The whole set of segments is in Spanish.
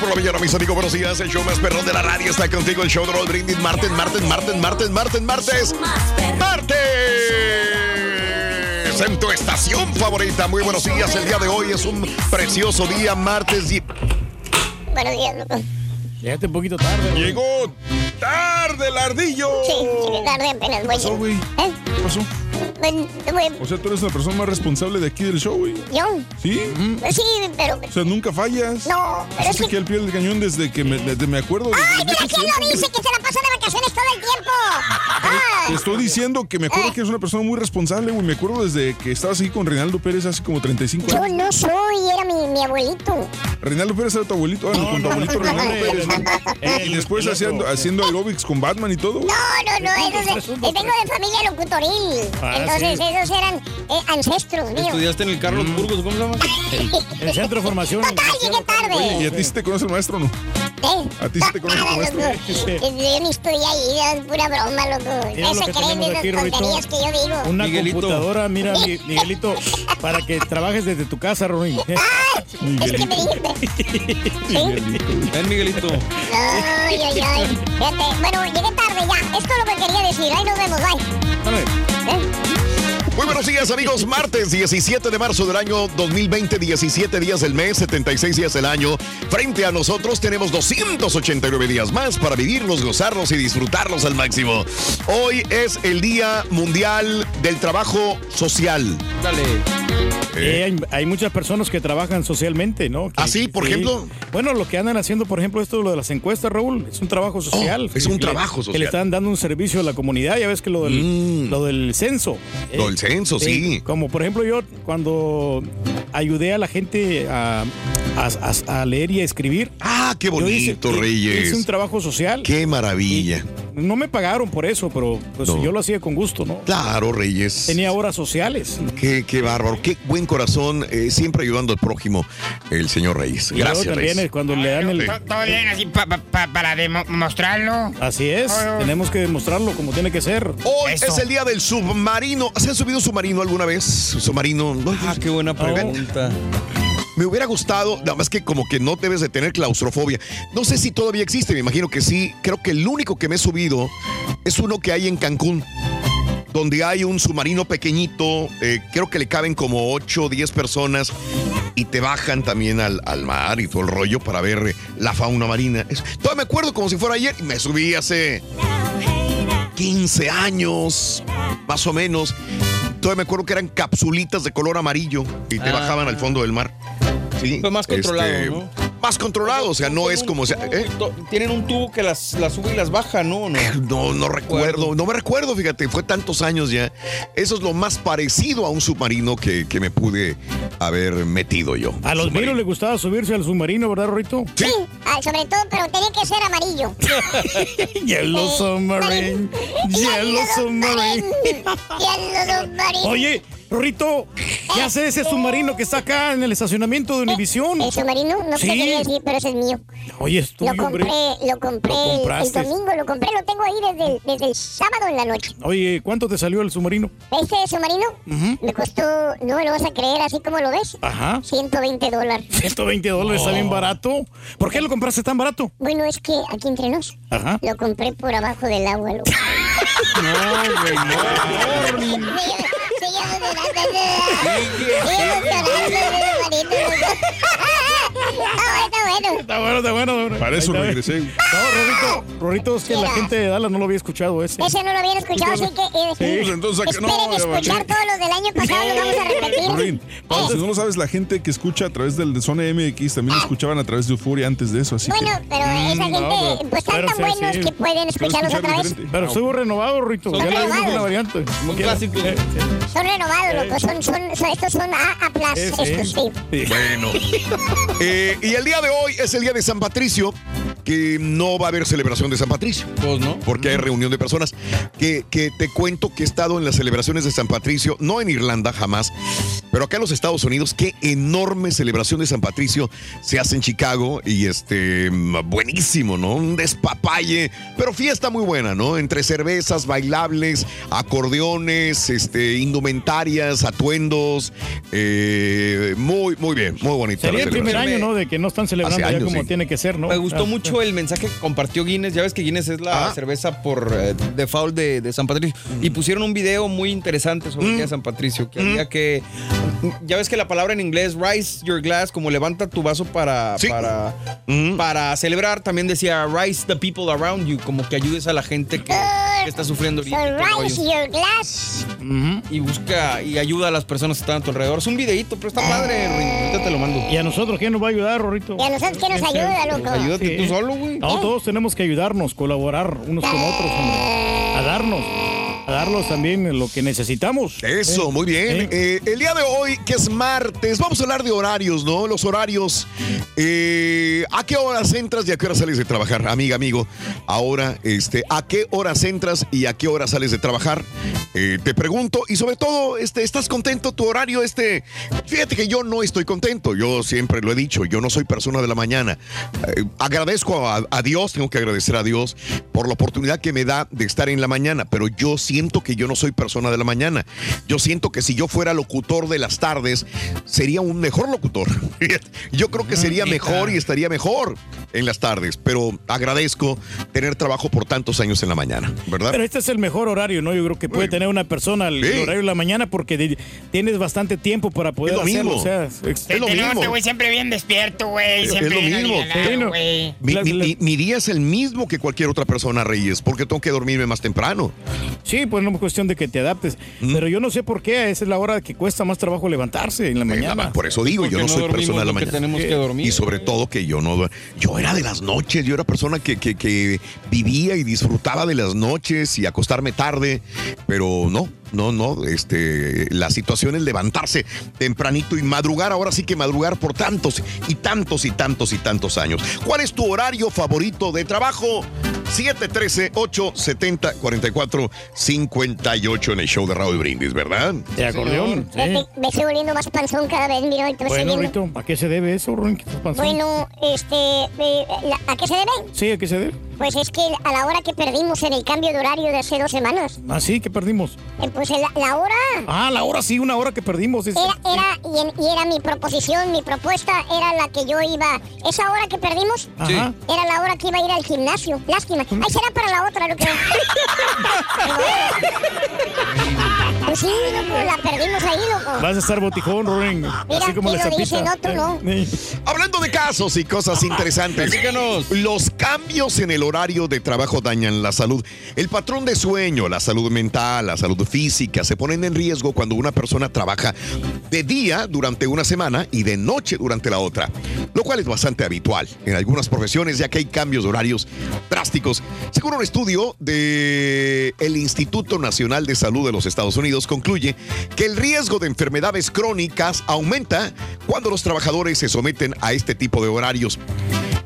Por la mañana, mis amigos, buenos días. El show más perrón de la radio está contigo. El show de Roll Brindis. Martes, martes, martes, martes, martes, martes. ¡Martes! En tu estación favorita. Muy buenos días. El día de hoy es un precioso día, martes. Y... Buenos días, loco. Llegaste un poquito tarde. Llegó tarde el ardillo. Sí, llegué tarde apenas voy. pasó, güey? ¿Eh? ¿Qué pasó? Bueno, te voy- O sea, tú eres la persona más responsable de aquí del show, güey. ¿Yo? ¿Sí? Pues sí, pero... O sea, nunca fallas. No, pero es aquí que... al pie del cañón desde que me, desde me acuerdo. ¡Ay, mira quién lo dice! ¡Que se la pasa de vacaciones todo el tiempo! Te ¡Ah! estoy diciendo que me acuerdo que eres una persona muy responsable, güey. Me acuerdo desde que estabas aquí con Reinaldo Pérez hace como 35 Yo años. no soy, era mi, mi abuelito. Reinaldo Pérez era tu abuelito. Ah, no, con tu abuelito Reinaldo no, Pérez. Y después haciendo, haciendo aerobics con Batman y todo. No, no, no, esos un, dos, vengo de familia locutoril. Ah, Entonces sí. esos eran eh, ancestros míos. ¿Estudiaste en el Carlos Burgos? ¿Cómo se llama? El centro de formación. Total, llegué tarde. Oye, ¿y a ti sí te conoce el maestro o no? ¿Eh? ¿A ti sí te conoce tu maestro? loco. Yo ni estudié ahí, es pura broma, loco. Mira No lo se que creen aquí, esas Rorito. tonterías que yo digo. Una Miguelito. computadora, mira, Mi- Miguelito, para que trabajes desde tu casa, Rory. ¡Ay! Es que me dijiste. ¿Sí? Ven, Miguelito. Ay, ay, ay. Fíjate. Bueno, llegué tarde ya. Esto es lo que quería decir. Ahí nos vemos, bye. ¿Eh? Muy buenos días, amigos. Martes 17 de marzo del año 2020, 17 días del mes, 76 días del año. Frente a nosotros tenemos 289 días más para vivirlos, gozarlos y disfrutarlos al máximo. Hoy es el Día Mundial del Trabajo Social. Dale. Eh, hay, hay muchas personas que trabajan socialmente, ¿no? Que- ¿Ah, sí? ¿Por ejemplo? Bueno, lo que andan haciendo, por ejemplo, esto lo de las encuestas, Raúl, es un trabajo social. Oh, es un Que le- trabajo Que social. le están dando un servicio a la comunidad. Ya ves que lo del, Mm. lo del censo. eh, Lo del censo, sí. Como por ejemplo yo cuando ayudé a la gente a, a- a- a leer y a escribir. Ah, qué yo hice- bonito, Reyes. Hice un trabajo social. Qué maravilla. No me pagaron por eso, pero pues No. yo lo hacía con gusto, ¿no? Claro, Reyes. Tenía horas sociales. Qué, qué bárbaro, qué buen corazón, eh, siempre ayudando al prójimo, el señor Reyes. Y luego Gracias, también Reyes. cuando le dan el... To- Todo bien, así pa- pa- pa- para demostrarlo. Así es, tenemos que demostrarlo como tiene que ser. Hoy Eso. es el día del submarino. ¿Se han subido submarino alguna vez? Submarino. No, Ah, qué buena pregunta. Me hubiera gustado, nada más que como que no debes de tener claustrofobia. No sé si todavía existe, me imagino que sí. Creo que el único que me he subido es uno que hay en Cancún, donde hay un submarino pequeñito, eh, creo que le caben como 8 o 10 personas y te bajan también al, al mar y todo el rollo para ver eh, la fauna marina. Todavía me acuerdo como si fuera ayer y me subí hace 15 años, más o menos. Todavía me acuerdo que eran capsulitas de color amarillo y te Ah. bajaban al fondo del mar. Sí, Fue más controlado, este, ¿no? Más controlado, o sea, no es como... sea, ¿eh? Tienen un tubo que las, las sube y las baja, ¿no? ¿No? No, no recuerdo, no me recuerdo, fíjate, fue tantos años ya. Eso es lo más parecido a un submarino que, que me pude haber metido yo. A los miros les gustaba subirse al submarino, ¿verdad, Rorito? Sí, ah, sobre todo, pero tenía que ser amarillo. Yellow Submarine. Yellow Submarine. Yellow Submarine. Oye, Rorrito, ¿qué hace ese submarino que está acá en el estacionamiento de Univisión? ¿El submarino? No sé Sí. qué decir, pero ese es mío. Oye, es tuyo, Lo compré, hombre. lo compré Lo el- domingo, lo compré, lo tengo ahí desde el, desde el sábado en la noche. Oye, ¿cuánto te salió el submarino? Este submarino me costó, no me lo vas a creer así como lo ves, Ajá. 120 dólares. 120 dólares, está bien barato. ¿Por qué lo compraste tan barato? Bueno, es que aquí entre nos, Ajá. lo compré por abajo del agua. Lo... No, güey, no. emocionante, muy bonito. Está bueno, está bueno. Para eso Ahí está. regresé. No, Rorrito, Rorrito, es que la gente de Dallas no lo había escuchado ese. Ese no lo habían escuchado, así que eh, Sí, pues entonces, ¿a qué no? escuchar todos los del año pasado, los vamos a repetir. Rin, para si no lo sabes, la gente que escucha a través del de Zona MX también lo escuchaban a través de Euforia antes de eso, así Bueno, que... pero esa Mm, gente, no, pero- pues están pero tan sí, buenos sí. que pueden escucharlos otra vez. Pero estuvo renovado, Rorrito. Son Ya le dimos una variante. Eh, Son renovados, loco. Son, son, son- estos son A, A estos sí. Bueno. Eh, y el día de hoy es el día de San Patricio, que no va a haber celebración de San Patricio. Pues no. Porque hay reunión de personas. Que, que te cuento que he estado en las celebraciones de San Patricio, no en Irlanda jamás, pero acá en los Estados Unidos, qué enorme celebración de San Patricio se hace en Chicago y este, buenísimo, ¿no? Un despapalle, pero fiesta muy buena, ¿no? Entre cervezas, bailables, acordeones, este, indumentarias, atuendos, eh, muy, muy bien, muy bonita. Sería el primer año, ¿no? De que no están celebrando ya como sí. tiene que ser, ¿no? Me gustó Ah, mucho el mensaje que compartió Guinness. Ya ves que Guinness es la cerveza por eh, default de, de San Patricio. Y pusieron un video muy interesante sobre el día de San Patricio. Que había que. Ya ves que la palabra en inglés, rise your glass, como levanta tu vaso para, para, para celebrar, también decía rise the people around you, como que ayudes a la gente que, que está sufriendo So ahorita. rise your glass. Y busca y ayuda a las personas que están a tu alrededor. Es un videito, pero está padre, Ruin. Ahorita te lo mando. ¿Y a nosotros quién nos va a ayudar, Rorrito? ¿Y a nosotros quién nos ayuda, loco? Ayúdate tú solo, güey. No, todos tenemos que ayudarnos, colaborar unos con otros, hombre. A darnos, darnos también lo que necesitamos. Eso, Eh, muy bien. Eh, el día de hoy, que es martes, vamos a hablar de horarios, ¿no? Los horarios. eh, ¿A qué horas entras y a qué horas sales de trabajar? Amiga, amigo. Ahora, este, ¿a qué horas entras y a qué horas sales de trabajar? Eh, te pregunto. Y sobre todo, este, ¿estás contento tu horario? Este, fíjate que yo no estoy contento. Yo siempre lo he dicho, yo no soy persona de la mañana. Agradezco a, a Dios, tengo que agradecer a Dios por la oportunidad que me da de estar en la mañana, pero yo siento que yo no soy persona de la mañana. Yo siento que si yo fuera locutor de las tardes, sería un mejor locutor. Yo creo que sería mejor y estaría mejor en las tardes, pero agradezco tener trabajo por tantos años en la mañana, ¿verdad? Pero este es el mejor horario, ¿no? Yo creo que puede tener una persona el Sí. horario de la mañana porque de- tienes bastante tiempo para poder Es lo hacerlo. mismo. O sea, es- Es lo Te mismo. noto, güey, siempre bien despierto, güey. Es lo mismo. Sí, no. mi- mi día es el mismo que cualquier otra persona, Reyes, porque tengo que dormirme más temprano. Sí, pues no es cuestión de que te adaptes. Mm. Pero yo no sé por qué, esa es la hora que cuesta más trabajo levantarse en la mañana. Por eso digo, yo no no soy persona de la mañana. tenemos que dormir. Y sobre todo que yo no... Yo era de las noches, yo era persona que, que- que vivía y disfrutaba de las noches y acostarme tarde, pero no, no, no, este, la situación es levantarse tempranito y madrugar, ahora sí que madrugar por tantos y tantos y tantos y tantos años. ¿Cuál es tu horario favorito de trabajo? 713-870-4458 en el show de Raúl Brindis, ¿verdad? De acordeón. sí. Me estoy volviendo más panzón cada vez, mira, ahorita me Bueno. Rito, ¿a qué se debe eso, Ron? Bueno, este, ¿a qué se debe? Sí, ¿a qué se debe? Pues es que a la hora que perdimos en el cambio de horario de hace dos semanas, Ah, sí, que perdimos. eh, pues la, la hora Ah, la hora sí, una hora que perdimos. es- era, era y, en- y era mi proposición, mi propuesta era la que yo iba. Esa hora que perdimos Ajá. era la hora que iba a ir al gimnasio. Lástima. Ahí será para la otra, lo que. Pues sí, loco, la perdimos ahí, loco. Vas a estar botijón, Rorín. Así como la cepita. No, tú no. Eh, Hablando de casos y cosas interesantes, los cambios en el horario de trabajo dañan la salud. El patrón de sueño, la salud mental, la salud física se ponen en riesgo cuando una persona trabaja de día durante una semana y de noche durante la otra, lo cual es bastante habitual en algunas profesiones ya que hay cambios de horarios drásticos. Según un estudio de el Instituto Nacional de Salud de los Estados Unidos concluye que el riesgo de enfermedades crónicas aumenta cuando los trabajadores se someten a este tipo de horarios.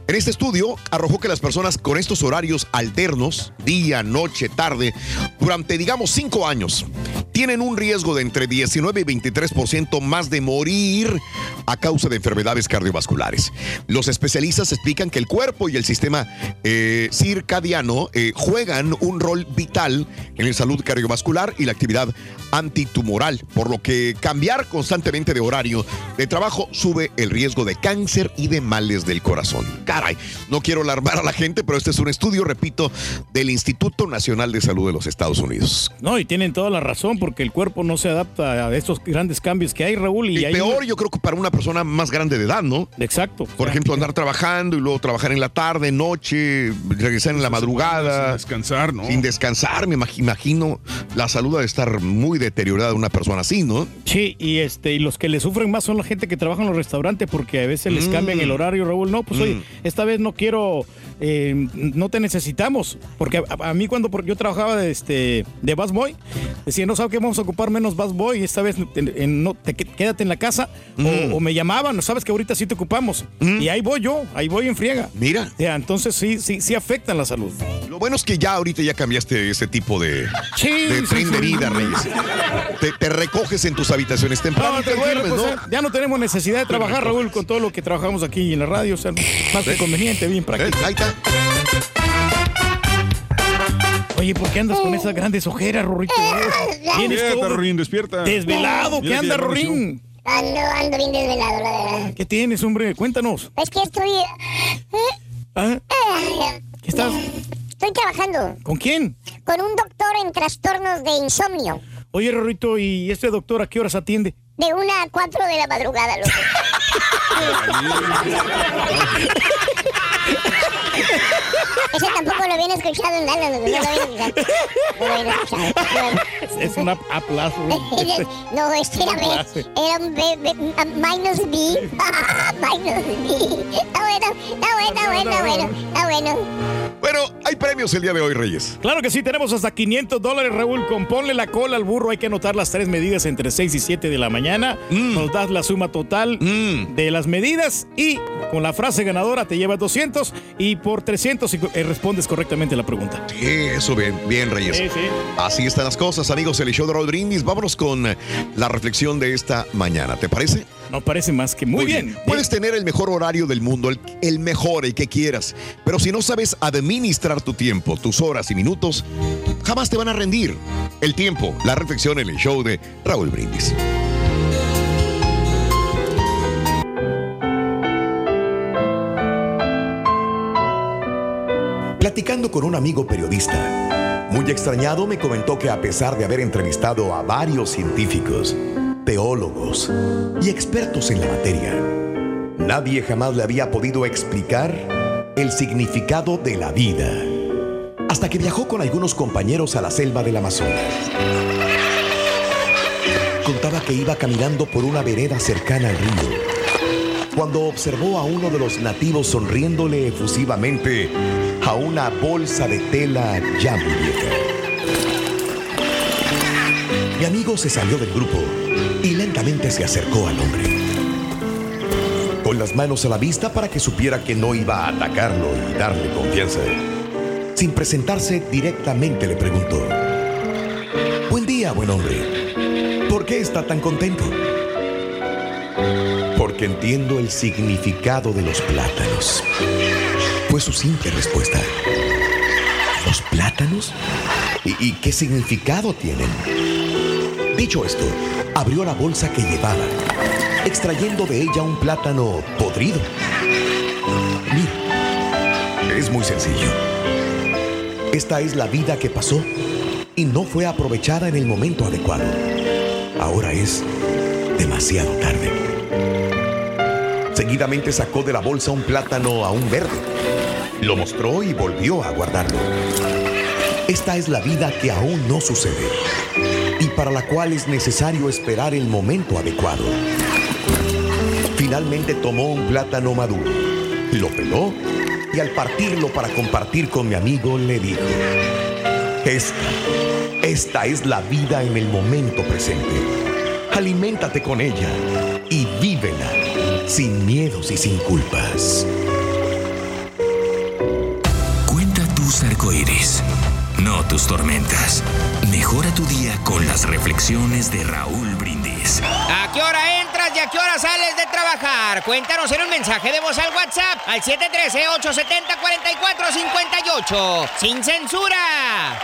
En este estudio arrojó que las personas con estos horarios alternos, día, noche, tarde, durante digamos cinco años, tienen un riesgo de entre 19 y 23% más de morir a causa de enfermedades cardiovasculares. Los especialistas explican que el cuerpo y el sistema eh, circadiano eh, juegan un rol vital en la salud cardiovascular y la actividad antitumoral, por lo que cambiar constantemente de horario de trabajo sube el riesgo de cáncer y de males del corazón. Caray, no quiero alarmar a la gente, pero este es un estudio, repito, del Instituto Nacional de Salud de los Estados Unidos. No, y tienen toda la razón porque el cuerpo no se adapta a estos grandes cambios que hay, Raúl. Y, Y hay peor, yo creo que para una persona más grande de edad, ¿no? Exacto. Por ejemplo, andar trabajando y luego trabajar en la tarde, noche, regresar en la madrugada. Sin descansar, ¿no? Sin descansar, me imag- imagino la salud ha de estar muy deteriorada de una persona así, ¿no? Sí, y este y los que le sufren más son la gente que trabaja en los restaurantes porque a veces les Mm. cambian el horario, Raúl. No, pues oye, Mm. Esta vez no quiero, eh, no te necesitamos. Porque a, a mí cuando yo trabajaba de, este, de bus boy, decía, no sabes que vamos a ocupar menos bus boy, esta vez en- en- no, te, qué- quédate en la casa. Mm. O, o me llamaban, no sabes que ahorita sí te ocupamos. Y ahí voy yo, ahí voy en friega. Mira. Ya, entonces sí, sí, sí afectan la salud. Lo bueno es que ya ahorita ya cambiaste ese tipo de, Sí, de sí, tren de sí. vida, Reyes. Te, te recoges en tus habitaciones temprano No, te ¿no? ya no tenemos necesidad de trabajar, Raúl, con todo lo que trabajamos aquí en la radio. O sea, más que conveniente, bien práctico. Ahí está. Oye, ¿por qué andas con esas grandes ojeras, Rorrito? Despierta, todo Rorín, despierta. desvelado. ¿Qué anda. Rorín? Ando, ando bien desvelado, la verdad. ¿Qué tienes, hombre? Cuéntanos. Es que estoy... eh, ¿Ah? eh, ¿Qué estás? Estoy trabajando ¿Con quién? con un doctor en trastornos de insomnio. Oye, Rorrito, ¿y este doctor a qué horas atiende? De una a cuatro de la madrugada, loco. Ese tampoco lo viene escuchado en Dallas. No lo viene escuchado. No lo viene escuchado. Es una aplazo. No, este era. Era un B, B- minus B. minus B. Está bueno, está bueno, está bueno, está bueno. Está bueno. Bueno, hay premios el día de hoy, Reyes. Claro que sí, tenemos hasta 500 dólares, Raúl. Con ponle la cola al burro, hay que anotar las tres medidas entre 6 y 7 de la mañana. Nos das la suma total de las medidas y con la frase ganadora te llevas 200 y por 300 si eh, respondes correctamente la pregunta. Sí, eso bien, bien, Reyes. Sí, sí. Así están las cosas, amigos. El show de Raúl Brindis. Vámonos con eh, la reflexión de esta mañana. ¿Te parece? No parece más que muy, bien. Puedes tener el mejor horario del mundo, el, el mejor, el que quieras. Pero si no sabes administrar tu tiempo, tus horas y minutos, jamás te van a rendir. El tiempo, la reflexión en el show de Raúl Brindis. Platicando con un amigo periodista, muy extrañado me comentó que a pesar de haber entrevistado a varios científicos, teólogos y expertos en la materia, nadie jamás le había podido explicar el significado de la vida, hasta que viajó con algunos compañeros a la selva del Amazonas. Contaba que iba caminando por una vereda cercana al río cuando observó a uno de los nativos sonriéndole efusivamente a una bolsa de tela ya muy vieja. Mi amigo se salió del grupo y lentamente se acercó al hombre. Con las manos a la vista para que supiera que no iba a atacarlo y darle confianza. Sin presentarse directamente le preguntó, Buen día, buen hombre. ¿Por qué está tan contento? Entiendo el significado de los plátanos. Fue su simple respuesta. ¿Los plátanos? ¿Y, y qué significado tienen? Dicho esto, abrió la bolsa que llevaba, extrayendo de ella un plátano podrido. Mira, es muy sencillo. Esta es la vida que pasó y no fue aprovechada en el momento adecuado. Ahora es demasiado tarde. Seguidamente sacó de la bolsa un plátano aún verde. Lo mostró y volvió a guardarlo. Esta es la vida que aún no sucede y para la cual es necesario esperar el momento adecuado. Finalmente tomó un plátano maduro, lo peló y al partirlo para compartir con mi amigo le dijo, esta, esta es la vida en el momento presente. Aliméntate con ella y vívela sin miedos y sin culpas. Cuenta tus arcoíris, no tus tormentas. Mejora tu día con las reflexiones de Raúl Brindis. ¿A qué hora entras y a qué hora sales de trabajar? Cuéntanos en un mensaje de voz al WhatsApp al 713-870-4458. ¡Sin censura!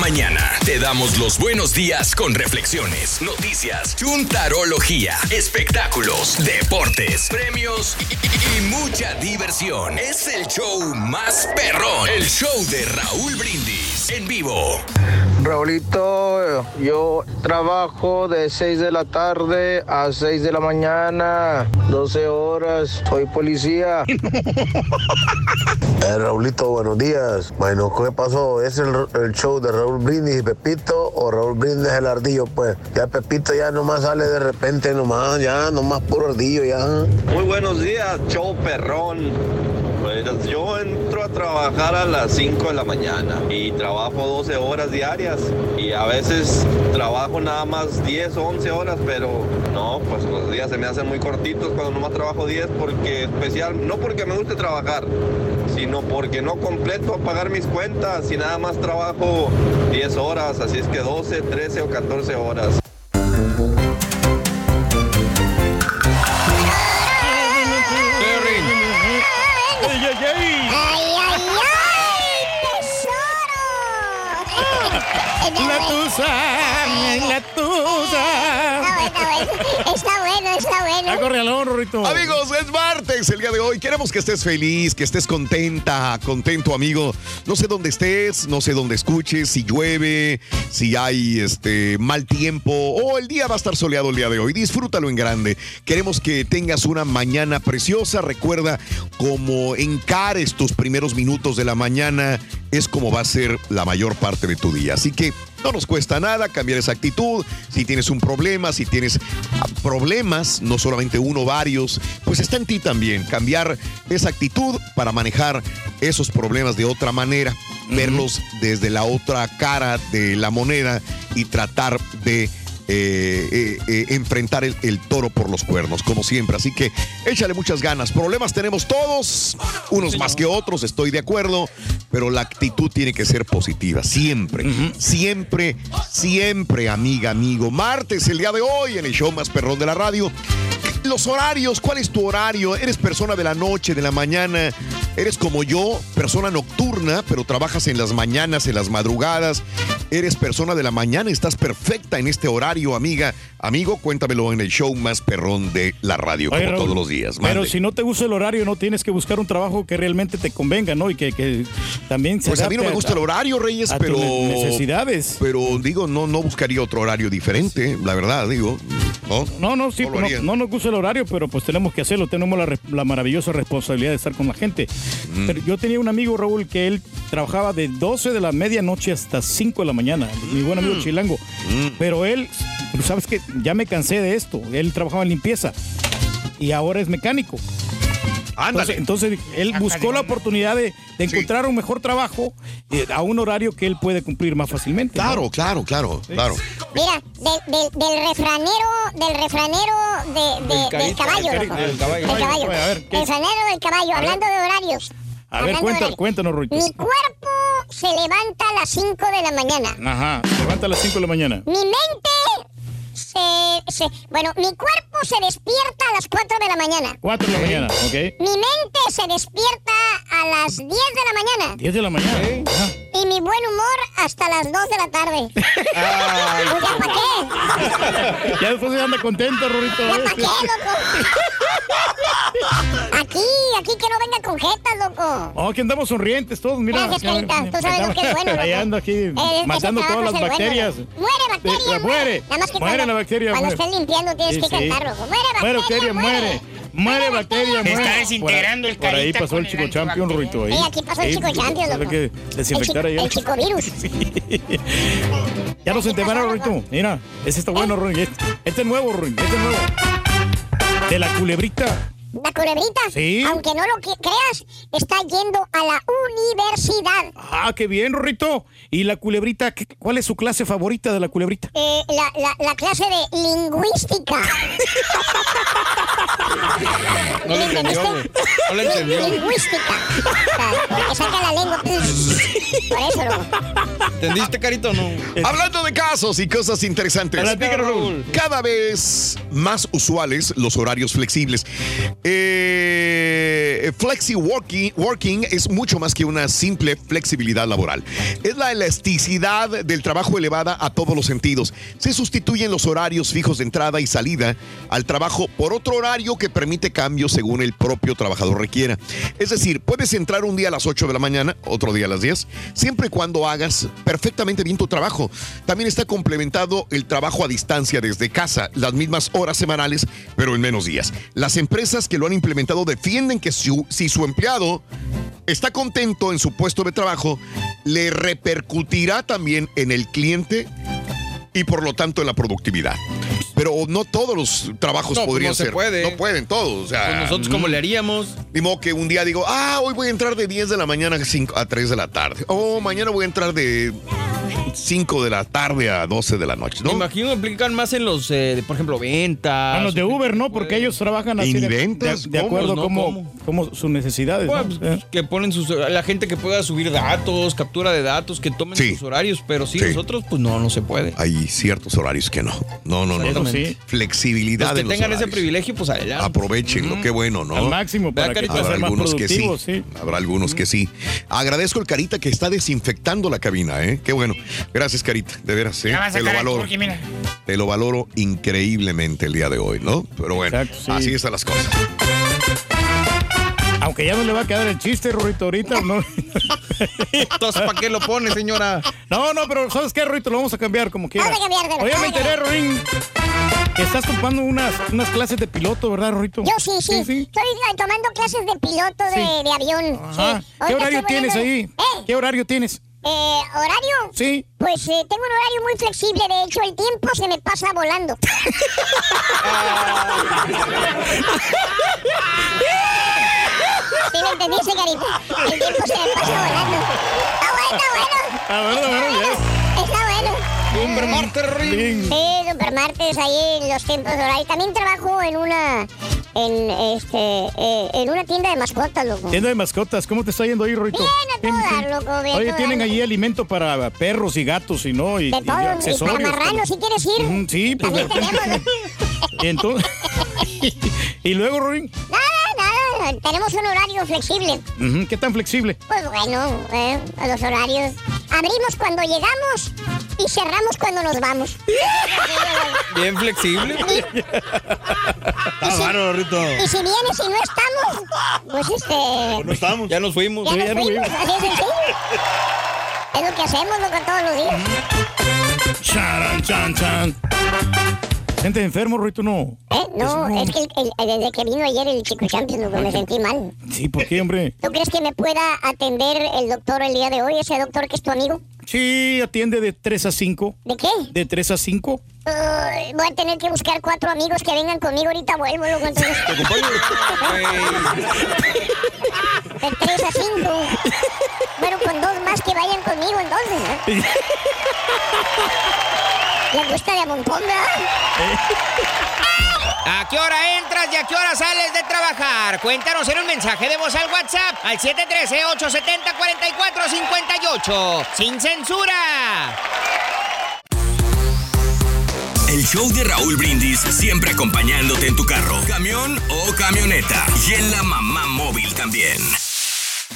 Mañana te damos los buenos días con reflexiones, noticias, chuntarología, espectáculos, deportes, premios y, y mucha diversión. Es el show más perrón, el show de Raúl Brindis en vivo. Raulito, yo trabajo de 6 de la tarde a 6 de la mañana, 12 horas, soy policía. Eh, Raulito, buenos días. Bueno, ¿qué pasó? ¿Es el, el show de Raúl Brindis y Pepito o Raúl Brindis el ardillo? Pues ya Pepito ya nomás sale de repente, nomás, ya, nomás puro ardillo, ya. Muy buenos días, show perrón. Pues yo entro a trabajar a las 5 de la mañana y trabajo 12 horas diarias y a veces trabajo nada más 10 o 11 horas, pero no, pues los días se me hacen muy cortitos cuando nomás trabajo 10 porque especial, no porque me guste trabajar, sino porque no completo a pagar mis cuentas y nada más trabajo 10 horas, así es que 12, 13 o 14 horas. ¡Ay, ay, ay! La tusa, la tusa. Está bueno, está bueno. Al Rorrito. Amigos, es martes el día de hoy. Queremos que estés feliz, que estés contenta, contento, amigo. No sé dónde estés, no sé dónde escuches, si llueve, si hay este mal tiempo o el día va a estar soleado el día de hoy. Disfrútalo en grande. Queremos que tengas una mañana preciosa. Recuerda cómo encares tus primeros minutos de la mañana es como va a ser la mayor parte de tu día. Así que no nos cuesta nada cambiar esa actitud. Si tienes un problema, si tienes problemas, no solamente uno, varios, pues está en ti también cambiar esa actitud para manejar esos problemas de otra manera, verlos desde la otra cara de la moneda y tratar de eh, eh, eh, enfrentar el, el toro por los cuernos, como siempre. Así que échale muchas ganas. Problemas tenemos todos, unos más que otros, estoy de acuerdo, pero la actitud tiene que ser positiva, siempre, siempre, siempre, amiga, amigo. Martes, el día de hoy, en el show más perrón de la radio. Los horarios, ¿cuál es tu horario? ¿Eres persona de la noche, de la mañana? ¿Eres como yo, persona nocturna, pero trabajas en las mañanas, en las madrugadas? eres persona de la mañana, estás perfecta en este horario, amiga, amigo, cuéntamelo en el show más perrón de la radio, Oye, como Raúl, todos los días. Pero Mande. si no te gusta el horario, no tienes que buscar un trabajo que realmente te convenga, ¿no? Y que, que también se Pues a mí no me gusta el horario, Reyes, a pero. necesidades. Pero digo, no, no buscaría otro horario diferente, la verdad, digo. No, No, no, sí, No no, no nos gusta el horario, pero pues tenemos que hacerlo. Tenemos la, la maravillosa responsabilidad de estar con la gente. Mm. Pero yo tenía un amigo, Raúl, que él trabajaba de 12 de la medianoche hasta 5 de la mañana. Mi buen amigo Mm. Chilango. Pero él, ¿sabes qué? Ya me cansé de esto. Él trabajaba en limpieza y ahora es mecánico. Entonces, entonces, él buscó la oportunidad de, de encontrar un mejor trabajo eh, a un horario que él puede cumplir más fácilmente. Claro, claro, claro, claro. Mira, de- de- del refranero, del refranero de, de- Del caballo, del caballo. Del caballo. A ver, ¿qué? Refranero del caballo, A ver. hablando de horarios. A ver, horarios. cuéntanos, Ruito. Mi cuerpo se levanta a las 5 de la mañana. Ajá, levanta a las 5 de la mañana. Mi mente se, se- Bueno, mi cuerpo se despierta a las 4 de la mañana. 4 de la mañana, ¿ok? Mi mente se despierta a las 10 de la mañana. 10 de la mañana. Ajá. Y mi buen humor hasta las 2 de la tarde. Pues ya para qué. Ya después se anda contento, Rorito. ¿Ya para qué, loco? Aquí, aquí que no venga con jetas, loco. Oh, que andamos sonrientes todos, mira. Gracias, Carita. Tú sabes lo que es bueno, Ahí ando aquí Eh, matando todas las bueno, bacterias. loco. Muere bacteria, Eh, muere. Nada más que Muere cuando, la bacteria, Cuando muere. estés limpiando tienes Sí, que sí. cantar, loco. Muere Muere bacteria, bacteria, muere. Muere bacteria, Se muere. está desintegrando el Por ahí pasó el el chico champion, Rorito. Ahí. Sí, aquí pasó el chico champion, loco. que desinfectar el chico virus. Ya nos entemaron, Rorito. Mira, ese está bueno, Rorito. Este, este es nuevo, Rorito. Este es nuevo. De la culebrita. La culebrita, Sí. aunque no lo creas, está yendo a la universidad. Ah, qué bien, Rorito. ¿Y la culebrita? ¿Cuál es su clase favorita de la culebrita? Eh, la, la, la clase de lingüística. No lo entendió, güey. No lo entendió. Lingüística. O sea, porque saca la lengua. Por eso, loco. ¿Entendiste, Carito, o no? Hablando de casos y cosas interesantes. Cada vez más usuales los horarios flexibles. Eh, flexi working, es mucho más que una simple flexibilidad laboral. Es la elasticidad del trabajo elevada a todos los sentidos. Se sustituyen los horarios fijos de entrada y salida al trabajo por otro horario que permite cambios según el propio trabajador requiera. Es decir, puedes entrar un día a las 8 de la mañana, otro día a las 10, siempre y cuando hagas perfectamente bien tu trabajo. También está complementado el trabajo a distancia desde casa, las mismas horas semanales, pero en menos días. Las empresas que lo han implementado defienden que si, si su empleado está contento en su puesto de trabajo, le repercutirá también en el cliente y por lo tanto en la productividad. Pero no todos los trabajos No, pues podrían no se ser. puede. No pueden todos. O sea, Pues nosotros, ¿cómo le haríamos? Ni modo que un día digo, ah, hoy voy a entrar de 10 de la mañana a, 5 a 3 de la tarde. O mañana voy a entrar de 5 de la tarde a 12 de la noche. Me ¿no? imagino que aplican más en los, eh, de, por ejemplo, ventas. A los de Uber, ¿no? Porque ellos trabajan así. ¿Y de- ventas? De, acuerdo ¿No? como, sus necesidades. Bueno, ¿no? pues, que ponen sus la gente que pueda subir datos, captura de datos, que tomen Sí. sus horarios, pero sí, Sí. nosotros pues no, no se puede. Hay ciertos horarios que no. No, no, no. Sí. Flexibilidad Los que en los tengan ese privilegio, pues adelante. Aprovechenlo, qué bueno, ¿no? Al máximo para que Habrá ser más algunos que sí. Habrá algunos que sí. Agradezco el Carita que está desinfectando la cabina, ¿eh? Qué bueno. Gracias, Carita. De veras, ¿eh? Te lo valoro. mira. Te lo valoro increíblemente el día de hoy, ¿no? Pero bueno, Exacto, sí. así están las cosas. Aunque ya no le va a quedar el chiste, Rorito, ahorita, ¿no? Entonces, ¿para qué lo pone, señora? No, no, pero ¿sabes qué, Rorito? Lo vamos a cambiar como quiera. Vamos a cambiarlo, Oye, me enteré, Rorín, que estás tomando unas, unas clases de piloto, ¿verdad, Rorito? Yo sí, sí. Estoy eh, tomando clases de piloto de, Sí. de avión. Ajá. Sí. ¿Qué Ahorita horario estoy tienes ahí? ¿Eh? ¿Qué horario tienes? Eh, ¿Horario? Sí. Pues eh, tengo un horario muy flexible. De hecho, el tiempo se me pasa volando. ¿Sí me entendiste, Carita? El tiempo se me pasa volando. Está bueno, está bueno. Ah, bueno. Está bueno. Supermartes, Ring. Sí, supermartes ahí en los tiempos de horario. También trabajo en una en este eh, en una tienda de mascotas, loco. Tienda de mascotas, ¿cómo te está yendo ahí, Rorito? Bien, a todo dar, loco, bien, Oye, tienen allí alimento para perros y gatos y no, y, De y todo, y para accesorios. marranos, si quieres ir. Sí, pues. También tenemos. y entonces. y luego, Rorín, Nada, nada, tenemos un horario flexible. ¿qué tan flexible? Pues bueno, eh, a los horarios. Abrimos cuando llegamos y cerramos cuando nos vamos. Bien flexible. Está bárbaro, Rito. Y si vienes y no estamos, pues este. No estamos. Ya nos fuimos. Ya nos fuimos, así es sencillo. Es lo que hacemos, loco, todos los días. Charan, chan, chan. Gente enfermo, Rito, no. ¿Eh? No, es que el- el- desde que vino ayer el Chico Champions, me sentí mal. Sí, ¿por qué, hombre? ¿Tú crees que me pueda atender el doctor el día de hoy, ese doctor que es tu amigo? Sí, atiende de 3 a 5. ¿De qué? De 3 a 5. Ay, voy a tener que buscar cuatro amigos que vengan conmigo. Ahorita vuelvo, loco. Entonces... De 3 a 5. Pero con dos más que vayan conmigo, entonces. ¿eh? Les gusta de. ¿A qué hora entras y a qué hora sales de trabajar? Cuéntanos en un mensaje de voz al WhatsApp al 713-870-4458. ¡Sin censura! El show de Raúl Brindis siempre acompañándote en tu carro, camión o camioneta. Y en la mamá móvil también.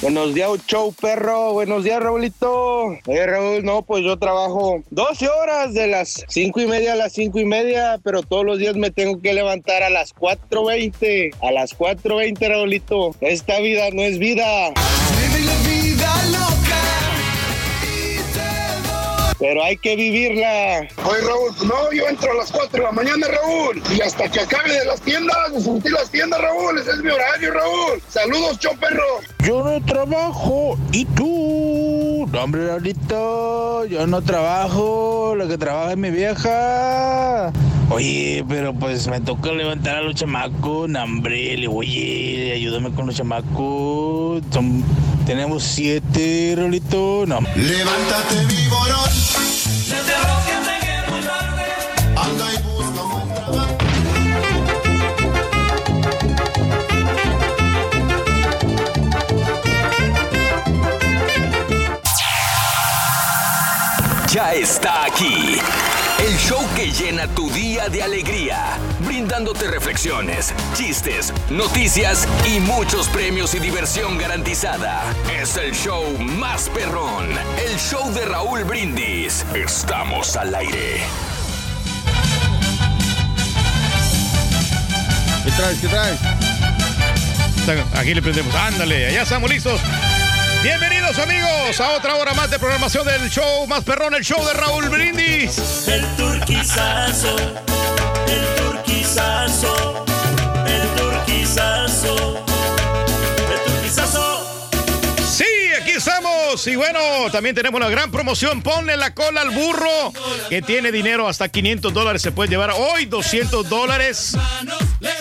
Buenos días, show perro. Buenos días, Raulito. Eh, Raúl, no, pues yo trabajo 12 horas de las 5 y media a las 5 y media, pero todos los días me tengo que levantar a las 4.20. A las 4.20, Raulito. Esta vida no es vida. Pero hay que vivirla. Oye, Raúl, no, yo entro a las 4 de la mañana, Raúl. Y hasta que acabe de las tiendas, de surtir las tiendas, Raúl. Ese es mi horario, Raúl. Saludos, show perro. Yo no trabajo. ¿Y tú? No, hombre, Raulito, yo no trabajo. Lo que trabaja es mi vieja. Oye, pero pues me toca levantar a los chamacos. No, hombre, le oye, ayúdame con los chamacos. Son- tenemos siete, Raulito. No. Levántate, viborón. Ya está aquí. El show que llena tu día de alegría, brindándote reflexiones, chistes, noticias y muchos premios y diversión garantizada. Es el show más perrón, el show de Raúl Brindis. Estamos al aire. ¿Qué traes? ¿Qué traes? Aquí le prendemos. Ándale, ya estamos listos. Bienvenidos amigos a otra hora más de programación del show más perrón, el show de Raúl Brindis. El turquizazo, el turquizazo, el turquizazo, Y bueno, también tenemos la gran promoción. Ponle la cola al burro que tiene dinero hasta 500 dólares. Se puede llevar hoy 200 dólares.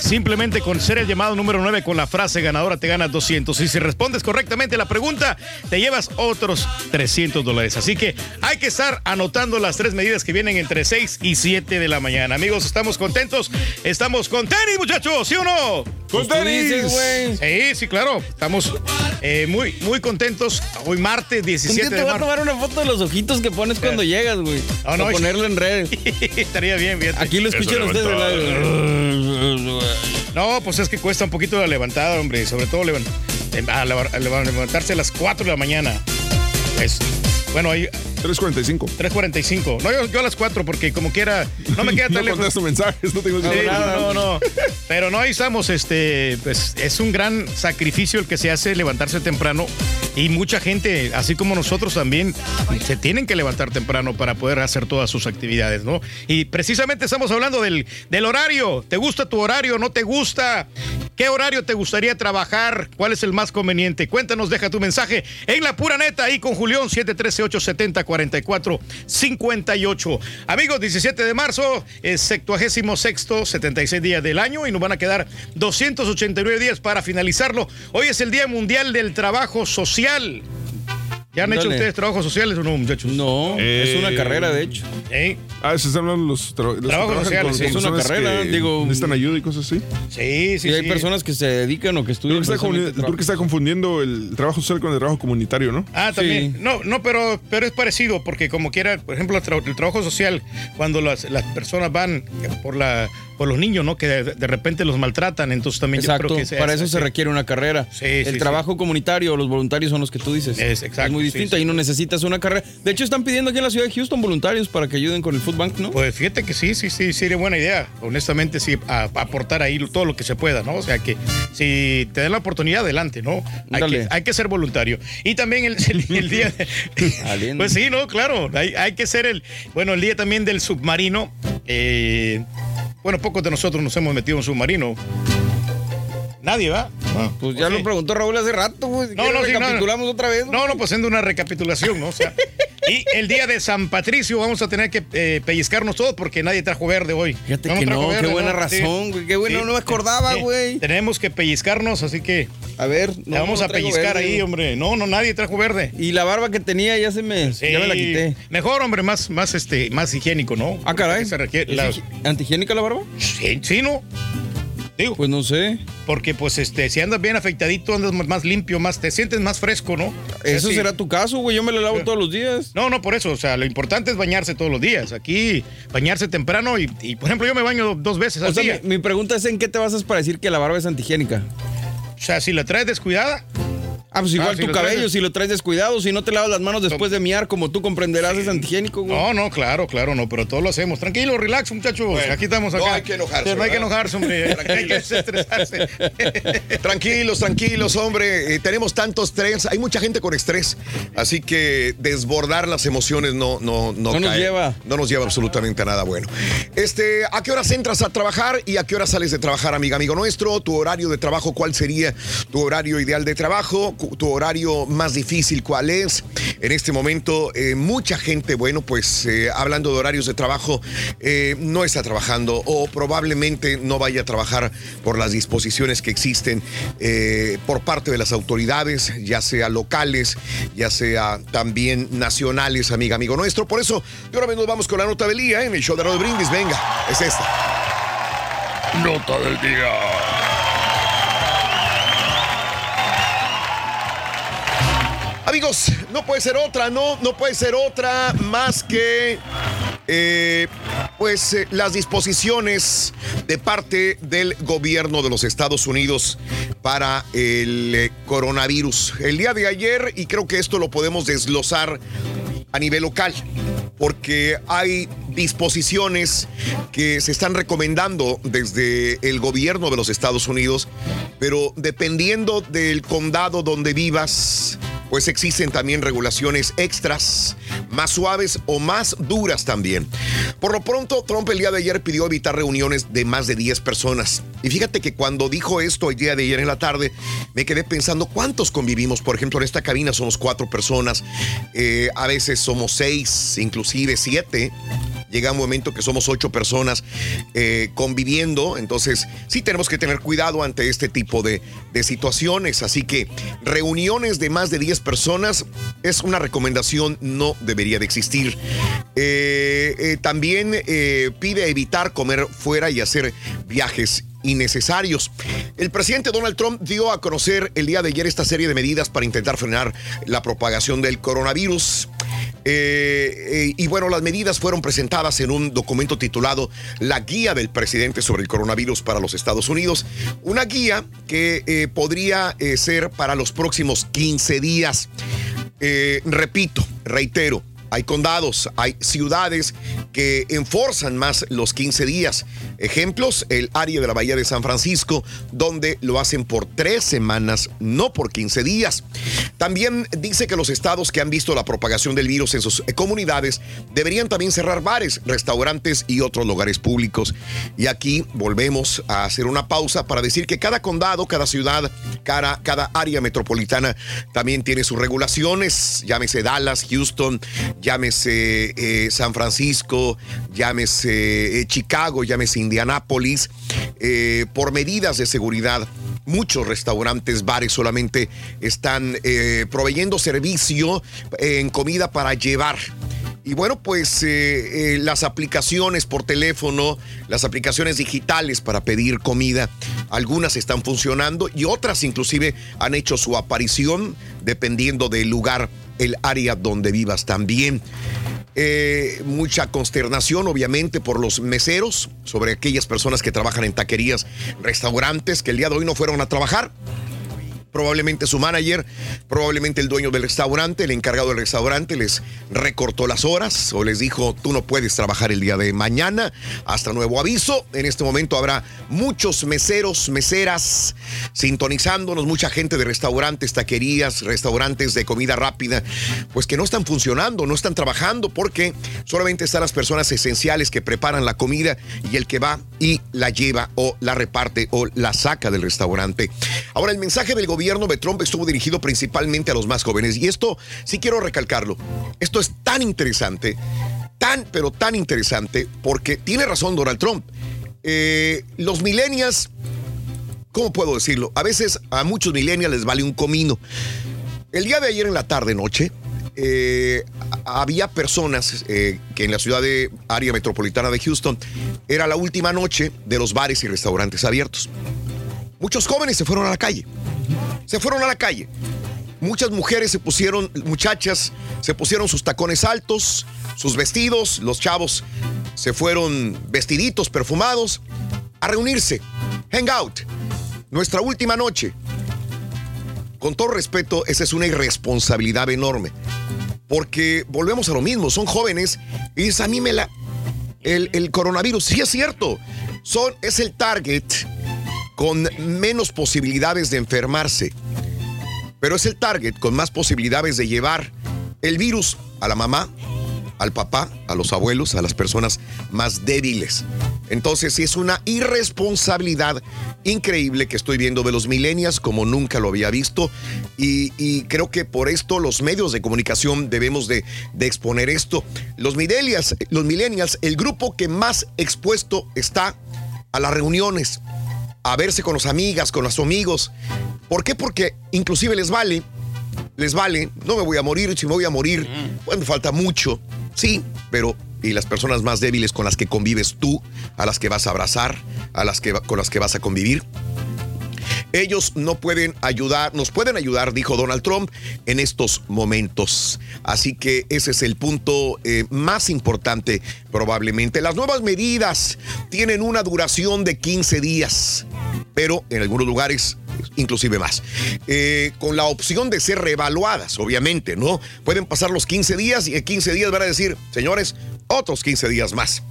Simplemente con ser el llamado número 9 con la frase ganadora te ganas 200. Y si respondes correctamente la pregunta, te llevas otros 300 dólares. Así que hay que estar anotando las tres medidas que vienen entre 6 y 7 de la mañana. Amigos, estamos contentos. Estamos con tenis, muchachos, ¿sí o no? Con tenis. Sí, sí, claro. Estamos eh, muy, muy contentos. Hoy martes Un 17 día te voy a tomar una foto de los ojitos que pones cuando llegas, güey. No, no, Para ponerlo en redes. Estaría bien, fíjate. Aquí lo escuchan ustedes, ¿verdad? No, pues es que cuesta un poquito la levantada, hombre. Sobre todo levan- eh, a levantarse a las 4 de la mañana. Es, bueno, ahí. 3.45. 3.45. No, yo, yo a las 4 porque como quiera, no me queda tan No mensajes, no tengo Sí, nada. no, no. Pero no, ahí estamos, este, pues es un gran sacrificio el que se hace levantarse temprano y mucha gente, así como nosotros también, se tienen que levantar temprano para poder hacer todas sus actividades, ¿no? Y precisamente estamos hablando del, del horario. ¿Te gusta tu horario? ¿No te gusta? ¿Qué horario te gustaría trabajar? ¿Cuál es el más conveniente? Cuéntanos, deja tu mensaje en la pura neta ahí con Julián 713-870-4458. Amigos, 17 de marzo, es 76 76 días del año y nos van a quedar 289 días para finalizarlo. Hoy es el Día Mundial del Trabajo Social. ¿Ya han hecho ustedes trabajos sociales o no, muchachos? No, es una carrera, de hecho. ¿Eh? Ah, se están hablando los, tra- los Trabajos sociales, con sí. Es una carrera, que digo- Necesitan ayuda y cosas así. Sí, sí, Y hay sí. personas que se dedican o que Creo estudian. que creo que está confundiendo el trabajo social con el trabajo comunitario, ¿no? Ah, también. No, no, pero, pero es parecido, porque como quiera, por ejemplo, el, tra- el trabajo social, cuando las, las personas van por la por los niños, ¿no? Que de, de repente los maltratan, entonces también yo creo que para eso se requiere una carrera. Sí, el sí, trabajo comunitario o los voluntarios son los que tú dices. Es exacto. muy distinto. Ahí no necesitas una carrera. De hecho, están pidiendo aquí en la ciudad de Houston voluntarios para que ayuden con el Food Bank, ¿no? Pues fíjate que sí, sí, sí, sería buena idea. Honestamente, sí, a- a aportar ahí todo lo que se pueda, ¿no? O sea que si te dan la oportunidad, adelante, ¿no? Hay que, hay que ser voluntario. Y también el, el- el día. de- pues sí, ¿no? Claro, hay, hay que ser el. Bueno, el día también del submarino. eh, bueno, pocos de nosotros nos hemos metido en submarino. Nadie, ¿va? Pues ya lo preguntó Raúl hace rato, güey. Si No, no, sí, no, recapitulamos no. otra vez. No, no, pues haciendo una recapitulación, ¿no? O sea, y el día de San Patricio vamos a tener que eh, pellizcarnos todos porque nadie trajo verde hoy. Fíjate No que no, verde, qué buena ¿no? razón, güey, qué bueno, no me acordaba, güey. Tenemos que pellizcarnos, así que. A ver, le vamos no a pellizcar verde. ahí, hombre. No, no, nadie trajo verde. Y la barba que tenía ya se me. Ya me la Sí. quité. Mejor, hombre, más, más, este, más higiénico, ¿no? Ah, caray. Se requiere- ¿Es la- higi- ¿Antihigiénica la barba? Sí, sí, ¿no? Digo. Pues no sé. Porque, pues, este, si andas bien afeitadito, andas más- limpio, más, te sientes más fresco, ¿no? Eso Así- será tu caso, güey. Yo me la lavo todos los días. No, no, por eso. O sea, lo importante es bañarse todos los días. Aquí, bañarse temprano y, y, por ejemplo, yo me baño dos veces O al sea, día. mi, mi pregunta es: ¿en qué te basas para decir que la barba es antihigiénica? O sea, si la traes descuidada. Ah, pues igual Ah, tu cabello, si lo traes descuidado, si no te lavas las manos después de miar, como tú comprenderás, es antihigiénico, güey. No, no, claro, claro, no, pero todos lo hacemos. Tranquilo, relax, muchachos. Aquí estamos acá. no hay que enojarse, No hay que enojarse, hombre. hay que estresarse. Tranquilos, tranquilos, hombre. Eh, tenemos tanto estrés. Hay mucha gente con estrés. Así que desbordar las emociones no, no, no, No nos cae. lleva. No nos lleva absolutamente a nada bueno. Este, ¿a qué horas entras a trabajar y a qué horas sales de trabajar, amiga, amigo nuestro? ¿Tu horario de trabajo cuál sería tu horario ideal de trabajo? ¿Tu horario más difícil cuál es? En este momento, eh, mucha gente, bueno, pues eh, hablando de horarios de trabajo, eh, no está trabajando o probablemente no vaya a trabajar por las disposiciones que existen por parte de las autoridades, ya sea locales, ya sea también nacionales, amiga, amigo nuestro. Por eso, de ahora vez vamos con la nota del día en el show de Raúl Brindis. Venga, es esta. Nota del día. Amigos, no puede ser otra, no, no puede ser otra más que eh, pues eh, las disposiciones de parte del gobierno de los Estados Unidos para el eh, coronavirus. El día de ayer, y creo que esto lo podemos desglosar a nivel local, porque hay disposiciones que se están recomendando desde el gobierno de los Estados Unidos, pero dependiendo del condado donde vivas, pues existen también regulaciones extras, más suaves o más duras también. Por lo pronto, Trump el día de ayer pidió evitar reuniones de más de 10 personas. Y fíjate que cuando dijo esto el día de ayer en la tarde, me quedé pensando cuántos convivimos. Por ejemplo, en esta cabina somos cuatro personas, eh, a veces somos seis, inclusive siete llega un momento que somos ocho personas eh, conviviendo, entonces sí tenemos que tener cuidado ante este tipo de, situaciones, así que reuniones de más de 10 personas es una recomendación, no debería de existir. Eh, eh, también pide evitar comer fuera y hacer viajes innecesarios. El presidente Donald Trump dio a conocer el día de ayer esta serie de medidas para intentar frenar la propagación del coronavirus. Eh, eh, y bueno, las medidas fueron presentadas en un documento titulado La Guía del Presidente sobre el Coronavirus para los Estados Unidos. Una guía que eh, podría ser para los próximos 15 días. Repito, reitero, hay condados, hay ciudades que enforzan más los 15 días. Ejemplos, el área de la Bahía de San Francisco, donde lo hacen por tres semanas, no por 15 días. También dice que los estados que han visto la propagación del virus en sus comunidades deberían también cerrar bares, restaurantes y otros lugares públicos. Y aquí volvemos a hacer una pausa para decir que cada condado, cada ciudad, cada, cada área metropolitana también tiene sus regulaciones, llámese Dallas, Houston, llámese eh, San Francisco, llámese eh, Chicago, llámese Indianápolis, eh, por medidas de seguridad. Muchos restaurantes, bares solamente están proveyendo servicio en comida para llevar. Y bueno, pues las aplicaciones por teléfono, las aplicaciones digitales para pedir comida, algunas están funcionando y otras inclusive han hecho su aparición dependiendo del lugar, el área donde vivas también. Eh, mucha consternación, obviamente, por los meseros, sobre aquellas personas que trabajan en taquerías, restaurantes, que el día de hoy no fueron a trabajar. Probablemente su manager, probablemente el dueño del restaurante, el encargado del restaurante les recortó las horas o les dijo, tú no puedes trabajar el día de mañana hasta nuevo aviso. En este momento habrá muchos meseros, meseras sintonizándonos, mucha gente de restaurantes, taquerías, restaurantes de comida rápida, pues que no están funcionando, no están trabajando porque solamente están las personas esenciales que preparan la comida y el que va y la lleva o la reparte o la saca del restaurante. Ahora, el mensaje del gobierno de Trump estuvo dirigido principalmente a los más jóvenes y esto sí quiero recalcarlo. Esto es tan interesante, tan, pero tan interesante porque tiene razón Donald Trump. Eh, los millennials, ¿cómo puedo decirlo? A veces a muchos millennials les vale un comino. El día de ayer en la tarde, noche, eh, había personas eh, que en la ciudad de área metropolitana de Houston era la última noche de los bares y restaurantes abiertos. Muchos jóvenes se fueron a la calle. Se fueron a la calle. Muchas mujeres se pusieron, muchachas, se pusieron sus tacones altos, sus vestidos, los chavos se fueron vestiditos, perfumados, a reunirse. Hang out. Nuestra última noche. Con todo respeto, esa es una irresponsabilidad enorme. Porque volvemos a lo mismo, son jóvenes y dices, a mí me la... El, el coronavirus, sí es cierto, son, es el target con menos posibilidades de enfermarse. Pero es el target con más posibilidades de llevar el virus a la mamá, al papá, a los abuelos, a las personas más débiles. Entonces, es una irresponsabilidad increíble que estoy viendo de los millennials como nunca lo había visto. Y, y creo que por esto los medios de comunicación debemos de, de exponer esto. Los millennials, los millennials, el grupo que más expuesto está a las reuniones, a verse con las amigas, con los amigos. ¿Por qué? Porque inclusive les vale, les vale, no me voy a morir, si me voy a morir, pues me falta mucho, sí, pero y las personas más débiles con las que convives tú, a las que vas a abrazar, a las que con las que vas a convivir. Ellos no pueden ayudar, nos pueden ayudar, dijo Donald Trump, en estos momentos. Así que ese es el punto eh, más importante probablemente. Las nuevas medidas tienen una duración de 15 días, pero en algunos lugares inclusive más. Eh, con la opción de ser reevaluadas, obviamente, ¿no? Pueden pasar los 15 días y en 15 días van a decir, señores, otros 15 días más.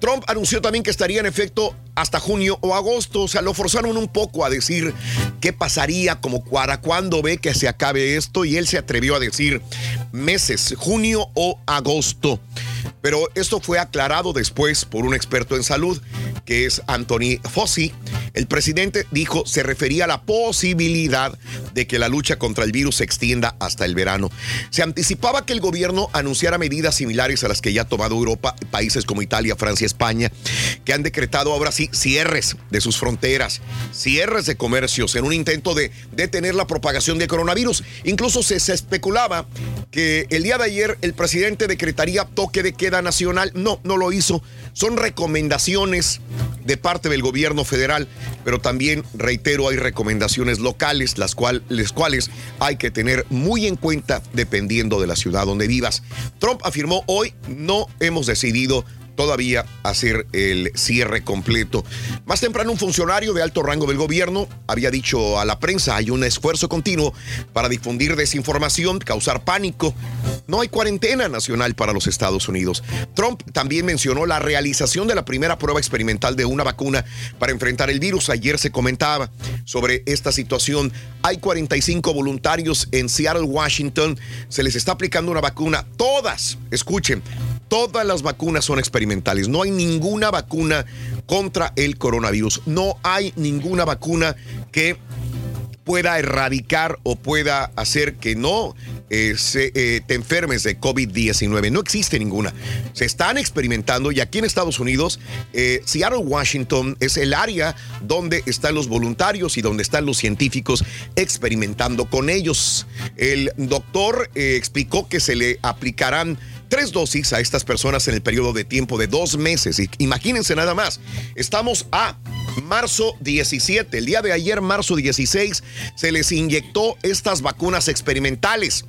Trump anunció también que estaría en efecto hasta junio o agosto, o sea, lo forzaron un poco a decir qué pasaría, como para cuándo ve que se acabe esto, y él se atrevió a decir meses, junio o agosto. Pero esto fue aclarado después por un experto en salud, que es Anthony Fauci. El presidente dijo se refería a la posibilidad de que la lucha contra el virus se extienda hasta el verano. Se anticipaba que el gobierno anunciara medidas similares a las que ya ha tomado Europa, países como Italia, Francia, España, que han decretado ahora sí cierres de sus fronteras, cierres de comercios en un intento de detener la propagación del coronavirus. Incluso se, se especulaba que el día de ayer el presidente decretaría toque de queda nacional. No, no lo hizo. Son recomendaciones de parte del gobierno federal, pero también, reitero, hay recomendaciones locales, las, cual, las cuales hay que tener muy en cuenta dependiendo de la ciudad donde vivas. Trump afirmó hoy, no hemos decidido todavía hacer el cierre completo. Más temprano, un funcionario de alto rango del gobierno había dicho a la prensa, hay un esfuerzo continuo para difundir desinformación, causar pánico. No hay cuarentena nacional para los Estados Unidos. Trump también mencionó la realización de la primera prueba experimental de una vacuna para enfrentar el virus. Ayer se comentaba sobre esta situación. Hay 45 voluntarios en Seattle, Washington. Se les está aplicando una vacuna. Todas, escuchen, Todas las vacunas son experimentales. No hay ninguna vacuna contra el coronavirus. No hay ninguna vacuna que pueda erradicar o pueda hacer que no eh, se, eh, te enfermes de COVID-19. No existe ninguna. Se están experimentando y aquí en Estados Unidos, eh, Seattle, Washington es el área donde están los voluntarios y donde están los científicos experimentando con ellos. El doctor explicó que se le aplicarán tres dosis a estas personas en el periodo de tiempo de dos meses. Imagínense nada más, estamos a marzo 17, el día de ayer, marzo 16, se les inyectó estas vacunas experimentales.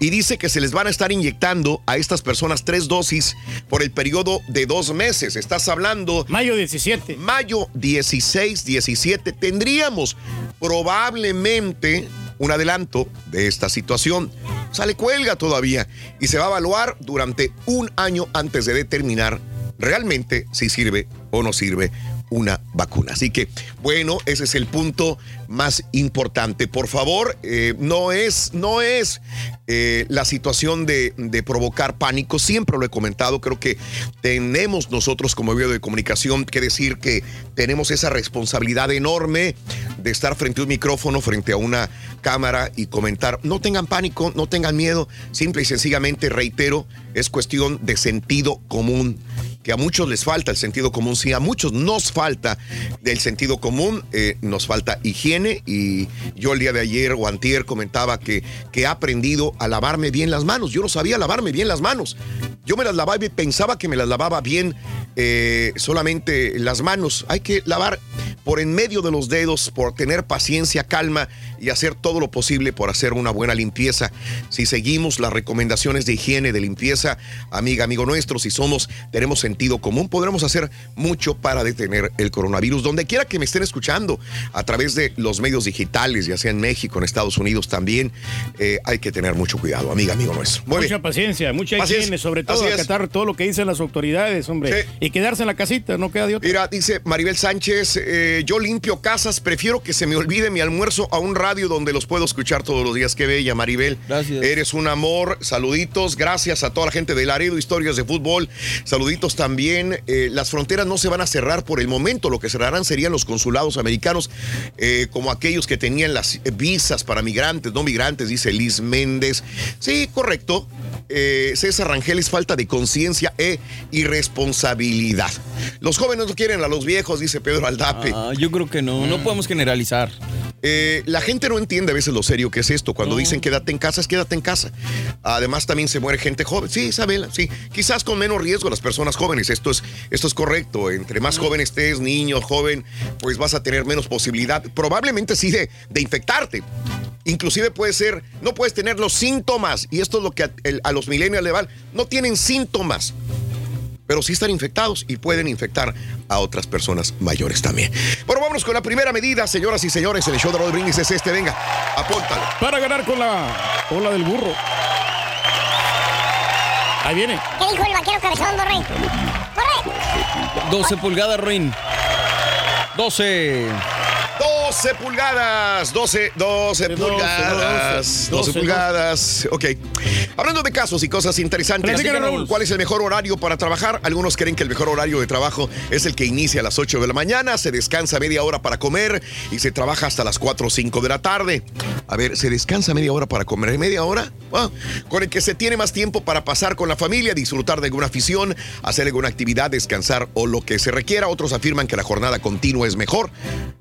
Y dice que se les van a estar inyectando a estas personas tres dosis por el periodo de dos meses. Estás hablando... Mayo 17. Mayo 16, 17. Tendríamos probablemente un adelanto de esta situación. Sale cuelga todavía y se va a evaluar durante un año antes de determinar realmente si sirve o no sirve una vacuna. Así que, bueno, ese es el punto más importante. Por favor, eh, no es, no es eh, la situación de, de, provocar pánico. Siempre lo he comentado. Creo que tenemos nosotros como medio de comunicación que decir que tenemos esa responsabilidad enorme de estar frente a un micrófono, frente a una cámara y comentar. No tengan pánico, no tengan miedo. Simple y sencillamente, reitero, es cuestión de sentido común que a muchos les falta el sentido común, sí, a muchos nos falta del sentido común, eh, nos falta higiene y yo el día de ayer o antier comentaba que, que he aprendido a lavarme bien las manos, yo no sabía lavarme bien las manos, yo me las lavaba y pensaba que me las lavaba bien eh, solamente las manos, hay que lavar por en medio de los dedos, por tener paciencia, calma y hacer todo lo posible por hacer una buena limpieza. Si seguimos las recomendaciones de higiene, de limpieza, amiga, amigo nuestro, si somos, tenemos sentido común, podremos hacer mucho para detener el coronavirus. Donde quiera que me estén escuchando, a través de los medios digitales, ya sea en México, en Estados Unidos también, eh, hay que tener mucho cuidado, amiga, amigo nuestro. Muy mucha bien. paciencia, mucha paciencia. higiene, sobre todo acatar todo lo que dicen las autoridades, hombre. Sí. Y quedarse en la casita, no queda de otra. Mira, dice Maribel Sánchez, eh, yo limpio casas, prefiero que se me olvide mi almuerzo a un radio donde los puedo escuchar todos los días. Qué bella, Maribel. Gracias. Eres un amor. Saluditos. Gracias a toda la gente de Laredo, historias de fútbol. Saluditos también. Eh, las fronteras no se van a cerrar por el momento. Lo que cerrarán serían los consulados americanos, eh, como aquellos que tenían las visas para migrantes, no migrantes, dice Liz Méndez. Sí, correcto. Eh, César Rangel es falta de conciencia e irresponsabilidad. Los jóvenes no quieren a los viejos, dice Pedro Aldape. Ah, yo creo que no, no podemos generalizar. Eh, la gente no entiende a veces lo serio que es esto. Cuando no. dicen quédate en casa, es quédate en casa. Además, también se muere gente joven. Sí, Isabela, sí. Quizás con menos riesgo las personas jóvenes. Esto es, esto es correcto. Entre más joven estés, niño, joven, pues vas a tener menos posibilidad, probablemente sí, de, de infectarte. Inclusive puede ser, no puedes tener los síntomas. Y esto es lo que a, el, a los millennials le van. No tienen síntomas pero sí están infectados y pueden infectar a otras personas mayores también. Bueno, vámonos con la primera medida, señoras y señores. El show de Rod Brindis es este. Venga, apóntalo. Para ganar con la ola del burro. Ahí viene. ¿Qué dijo el vaquero cabezón, Borre? ¡Corre! 12 pulgadas, Ruin. 12. 12 pulgadas, 12, 12 pulgadas, 12, 12 pulgadas. Ok. Hablando de casos y cosas interesantes, ¿cuál es el mejor horario para trabajar? Algunos creen que el mejor horario de trabajo es el que inicia a las 8 de la mañana, se descansa media hora para comer y se trabaja hasta las 4 o 5 de la tarde. A ver, ¿se descansa media hora para comer? ¿Media hora? Ah, con el que se tiene más tiempo para pasar con la familia, disfrutar de alguna afición, hacer alguna actividad, descansar o lo que se requiera. Otros afirman que la jornada continua es mejor.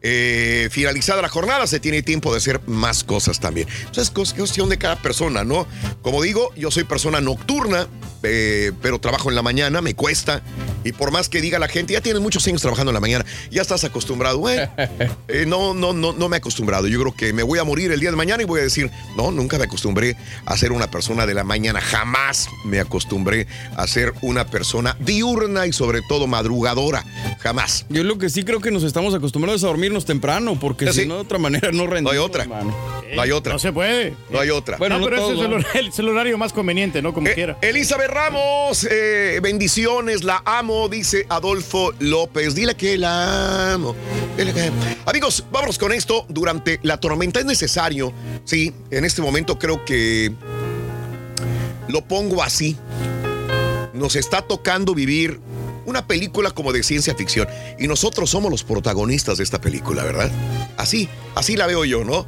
Eh, finalizada la jornada, se tiene tiempo de hacer más cosas también. Entonces, es cuestión de cada persona, ¿no? Como digo, yo soy persona nocturna, eh, pero trabajo en la mañana, me cuesta. Y por más que diga la gente, ya tienes muchos años trabajando en la mañana, ya estás acostumbrado. Eh, eh, no, no, no, no me he acostumbrado. Yo creo que me voy a morir el día de mañana y voy a decir, no, nunca me acostumbré a ser una persona de la mañana. Jamás me acostumbré a ser una persona diurna y sobre todo madrugadora. Jamás. Yo lo que sí creo que nos estamos acostumbrados a dormirnos temprano, porque si no, de otra manera no rendimos. No hay otra. No hay otra. No se puede. No hay otra. Bueno, no, pero ese es el, el, horario más conveniente, ¿no? Como eh, quiera. Elizabeth Ramos, eh, bendiciones, la amo, dice Adolfo López. Dile que la amo. Dile que... Amigos, vámonos con esto. Durante la tormenta es necesario, sí, en este momento creo que lo pongo así. Nos está tocando vivir una película como de ciencia ficción. Y nosotros somos los protagonistas de esta película, ¿verdad? Así, así la veo yo, ¿no?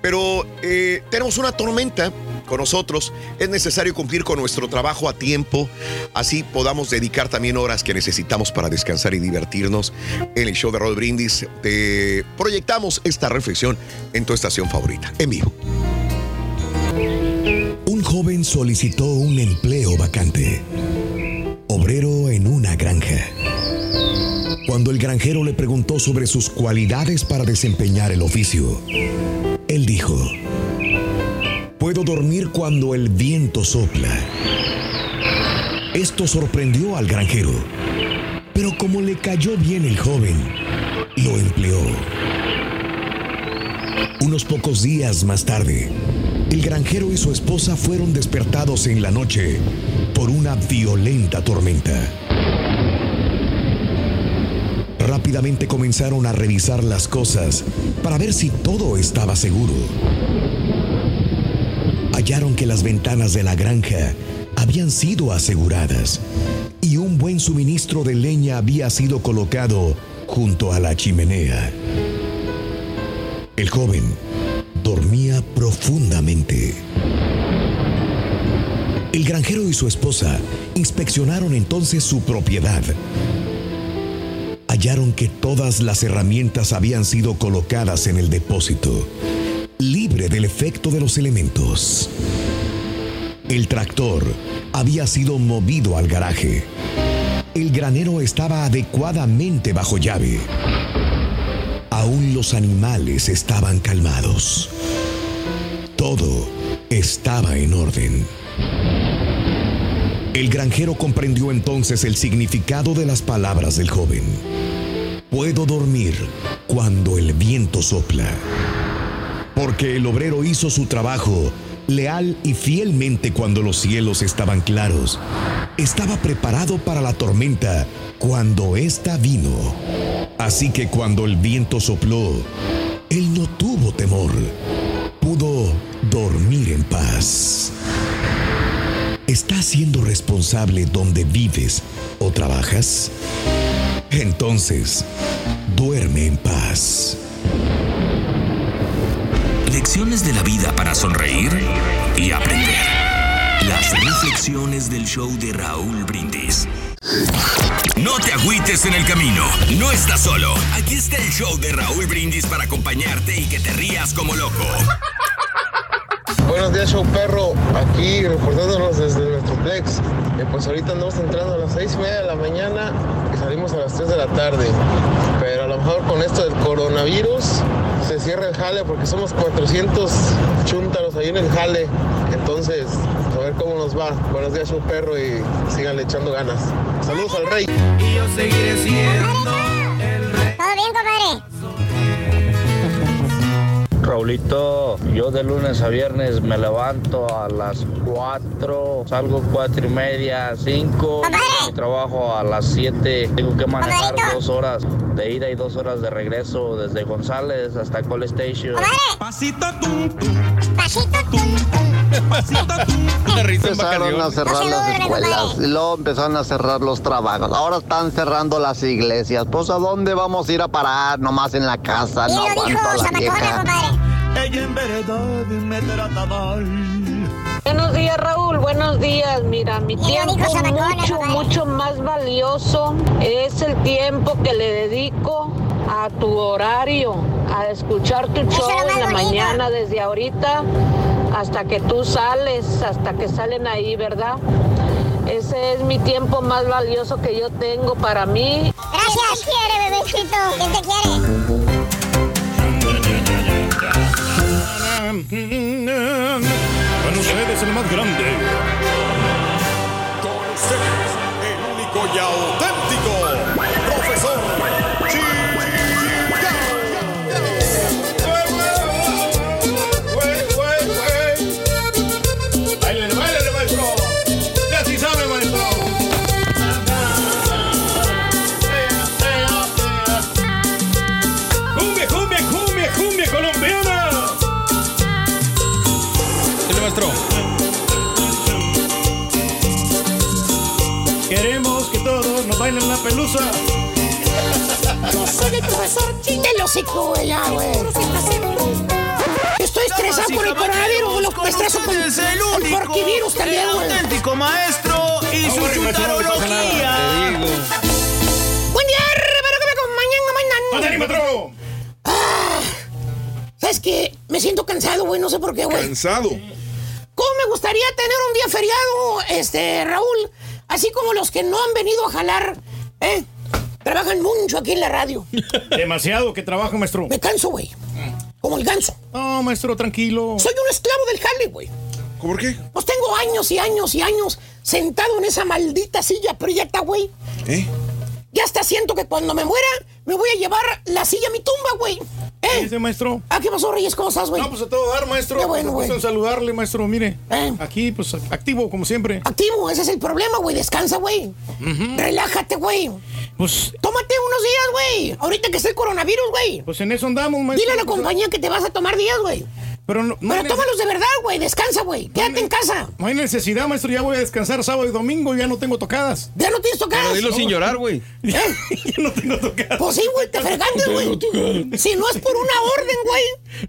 Pero eh, tenemos una tormenta con nosotros. Es necesario cumplir con nuestro trabajo a tiempo. Así podamos dedicar también horas que necesitamos para descansar y divertirnos. En el show de Rod Brindis te proyectamos esta reflexión en tu estación favorita, en vivo. Un joven solicitó un empleo vacante obrero en una granja. Cuando el granjero le preguntó sobre sus cualidades para desempeñar el oficio, él dijo, puedo dormir cuando el viento sopla. Esto sorprendió al granjero, pero como le cayó bien el joven, lo empleó. Unos pocos días más tarde, el granjero y su esposa fueron despertados en la noche por una violenta tormenta. Rápidamente comenzaron a revisar las cosas para ver si todo estaba seguro. Hallaron que las ventanas de la granja habían sido aseguradas y un buen suministro de leña había sido colocado junto a la chimenea. El joven dormía profundamente. El granjero y su esposa inspeccionaron entonces su propiedad. Hallaron que todas las herramientas habían sido colocadas en el depósito, libre del efecto de los elementos. El tractor había sido movido al garaje. El granero estaba adecuadamente bajo llave. Aún los animales estaban calmados. Todo estaba en orden. El granjero comprendió entonces el significado de las palabras del joven. Puedo dormir cuando el viento sopla. Porque el obrero hizo su trabajo leal y fielmente cuando los cielos estaban claros. Estaba preparado para la tormenta cuando ésta vino. Así que cuando el viento sopló, él no tuvo temor. Pudo dormir en paz. ¿Estás siendo responsable donde vives o trabajas? Entonces, duerme en paz. Lecciones de la vida para sonreír y aprender. Las reflexiones del show de Raúl Brindis. No te agüites en el camino, no estás solo. Aquí está el show de Raúl Brindis para acompañarte y que te rías como loco. Buenos días, show perro. Aquí reportándonos desde nuestro Plex. Eh, pues ahorita andamos entrando a las seis y media de la mañana y salimos a las 3 de la tarde. Pero a lo mejor con esto del coronavirus se cierra el jale porque somos 400 chúntaros ahí en el jale. Entonces, a ver cómo nos va. Buenos días, show perro y síganle echando ganas. Saludos al rey. Y yo seguiré siendo. ¿Todo bien, compadre? Raulito, yo de lunes a viernes me levanto a las 4, salgo 4 y media, 5, y trabajo a las 7. Tengo que manejar dos horas de ida y dos horas de regreso desde González hasta Call Station. Pasito tum tum. Pasito tum Pasito tum Empezaron a cerrar las escuelas y luego empezaron a cerrar los trabajos. Ahora están cerrando las iglesias. Pues a dónde vamos a ir a parar? Nomás en la casa. No aguanto a la vieja. Ella en verdad me trata mal. Buenos días, Raúl. Buenos días. Mira, mi tiempo mucho, mucho más valioso es el tiempo que le dedico a tu horario, a escuchar tu show en la mañana desde ahorita hasta que tú sales, hasta que salen ahí, ¿verdad? Ese es mi tiempo más valioso que yo tengo para mí. Gracias. ¿Quién te quiere, bebecito? ¿Quién te quiere? Con ustedes el más grande. Con ustedes, el único y auténtico, nos bailen la pelusa. Yo soy el profesor Ching. Te lo hocico, güey, ya, güey. Estoy estresado por el coronavirus, lo me estreso con el el porquivirus también, güey. auténtico maestro y su chutarología. Buen día, espero que me acompañen mañana. ¡Ándale, maestro! Ah, ¿Sabes qué? Me siento cansado, güey, no sé por qué, güey. Cansado. ¿Cómo me gustaría tener un día feriado, este, Raúl? Así como los que no han venido a jalar, ¿eh? Trabajan mucho aquí en la radio. Demasiado que trabajo, maestro. Me canso, güey. Como el ganso. No, maestro, tranquilo. Soy un esclavo del jale, güey. ¿Por qué? Pues tengo años y años y años sentado en esa maldita silla prieta, güey. ¿Eh? Ya hasta siento que cuando me muera me voy a llevar la silla a mi tumba, güey. ¿Eh? Dice, maestro. Ah, ¿qué pasó, Reyes? ¿Cómo estás, güey? No, pues a todo dar, maestro. Qué bueno, Me güey. en saludarle, maestro. Mire, aquí, pues activo, como siempre. Activo, ese es el problema, güey. Descansa, güey. Relájate, güey. Pues, Tómate unos días, güey. Ahorita que está el coronavirus, güey. pues en eso andamos, maestro. Dile a la compañía que te vas a tomar días, güey. Pero no, no Pero tómalos de verdad, güey. Descansa, güey. Quédate en casa. No hay necesidad, maestro. Ya voy a descansar sábado y domingo. Ya no tengo tocadas. Ya no tienes tocadas. Pero dilo sin llorar, güey. ¿Eh? Pues sí, güey, te fregaste, güey. Si no es por una orden, güey,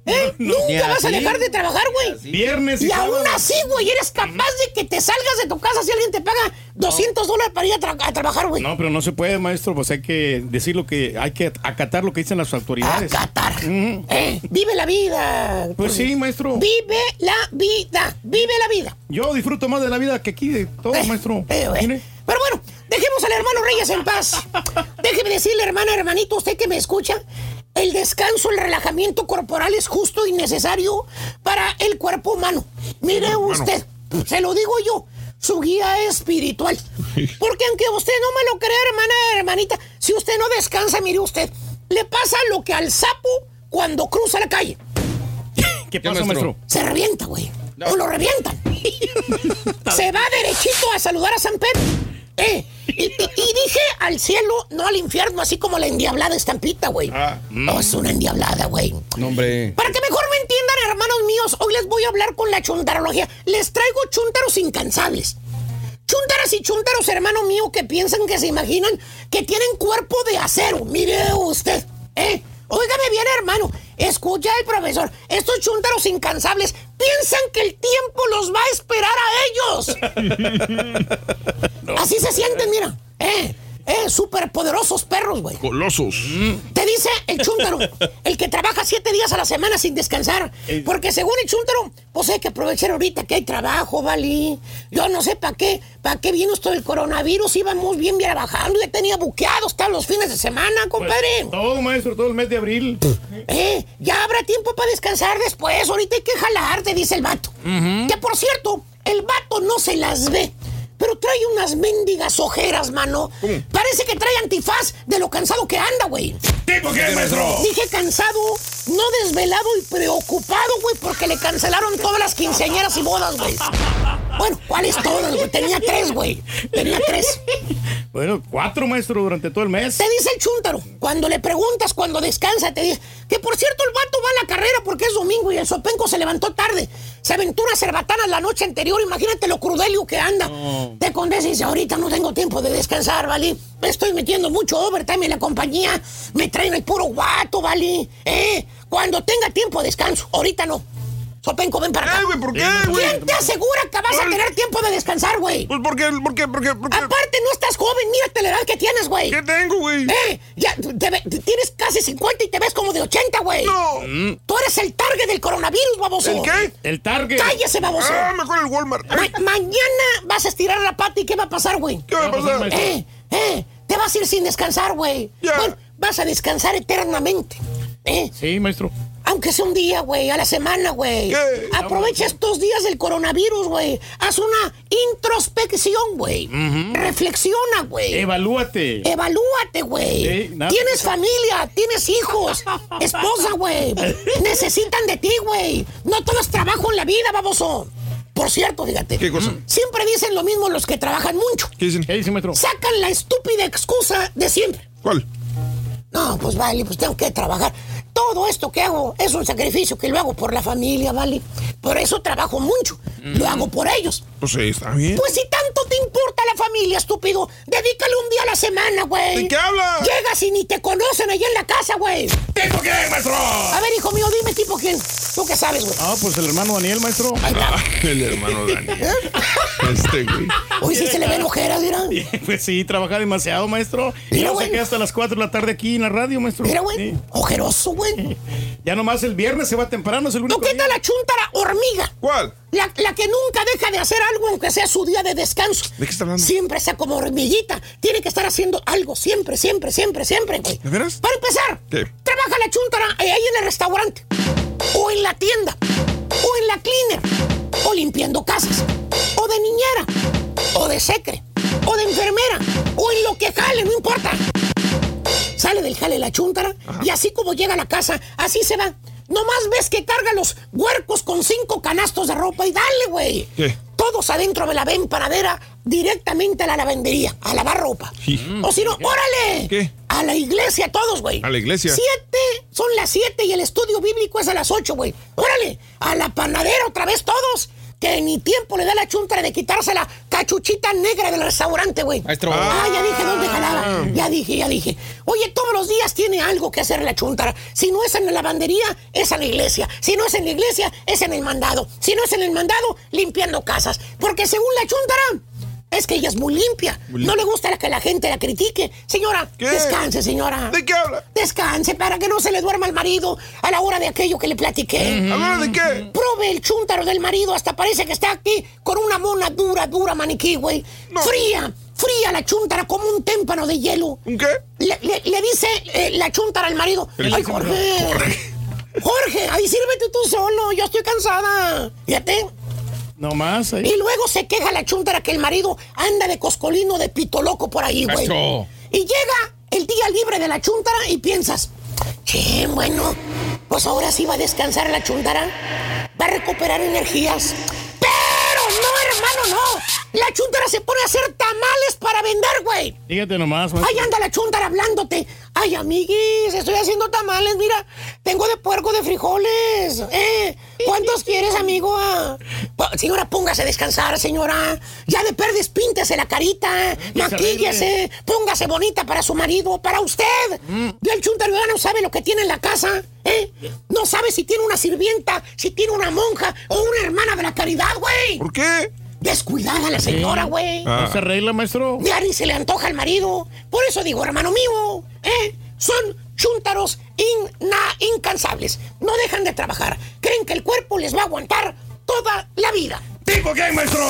¿eh? No, no. nunca vas a dejar de trabajar, güey. Viernes y Y aún así, güey, eres capaz de que te salgas de tu casa si alguien te paga 200 dólares para ir a, tra- a trabajar, güey. No, pero no se puede, maestro. Pues hay que decir lo que. Hay que acatar lo que dicen las autoridades. Acatar. Eh, vive la vida. Pues sí, maestro. Vive la vida. Vive la vida. Yo disfruto más de la vida que aquí de todo, maestro. Mire. Pero bueno, dejemos al hermano Reyes en paz. Déjeme decirle, hermana, hermanito, usted que me escucha, el descanso, el relajamiento corporal es justo y necesario para el cuerpo humano. Mire usted, se lo digo yo, su guía espiritual. Porque aunque usted no me lo crea, hermana, hermanita, si usted no descansa, mire usted, le pasa lo que al sapo cuando cruza la calle. ¿Qué pasa, maestro? Se revienta, güey. O lo revientan. Se va derechito a saludar a San Pedro. Eh, y, y- y dije al cielo, no al infierno, así como la endiablada estampita, güey. No es una endiablada, güey. No, hombre. Para que mejor me entiendan, hermanos míos, hoy les voy a hablar con la chuntarología. Les traigo chuntaros incansables. Chuntaras y chuntaros, hermano mío, que piensan que se imaginan que tienen cuerpo de acero. Mire usted, ¿eh? Óigame bien, hermano. Escucha el profesor. Estos chuntaros incansables piensan que el tiempo los va a esperar a ellos. Así se sienten, mira. ¿Eh? ¿Eh? Superpoderosos perros, güey. Colosos. Te dice el chúntaro, el que trabaja siete días a la semana sin descansar. Porque según el chúntaro, pues hay que aprovechar ahorita que hay trabajo, ¿vale? Yo no sé para qué, para qué vino esto del coronavirus. Íbamos bien trabajando, ya tenía buqueados hasta los fines de semana, compadre. Todo, maestro, todo el mes de abril. Eh, ya habrá tiempo para descansar después. Ahorita hay que jalar, te dice el vato. Que por cierto, el vato no se las ve. Pero trae unas mendigas ojeras, mano. Parece que trae antifaz de lo cansado que anda, güey. ¿Tipo qué, maestro? Dije cansado, no desvelado y preocupado, güey, porque le cancelaron todas las quinceañeras y bodas, güey. Bueno, ¿cuáles todas, güey? Tenía tres, güey. Tenía tres. Bueno, cuatro, maestro, durante todo el mes. Te dice el chúntaro, cuando le preguntas cuando descansa, te dice que por cierto el vato va a la carrera porque es domingo y el sopenco se levantó tarde. Se aventó una cerbatana la noche anterior, imagínate lo crudelio que anda. Te condesa y dice, ahorita no tengo tiempo de descansar, ¿vale? Me estoy metiendo mucho overtime en la compañía. Me traen el puro guato, ¿vale? ¿Eh? Cuando tenga tiempo descanso, ahorita no. Sopenco, ven para acá. güey, ¿por qué, güey? ¿Quién te asegura que vas a tener tiempo de descansar, güey? Pues, ¿por qué? ¿Por qué? ¿Por qué? ¿Por qué? Aparte, no estás joven, mírate la edad que tienes, güey. ¿Qué tengo, güey? Eh, ya, te ve- tienes casi 50 y te ves como de 80, güey. No. Tú eres el target del coronavirus, baboso. ¿El qué? El target. Cállese, baboso. Ah, mejor el Walmart. Ma- mañana vas a estirar la pata y ¿qué va a pasar, güey? ¿Qué va a pasar? maestro? Eh, eh, te vas a ir sin descansar, güey. Ya. Bueno, vas a descansar eternamente. Eh, Sí, maestro. Aunque sea un día, güey, a la semana, güey. ¿Qué? Aprovecha estos días del coronavirus, güey. Haz una introspección, güey. Reflexiona, güey. Evalúate. Evalúate, güey. Tienes familia, tienes hijos, esposa, güey. Necesitan de ti, güey. No todo es trabajo en la vida, baboso. Por cierto, fíjate. ¿Qué cosa? Siempre dicen lo mismo los que trabajan mucho. ¿Qué dicen? ¿Qué dice, maestro? Sacan la estúpida excusa de siempre. ¿Cuál? No, pues vale, pues tengo que trabajar. Todo esto que hago es un sacrificio que lo hago por la familia, ¿vale? Por eso trabajo mucho. Lo hago por ellos. Pues sí, está bien. Pues si tanto te importa la familia, estúpido, dedícale un día a la semana, güey. ¿De qué hablas? Llegas y ni te conocen allá en la casa, güey. ¿Tipo qué, maestro? A ver, hijo mío, dime tipo quién. ¿Tú qué sabes, güey? Ah, pues el hermano Daniel, maestro. Ahí está. Ah, el hermano Daniel. Este, güey. Hoy sí se le ven ojeras, mira. Pues sí, trabaja demasiado, maestro. Y Mira, no güey. se queda hasta las 4 de la tarde aquí en la radio, maestro. Mira, güey. Sí. Ojeroso, güey. Ya nomás el viernes se va temprano, es el ¿No único qué día. tal la chuntara hormiga? ¿Cuál? La, la que nunca deja de hacer algo aunque sea su día de descanso. ¿De qué está hablando? Siempre está como hormiguita. Tiene que estar haciendo algo siempre, siempre, siempre, siempre, güey. ¿De veras? Para empezar, ¿Qué? trabaja la chuntara eh, ahí en el restaurante, o en la tienda, o en la cleaner, o limpiando casas, o de niñera, o de secre, o de enfermera, o en lo que jale, no importa. Sale del jale la chuntara y así como llega a la casa, así se va. Nomás ves que carga los huercos con cinco canastos de ropa y dale, güey. ¿Qué? Todos adentro de la ven panadera directamente a la lavandería, a lavar ropa. O si no, órale. ¿Qué? A la iglesia todos, güey. A la iglesia. Siete, son las siete y el estudio bíblico es a las ocho, güey. Órale, a la panadera otra vez todos. Que ni tiempo le da la chuntara de quitarse la cachuchita negra del restaurante, güey. Maestro. Ah, ya dije dónde jalaba. Ya dije, ya dije. Oye, todos los días tiene algo que hacer la chuntara. Si no es en la lavandería, es en la iglesia. Si no es en la iglesia, es en el mandado. Si no es en el mandado, limpiando casas. Porque según la chuntara, es que ella es muy limpia. No le gusta que la gente la critique. Señora, descanse, señora. ¿De qué habla? Descanse para que no se le duerma al marido a la hora de aquello que le platiqué. ¿Habla de qué? Probe el chúntaro del marido, hasta parece que está aquí con una mona dura, dura maniquí, güey. Fría, fría la chúntara como un témpano de hielo. ¿Un qué? Le, le- le dice eh, la chúntara al marido. El- Ay, Jorge. Jorge, ahí sírvete tú solo, yo estoy cansada. Fíjate. No más. ahí. Y luego se queja la chuntara que el marido anda de coscolino de pito loco por ahí, güey. Y llega el día libre de la chuntara y piensas, che, bueno, pues ahora sí va a descansar la chuntara, va a recuperar energías. Pero no, hermano, no. La chuntara se pone a hacer tamales para vender, güey. Fíjate nomás, maestro. Ahí anda la chuntara hablándote. Ay, amiguis, estoy haciendo tamales, mira. Tengo de puerco de frijoles. ¿Eh? ¿Cuántos quieres, amigo? Ah, Señora, póngase a descansar, señora. Ya de perdes, píntese la carita. Maquíllese. Póngase bonita para su marido, para usted. Y el chuntaro ya no sabe lo que tiene en la casa. ¿Eh? No sabe si tiene una sirvienta, si tiene una monja o una hermana de la caridad, güey. ¿Por qué? Descuidada la señora, güey. Ah. ¿No se arregla, maestro? Ya ni se le antoja al marido. Por eso digo, hermano mío, Son chúntaros inna- incansables. No dejan de trabajar. Creen que el cuerpo les va a aguantar toda la vida. ¿Tipo quién, maestro?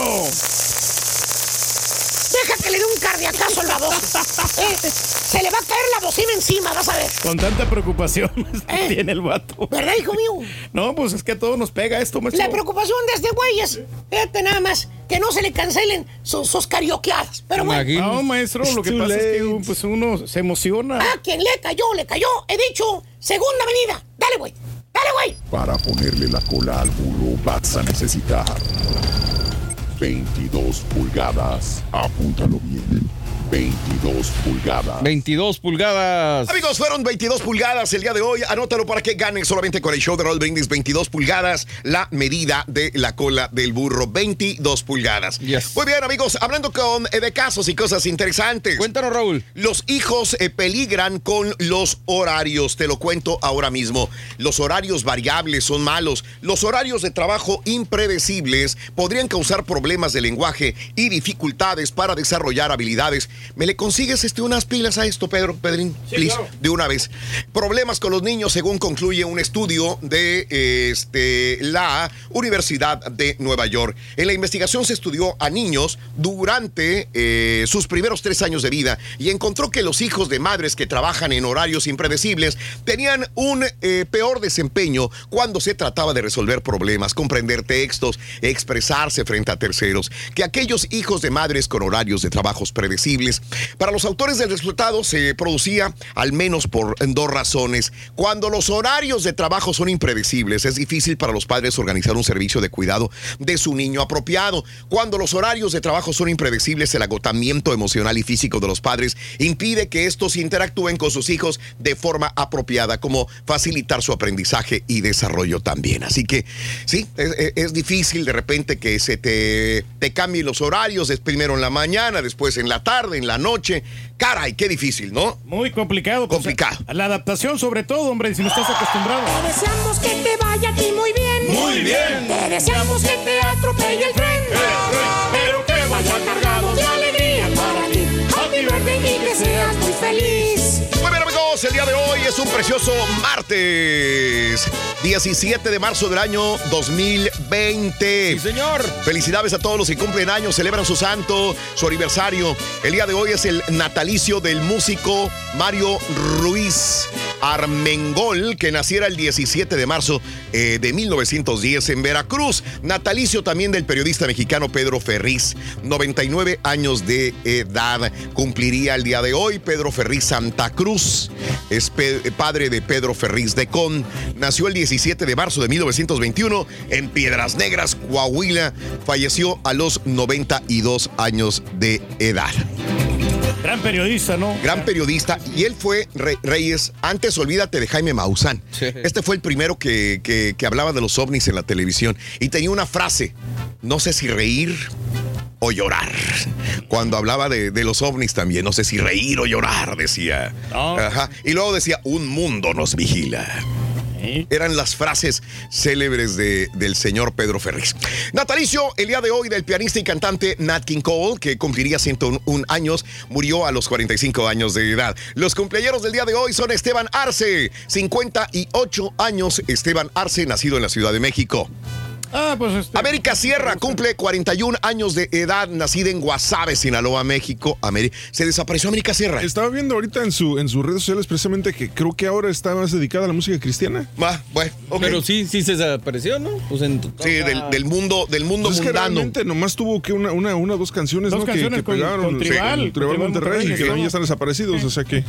Deja que le dé un cardiacazo al babón. ¿eh? Se le va a caer la bocina encima, vas a ver. Con tanta preocupación Eh. tiene el vato. ¿Verdad, hijo mío? No, pues es que a todos nos pega esto, maestro. La preocupación de este güey es, fíjate nada más, que no se le cancelen sus, sus carioqueadas. Pero bueno, No, maestro, lo que pasa es que pues, uno se emociona. a quien le cayó, le cayó. He dicho, segunda venida. Dale, güey. Dale, güey. Para ponerle la cola al burro vas a necesitar 22 pulgadas. Apúntalo bien. 22 pulgadas. 22 pulgadas. Amigos, fueron 22 pulgadas el día de hoy. Anótalo para que ganen solamente con el show de Roll Brindis. 22 pulgadas, la medida de la cola del burro. 22 pulgadas. Muy bien, amigos, hablando con, eh, de casos y cosas interesantes. Cuéntanos, Raúl. Los hijos eh, peligran con los horarios. Te lo cuento ahora mismo. Los horarios variables son malos. Los horarios de trabajo impredecibles podrían causar problemas de lenguaje y dificultades para desarrollar habilidades. ¿Me le consigues este, unas pilas a esto, Pedro? Pedrín, please, de una vez. Problemas con los niños, según concluye un estudio de este, la Universidad de Nueva York. En la investigación se estudió a niños durante eh, sus primeros tres años de vida y encontró que los hijos de madres que trabajan en horarios impredecibles tenían un eh, peor desempeño cuando se trataba de resolver problemas, comprender textos, expresarse frente a terceros, que aquellos hijos de madres con horarios de trabajos predecibles. Para los autores del resultado se producía al menos por dos razones. Cuando los horarios de trabajo son impredecibles, es difícil para los padres organizar un servicio de cuidado de su niño apropiado. Cuando los horarios de trabajo son impredecibles, el agotamiento emocional y físico de los padres impide que estos interactúen con sus hijos de forma apropiada, como facilitar su aprendizaje y desarrollo también. Así que sí, es, difícil de repente que se te, te cambien los horarios, es primero en la mañana, después en la tarde, en la noche. Caray, qué difícil, ¿no? Muy complicado. pues, Complicado. La adaptación, sobre todo, hombre, si no estás acostumbrado. Te deseamos que te vaya a ti muy bien. Muy bien. Te deseamos que te atropelle el tren. Pero que vaya cargado de alegría para ti. Happy birthday y que seas muy feliz. Amigos, el día de hoy es un precioso martes, 17 de marzo del año 2020. Sí, señor. Felicidades a todos los que cumplen años, celebran su santo, su aniversario. El día de hoy es el natalicio del músico Mario Ruiz. Armengol, que naciera el 17 de marzo eh, de 1910 en Veracruz. Natalicio también del periodista mexicano Pedro Ferriz, 99 años de edad. Cumpliría el día de hoy Pedro Ferriz Santa Cruz. Es padre de Pedro Ferriz de Con. Nació el 17 de marzo de 1921 en Piedras Negras, Coahuila. Falleció a los 92 años de edad. Gran periodista, ¿no? Gran periodista. Y él fue, Re- Reyes, antes olvídate de Jaime Maussan. Este fue el primero que, que- que hablaba de los ovnis en la televisión. Y tenía una frase, no sé si reír o llorar. Cuando hablaba de, de los ovnis también, no sé si reír o llorar, decía. Ajá. Y luego decía, un mundo nos vigila. Eran las frases célebres de- del señor Pedro Ferriz. Natalicio, el día de hoy, del pianista y cantante Nat King Cole, que cumpliría 101 años, murió a los 45 años de edad. Los cumpleaños del día de hoy son Esteban Arce, 58 años. Esteban Arce, nacido en la Ciudad de México. Ah, pues este. América Sierra cumple 41 años de edad, nacida en Guasave, Sinaloa, México. Ameri- Se desapareció América Sierra. Estaba viendo ahorita en, su, en sus redes sociales precisamente que creo que ahora está más dedicada a la música cristiana. Va, bueno. Pero sí, sí se desapareció, ¿no? Pues en Sí, del, del mundo, del mundo Pues mundano. realmente nomás tuvo que una, una, dos canciones, Dos ¿no? Que- canciones que, con- pegaron. con Tribal, Sí, con Tribal Tribal Monterrey, Monterrey, y que también ya están desaparecidos, o sea que...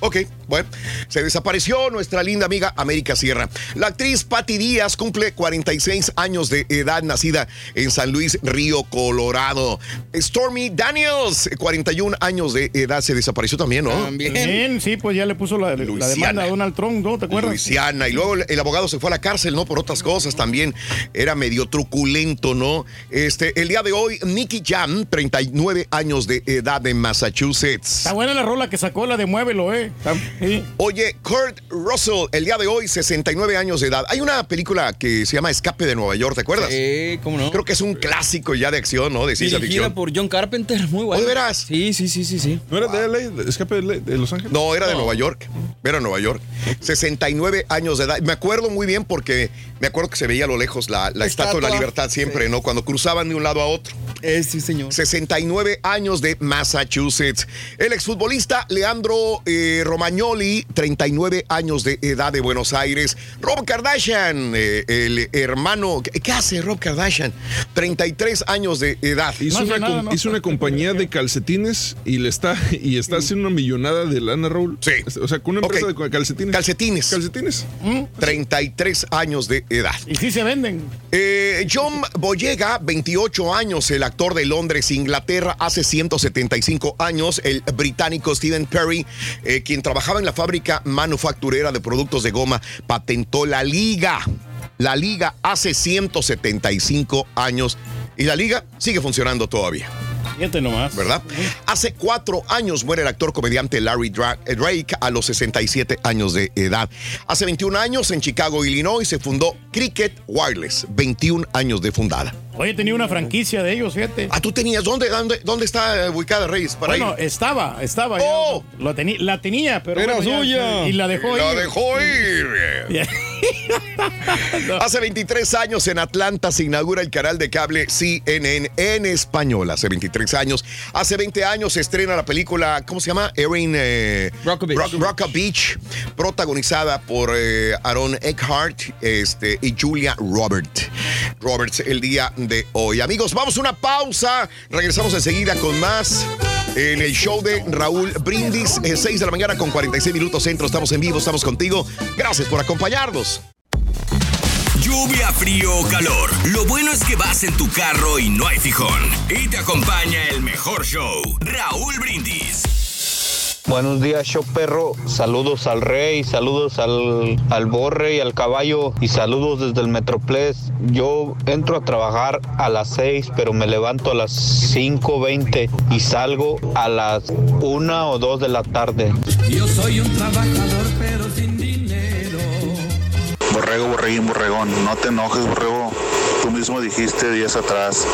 Ok, bueno, se desapareció nuestra linda amiga América Sierra. La actriz Patti Díaz cumple 46 años de edad, nacida en San Luis, Río Colorado. Stormy Daniels, 41 años de edad, se desapareció también, ¿no? También, sí, pues ya le puso la, demanda a Donald Trump, ¿no? ¿Te acuerdas? Luisiana. Y luego el, abogado se fue a la cárcel, ¿no? Por otras cosas también. Era medio truculento, ¿no? Este, el día de hoy, Nicky Jam, 39 años de edad en Massachusetts. Está buena la rola que sacó, la de Muévelo, ¿eh? Sí. Oye, Kurt Russell, el día de hoy, 69 años de edad. Hay una película que se llama Escape de Nueva York, ¿te acuerdas? Sí, ¿cómo no? Creo que es un clásico ya de acción, ¿no? De ciencia Dirigida ficción. por John Carpenter, muy bueno. ¿Oh, de veras? Sí, sí, sí, sí, sí. ¿No era de LA, de escape de, LA, de Los Ángeles? No, era de Nueva York. Era Nueva York. 69 años de edad. Me acuerdo muy bien porque me acuerdo que se veía a lo lejos la, la estatua de la libertad siempre, ¿no? Cuando cruzaban de un lado a otro. Eh, sí, señor. 69 años de Massachusetts. El exfutbolista Leandro eh, Romagnoli, 39 años de edad de Buenos Aires. Rob Kardashian, eh, el hermano. ¿Qué, hace Rob Kardashian? 33 años de edad. Hizo, una, com- hizo una compañía de calcetines y le está y está haciendo una millonada de lana, Raúl. Sí. O sea, con una empresa de calcetines. Calcetines. Calcetines. 33 años de edad. Y sí se venden. Eh, John Boyega, 28 años, el actor de Londres, Inglaterra, hace 175 años, el británico Stephen Perry, eh, quien trabajaba en la fábrica manufacturera de productos de goma, patentó la liga. La liga hace 175 años y la liga sigue funcionando todavía. Fíjate nomás. ¿Verdad? Hace cuatro años muere el actor comediante Larry eh, Drake a los 67 años de edad. Hace 21 años en Chicago, Illinois, se fundó Cricket Wireless, 21 años de fundada. Oye, tenía una franquicia de ellos, fíjate. Ah, tú tenías, ¿dónde, dónde, dónde está ubicada Reyes? Para bueno, ir? estaba, estaba. ya. Lo teni- la tenía, pero. Era bueno, ya- suya. y la dejó La ir. dejó ir. Hace 23 años en Atlanta se inaugura el canal de cable CNN en español. Hace 23 años. Hace 20 años se estrena la película, ¿cómo se llama? Erin eh, Rock Beach. Rock- Rock a Beach, protagonizada por eh, Aaron Eckhart este, y Julia Robert. Roberts el día de hoy. Amigos, vamos a una pausa. Regresamos enseguida con más en el show de Raúl Brindis, eh, 6 de la mañana con 46 minutos centro. Estamos en vivo, estamos contigo. Gracias por acompañarnos. Lluvia, frío o calor. Lo bueno es que vas en tu carro y no hay fijón. Y te acompaña el mejor show, Raúl Brindis. Buenos días, show perro. Saludos al rey, saludos al, al borre y al caballo y saludos desde el Metroplex. Yo entro a trabajar a las 6, pero me levanto a las 5.20 y salgo a las 1 o 2 de la tarde. Yo soy un trabajador, pero sin dinero. Borrego, borreguín, borregón, no te enojes, borrego. Tú mismo dijiste días atrás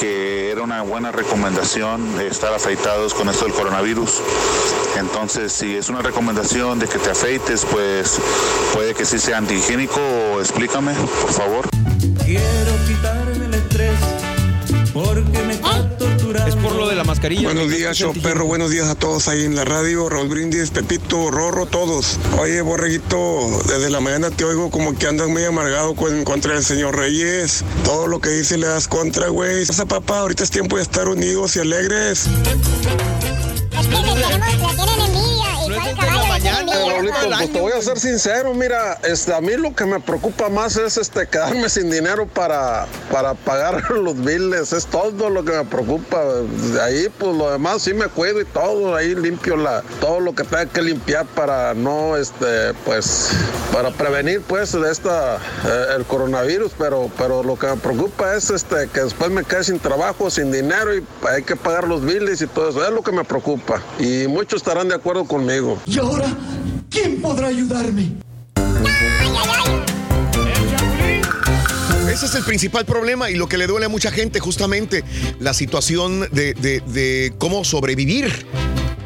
que era una buena recomendación estar afeitados con esto del coronavirus. Entonces, si es una recomendación de que te afeites, pues puede que sí sea antihigiénico. Explícame, por favor. Quiero quitarme el estrés porque me está de la la mascarilla. Buenos días, te perro. Buenos días a todos ahí en la radio. Raúl Brindis, Pepito, Rorro, todos. Oye, borreguito, desde la mañana te oigo como que andas muy amargado con, contra el señor Reyes. Todo lo que dice le das contra, güey. Pasa, papá, ahorita es tiempo de estar unidos y alegres. Es que le tenemos, le tienen envidia. Raulito, pues te voy a ser sincero, mira, este, a mí lo que me preocupa más es este quedarme sin dinero para, para pagar los biles, es todo lo que me preocupa. De ahí, pues lo demás sí me cuido y todo, ahí limpio la, todo lo que tenga que limpiar para no, este, pues, para prevenir, pues, de esta, eh, el coronavirus, pero, pero lo que me preocupa es este, que después me quede sin trabajo, sin dinero y hay que pagar los biles y todo eso, es lo que me preocupa. Y muchos estarán de acuerdo conmigo. ¿Y ahora quién podrá ayudarme? Ese es el principal problema y lo que le duele a mucha gente, justamente la situación de, cómo sobrevivir.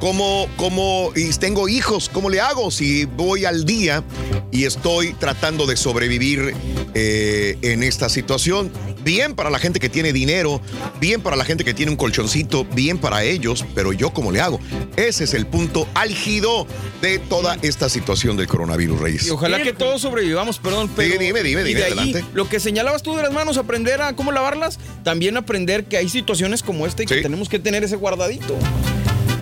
Cómo, cómo, tengo hijos, ¿cómo le hago si voy al día y estoy tratando de sobrevivir eh, en esta situación? Bien para la gente que tiene dinero, bien para la gente que tiene un colchoncito, bien para ellos, pero yo cómo le hago. Ese es el punto álgido de toda esta situación del coronavirus, Reyes. Y ojalá que todos sobrevivamos, perdón, pero. dime, dime, y dime, de ahí, adelante. Lo que señalabas tú de las manos, aprender a cómo lavarlas, también aprender que hay situaciones como esta y que tenemos que tener ese guardadito.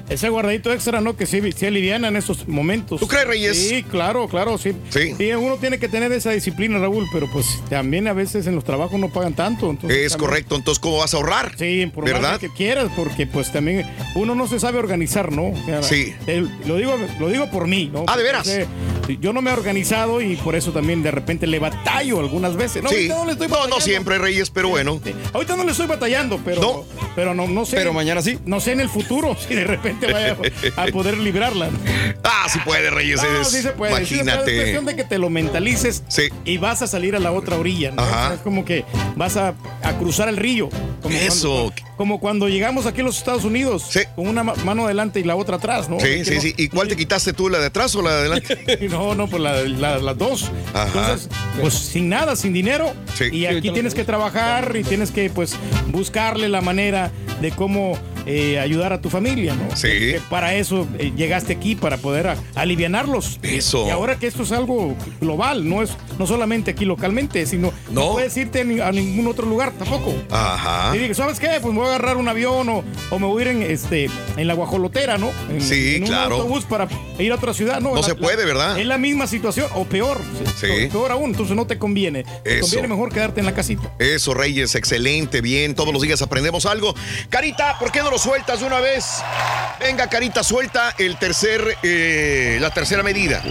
Ese guardadito extra, ¿no? Que sí, sí aliviana en estos momentos. ¿Tú crees, Reyes? Sí, claro, claro, sí. Sí. uno tiene que tener esa disciplina, Raúl, pero pues también a veces en los trabajos no pagan tanto. entonces Es también- correcto, entonces ¿cómo vas a ahorrar? Sí, por más ¿Verdad? que quieras, porque pues también uno no se sabe organizar, ¿no? O sea, Sí. el- lo, digo, lo digo por mí, ¿no? Ah, ¿de veras? Porque, yo no me he organizado y por eso también de repente le batallo algunas veces. No, Sí. ahorita no le estoy No, no batallando. siempre, Reyes, pero bueno. Ahorita no le estoy batallando, pero pero no, no sé. Pero mañana sí. No sé en el futuro si de repente vaya a poder librarla. Ah, sí puede, Reyes. No, es- sí se puede. Sí se puede. Es Imagínate. cuestión de que te lo mentalices y vas a salir a la otra orilla. ¿no? Ajá. Es como que vas a, a cruzar el río. Como Eso. Cuando, como cuando llegamos aquí a los Estados Unidos con una ma- mano adelante y la otra atrás, ¿no? Sí, Que sí, no- sí. ¿Y cuál te quitaste tú, la de atrás o la de adelante? No, no, pues la- la- las dos. Ajá. Entonces, pues sin nada, sin dinero. Sí. Y aquí tienes que trabajar y tienes que, pues, buscarle la manera de cómo eh, ayudar a tu familia, ¿no? Sí. Que para eso eh, llegaste aquí, para poder a- alivianarlos. Eso. Y ahora que esto es algo global, no es no solamente aquí localmente, sino no, No. puedes irte a ningún otro lugar tampoco. Ajá. Y digo, ¿sabes qué? Pues me voy a agarrar un avión o, o me voy a ir en, este, en la guajolotera, ¿no? En, Sí, en un claro. autobús para ir a otra ciudad. No, No La- se puede, ¿verdad? Es la misma situación, o peor. Sí. o Peor aún, entonces no te conviene. Te Eso. conviene mejor quedarte en la casita. Eso, Reyes, excelente, bien. Todos los días aprendemos algo. Carita, ¿por qué no lo sueltas una vez? Venga, Carita, suelta el tercer, eh, la tercera medida.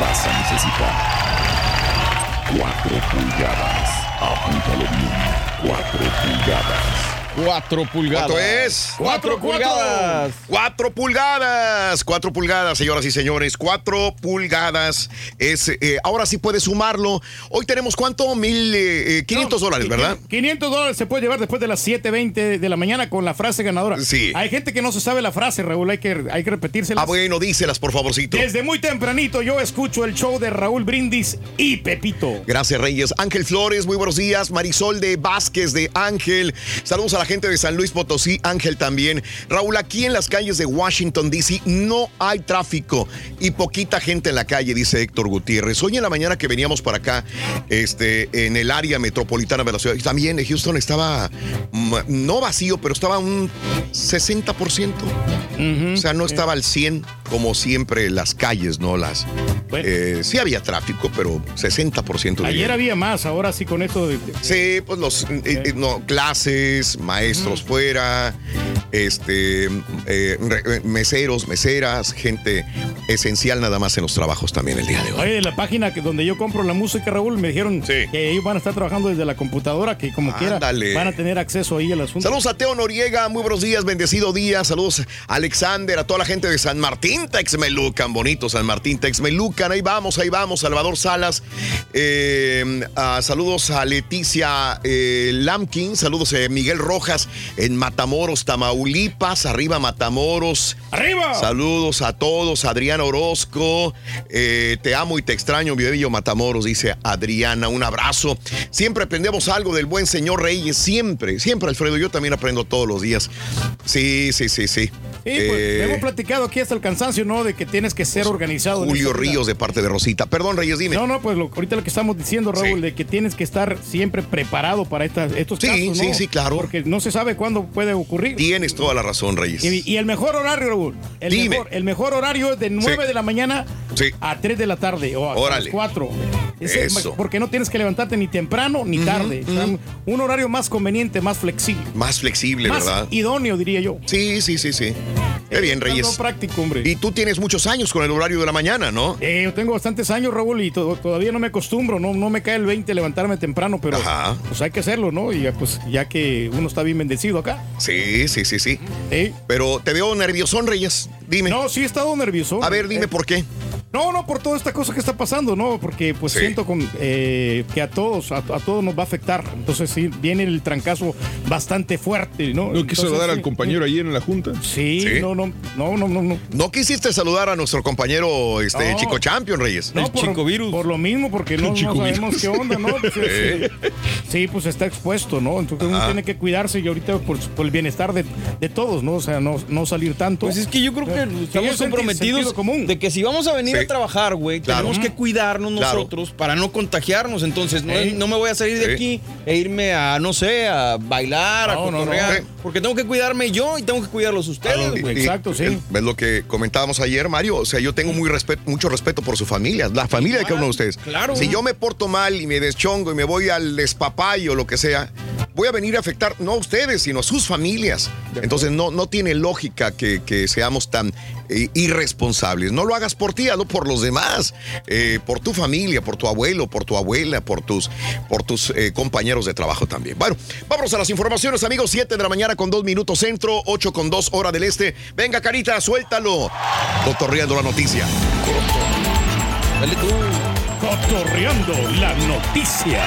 Vas a necesitar 4 pulgadas. Apúntalo bien. 4 pulgadas. Cuatro pulgadas. ¿Cuánto es? Cuatro pulgadas. Cuatro pulgadas. Cuatro pulgadas, señoras y señores. Cuatro pulgadas. Es, eh, ahora sí puedes sumarlo. Hoy tenemos cuánto? Mil eh, eh, quinientos dólares, ¿verdad? 500 dólares se puede llevar después de las 7.20 de la mañana con la frase ganadora. Sí. Hay gente que no se sabe la frase, Raúl, hay que, hay que repetírsela. Ah, bueno, díselas, por favorcito. Desde muy tempranito yo escucho el show de Raúl Brindis y Pepito. Gracias, Reyes. Ángel Flores, muy buenos días. Marisol de Vázquez de Ángel. Saludos a la gente de San Luis Potosí, Ángel también. Raúl, aquí en las calles de Washington, D.C. no hay tráfico y poquita gente en la calle, dice Héctor Gutiérrez. Hoy en la mañana que veníamos para acá, este, en el área metropolitana de la ciudad, y también en Houston estaba mm, no vacío, pero estaba un 60%. O sea, no estaba al 100 como siempre las calles, ¿no? Las, eh, sí había tráfico, pero 60% diría. Ayer había más, ahora sí con esto de... Sí, pues los eh, eh, no, clases, maestros fuera, este eh, meseros, meseras, gente esencial nada más en los trabajos también el día de hoy. Oye, la página que, donde yo compro la música, Raúl, me dijeron que ellos van a estar trabajando desde la computadora, que como quiera Ándale. van a tener acceso ahí al asunto. Saludos a Teo Noriega, muy buenos días, bendecido día. Saludos a Alexander, a toda la gente de San Martín, Texmelucan, bonito San Martín, Texmelucan. Ahí vamos, ahí vamos. Salvador Salas, eh, ah, saludos a Leticia eh, Lamkin, saludos a Miguel Rojas en Matamoros, Tamaulipas, arriba Matamoros. ¡Arriba! Saludos a todos, Adrián Adriana Orozco. Eh, te amo y te extraño, mi bello Matamoros, dice Adriana. Un abrazo. Siempre aprendemos algo del buen señor Reyes. Siempre, siempre, Alfredo. Yo también aprendo todos los días. Sí, sí, sí, sí. Sí, pues, Eh, hemos platicado aquí hasta el cansancio, ¿no? De que tienes que ser organizado. en Julio. Ríos de parte de Rosita. Perdón, Reyes, dime. No, no, pues lo, ahorita lo que estamos diciendo, Raúl, de que tienes que estar siempre preparado para estas, estos Sí, casos, ¿no? sí, sí, claro. Porque no se sabe cuándo puede ocurrir. Tienes toda la razón, Reyes. Y, y el mejor horario, Raúl. El, Dime. mejor, el mejor horario es de 9 de la mañana a 3 de la tarde o a las 4. Es el- Eso. porque no tienes que levantarte ni temprano ni tarde. Un horario más conveniente, más flexible. Más flexible, más ¿verdad? idóneo, diría yo. Sí, sí, sí, sí. Qué bien, Reyes. Práctico, hombre. Y tú tienes muchos años con el horario de la mañana, ¿no? Eh, yo tengo bastantes años, Raúl, y to- todavía no me acostumbro, no, no me cae el 20 levantarme temprano, pero pues hay que hacerlo, ¿no? Y ya, pues ya que uno está bien bendecido acá. Sí, sí, sí, sí. Pero te veo nerviosón, Reyes. Dime. No, sí he estado nervioso. A ver, dime Eh, por qué. No, no, por toda esta cosa que está pasando, ¿no? Porque pues Sí. siento con, eh, que a todos, a, a todos nos va a afectar. Entonces sí, viene el trancazo bastante fuerte, ¿no? ¿No quiso saludar al sí, compañero ayer en la junta? Sí, no, no, no, no, no, no. ¿No quisiste saludar a nuestro compañero este, No. Chico Champion, Reyes? No, por, por lo mismo, porque no, no Chico sabemos virus. qué onda, ¿no? Entonces, Eh. sí, pues está expuesto, ¿no? Entonces uno tiene que cuidarse y ahorita por, por el bienestar de, de todos, ¿no? O sea, no, no salir tanto. Pues es que yo creo que Sí, estamos comprometidos común. de que si vamos a venir Sí. A trabajar, güey, Claro. tenemos que cuidarnos Claro. nosotros para no contagiarnos. Entonces, no, Sí. no me voy a salir de Sí. aquí e irme a, no sé, a bailar, a No, no, no. cotorrear. Sí. Porque tengo que cuidarme yo y tengo que cuidarlos ustedes, güey. y- el- ¿Ves lo que comentábamos ayer, Mario? O sea, yo tengo muy respeto, mucho respeto por su familia, la familia de cada uno de ustedes. claro. Si yo me porto mal y me deschongo y me voy al despapayo o lo que sea, voy a venir a afectar no a ustedes, sino a sus familias. Entonces no, no tiene lógica que, que seamos tan eh, irresponsables. No lo hagas por ti, hazlo por los demás, eh, por tu familia, por tu abuelo, por tu abuela, por tus, por tus eh, compañeros de trabajo también. Bueno, vámonos a las informaciones, amigos. 7 de la mañana con 2 minutos centro, 8 con 2 hora del este. Venga, Carita, suéltalo. Cotorreando la noticia. Dale tú. Cotorreando la noticia.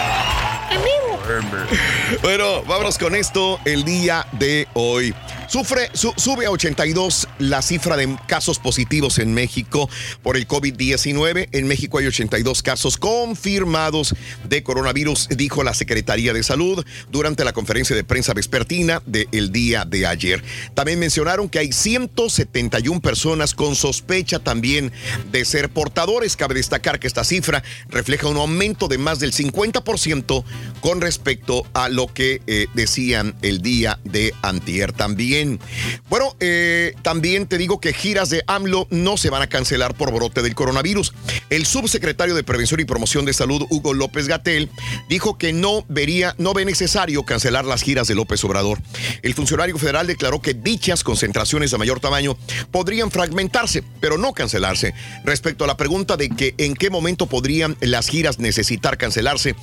Bueno, vámonos con esto el día de hoy. Sufre, su- sube a 82 la cifra de casos positivos en México por el COVID-19. En México hay 82 casos confirmados de coronavirus, dijo la Secretaría de Salud durante la conferencia de prensa vespertina del día de ayer. También mencionaron que hay 171 personas con sospecha también de ser portadores. Cabe destacar que esta cifra refleja un aumento de más del 50% con respecto a lo que eh, decían el día de antier también. Bueno, eh, también te digo que giras de AMLO no se van a cancelar por brote del coronavirus. El subsecretario de Prevención y Promoción de Salud, Hugo López Gatel, dijo que no vería, no ve necesario cancelar las giras de López Obrador. El funcionario federal declaró que dichas concentraciones de mayor tamaño podrían fragmentarse, pero no cancelarse. Respecto a la pregunta de que en qué momento podrían las giras necesitar cancelarse,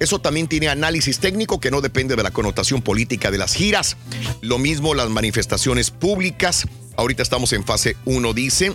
eso también tiene análisis técnico que no depende de la connotación política de las giras. Lo mismo las públicas. Ahorita estamos en fase 1, dice.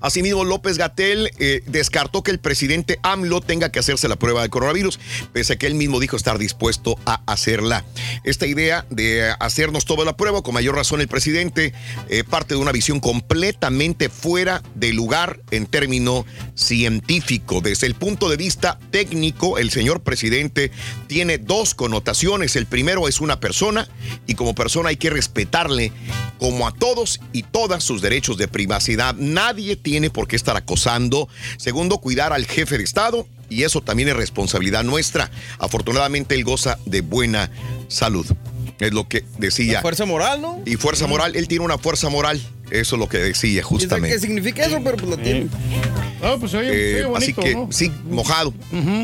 Asimismo, López Gatel eh, descartó que el presidente AMLO tenga que hacerse la prueba de coronavirus, pese a que él mismo dijo estar dispuesto a hacerla. Esta idea de hacernos toda la prueba, con mayor razón el presidente, eh, parte de una visión completamente fuera de lugar en término científico. Desde el punto de vista técnico, el señor presidente tiene dos connotaciones. El primero es una persona y como persona hay que respetarle como a todos y todas sus derechos de privacidad. Nadie tiene por qué estar acosando. Segundo, cuidar al jefe de Estado y eso también es responsabilidad nuestra. Afortunadamente él goza de buena salud. Es lo que decía. Fuerza moral, ¿no? Y fuerza moral, él tiene una fuerza moral. Eso es lo que decía ¿Qué justamente. significa eso? Pero pues lo tiene. Ah, pues oye, Eh, oye así bonito, que ¿no? sí, mojado.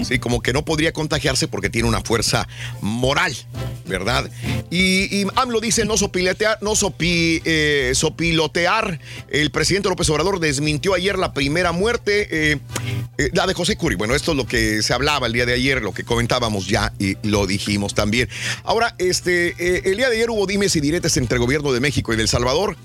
Sí, como que no podría contagiarse porque tiene una fuerza moral, ¿verdad? Y, y AMLO dice no sopilotear, no sopi- eh, sopilotear. El presidente López Obrador desmintió ayer la primera muerte, eh, eh, la de José Curi. Bueno, esto es lo que se hablaba el día de ayer, lo que comentábamos ya y lo dijimos también. Ahora, este, eh, el día de ayer hubo dimes y diretes entre el gobierno de México y de El Salvador.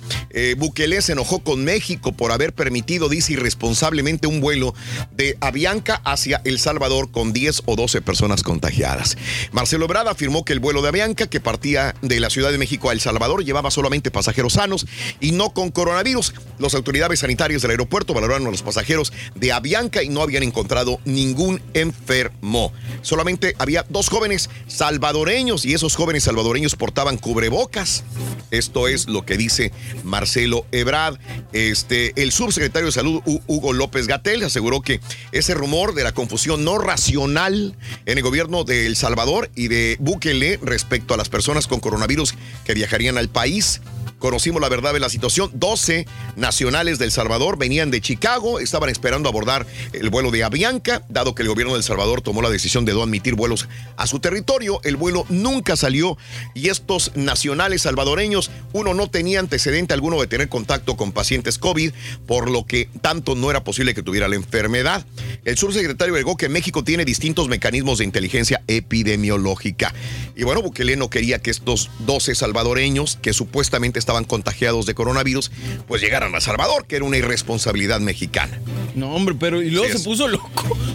Bukele se enojó con México por haber permitido, dice irresponsablemente, un vuelo de Avianca hacia El Salvador con 10 o 12 personas contagiadas. Marcelo Ebrard afirmó que el vuelo de Avianca que partía de la Ciudad de México a El Salvador llevaba solamente pasajeros sanos y no con coronavirus. Las autoridades sanitarias del aeropuerto valoraron a los pasajeros de Avianca y no habían encontrado ningún enfermo. Solamente había dos jóvenes salvadoreños y esos jóvenes salvadoreños portaban cubrebocas. Esto es lo que dice Marcelo Ebrard. Este, el subsecretario de Salud, Hu- Hugo López Gatel, aseguró que ese rumor de la confusión no racional en el gobierno de El Salvador y de Bukele respecto a las personas con coronavirus que viajarían al país Conocimos la verdad de la situación. 12 nacionales del Salvador venían de Chicago, estaban esperando abordar el vuelo de Avianca, dado que el gobierno del Salvador tomó la decisión de no admitir vuelos a su territorio. El vuelo nunca salió y estos nacionales salvadoreños, uno no tenía antecedente alguno de tener contacto con pacientes COVID, por lo que tanto no era posible que tuviera la enfermedad. El subsecretario agregó que México tiene distintos mecanismos de inteligencia epidemiológica. Y bueno, Bukele no quería que estos 12 salvadoreños que supuestamente estaban contagiados de coronavirus, pues llegaran a Salvador, que era una irresponsabilidad mexicana. No, hombre, pero y luego Sí se es. puso loco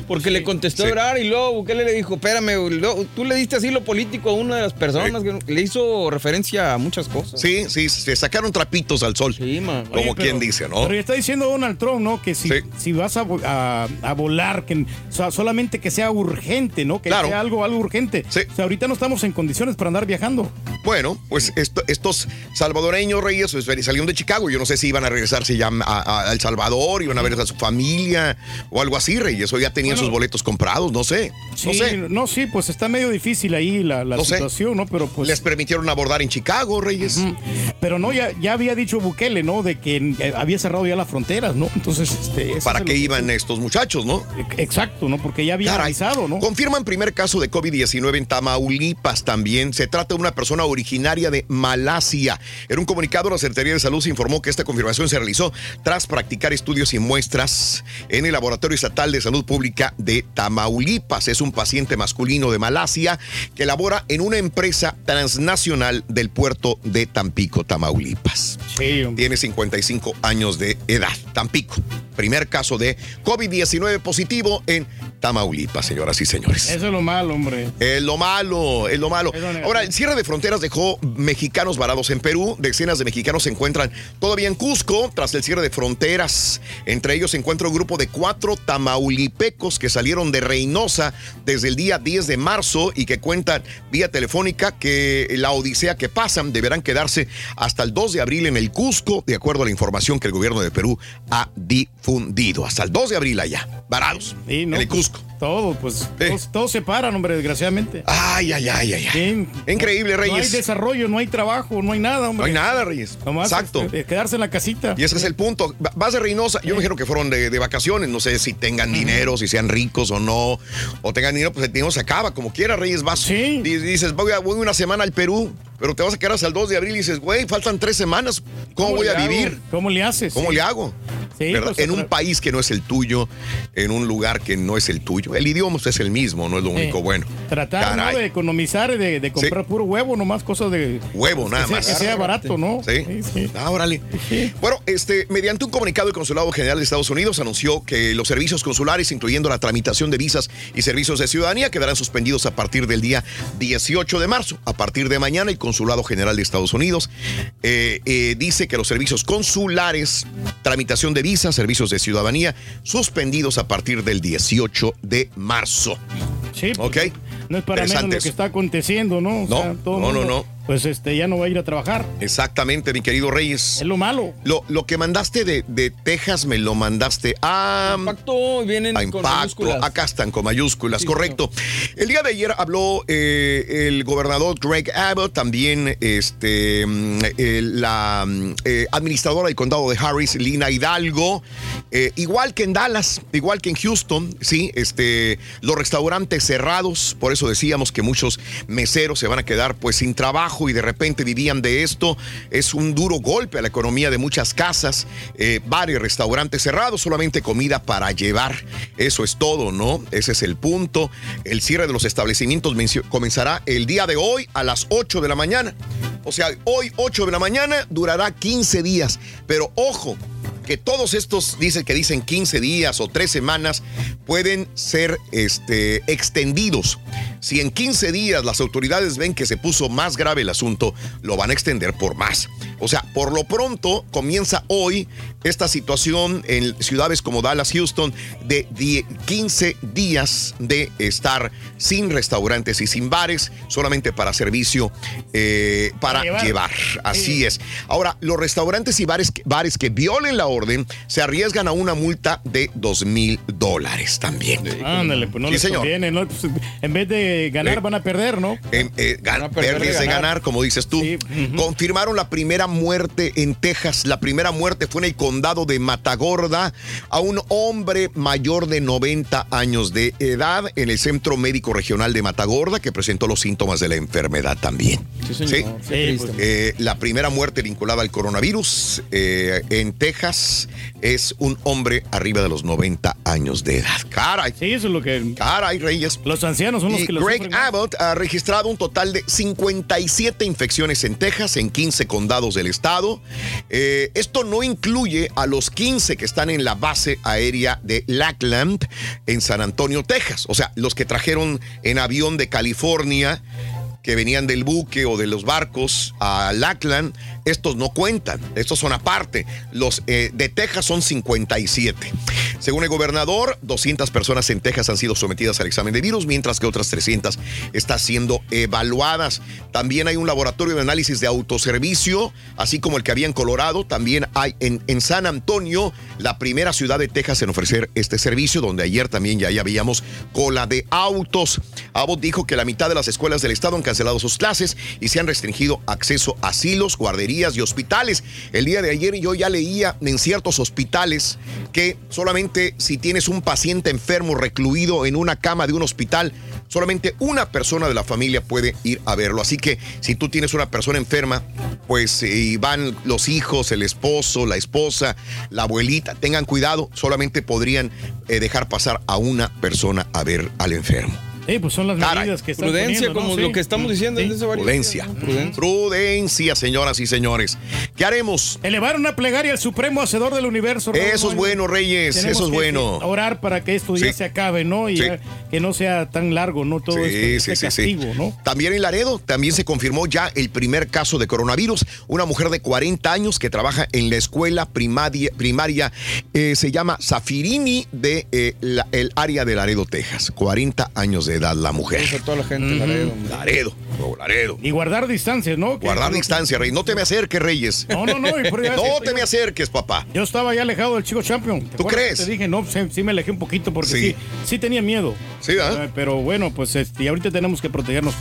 porque le contestó sí. Ebrard y luego Bukele le dijo, espérame, tú le diste asilo político a una de las personas que le hizo referencia a muchas cosas. Sí, sí, se sacaron trapitos al sol. como Oye, quien pero- dice, ¿no? Pero ya está diciendo Donald Trump, ¿no? Que si, si vas a, a- a volar, que o sea, solamente que sea urgente, ¿no? Que Claro. sea algo, algo urgente. O sea, ahorita no estamos en condiciones para andar viajando. Bueno, pues esto- estos salvadoreños reyes pues, salieron de Chicago. Yo no sé si iban a regresarse ya a, El Salvador, iban a ver a su familia o algo así, reyes. O ya tenían Bueno. sus boletos comprados, no sé. Sí, no sé. no, sí, pues está medio difícil ahí la, la No sé. situación, ¿no? Pero pues. Les permitieron abordar en Chicago, reyes. Pero no, ya, ya había dicho Bukele, ¿no? De que eh, había cerrado ya las fronteras, ¿no? Entonces, este. ¿Para qué iban estos muchachos, no? Exacto, ¿no? Porque ya había Caray. avisado, ¿no? Confirman primer caso de COVID-19 en Tamaulipas también. Se trata de una persona originaria de Malasia. En un comunicado, la Secretaría de Salud se informó que esta confirmación se realizó tras practicar estudios y muestras en el Laboratorio Estatal de Salud Pública de Tamaulipas. Es un paciente masculino de Malasia que labora en una empresa transnacional del puerto de Tampico, Tamaulipas. Tiene 55 años de edad. Tampico. Primer caso de COVID-19 positivo en Tamaulipas, señoras y señores. Eso es lo malo, hombre. Es lo malo, es lo malo. Es lo negativo. Ahora, el cierre de fronteras dejó mexicanos varados en Perú. Decenas de mexicanos se encuentran todavía en Cusco tras el cierre de fronteras. Entre ellos se encuentra un grupo de cuatro tamaulipecos que salieron de Reynosa desde el día 10 de marzo y que cuentan vía telefónica que la odisea que pasan deberán quedarse hasta el 2 de abril en el Cusco, de acuerdo a la información que el gobierno de Perú ha difundido. Hasta el 2 de abril allá, varados, Sí, no, en el pues, Cusco. Todo, pues, todos, todos se paran, hombre, desgraciadamente. Ay, ay, ay, ay. Increíble, No hay Reyes. desarrollo, no hay trabajo, no hay nada, hombre. No hay nada, Reyes. Nomás, Exacto. este, quedarse en la casita. Y ese es el punto. Va- Vas de Reynosa. Yo me imagino que fueron de, de vacaciones. No sé si tengan dinero, si sean ricos o no. O tengan dinero, pues el dinero se acaba. Como quiera, Reyes, vas. Y dices, voy, a- voy una semana al Perú, pero te vas a quedar hasta el 2 de abril y dices, güey, faltan tres semanas. ¿Cómo, voy a hago? vivir? ¿Cómo le haces? ¿Cómo Sí. le hago? Sí, pues, en un país que no es el tuyo, en un lugar que no es el tuyo. El idioma es el mismo, no es lo único Sí. bueno. Tratar de economizar, de, de comprar puro huevo, nomás cosas de. Huevo, nada que sea- más. Que sea barato, ¿no? Sí. Ah, órale. Bueno, este, mediante un comunicado, el Consulado General de Estados Unidos anunció que los servicios consulares, incluyendo la tramitación de visas y servicios de ciudadanía, quedarán suspendidos a partir del día 18 de marzo. A partir de mañana, el Consulado General de Estados Unidos eh, eh, dice que los servicios consulares, tramitación de visas, servicios de ciudadanía, suspendidos a partir del 18 de marzo. Sí. ¿Ok? No es para menos lo que está aconteciendo, ¿no? O No, sea, todo el no, no. Pues este, ya no va a ir a trabajar. Exactamente, mi querido Reyes. Es lo malo. Lo, lo que mandaste de, de Texas me lo mandaste a. Impacto, vienen a con impacto. mayúsculas. Acá están con mayúsculas, correcto. El día de ayer habló eh, el gobernador Greg Abbott, también este, mm, eh, la mm, eh, administradora del condado de Harris, Lina Hidalgo, eh, igual que en Dallas, igual que en Houston, sí, este, los restaurantes cerrados, por eso decíamos que muchos meseros se van a quedar pues sin trabajo y de repente vivían de esto. Es un duro golpe a la economía de muchas casas, eh, bares, restaurantes cerrados, solamente comida para llevar. Eso es todo, ¿no? Ese es el punto. El cierre de los establecimientos comenzará el día de hoy a las 8 de la mañana. O sea, hoy 8 de la mañana durará 15 días. Pero ojo, que todos estos dicen que dicen 15 días o 3 semanas pueden ser este, extendidos. Si en 15 días las autoridades ven que se puso más grave el asunto, lo van a extender por más. O sea, por lo pronto comienza hoy esta situación en ciudades como Dallas, Houston, de 10 15 días de estar sin restaurantes y sin bares, solamente para servicio, eh, para Para llevar. llevar. Así es. Ahora, los restaurantes y bares, bares que violen la orden se arriesgan a una multa de 2 mil dólares también. Ándale, pues no Sí, les señor. conviene, ¿no? Pues, en vez de ganar, Eh. van a perder, ¿no? Eh, eh, gan- perder perdes de ganar. ganar, como dices tú. Confirmaron la primera muerte en Texas. La primera muerte fue en el condado de Matagorda a un hombre mayor de 90 años de edad en el Centro Médico Regional de Matagorda que presentó los síntomas de la enfermedad también. señor. Sí. Triste. Eh, la primera muerte vinculada al coronavirus eh, en Texas es un hombre arriba de los 90 años de edad. Caray. Sí, eso es lo que. Caray, Reyes. Los ancianos son los Y que los Greg. Abbott ha registrado un total de 57 infecciones en Texas, en 15 condados del estado. Eh, esto no incluye a los 15 que están en la base aérea de Lackland, en San Antonio, Texas. O sea, los que trajeron en avión de California que venían del buque o de los barcos a Lackland, estos no cuentan, estos son aparte. Los eh, de Texas son 57. Según el gobernador, 200 personas en Texas han sido sometidas al examen de virus, mientras que otras 300 están siendo evaluadas. También hay un laboratorio de análisis de autoservicio, así como el que había en Colorado. También hay en, San Antonio, la primera ciudad de Texas en ofrecer este servicio, donde ayer también ya, ya veíamos cola de autos. Abbott dijo que la mitad de las escuelas del estado han cancelado sus clases y se han restringido acceso a asilos, guarderías y hospitales. El día de ayer yo ya leía en ciertos hospitales que solamente si tienes un paciente enfermo recluido en una cama de un hospital, solamente una persona de la familia puede ir a verlo. Así que si tú tienes una persona enferma, pues eh, van los hijos, el esposo, la esposa, la abuelita, tengan cuidado, solamente podrían eh, dejar pasar a una persona a ver al enfermo. Sí, pues son las Caray. medidas que están Prudencia, poniendo, ¿no? como Sí. lo que estamos diciendo Sí. desde hace varios Prudencia. Prudencia. Prudencia, señoras y señores. ¿Qué haremos? Elevar una plegaria al Supremo Hacedor del Universo. Raúl Eso es bueno, Reyes, Tenemos eso es que bueno. Orar para que esto ya Sí. se acabe, ¿no? Y Sí. ya que no sea tan largo, ¿no? Todo esto, este castigo, ¿no? También en Laredo, también se confirmó ya el primer caso de coronavirus. Una mujer de 40 años que trabaja en la escuela primaria, primaria eh, se llama Zafirini de eh, la- el área de Laredo, Texas. 40 años de edad la mujer. Eso a toda la gente, Laredo. Laredo, nuevo Laredo. Y guardar distancias, ¿no? Guardar distancia, Rey. No te me acerques, Reyes. No, no, no. no te me acerques, papá. Yo estaba ya alejado del chico champion. ¿Te ¿Tú crees? Te dije, no, sí, sí me alejé un poquito porque Sí. sí, sí, tenía miedo. Sí, ¿verdad? Eh, Pero bueno, pues este, ahorita tenemos que protegernos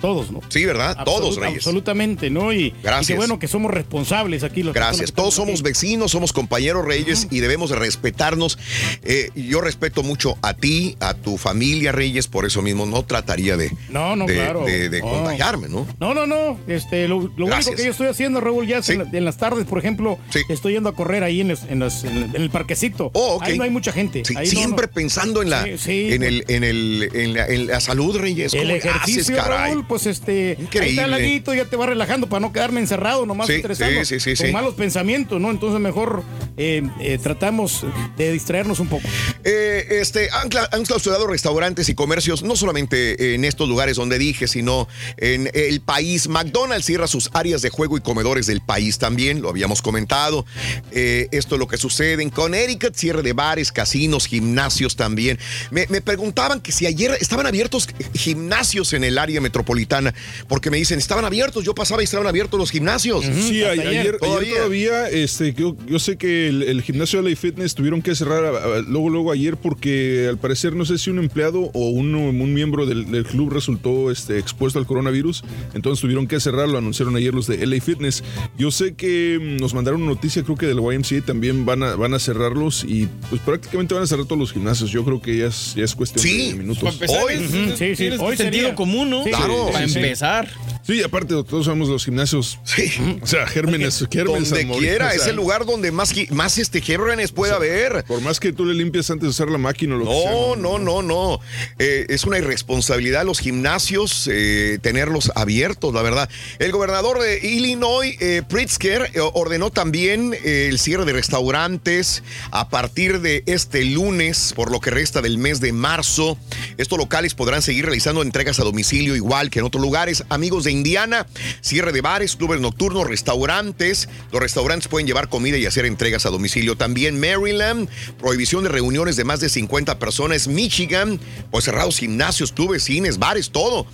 todos, ¿no? Sí, ¿verdad? Todos, Reyes. Absolutamente, ¿no? Y, Gracias. y qué bueno que somos responsables aquí. Los Gracias. Todos somos vecinos, somos compañeros Reyes y debemos de respetarnos. Eh, yo respeto mucho a ti, a tu familia Reyes, por eso mismo no trataría de, No, no, de, claro. de- de No. contagiarme, ¿no? No, no, no. Este, lo, lo único que yo estoy haciendo, Raúl, ya es en, la- en las tardes, por ejemplo, estoy yendo a correr ahí en, los- en los- en el- parquecito. Oh. Ahí no hay mucha gente. Sí, Ahí siempre no. pensando en la, en, el, en, el, en, la, salud, Reyes. El ¿Cómo le ejercicio, haces? Raúl, pues este, ahí Increíble. está el laguito, ya te va relajando para no quedarme encerrado, nomás sí, con malos pensamientos, ¿no? Entonces mejor eh, eh, tratamos de distraernos un poco. Eh, este, han, han clausurado restaurantes y comercios, no solamente en estos lugares donde dije, sino en el país. McDonald's cierra sus áreas de juego y comedores del país también, lo habíamos comentado. Eh, esto es lo que sucede en Connecticut, cierre de bares, casinos, gimnasios también. Me, me preguntaban que si ayer estaban abiertos gimnasios en el área metropolitana, porque me dicen, estaban abiertos, yo pasaba y estaban abiertos los gimnasios. Sí, a- ayer, ayer Todavía. todavía, este, yo, yo sé que el, el gimnasio de la Fitness tuvieron que cerrar a- a- luego, luego ayer porque al parecer no sé si un empleado o un, un miembro del, del club resultó este, expuesto al coronavirus, entonces tuvieron que cerrar, lo anunciaron ayer los de LA Fitness. Yo sé que mm, nos mandaron una noticia, creo que del YMCA también van a, van a cerrarlos y pues prácticamente van a cerrar todos los gimnasios. Yo creo que ya es, ya es cuestión Sí, de minutos. Es- Ujú, sí, sí, hoy sentido sería. común, ¿no? Sí, Claro, Para sí, sí. empezar. Sí, aparte todos sabemos los gimnasios. Sí. O sea, gérmenes, gérmenes Donde quiera, o sea, es el lugar donde más, más este gérmenes puede haber. Por más que tú le limpies antes de usar la máquina o lo que sea. No, no, no, no. Eh, es una irresponsabilidad los gimnasios eh, tenerlos abiertos, la verdad. El gobernador de Illinois, eh, Pritzker, eh, ordenó también el cierre de restaurantes a partir de este lunes, por lo que resta del mes de marzo. Estos locales podrán seguir realizando entregas a domicilio igual que en otros lugares. Amigos de Indiana, cierre de bares, clubes nocturnos, restaurantes. Los restaurantes pueden llevar comida y hacer entregas a domicilio. También Maryland, prohibición de reuniones de más de 50 personas. Michigan, pues cerrados gimnasios, clubes, cines, bares, todo.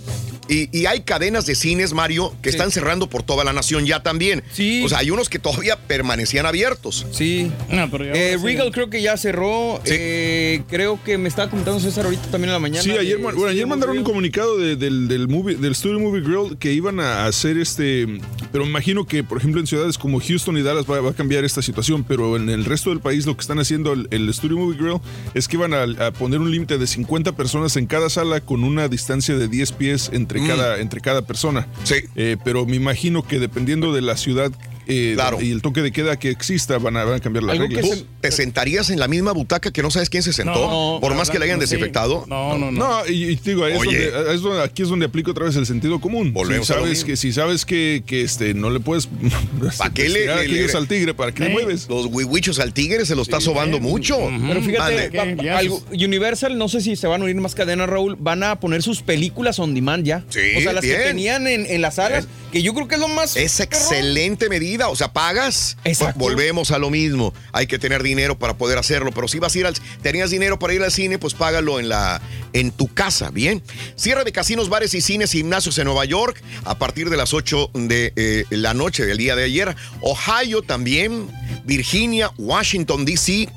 Y, y hay cadenas de cines, Mario, que están cerrando por toda la nación ya también. Sí. O sea, hay unos que todavía permanecían abiertos. Sí. Eh, Regal creo que ya cerró. Eh, creo que me estaba comentando César ahorita también en la mañana. Sí, ayer, de- bueno, ayer mandaron un comunicado de- del, del, movie, del Studio Movie Grill que iban a hacer este. Pero me imagino que, por ejemplo, en ciudades como Houston y Dallas va, va a cambiar esta situación. Pero en el resto del país lo que están haciendo el, el Studio Movie Grill es que iban a, a poner un límite de 50 personas en cada sala con una distancia de 10 pies entre, Mm. cada, entre cada persona. Sí. Eh, pero me imagino que dependiendo de la ciudad eh, Claro. y el toque de queda que exista, van a, van a cambiar las reglas. ¿Tú te sentarías en la misma butaca que no sabes quién se sentó? No, por más que la hayan sí. desinfectado. No, no, No, y, y te digo, ahí es Oye. donde- es donde- aquí es donde aplica otra vez el sentido común. Volvemos si sabes que si sabes que, que, este no le puedes ¿Para qué le, le- le- al tigre? ¿Para qué le mueves? Los huihuichos al tigre se lo está sobando mucho. Pero fíjate, algo- Universal, no sé si se van a unir más cadenas, Raúl, van a poner sus películas on demand ya. Sí, o sea, las bien. que tenían en, en las salas, que yo creo que es lo más. Es excelente medida, o sea, pagas. Exacto. Pues volvemos a lo mismo. Hay que tener dinero para poder hacerlo, pero si vas a ir al tenías dinero para ir al cine, pues págalo en la en tu casa, bien. Cierre de casinos, bares y cines, gimnasios en Nueva York a partir de las 8 de eh, la noche del día de ayer. Ohio también, Virginia, Washington DC.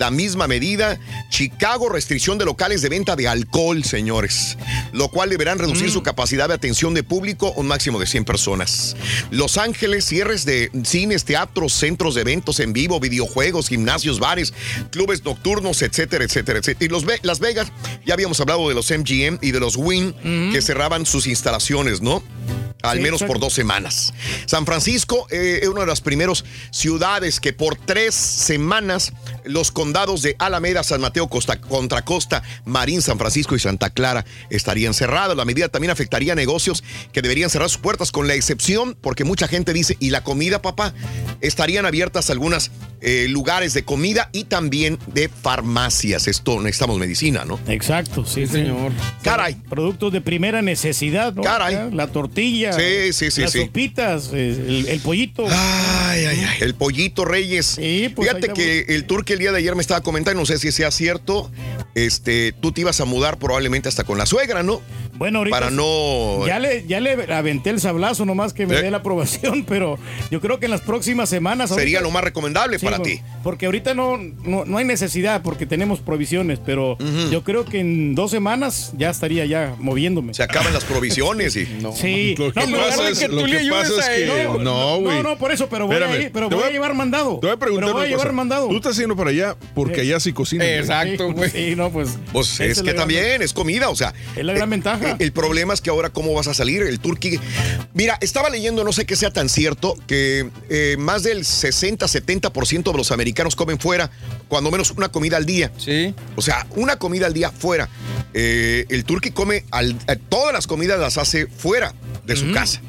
La misma medida, Chicago, restricción de locales de venta de alcohol, señores, lo cual deberán reducir su capacidad de atención de público a un máximo de 100 personas. Los Ángeles, cierres de cines, teatros, centros de eventos en vivo, videojuegos, gimnasios, bares, clubes nocturnos, etcétera, etcétera, etcétera. Y los Ve- Las Vegas, ya habíamos hablado de los MGM y de los Wynn que cerraban sus instalaciones, ¿no? Al Sí, menos por dos semanas. San Francisco eh, es una de las primeras ciudades que por tres semanas los condados de Alameda, San Mateo, Costa, Contra Costa, Marín, San Francisco y Santa Clara estarían cerrados. La medida también afectaría a negocios que deberían cerrar sus puertas, con la excepción, porque mucha gente dice, ¿y la comida, papá? Estarían abiertas algunos lugares de comida y también de farmacias. Esto necesitamos medicina, ¿no? Exacto, sí, señor. Caray. Productos de primera necesidad, ¿no? Caray. La tortilla. Sí, sí, sí, Las sí. sopitas, eh, el, el pollito. Ay, ay, ay. El pollito Reyes. pues, Fíjate que el tour que el día de ayer me estaba comentando, no sé si sea cierto, este, tú te ibas a mudar probablemente hasta con la suegra, ¿no? Bueno, ahorita Para no... Ya le, ya le aventé el sablazo nomás que me Eh. dé la aprobación, pero yo creo que en las próximas semanas. Sería ahorita- lo más recomendable Sí, para ti. Porque ahorita no, no, no hay necesidad porque tenemos provisiones, pero yo creo que en dos semanas ya estaría ya moviéndome. Se acaban las provisiones y... Sí, Lo que no, pasa es- que tú le a él. no, güey. No, no, por eso, pero voy, Espérame, a, ir, pero voy voy a a- llevar mandado. Te voy a preguntar Pero voy a llevar cosa. mandado. Tú estás haciendo para allá porque allá sí cocinan. Exacto, güey. Sí, no, pues. Pues es que gran- también es comida, o sea. Es la gran eh, ventaja. eh, El problema es que ahora cómo vas a salir, el turqui. Mira, estaba leyendo, no sé qué sea tan cierto, que eh, más del 60-70% de los americanos comen fuera, cuando menos una comida al día. Sí. O sea, una comida al día fuera. Eh, el turqui come, al- eh, todas las comidas las hace fuera de su casa.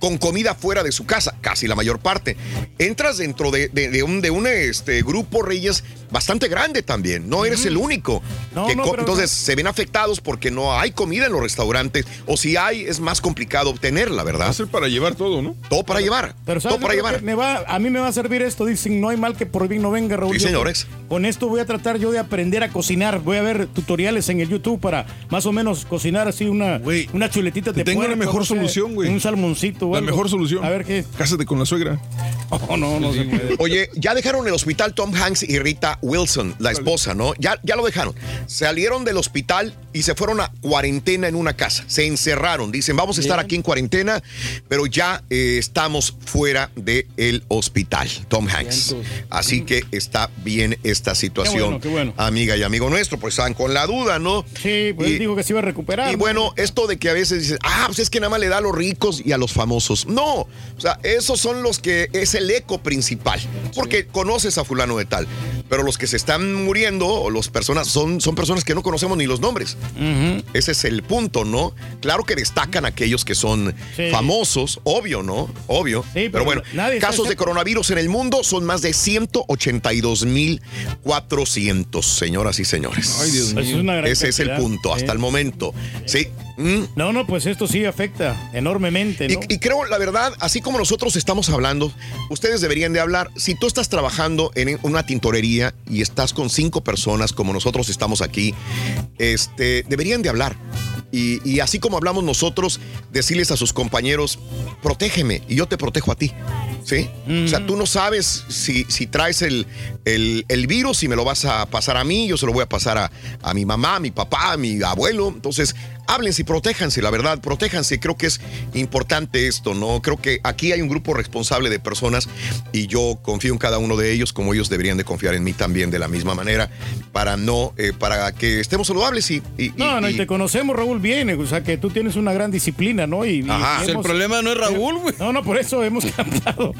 Con comida fuera de su casa, casi la mayor parte. Entras dentro de, de- de un, de un este, grupo Reyes bastante grande también. No eres el único. No, que no, pero- entonces se ven afectados porque no hay comida en los restaurantes. O si hay, es más complicado obtenerla, Va a ¿verdad? ser para llevar todo, ¿no? Todo para llevar. Pero ¿sabes? todo para llevar. Me va, a mí me va a servir esto. Dicen, no hay mal que por bien no venga, Raúl. Sí, señores. Con, con esto voy a tratar yo de aprender a cocinar. Voy a ver tutoriales en el YouTube para más o menos cocinar así una, una chuletita de tengo puerco, una mejor no sé, solución, güey. Un salmoncito. o La mejor solución. A ver qué. Cásate con la suegra. No, no, no se puede. Oye, ya dejaron el hospital Tom Hanks y Rita Wilson, la esposa, ¿no? Ya, ya lo dejaron. Salieron del hospital y se fueron a cuarentena en una casa. Se encerraron. Dicen, vamos a estar aquí en cuarentena, pero ya eh, estamos fuera del hospital, Tom Hanks. Así que está bien esta situación, bueno, qué bueno. amiga y amigo nuestro. Pues estaban con la duda, ¿no? Sí, pues él dijo que se iba a recuperar. Y ¿no? bueno, esto de que a veces dices, ah, pues es que nada más le da a los ricos y a los famosos. No, o sea, esos son los que es el eco principal, porque conoces a fulano de tal. Pero los que se están muriendo, o las personas, son, son personas que no conocemos ni los nombres. Ese es el punto, ¿no? Claro que destacan aquellos que son Sí. famosos, obvio, ¿no? Obvio. pero, pero bueno, casos de coronavirus en el mundo son más de 182.400, señoras y señores. Ay, Dios mío. Eso es una gran Ese es el punto, hasta Sí. el momento. Sí. No, no, pues esto sí afecta enormemente, ¿no? Y, y creo, la verdad, así como nosotros estamos hablando, ustedes deberían de hablar. Si tú estás trabajando en una tintorería y estás con cinco personas, como nosotros estamos aquí, este, deberían de hablar. Y, y así como hablamos nosotros, decirles a sus compañeros, protégeme y yo te protejo a ti. ¿Sí? O sea, tú no sabes si, si traes el, el, el virus y me lo vas a pasar a mí, yo se lo voy a pasar a, a mi mamá, a mi papá, a mi abuelo. Entonces, háblense y protéjanse, la verdad, protéjanse. Creo que es importante esto, ¿no? Creo que aquí hay un grupo responsable de personas y yo confío en cada uno de ellos, como ellos deberían de confiar en mí también de la misma manera, para no, eh, para que estemos saludables y. y- No, no, y y- te conocemos, Raúl, bien. O sea, que tú tienes una gran disciplina, ¿no? Y, y Ajá. Pues el problema no es Raúl, güey. No, no, por eso hemos cantado.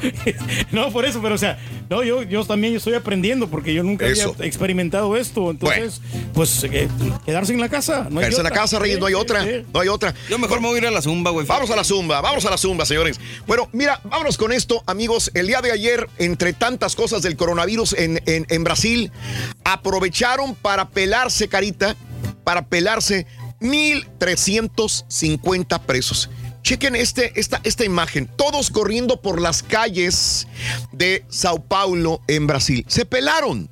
no, por eso, pero o sea, no, yo, yo también estoy aprendiendo porque yo nunca Eso. había experimentado esto. Entonces, pues, eh, quedarse en la casa. No hay Caerse en la casa, Reyes, no hay Otra. No hay otra. Yo mejor me voy a ir a la zumba, güey. Vamos a la zumba, vamos a la zumba, señores. Bueno, mira, vámonos con esto, amigos. El día de ayer, entre tantas cosas del coronavirus en, en- en Brasil, aprovecharon para pelarse, carita, para pelarse 1.350 presos. Chequen este, esta, esta imagen. Todos corriendo por las calles de Sao Paulo, en Brasil. Se pelaron.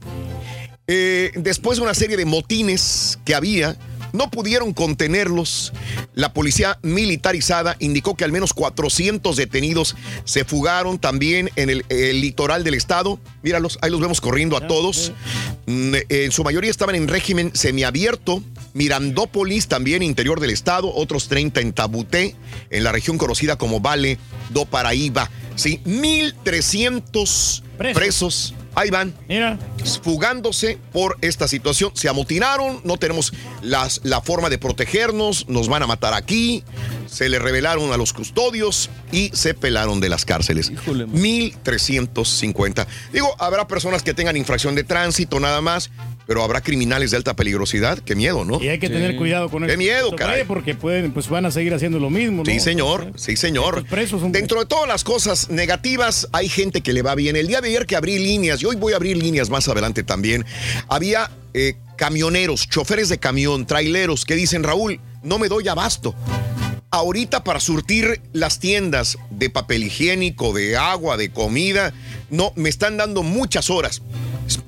Eh, después de una serie de motines que había, no pudieron contenerlos. La policía militarizada indicó que al menos 400 detenidos se fugaron también en el, el litoral del estado. Míralos, ahí los vemos corriendo a todos. Mm, En su mayoría estaban en régimen semiabierto. Mirandópolis, también interior del estado, otros 30 en Tabuté, en la región conocida como Vale do Paraíba. Sí, 1.300 presos. Ahí van. Mira. Fugándose por esta situación. Se amotinaron, no tenemos las- la forma de protegernos, nos van a matar aquí. Se le revelaron a los custodios y se pelaron de las cárceles. 1350. Digo, habrá personas que tengan infracción de tránsito nada más, pero habrá criminales de alta peligrosidad. Qué miedo, ¿no? Y hay que tener cuidado con Qué eso. miedo, Esto, caray. Porque pueden, pues van a seguir haciendo lo mismo, ¿no? Sí, señor, sí, señor. Dentro de todas las cosas negativas, hay gente que le va bien. El día de ayer que abrí líneas, y hoy voy a abrir líneas más adelante también, había eh, camioneros, choferes de camión, traileros que dicen, Raúl, no me doy abasto. Ahorita para surtir las tiendas de papel higiénico, de agua, de comida, no, me están dando muchas horas.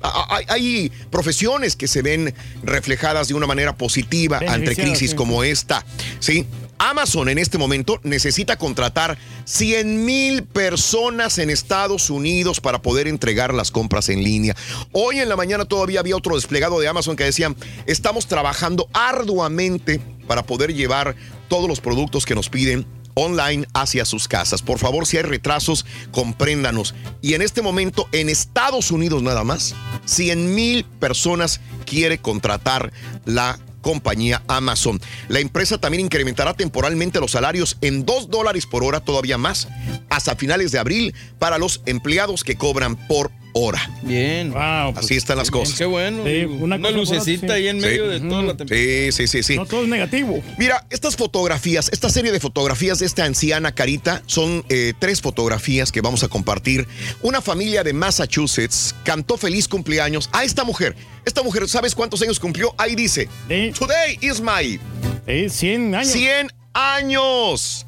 Hay, hay profesiones que se ven reflejadas de una manera positiva ante crisis sí. como esta. ¿sí? Amazon en este momento necesita contratar 100 mil personas en Estados Unidos para poder entregar las compras en línea. Hoy en la mañana todavía había otro desplegado de Amazon que decían, estamos trabajando arduamente para poder llevar todos los productos que nos piden online hacia sus casas. Por favor, si hay retrasos, compréndanos. Y en este momento, en Estados Unidos nada más, 100 mil personas quiere contratar la compañía Amazon. La empresa también incrementará temporalmente los salarios en 2 dólares por hora, todavía más, hasta finales de abril para los empleados que cobran por hora. Bien. Así están las cosas. Qué bueno. Sí, una lucecita ahí en medio de toda la temperatura. Sí, sí, sí, sí. No todo es negativo. Mira, estas fotografías, esta serie de fotografías de esta anciana carita son eh, tres fotografías que vamos a compartir. Una familia de Massachusetts cantó feliz cumpleaños a esta mujer. Esta mujer, ¿sabes cuántos años cumplió? Ahí dice, Today is my... 100 años. 100 años.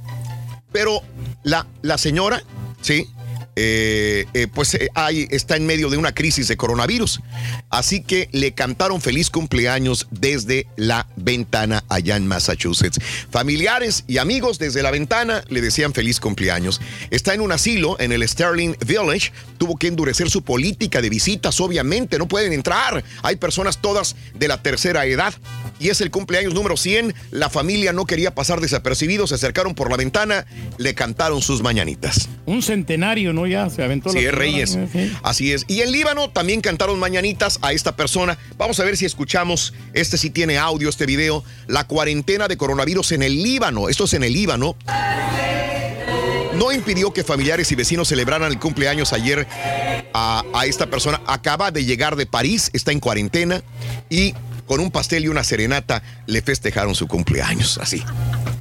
Pero la, la señora, ¿sí? Eh, eh, pues eh, está en medio de una crisis de coronavirus. Así que le cantaron feliz cumpleaños desde la ventana allá en Massachusetts. Familiares y amigos desde la ventana le decían feliz cumpleaños. Está en un asilo en el Sterling Village. Tuvo que endurecer su política de visitas, obviamente. No pueden entrar. Hay personas todas de la tercera edad. Y es el cumpleaños número 100. La familia no quería pasar desapercibido. Se acercaron por la ventana. Le cantaron sus mañanitas. Un centenario, ¿no? Ya se aventó Sí, es Reyes. Sí. Así es. Y en Líbano también cantaron mañanitas a esta persona. Vamos a ver si escuchamos, este sí tiene audio, este video, la cuarentena de coronavirus en el Líbano. Esto es en el Líbano. No impidió que familiares y vecinos celebraran el cumpleaños ayer a, a esta persona. Acaba de llegar de París, está en cuarentena y con un pastel y una serenata le festejaron su cumpleaños. Así.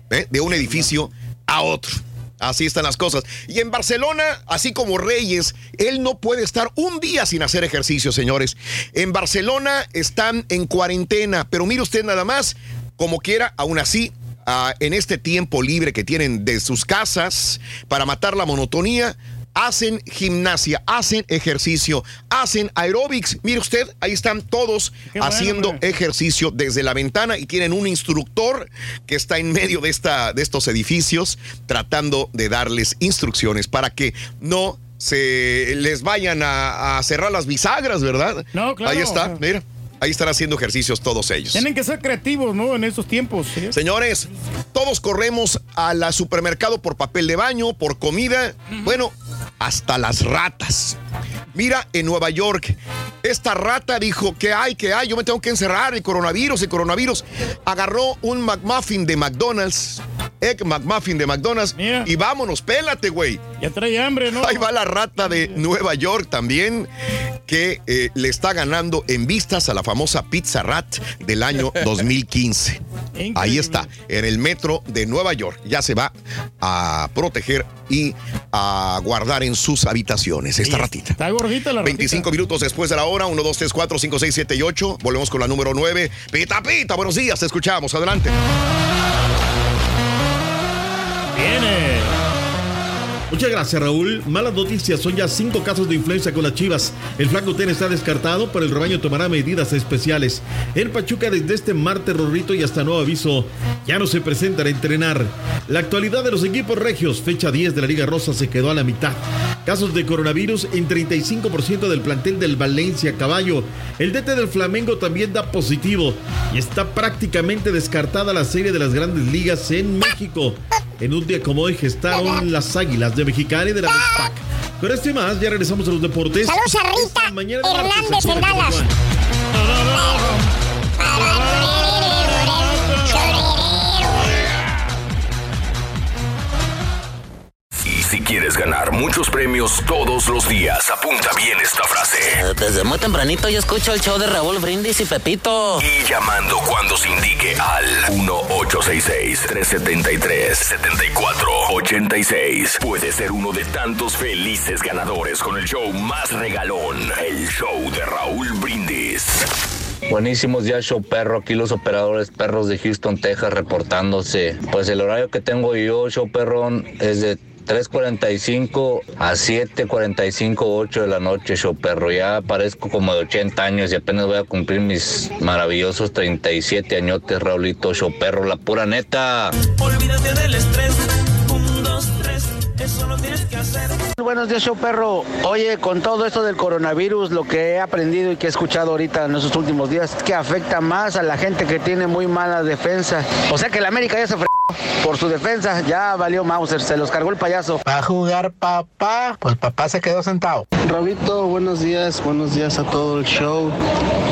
¿eh? De un edificio a otro. Así están las cosas. Y en Barcelona, así como Reyes, él no puede estar un día sin hacer ejercicio, señores. En Barcelona están en cuarentena, pero mire usted nada más, como quiera, aún así, ah, en este tiempo libre que tienen de sus casas para matar la monotonía, hacen gimnasia, hacen ejercicio, hacen aeróbics. Mire usted, ahí están todos Qué haciendo ejercicio desde la ventana y tienen un instructor que está en medio de, esta, de estos edificios tratando de darles instrucciones para que no se les vayan a, a cerrar las bisagras, ¿verdad? No, claro. Ahí está, mira. Ahí están haciendo ejercicios todos ellos. Tienen que ser creativos, ¿no? En estos tiempos. ¿sí? Señores, todos corremos al supermercado por papel de baño, por comida, bueno, hasta las ratas. Mira, en Nueva York, esta rata dijo, ¿qué hay? ¿Qué hay? Yo me tengo que encerrar, el coronavirus, el coronavirus. Agarró un McMuffin de McDonald's, Egg McMuffin de McDonald's, y vámonos, pélate, güey. Ya trae hambre, ¿no? Ahí va la rata de Nueva York también, que eh, le está ganando en vistas a la famosa Pizza Rat del año 2015. Ahí está, en el metro de Nueva York. Ya se va a proteger y a guardar en sus habitaciones esta ratita. Está gordita la ratita. 25 minutos después de la hora, 1, 2, 3, 4, 5, 6, 7 y 8. Volvemos con la número 9. Pita, pita, buenos días, te escuchamos. Adelante. Viene. Muchas gracias, Raúl. Malas noticias, son ya cinco casos de influenza con las chivas. El flanco Ten está descartado, pero el rebaño tomará medidas especiales. En Pachuca, desde este martes, Rorrito y hasta nuevo aviso, ya no se presentan a entrenar. La actualidad de los equipos regios, fecha 10 de la Liga Rosa, se quedó a la mitad. Casos de coronavirus en 35% del plantel del Valencia Caballo. El DT del Flamengo también da positivo y está prácticamente descartada la serie de las grandes ligas en México. En un día como hoy gestaron las águilas de Mexicali de la Pac. Con esto y más, ya regresamos a los deportes. Saludos a Rita Hernández en Dallas. Quieres ganar muchos premios todos los días, apunta bien esta frase. Desde muy tempranito yo escucho el show de Raúl Brindis y Pepito. Y llamando cuando se indique al 1-866-373-7486. Puede ser uno de tantos felices ganadores con el show más regalón, el show de Raúl Brindis. Buenísimos días, show perro. Aquí los operadores perros de Houston, Texas, reportándose. Pues el horario que tengo yo, show perrón, es de 3.45 a 7.45, 8 de la noche, show perro. Ya parezco como de 80 años y apenas voy a cumplir mis maravillosos 37 añotes, Raulito, show perro. La pura neta. Olvídate del estrés. Un, dos, tres, eso lo tienes que hacer. Buenos días, show perro. Oye, con todo esto del coronavirus, lo que he aprendido y que he escuchado ahorita en estos últimos días es que afecta más a la gente que tiene muy mala defensa. O sea que la América ya se por su defensa. Ya valió Mauser, se los cargó el payaso. Va a jugar papá, pues papá se quedó sentado. Raulito, buenos días, buenos días a todo el show.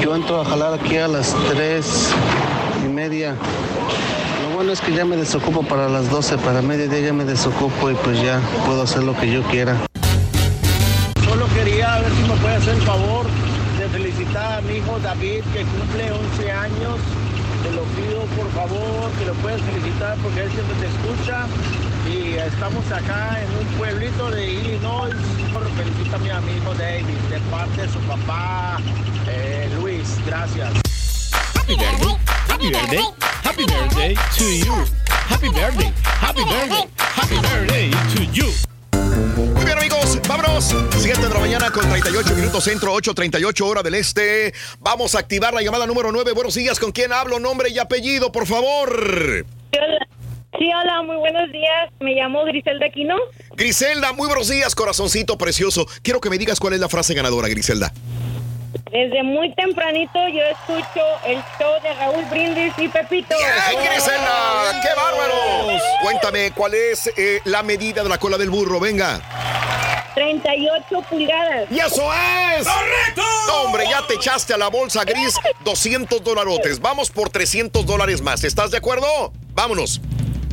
Yo entro a jalar aquí a las 3 y media. Lo bueno es que ya me desocupo para las 12, para mediodía ya me desocupo y pues ya puedo hacer lo que yo quiera. Solo quería ver si me puede hacer el favor de felicitar a mi hijo David que cumple 11 años. Pido por favor que lo puedas felicitar porque él siempre te escucha. Y estamos acá en un pueblito de Illinois. Felicítame a mi hijo David de parte de su papá eh, Luis. Gracias. Happy birthday. Happy birthday. Happy birthday to you. Happy birthday. Happy birthday. Happy birthday to you. Muy bien, amigos, vámonos. 7 de la mañana con 38 minutos centro, 8.38 hora del este. Vamos a activar la llamada número 9. Buenos días, ¿con quién hablo? Nombre y apellido, por favor. Sí, hola, muy buenos días. Me llamo Griselda Aquino. Griselda, muy buenos días, corazoncito precioso. Quiero que me digas cuál es la frase ganadora, Griselda. Desde muy tempranito yo escucho el show de Raúl Brindis y Pepito. ¡Ay, Griselda! ¡Qué bárbaro! Cuéntame, ¿cuál es eh, la medida de la cola del burro? Venga. 38 pulgadas. ¡Y eso es! ¡Correcto! hombre, ya te echaste a la bolsa gris 200 dolarotes. Vamos por 300 dólares más. ¿Estás de acuerdo? Vámonos.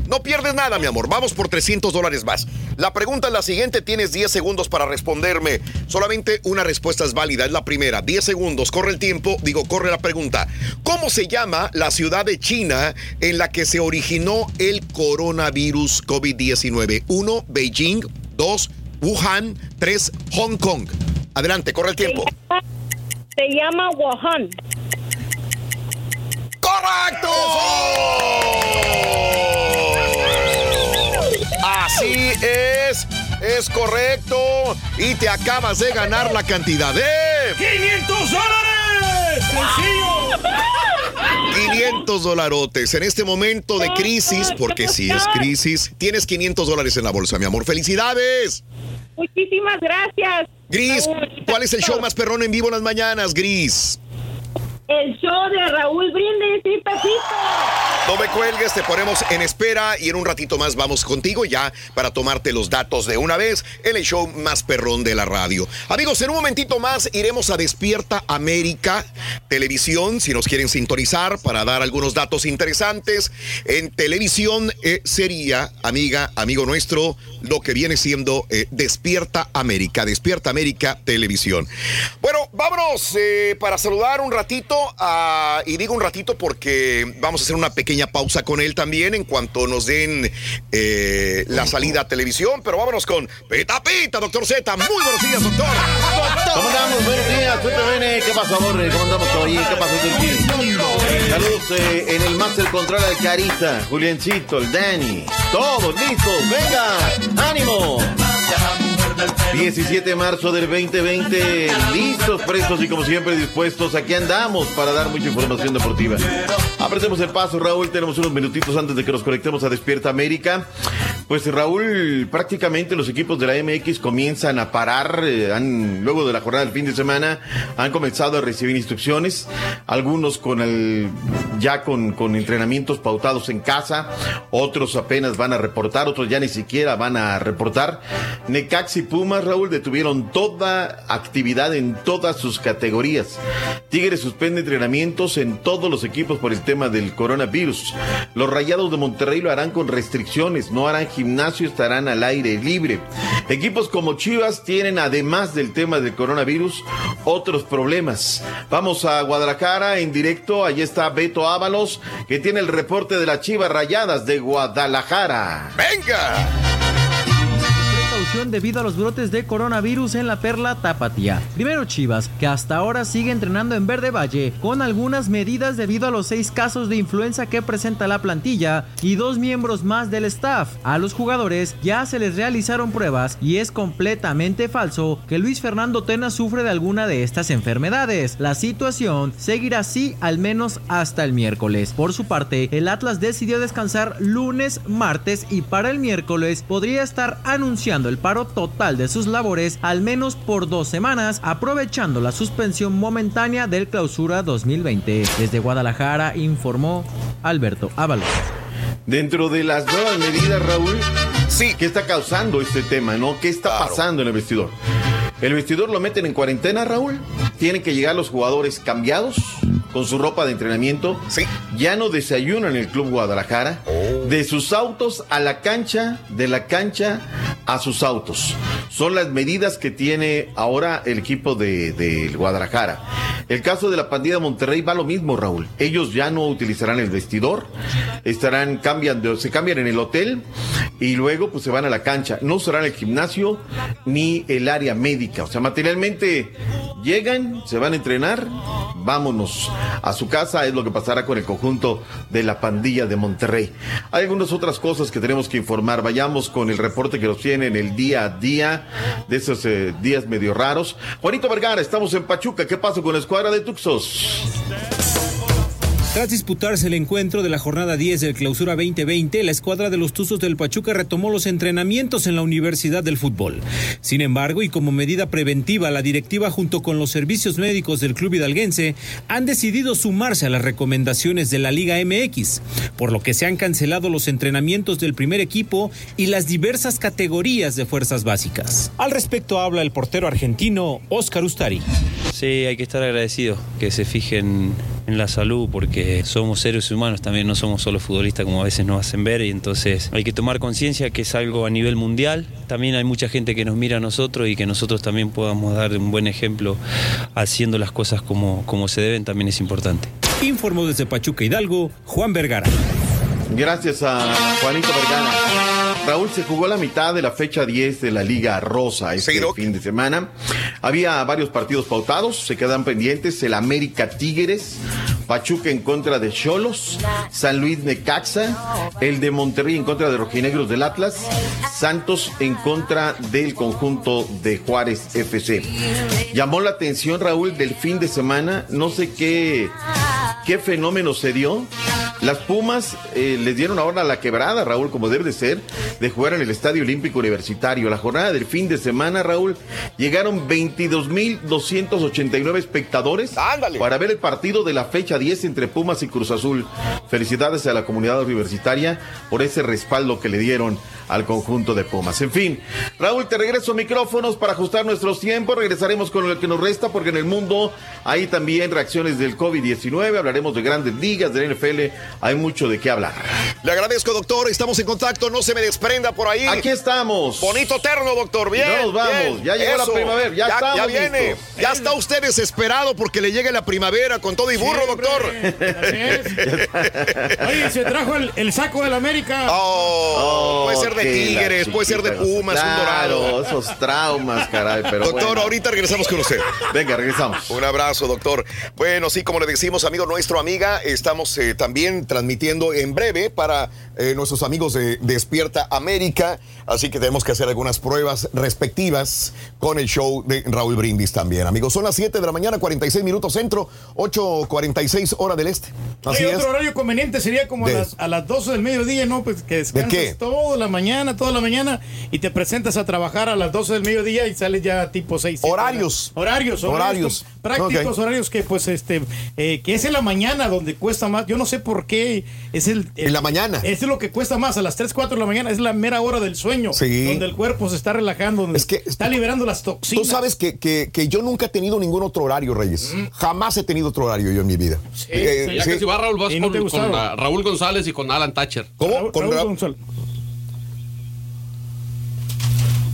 No pierdes nada, mi amor. Vamos por 300 dólares más. La pregunta es la siguiente. Tienes 10 segundos para responderme. Solamente una respuesta es válida. Es la primera. 10 segundos. Corre el tiempo. Digo, corre la pregunta. ¿Cómo se llama la ciudad de China en la que se originó el coronavirus COVID-19? 1. Beijing. 2. Wuhan. 3. Hong Kong. Adelante, corre el tiempo. Se llama Wuhan. ¡Correcto! Así es, es correcto. Y te acabas de ganar la cantidad de... ¡500 dólares! ¡Sencillo! 500 dolarotes en este momento de crisis, porque si es crisis, tienes 500 dólares en la bolsa, mi amor. ¡Felicidades! Muchísimas gracias. Gris. ¿cuál es el show más perrón en vivo en las mañanas, Gris? El show de Raúl Brindis y Pepito. No me cuelgues, te ponemos en espera y en un ratito más vamos contigo ya para tomarte los datos de una vez en el show más perrón de la radio. Amigos, en un momentito más iremos a Despierta América Televisión, si nos quieren sintonizar para dar algunos datos interesantes. En televisión eh, sería, amiga, amigo nuestro, lo que viene siendo eh, Despierta América, Despierta América Televisión. Bueno, vámonos eh, para saludar un ratito, a- y digo un ratito porque vamos a hacer una pequeña pausa con él también en cuanto nos den eh, la salida a televisión, pero vámonos con Pita Pita, doctor Z. Muy buenos días, doctor. ¿Cómo andamos? Buenos días, cuéntame, ¿qué pasó, Borre? ¿Cómo andamos hoy? ¿Qué pasó, Turquí? Saludos eh, en el Master Control al Carita, Juliancito, el Dani. Todos listos, venga, ánimo. 17 de marzo del 2020, listos, prestos y como siempre dispuestos. Aquí andamos para dar mucha información deportiva. Apretemos el paso, Raúl. Tenemos unos minutitos antes de que nos conectemos a Despierta América. Pues Raúl, prácticamente los equipos de la MX comienzan a parar. eh, han, luego de la jornada del fin de semana, han comenzado a recibir instrucciones. Algunos con el, ya con, con entrenamientos pautados en casa. Otros apenas van a reportar. Otros ya ni siquiera van a reportar. Necax y Pumas, Raúl, detuvieron toda actividad en todas sus categorías. Tigres suspende entrenamientos en todos los equipos por el tema del coronavirus. Los Rayados de Monterrey lo harán con restricciones, no harán gimnasio, estarán al aire libre. Equipos como Chivas tienen, además del tema del coronavirus, otros problemas. Vamos a Guadalajara en directo, allí está Beto Ábalos, que tiene el reporte de las Chivas Rayadas de Guadalajara. ¡Venga! Debido a los brotes de coronavirus en la perla Tapatía. Primero Chivas, que hasta ahora sigue entrenando en Verde Valle, con algunas medidas debido a los seis casos de influenza que presenta la plantilla y dos miembros más del staff. A los jugadores ya se les realizaron pruebas y es completamente falso que Luis Fernando Tena sufre de alguna de estas enfermedades. La situación seguirá así al menos hasta el miércoles. Por su parte, el Atlas decidió descansar lunes, martes y para el miércoles podría estar anunciando el paro total de sus labores al menos por dos semanas, aprovechando la suspensión momentánea del clausura 2020. Desde Guadalajara informó Alberto Ábalos. Dentro de las nuevas medidas, Raúl, sí. ¿qué está causando este tema, no? ¿Qué está pasando en el vestidor? El vestidor lo meten en cuarentena, Raúl. Tienen que llegar los jugadores cambiados con su ropa de entrenamiento. Sí. Ya no desayunan en el Club Guadalajara. De sus autos a la cancha, de la cancha a sus autos. Son las medidas que tiene ahora el equipo de, de Guadalajara. El caso de la pandilla de Monterrey va lo mismo, Raúl. Ellos ya no utilizarán el vestidor, estarán cambian de- se cambian en el hotel y luego pues se van a la cancha. No usarán el gimnasio ni el área médica. O sea, materialmente llegan, se van a entrenar, vámonos a su casa. Es lo que pasará con el conjunto de la pandilla de Monterrey. Hay algunas otras cosas que tenemos que informar. Vayamos con el reporte que nos tiene tienen el día a día de esos eh, días medio raros. Juanito Vergara, estamos en Pachuca. ¿Qué pasó con la escuadra de Tuxos? Tras disputarse el encuentro de la jornada 10 del Clausura 2020, la escuadra de los Tuzos del Pachuca retomó los entrenamientos en la Universidad del Fútbol. Sin embargo, y como medida preventiva, la directiva junto con los servicios médicos del club hidalguense han decidido sumarse a las recomendaciones de la Liga MX, por lo que se han cancelado los entrenamientos del primer equipo y las diversas categorías de fuerzas básicas. Al respecto habla el portero argentino Oscar Ustari. Sí, hay que estar agradecido que se fijen en la salud porque somos seres humanos también, no somos solo futbolistas como a veces nos hacen ver y entonces hay que tomar conciencia que es algo a nivel mundial. También hay mucha gente que nos mira a nosotros y que nosotros también podamos dar un buen ejemplo haciendo las cosas como, como se deben también es importante. Informó desde Pachuca Hidalgo, Juan Vergara. Gracias a Juanito Vergara. Raúl se jugó la mitad de la fecha 10 de la Liga Rosa este fin de semana. Había varios partidos pautados, se quedan pendientes el América Tigres, Pachuca en contra de Cholos, San Luis Necaxa, el de Monterrey en contra de Rojinegros del Atlas, Santos en contra del conjunto de Juárez FC. Llamó la atención Raúl del fin de semana, no sé qué, qué fenómeno se dio. Las Pumas eh, les dieron ahora la quebrada, Raúl, como debe de ser, de jugar en el Estadio Olímpico Universitario. La jornada del fin de semana, Raúl, llegaron 22.289 espectadores para ver el partido de la fecha 10 entre Pumas y Cruz Azul. Felicidades a la comunidad universitaria por ese respaldo que le dieron al conjunto de Pumas. En fin, Raúl, te regreso micrófonos para ajustar nuestros tiempos. Regresaremos con lo que nos resta porque en el mundo hay también reacciones del COVID-19. Hablaremos de grandes ligas, del NFL. Hay mucho de qué hablar. Le agradezco, doctor. Estamos en contacto. No se me desprenda por ahí. Aquí estamos. Bonito terno, doctor. Bien. Ya nos vamos. bien. Ya llegó la primavera. Ya estamos Ya viene. listos. Ya está usted desesperado porque le llegue la primavera con todo y burro, Siempre. doctor. Oye, se trajo el, el saco del América. Oh, puede ser de Tigres, puede ser de Pumas, un claro, dorado. esos traumas, caray. Pero doctor, bueno. ahorita regresamos con usted. Venga, regresamos. Un abrazo, doctor. Bueno, sí, como le decimos, amigo nuestro, amiga, estamos eh, también transmitiendo en breve para eh, nuestros amigos de Despierta América. Así que tenemos que hacer algunas pruebas respectivas con el show de Raúl Brindis también, amigos. Son las 7 de la mañana, 46 minutos centro, 8.46 hora del este. Así es. otro horario conveniente sería como a las, a las 12 del mediodía, ¿no? Pues que descansas qué? toda la mañana, toda la mañana y te presentas a trabajar a las 12 del mediodía y sales ya tipo 6. Horarios. Horarios, horarios. Horarios. Prácticos horarios que pues este, eh, que es en la mañana donde cuesta más. Yo no sé por qué es el... En la mañana. Es lo que cuesta más, a las 3, 4 de la mañana, es la mera hora del sueño. Sí. Donde el cuerpo se está relajando, donde está liberando las toxinas. Tú sabes que, que- que yo nunca he tenido ningún otro horario, Reyes. Jamás he tenido otro horario yo en mi vida. Eh, ya sí. que si va Raúl, vas ¿Y no con, ah, Raúl González y con Alan Thatcher. ¿Cómo? Con Ra-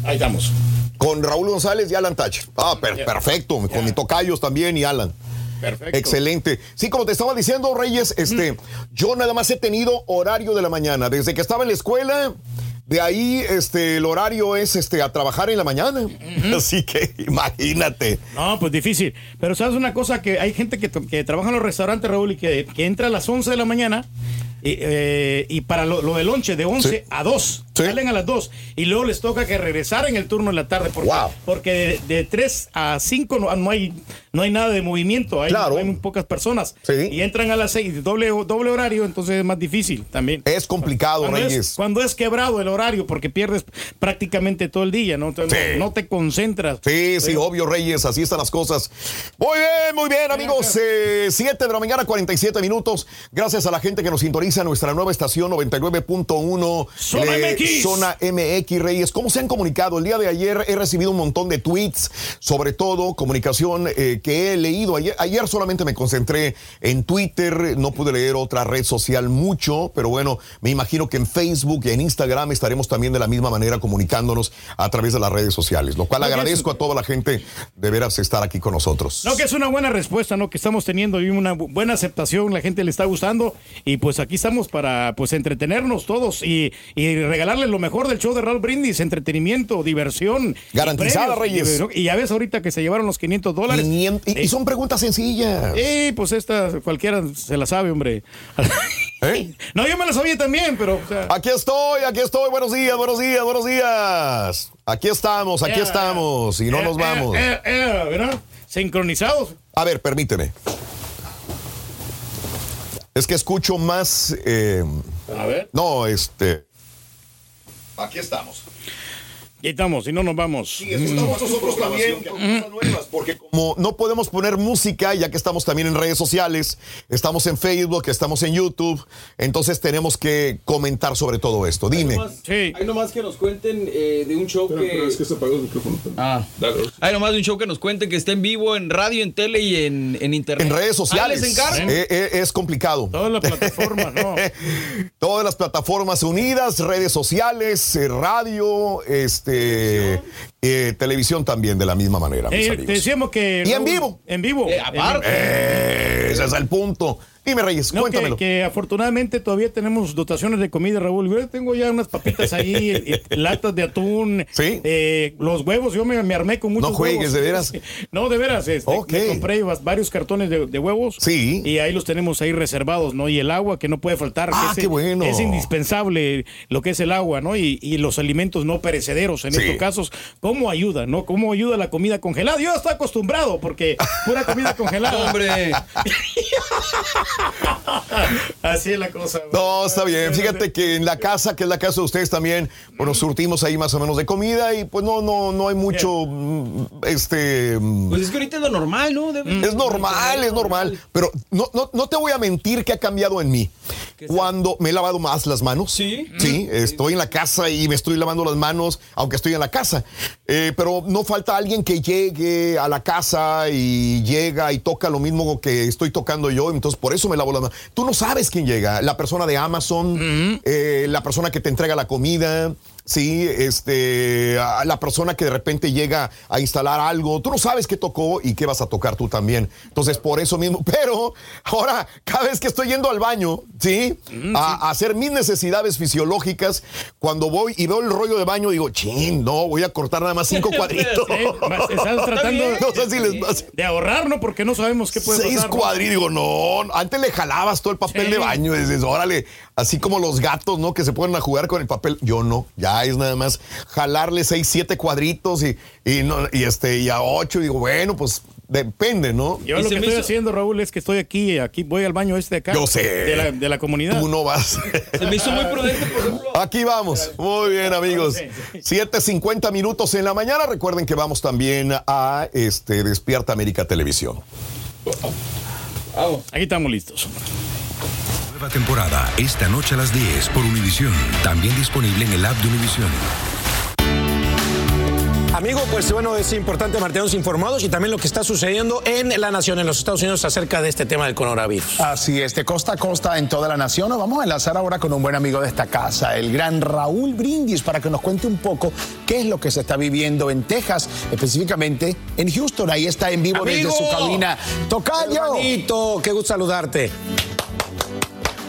Ahí estamos. Con Raúl González y Alan Thatcher. Ah, per- perfecto. Con mi tocayos también y Alan. Perfecto. Excelente. Sí, como te estaba diciendo, Reyes, este, yo nada más he tenido horario de la mañana. Desde que estaba en la escuela, de ahí este, el horario es este, a trabajar en la mañana. Así que imagínate. No, pues difícil. Pero sabes una cosa, que hay gente que, que trabaja en los restaurantes, Raúl, y que, que entra a las 11 de la mañana y, eh, y para lo, lo del lonche de 11 Sí. a 2. Salen a las 2 y luego les toca que regresar en el turno de la tarde. Porque, porque de, de 3 a 5 no, no hay, no hay nada de movimiento, hay, hay muy pocas personas. Y entran a las 6, doble, doble horario, entonces es más difícil también. Es complicado, cuando Reyes. Es, cuando es quebrado el horario, porque pierdes prácticamente todo el día, ¿no? Entonces, Sí. no, no te concentras. Sí, sí, obvio, Reyes, así están las cosas. Muy bien, muy bien, amigos. 7 de la mañana, 47 minutos. Gracias a la gente que nos sintoniza en nuestra nueva estación 99.1. Zona MX. Reyes. ¿Cómo se han comunicado? El día de ayer he recibido un montón de tweets, sobre todo comunicación eh, que he leído. Ayer, ayer solamente me concentré en Twitter, no pude leer otra red social mucho, pero bueno, me imagino que en Facebook y en Instagram estaremos también de la misma manera comunicándonos a través de las redes sociales, lo cual No, que es- agradezco a toda la gente de veras estar aquí con nosotros. No, que es una buena respuesta, ¿no? Que estamos teniendo una bu- buena aceptación, la gente le está gustando y pues aquí estamos para pues entretenernos todos y, y regalar darle lo mejor del show de Raúl Brindis, entretenimiento, diversión. Garantizada. Reyes. Y ya ves ahorita que se llevaron los 500 dólares. Y, y son preguntas sencillas. Sí, pues esta cualquiera se la sabe, hombre. ¿Eh? No, yo me la sabía también, pero... o sea, Aquí estoy, aquí estoy. Buenos días, buenos días, buenos días. Aquí estamos, aquí Eh, estamos. Y no eh, nos eh, vamos. eh, eh, ¿verdad? Sincronizados. A ver, permíteme. Es que escucho más. eh, A ver. no, este. Aquí estamos. Aquí estamos, si no nos vamos. Estamos nosotros también con cosas nuevas, porque como no podemos poner música, ya que estamos también en redes sociales, estamos en Facebook, estamos en YouTube, entonces tenemos que comentar sobre todo esto. Dime. Hay nomás que nos cuenten eh, de un show que. se apagó el micrófono. Ah, hay nomás de un show que nos cuenten que está en vivo en radio, en tele y en, en internet. En redes sociales. Ahí les encargo. Eh, eh, es complicado. Todas las plataformas, ¿no? Todas las plataformas unidas, redes sociales, eh, radio, este, este eh, televisión también de la misma manera. mis Eh, amigos. te decíamos que... Y en vivo. En vivo. Eh, ese es el punto. Dime, Reyes, No, que, cuéntamelo. que afortunadamente todavía tenemos dotaciones de comida, Raúl. Yo tengo ya unas papitas ahí, eh, latas de atún, eh, los huevos. Yo me, me armé con muchos No juegues, huevos. ¿de veras? No, de veras. Este, compré varios cartones de, de huevos. Sí. Y ahí los tenemos ahí reservados, ¿no? Y el agua que no puede faltar. que Ah, es, qué bueno. Es indispensable lo que es el agua, ¿no? Y, y los alimentos no perecederos en Sí. estos casos. ¿Cómo ayuda, no? ¿Cómo ayuda la comida congelada? Yo estoy acostumbrado porque pura comida congelada. Hombre. Así es la cosa. güey. No, está bien. Fíjate que en la casa, que es la casa de ustedes también, bueno, surtimos ahí más o menos de comida y pues no, no, no hay mucho, mm, este... mm, Pues es que ahorita es lo normal, ¿no? Debe- Es normal, es normal. Pero no, no, no te voy a mentir que ha cambiado en mí. Cuando me he lavado más las manos. Sí. Sí, estoy en la casa y me estoy lavando las manos, aunque estoy en la casa. Eh, pero no falta alguien que llegue a la casa y llega y toca lo mismo que estoy tocando yo. Entonces, por eso me lavo las manos. Tú no sabes quién llega. La persona de Amazon, eh, la persona que te entrega la comida. Sí, este, a la persona que de repente llega a instalar algo, tú no sabes qué tocó y qué vas a tocar tú también. Entonces, por eso mismo, pero ahora, cada vez que estoy yendo al baño, ¿sí? A, a hacer mis necesidades fisiológicas, cuando voy y veo el rollo de baño, digo, chin, no, voy a cortar nada más cinco cuadritos. Sí, vas- estás tratando No sé si les pasa. de ahorrar, ¿no? Porque no sabemos qué puede Seis pasar. ¿no? cuadritos, digo, no, antes le jalabas todo el papel Sí. de baño, y dices, órale, así como los gatos, ¿no? Que se ponen a jugar con el papel, yo no, ya es nada más jalarle seis, siete cuadritos y, y, no, y este, y a ocho, digo, bueno, pues depende, ¿no? Yo Y lo que estoy hizo- haciendo, Raúl, es que estoy aquí, aquí voy al baño este de acá. Yo sé. De la, de la comunidad. Tú no vas. Se me hizo muy prudente, por ejemplo. Aquí vamos. Muy bien, amigos. 7.50 minutos en la mañana. Recuerden que vamos también a este, Despierta América Televisión. Vamos. Aquí estamos listos. Nueva temporada, esta noche a las 10 por Univisión. También disponible en el app de Univisión. Amigo, pues bueno, es importante mantenernos informados y también lo que está sucediendo en la nación, en los Estados Unidos, acerca de este tema del coronavirus. Así es, de costa a costa en toda la nación. Nos vamos a enlazar ahora con un buen amigo de esta casa, el gran Raúl Brindis, para que nos cuente un poco qué es lo que se está viviendo en Texas, específicamente en Houston. Ahí está en vivo Amigo. desde su cabina. Tocayo. Hermanito, qué gusto saludarte.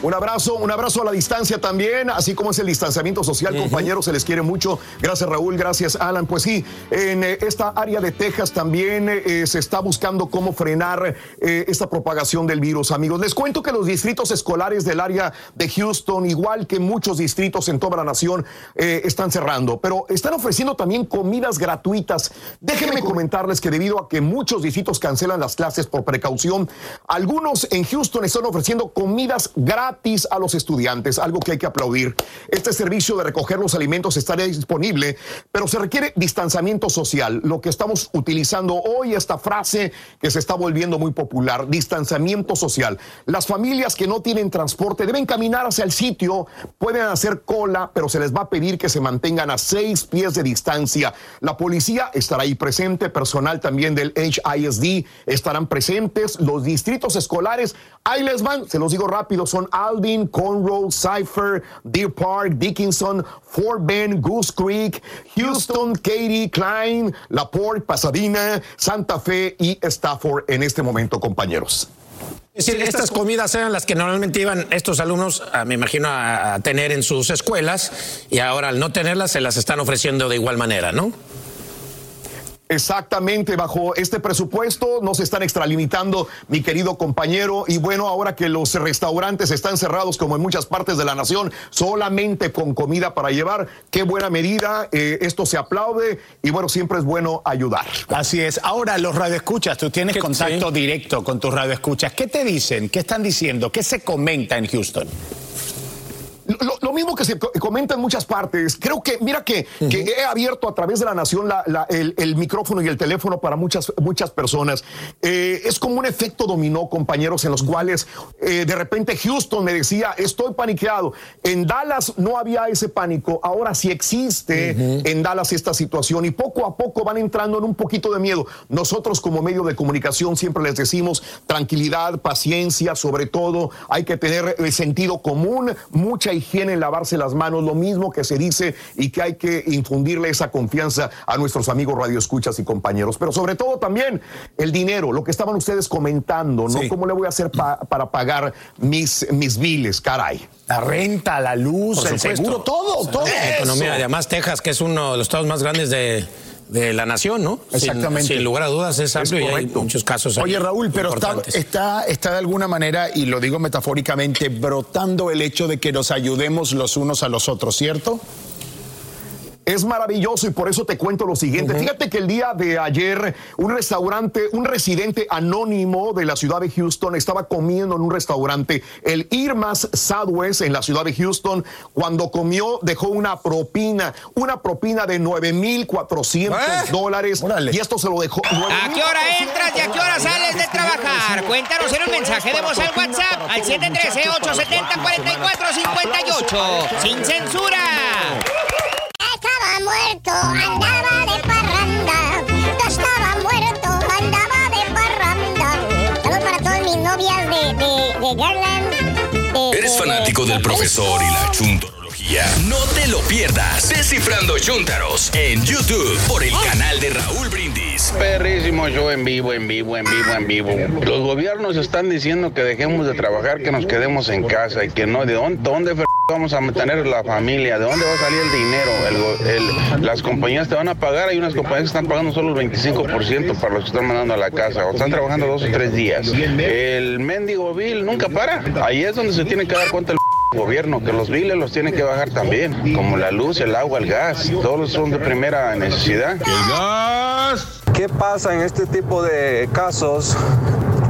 Un abrazo, un abrazo a la distancia también, así como es el distanciamiento social, compañeros, se les quiere mucho. Gracias Raúl, gracias Alan. Pues sí, en eh, esta área de Texas también eh, se está buscando cómo frenar eh, esta propagación del virus, amigos. Les cuento que los distritos escolares del área de Houston, igual que muchos distritos en toda la nación, eh, están cerrando, pero están ofreciendo también comidas gratuitas. Déjenme comentarles que debido a que muchos distritos cancelan las clases por precaución, algunos en Houston están ofreciendo comidas gratis a los estudiantes, algo que hay que aplaudir. Este servicio de recoger los alimentos estará disponible, pero se requiere distanciamiento social. Lo que estamos utilizando hoy, esta frase que se está volviendo muy popular, distanciamiento social. Las familias que no tienen transporte deben caminar hacia el sitio, pueden hacer cola, pero se les va a pedir que se mantengan a seis pies de distancia. La policía estará ahí presente, personal también del HISD estarán presentes, los distritos escolares, ahí les van, se los digo rápido, son Alvin, Conroe, Cypher, Deer Park, Dickinson, Fort Bend, Goose Creek, Houston, Katy, Klein, La Porte, Pasadena, Santa Fe y Stafford en este momento, compañeros. Es decir, estas comidas eran las que normalmente iban estos alumnos, a- me imagino, a tener en sus escuelas y ahora al no tenerlas se las están ofreciendo de igual manera, ¿no? Exactamente, bajo este presupuesto no se están extralimitando, mi querido compañero. Y bueno, ahora que los restaurantes están cerrados, como en muchas partes de la nación, solamente con comida para llevar, qué buena medida. eh, esto se aplaude y bueno, siempre es bueno ayudar. Así es. Ahora, los radioescuchas, tú tienes ¿Qué- contacto sí? directo con tus radioescuchas. ¿Qué te dicen? ¿Qué están diciendo? ¿Qué se comenta en Houston? Lo, lo mismo que se co- comenta en muchas partes. Creo que, mira que, que he abierto a través de la nación la- la- el, el micrófono y el teléfono para muchas, muchas personas. Eh, es como un efecto dominó, compañeros, en los cuales eh, de repente Houston me decía, estoy paniqueado. En Dallas no había ese pánico, ahora sí existe en Dallas esta situación y poco a poco van entrando en un poquito de miedo. Nosotros como medio de comunicación siempre les decimos tranquilidad, paciencia, sobre todo hay que tener eh, sentido común, mucha higiene en lavarse las manos, lo mismo que se dice y que hay que infundirle esa confianza a nuestros amigos radioescuchas y compañeros. Pero sobre todo también el dinero, lo que estaban ustedes comentando, ¿no? ¿Cómo le voy a hacer pa- para pagar mis, mis biles, caray? La renta, la luz, Por el supuesto. seguro, todo, todo. La economía, además Texas, que es uno de los estados más grandes de, de la nación, ¿no? Exactamente. Sin, lugar a dudas es amplio y hay correcto. muchos casos. Oye, Raúl, pero está, está, está de alguna manera, y lo digo metafóricamente, brotando el hecho de que nos ayudemos los unos a los otros, ¿cierto? Es maravilloso y por eso te cuento lo siguiente. Fíjate que el día de ayer un restaurante, un residente anónimo de la ciudad de Houston estaba comiendo en un restaurante, el Irmas Southwest en la ciudad de Houston. Cuando comió dejó una propina, una propina de 9.400 dólares y esto se lo dejó. ¿A qué hora entras y a qué hora sales de trabajar? Cuéntanos en un mensaje de voz al WhatsApp al 713-870-4458. ¡Sin censura! Muerto, andaba de parranda. Yo estaba muerto, andaba de parranda. Saludos para todas mis novias de, de, de Garland. de- ¿Eres fanático del profesor y la No te lo pierdas. Descifrando Chuntaros en YouTube por el canal de Raúl Brindis. Perrísimo show en vivo, en vivo, en vivo, en vivo. Los gobiernos están diciendo que dejemos de trabajar, que nos quedemos en casa y que no. ¿De dónde, dónde vamos a mantener la familia? ¿De dónde va a salir el dinero? Las compañías te van a pagar. Hay unas compañías que están pagando solo el 25% para los que están mandando a la casa o están trabajando dos o tres días. El mendigo bill nunca para. Ahí es donde se tiene que dar cuenta el gobierno que los biles los tiene que bajar también, como la luz, el agua, el gas, todos son de primera necesidad. El gas. ¿Qué pasa en este tipo de casos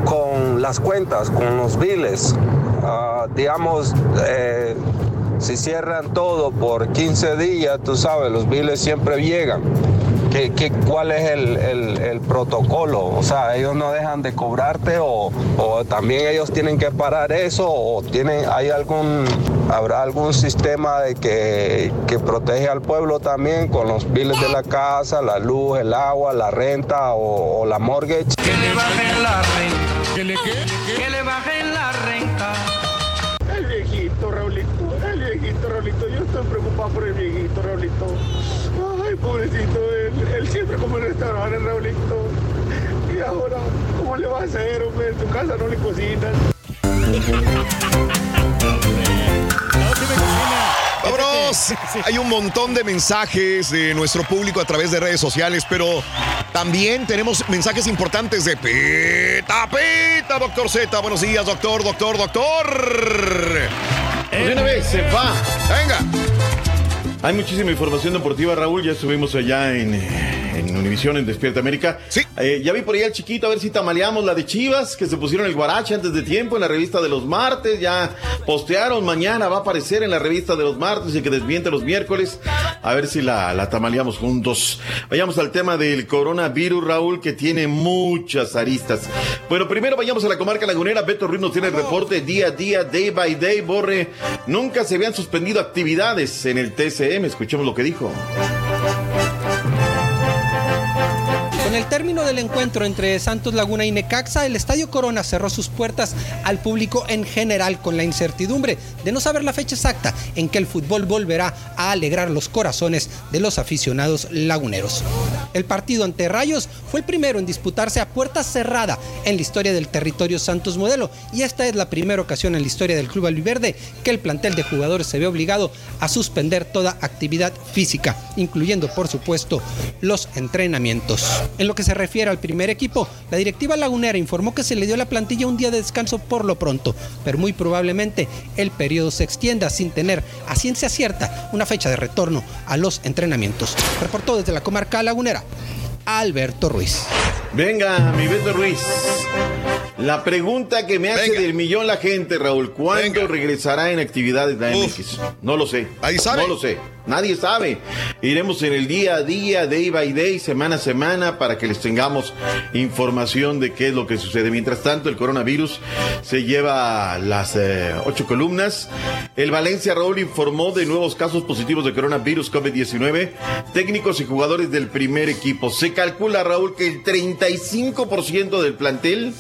con las cuentas, con los biles? Ah, digamos, eh, si cierran todo por 15 días, tú sabes, los biles siempre llegan. ¿Qué, qué- cuál es el, el- el protocolo? O sea, ellos no dejan de cobrarte o, o también ellos tienen que parar eso o tienen, hay algún, habrá algún sistema de que, que protege al pueblo también con los biles de la casa, la luz, el agua, la renta o, o la mortgage. Que le bajen la renta. ¿Que le qué? Que le bajen la renta. El viejito, Raulito, el viejito, Raulito. Yo estoy preocupado por el viejito, Raulito. Pobrecito, él, él siempre come en restaurantes, Raulito. Y ahora, ¿cómo le va a hacer, hombre? En tu casa no le cocinan. Vámonos. Hay un montón de mensajes de nuestro público a través de redes sociales, pero también tenemos mensajes importantes de Pita Pita, doctor Z. Buenos días, doctor, doctor, doctor. Pues una vez se va. Venga. Hay muchísima información deportiva, Raúl. Ya estuvimos allá en, en Univisión, en Despierta América. Sí. ya vi por ahí al chiquito a ver si tamaleamos la de Chivas, que se pusieron el guarache antes de tiempo en la revista de los martes. Ya postearon, mañana va a aparecer en la revista de los martes y que desmiente los miércoles. A ver si la, la tamaleamos juntos. Vayamos al tema del coronavirus, Raúl, que tiene muchas aristas. Bueno, primero vayamos a la comarca lagunera. Beto Ruiz nos tiene el reporte día a día, day by day. Borre, nunca se habían suspendido actividades en el TCM. Escuchemos lo que dijo. El término del encuentro entre Santos Laguna y Necaxa, el Estadio Corona cerró sus puertas al público en general con la incertidumbre de no saber la fecha exacta en que el fútbol volverá a alegrar los corazones de los aficionados laguneros. El partido ante Rayos fue el primero en disputarse a puerta cerrada en la historia del territorio Santos Modelo y esta es la primera ocasión en la historia del club albiverde que el plantel de jugadores se ve obligado a suspender toda actividad física, incluyendo por supuesto los entrenamientos. En lo que se refiere al primer equipo, la directiva lagunera informó que se le dio a la plantilla un día de descanso por lo pronto, pero muy probablemente el periodo se extienda sin tener a ciencia cierta una fecha de retorno a los entrenamientos. Reportó desde la comarca lagunera Alberto Ruiz. Venga, mi Beto Ruiz. La pregunta que me hace del millón la gente, Raúl, ¿cuándo regresará en actividades de la MX? No lo sé. Ahí sabe. No lo sé. Nadie sabe. Iremos en el día a día, day by day, semana a semana, para que les tengamos información de qué es lo que sucede. Mientras tanto, el coronavirus se lleva las eh, ocho columnas. El Valencia Raúl informó de nuevos casos positivos de coronavirus COVID-19. Técnicos y jugadores del primer equipo. Se calcula, Raúl, que el 35% del plantel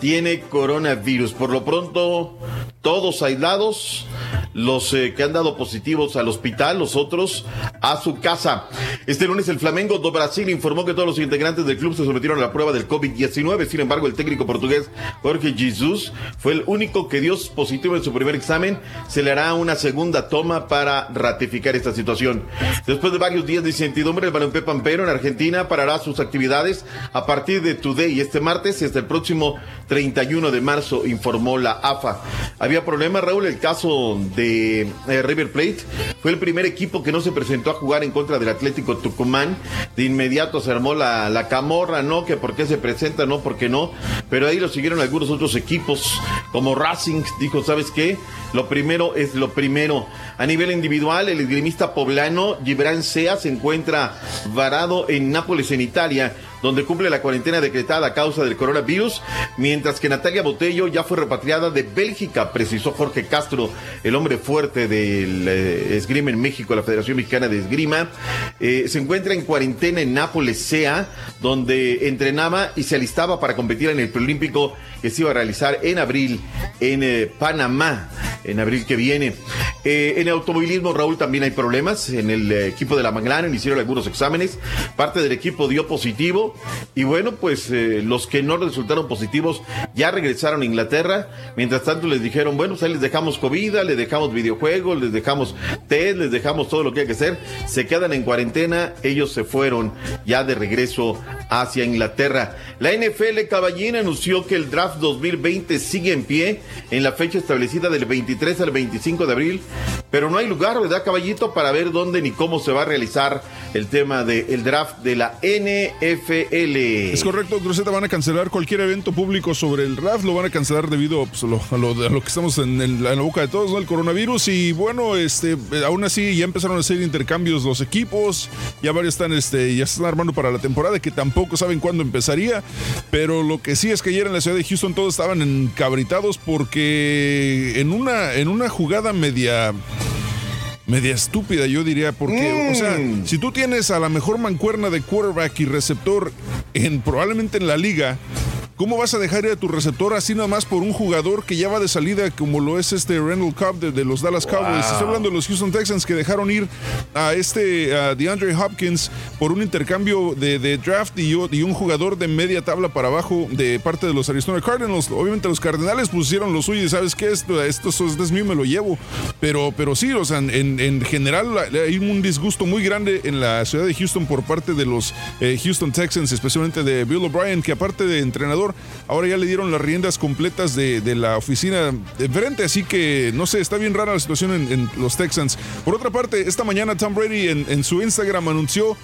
tiene coronavirus. Por lo pronto, todos aislados. Los eh, que han dado positivos al hospital, los otros a su casa. Este lunes el Flamengo do Brasil informó que todos los integrantes del club se sometieron a la prueba del COVID-19. Sin embargo, el técnico portugués Jorge Jesus fue el único que dio positivo en su primer examen. Se le hará una segunda toma para ratificar esta situación. Después de varios días de incertidumbre, el balompié Pampero en Argentina parará sus actividades a partir de today este martes y hasta el próximo 31 de marzo, informó la AFA. Había problema, Raúl, el caso de eh, River Plate. Fue el primer equipo que no se presentó a jugar en contra del Atlético Tucumán. De inmediato se armó la, la camorra, ¿no? Que por qué se presenta, no, por qué no. Pero ahí lo siguieron algunos otros equipos, como Racing, dijo, ¿sabes qué? Lo primero es lo primero. A nivel individual, el esgrimista poblano Gibran Sea se encuentra varado en Nápoles, en Italia, donde cumple la cuarentena decretada a causa del coronavirus, mientras que Natalia Botello ya fue repatriada de Bélgica, precisó Jorge Castro, el hombre fuerte del eh, esgrima en México, la Federación Mexicana de Esgrima. Eh, se encuentra en cuarentena en Nápoles, Sea, donde entrenaba y se alistaba para competir en el preolímpico que se iba a realizar en abril en eh, Panamá, en abril que viene. En el automovilismo, Raúl, también hay problemas. En el equipo de la McLaren hicieron algunos exámenes. Parte del equipo dio positivo. Y bueno, pues eh, los que no resultaron positivos ya regresaron a Inglaterra. Mientras tanto les dijeron, bueno, pues ahí les dejamos comida, les dejamos videojuegos, les dejamos test, les dejamos todo lo que hay que hacer. Se quedan en cuarentena. Ellos se fueron ya de regreso hacia Inglaterra. La NFL Caballín anunció que el draft 2020 sigue en pie en la fecha establecida del 23 al 25 de abril, pero no hay lugar, ¿verdad, caballito? Para ver dónde ni cómo se va a realizar el tema del draft de la NFL. Es correcto, Cruzeta, van a cancelar cualquier evento público sobre el draft, lo van a cancelar debido pues, a, lo, lo, que estamos en, la boca de todos, ¿no? El coronavirus. Y bueno, este, aún así ya empezaron a hacer intercambios los equipos, ya varios están, este, ya están armando para la temporada, que tampoco saben cuándo empezaría, pero lo que sí es que ayer en la ciudad de Houston todos estaban encabritados porque en una, en una jugada media media estúpida, yo diría, porque, mm. o sea, si tú tienes a la mejor mancuerna de quarterback y receptor en probablemente en la liga, ¿Cómo vas a dejar ir a tu receptor así nada más por un jugador que ya va de salida como lo es este Randall Cobb de, de los Dallas Cowboys? Estoy hablando de los Houston Texans que dejaron ir a este a DeAndre Hopkins por un intercambio de, de draft y, y, un jugador de media tabla para abajo de parte de los Arizona Cardinals. Obviamente los Cardenales pusieron lo suyo y sabes qué, esto, esto, esto es mío, me lo llevo. Pero, pero sí, o sea, en, en general hay un disgusto muy grande en la ciudad de Houston por parte de los eh, Houston Texans, especialmente de Bill O'Brien, que aparte de entrenador, ahora ya le dieron las riendas completas de, de la oficina de frente, así que no sé, está bien rara la situación en, en los Texans. Por otra parte, esta mañana Tom Brady en, en su Instagram anunció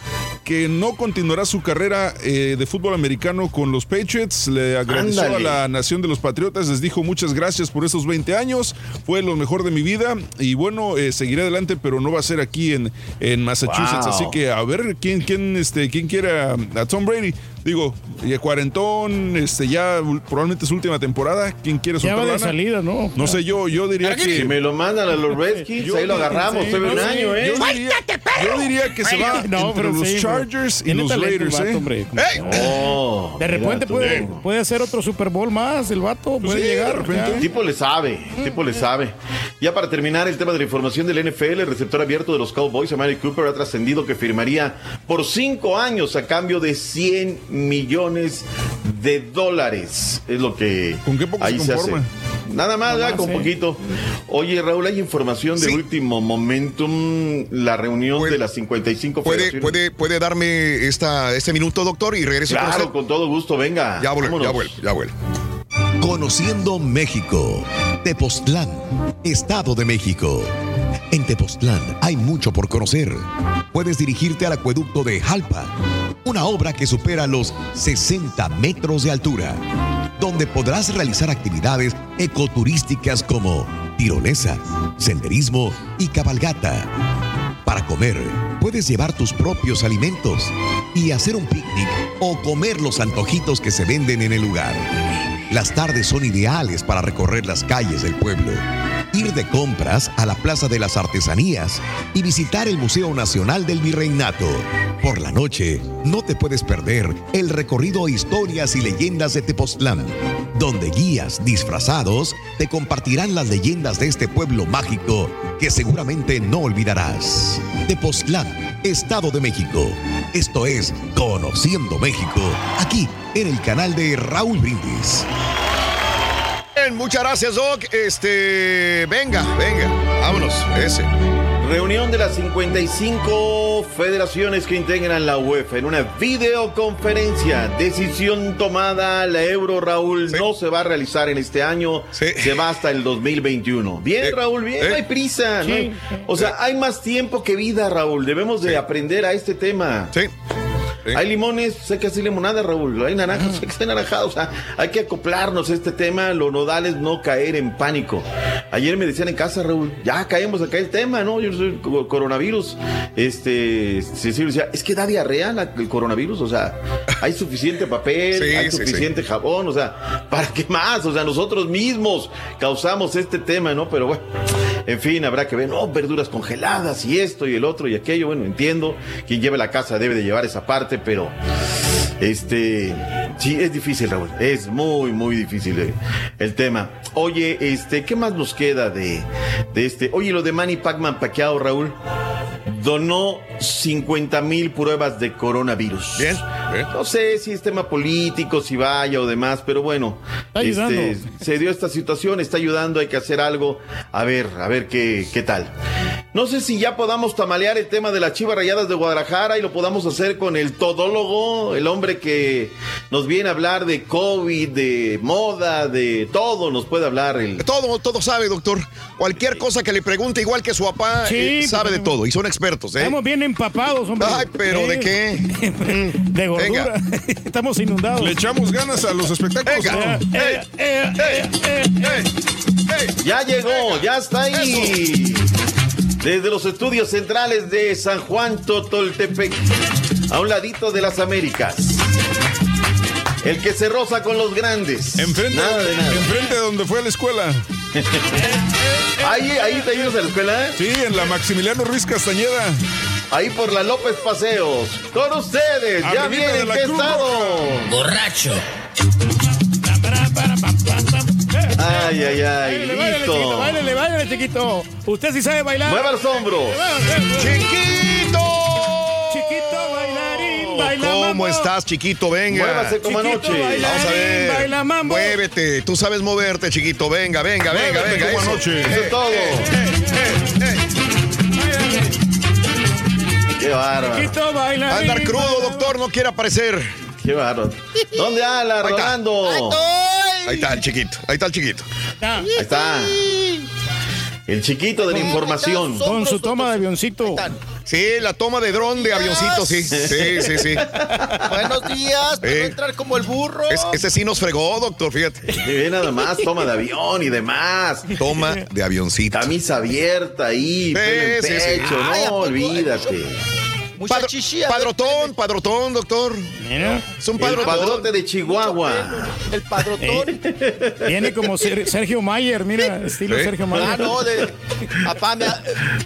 que no continuará su carrera eh, de fútbol americano con los Patriots, le agradeció Ándale. a la nación de los Patriotas, les dijo muchas gracias por esos 20 años, fue lo mejor de mi vida y bueno, eh, seguiré adelante, pero no va a ser aquí en, en Massachusetts, wow. así que a ver quién, quién, este, quién a Tom Brady. Digo, y cuarentón, este, ya probablemente su última temporada. ¿Quién quiere Ya soltar va de salida, ¿no? No sé, yo, yo diría que. Si me lo mandan a los Redskins, ahí lo agarramos, Sí, no un año, ¿eh? Yo diría, yo diría que se va No, entre pero los sí, Chargers y los el Raiders, vato, ¿eh? hombre. Oh, De repente puede, puede hacer otro Super Bowl más, el vato puede Sí, llegar. de repente. ya. El tipo le sabe, el tipo le sabe. Ya para terminar el tema de la información del NFL, el receptor abierto de los Cowboys, Amari Cooper, ha trascendido que firmaría por cinco años a cambio de 100 millones de dólares. Es lo que ¿Con qué poco ahí se se hace. conforma? Nada más, Nada ¿verdad? más, con poquito. Oye, Raúl, hay información de último momentum, la reunión de las 55 ¿Puede, federaciones. puede, puede darme esta, este minuto, doctor, y regreso con Claro, usted? con todo gusto, venga. Ya vuelvo, ya vuelvo, ya vuelvo. Conociendo México. Tepoztlán, Estado de México. En Tepoztlán hay mucho por conocer. Puedes dirigirte al acueducto de Jalpa, una obra que supera los 60 metros de altura, donde podrás realizar actividades ecoturísticas como tirolesa, senderismo y cabalgata. Para comer, puedes llevar tus propios alimentos y hacer un picnic o comer los antojitos que se venden en el lugar. Las tardes son ideales para recorrer las calles del pueblo, ir de compras a la Plaza de las Artesanías y visitar el Museo Nacional del Virreinato. Por la noche, no te puedes perder el recorrido Historias y Leyendas de Tepoztlán, donde guías disfrazados te compartirán las leyendas de este pueblo mágico que seguramente no olvidarás. Tepoztlán, Estado de México. Esto es Conociendo México, aquí en el canal de Raúl Brindis. Bien, muchas gracias, Doc. Este, venga, venga, vámonos, ese. Reunión de las 55 federaciones que integran la UEFA en una videoconferencia. Decisión tomada, la Euro Raúl no se va a realizar en este año, se va hasta el 2021. Bien, Raúl, bien, no hay prisa. no hay- o sea, hay más tiempo que vida, Raúl. Debemos de aprender a este tema. Sí. Hay limones, sé que hacer limonada, Raúl. Hay naranjas, sé que está naranjado. O sea, hay que acoplarnos a este tema. Lo nodal es no caer en pánico. Ayer me decían en casa, Raúl, ya caemos acá el tema, ¿no? Yo soy co- coronavirus. Este, Cecilio decía, es que da diarrea la- el coronavirus. O sea, hay suficiente papel, Sí, hay sí, suficiente jabón. O sea, ¿para qué más? O sea, nosotros mismos causamos este tema, ¿no? Pero bueno, en fin, habrá que ver, no, verduras congeladas y esto y el otro y aquello. Bueno, entiendo. Quien lleve la casa debe de llevar esa parte, pero este, sí, es difícil, Raúl. Es muy, muy difícil eh, el tema. Oye, este, ¿qué más nos queda de, de este? Oye, lo de Manny Pacman Pacquiao, Raúl, donó 50 mil pruebas de coronavirus. Bien, No sé si es tema político, si vaya o demás, pero bueno, Está ayudando. este, se dio esta situación, está ayudando, hay que hacer algo. A ver, a ver qué, qué tal. No sé si ya podamos tamalear el tema de las chivas rayadas de Guadalajara y lo podamos hacer con el todólogo, el hombre que nos viene a hablar de COVID, de moda, de todo, nos puede hablar. El... Todo, todo sabe, doctor. Cualquier cosa que le pregunte, igual que su papá, Sí, eh, sabe pues, de todo. Y son expertos, ¿eh? Estamos bien empapados, hombre. Ay, pero ¿de qué? De gordura. Estamos inundados. ¿Le echamos ganas a los espectáculos? Venga. Eh, eh, eh, eh, eh. Ya llegó, ya está ahí. Desde los estudios centrales de San Juan Totoltepec, a un ladito de las Américas. El que se roza con los grandes. Enfrente, Nada de nada. enfrente de donde fue a la escuela. Ahí, ahí te ibas a la escuela. ¿eh? Sí, en la Maximiliano Ruiz Castañeda. Ahí por la López Paseos. Con ustedes, ya Arribita viene de el la que Cruz estado. Borracho. Ay, ay, ay, Báilale, báilale, chiquito, listo. báilale, báilale, chiquito. Usted sí sabe bailar. Mueva los hombros. Chiquito ¿Cómo mambo. estás, chiquito? Venga. Muévase como Chiquito anoche. bailarín, Vamos a ver. baila mambo. Muévete. Tú sabes moverte, chiquito. Venga, venga, venga, Muévete venga. como eso. anoche. Eso es todo. Qué bárbaro. Chiquito bailarín. Andar crudo, doctor, no quiere aparecer. Qué bárbaro. ¿Dónde anda, está. Rolando? Ahí está el chiquito. Ahí está el chiquito. Ahí está. El chiquito de la información. Con su toma de avioncito. Sí, la toma de dron de avioncito, sí. Sí, sí, sí. Buenos días, ¿puedo Eh. entrar como el burro? Es- ese sí nos fregó, doctor, fíjate. Nada más, toma de avión y demás. Toma de avioncito. Camisa abierta ahí, pelo en sí, sí. pecho, ¿a no olvídate. Mucha Padro- padrotón, padrotón, doctor. Es un El padrotón. padrote de Chihuahua. El padrotón. Viene como Ser- Sergio Mayer, mira, estilo Sí. Sergio Mayer. Ah, no, de. Papá, me,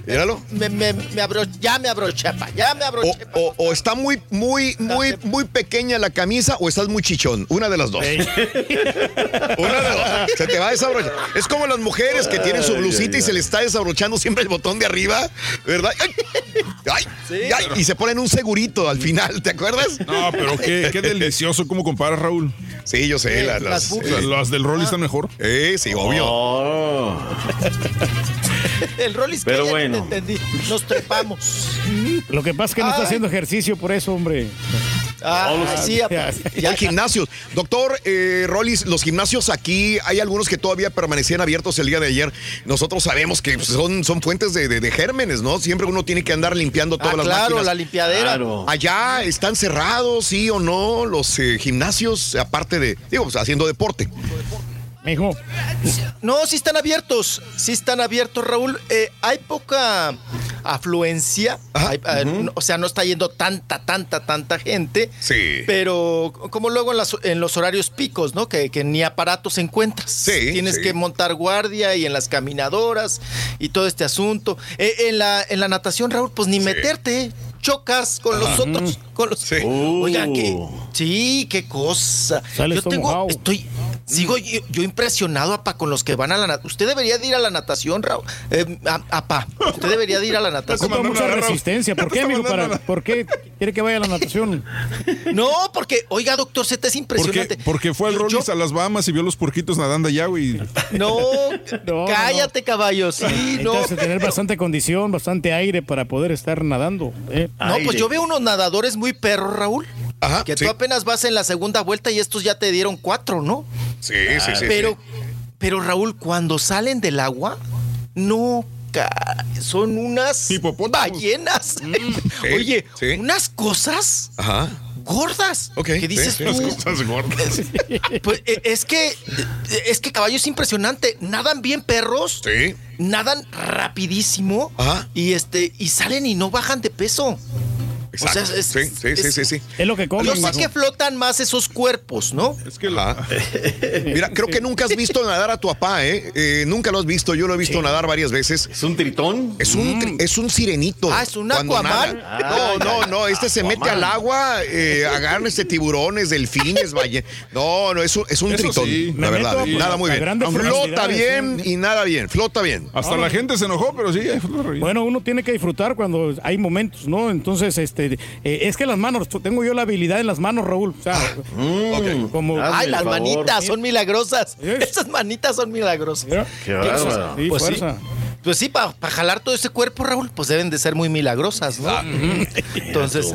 Míralo. me, me, me abro- ya me abroché, papá. Ya me O, abroché. o- o está muy, muy, muy, muy pequeña la camisa o estás muy chichón. Una de las dos. Una de dos. Se te va a desabrochar. Es como las mujeres que tienen su Ay, blusita ay, y se le está desabrochando siempre el botón de arriba, ¿verdad? Ay, ay, ay, y se ponen un segurito al final, ¿te acuerdas? No, pero qué, qué delicioso cómo comparas, Raúl. Sí, yo sé. la- las las, boobies. Las, las del Rolly están mejor. Eh, sí, obvio. Oh. El Rollis Pero que ya bueno. te entendí. Nos trepamos. Lo que pasa es que no está haciendo ejercicio por eso, hombre. Ah, sí, Ya. ya, Hay gimnasios. Doctor eh, Rollis, los gimnasios aquí, hay algunos que todavía permanecían abiertos el día de ayer. Nosotros sabemos que son, son fuentes de, de- de gérmenes, ¿no? Siempre uno tiene que andar limpiando todas Ah, las claro, máquinas. la limpiadera. Claro. Allá están cerrados, sí o no, los eh, gimnasios, aparte de, digo, pues, haciendo deporte. Mijo, No, sí están abiertos, sí están abiertos, Raúl. Eh, hay poca afluencia, Ajá. hay- eh, no- o sea, no está yendo tanta, tanta, tanta gente. Sí. Pero como luego en, las- en los horarios picos, ¿no? Que, que ni aparatos encuentras. Sí, Tienes sí. que montar guardia y en las caminadoras y todo este asunto. Eh, en, la, en la natación, Raúl, pues ni meterte. Chocas con los otros. Con los... Sí. Oiga, qué. Uh. Sí, qué cosa. Yo tengo. mojado. Estoy. Sigo yo, yo impresionado, apa, con los que van a la natación. Usted debería de ir a la natación, Raúl. Eh, apa, usted debería de ir a la natación. ocupa mucha resistencia. ¿Por qué, amigo? Para- ¿Por qué quiere que vaya a la natación? No, porque, oiga, doctor Z es impresionante. porque fue al Rollis yo- a las Bahamas y vio los porquitos nadando allá, güey. No, No, cállate, caballo. Sí, no. Tener bastante condición, bastante aire para poder estar nadando. ¿eh? No, pues yo veo unos nadadores muy perros, Raúl. Ajá, Que sí. tú apenas vas en la segunda vuelta y estos ya te dieron cuatro, ¿no? Sí, sí, sí. pero, pero Raúl, cuando salen del agua, no, son unas ballenas. Sí, Oye, sí. unas cosas Ajá. gordas. Ok, ¿Qué dices sí, tú? las cosas gordas. Pues eh, es que, eh, es que caballo es impresionante. Nadan bien perros. Sí. Nadan rapidísimo. Ajá. Y este, y salen y no bajan de peso. Exacto. O sea, es- sí, sí, sí, es- sí, sí. Es lo que comen. Yo sé que flotan más esos cuerpos, ¿no? Es que la. Mira, creo que nunca has visto nadar a tu papá, ¿eh? Eh, nunca lo has visto. Yo lo he visto nadar varias veces. ¿Es un tritón? Es un, tri- es un sirenito. Ah, ¿es un Aquaman? nada. No, no, no. Este se mete al agua, eh, agarra este tiburones, delfines, valle. No, no, es un, es un tritón. sí. La verdad. nada muy bien. Flota bien y nada bien. Flota bien. hasta la gente se enojó, pero sí. Bueno, uno tiene que disfrutar cuando hay momentos, ¿no? Entonces, este, eh, es que las manos, tengo yo la habilidad en las manos, Raúl. O sea, Ok. como. Hazme Ay, las favor. manitas son milagrosas. Esas manitas son milagrosas. Qué bárbaro. sí, Pues sí. fuerza. Pues sí, para jalar todo ese cuerpo, Raúl, pues deben de ser muy milagrosas, ¿no? Entonces,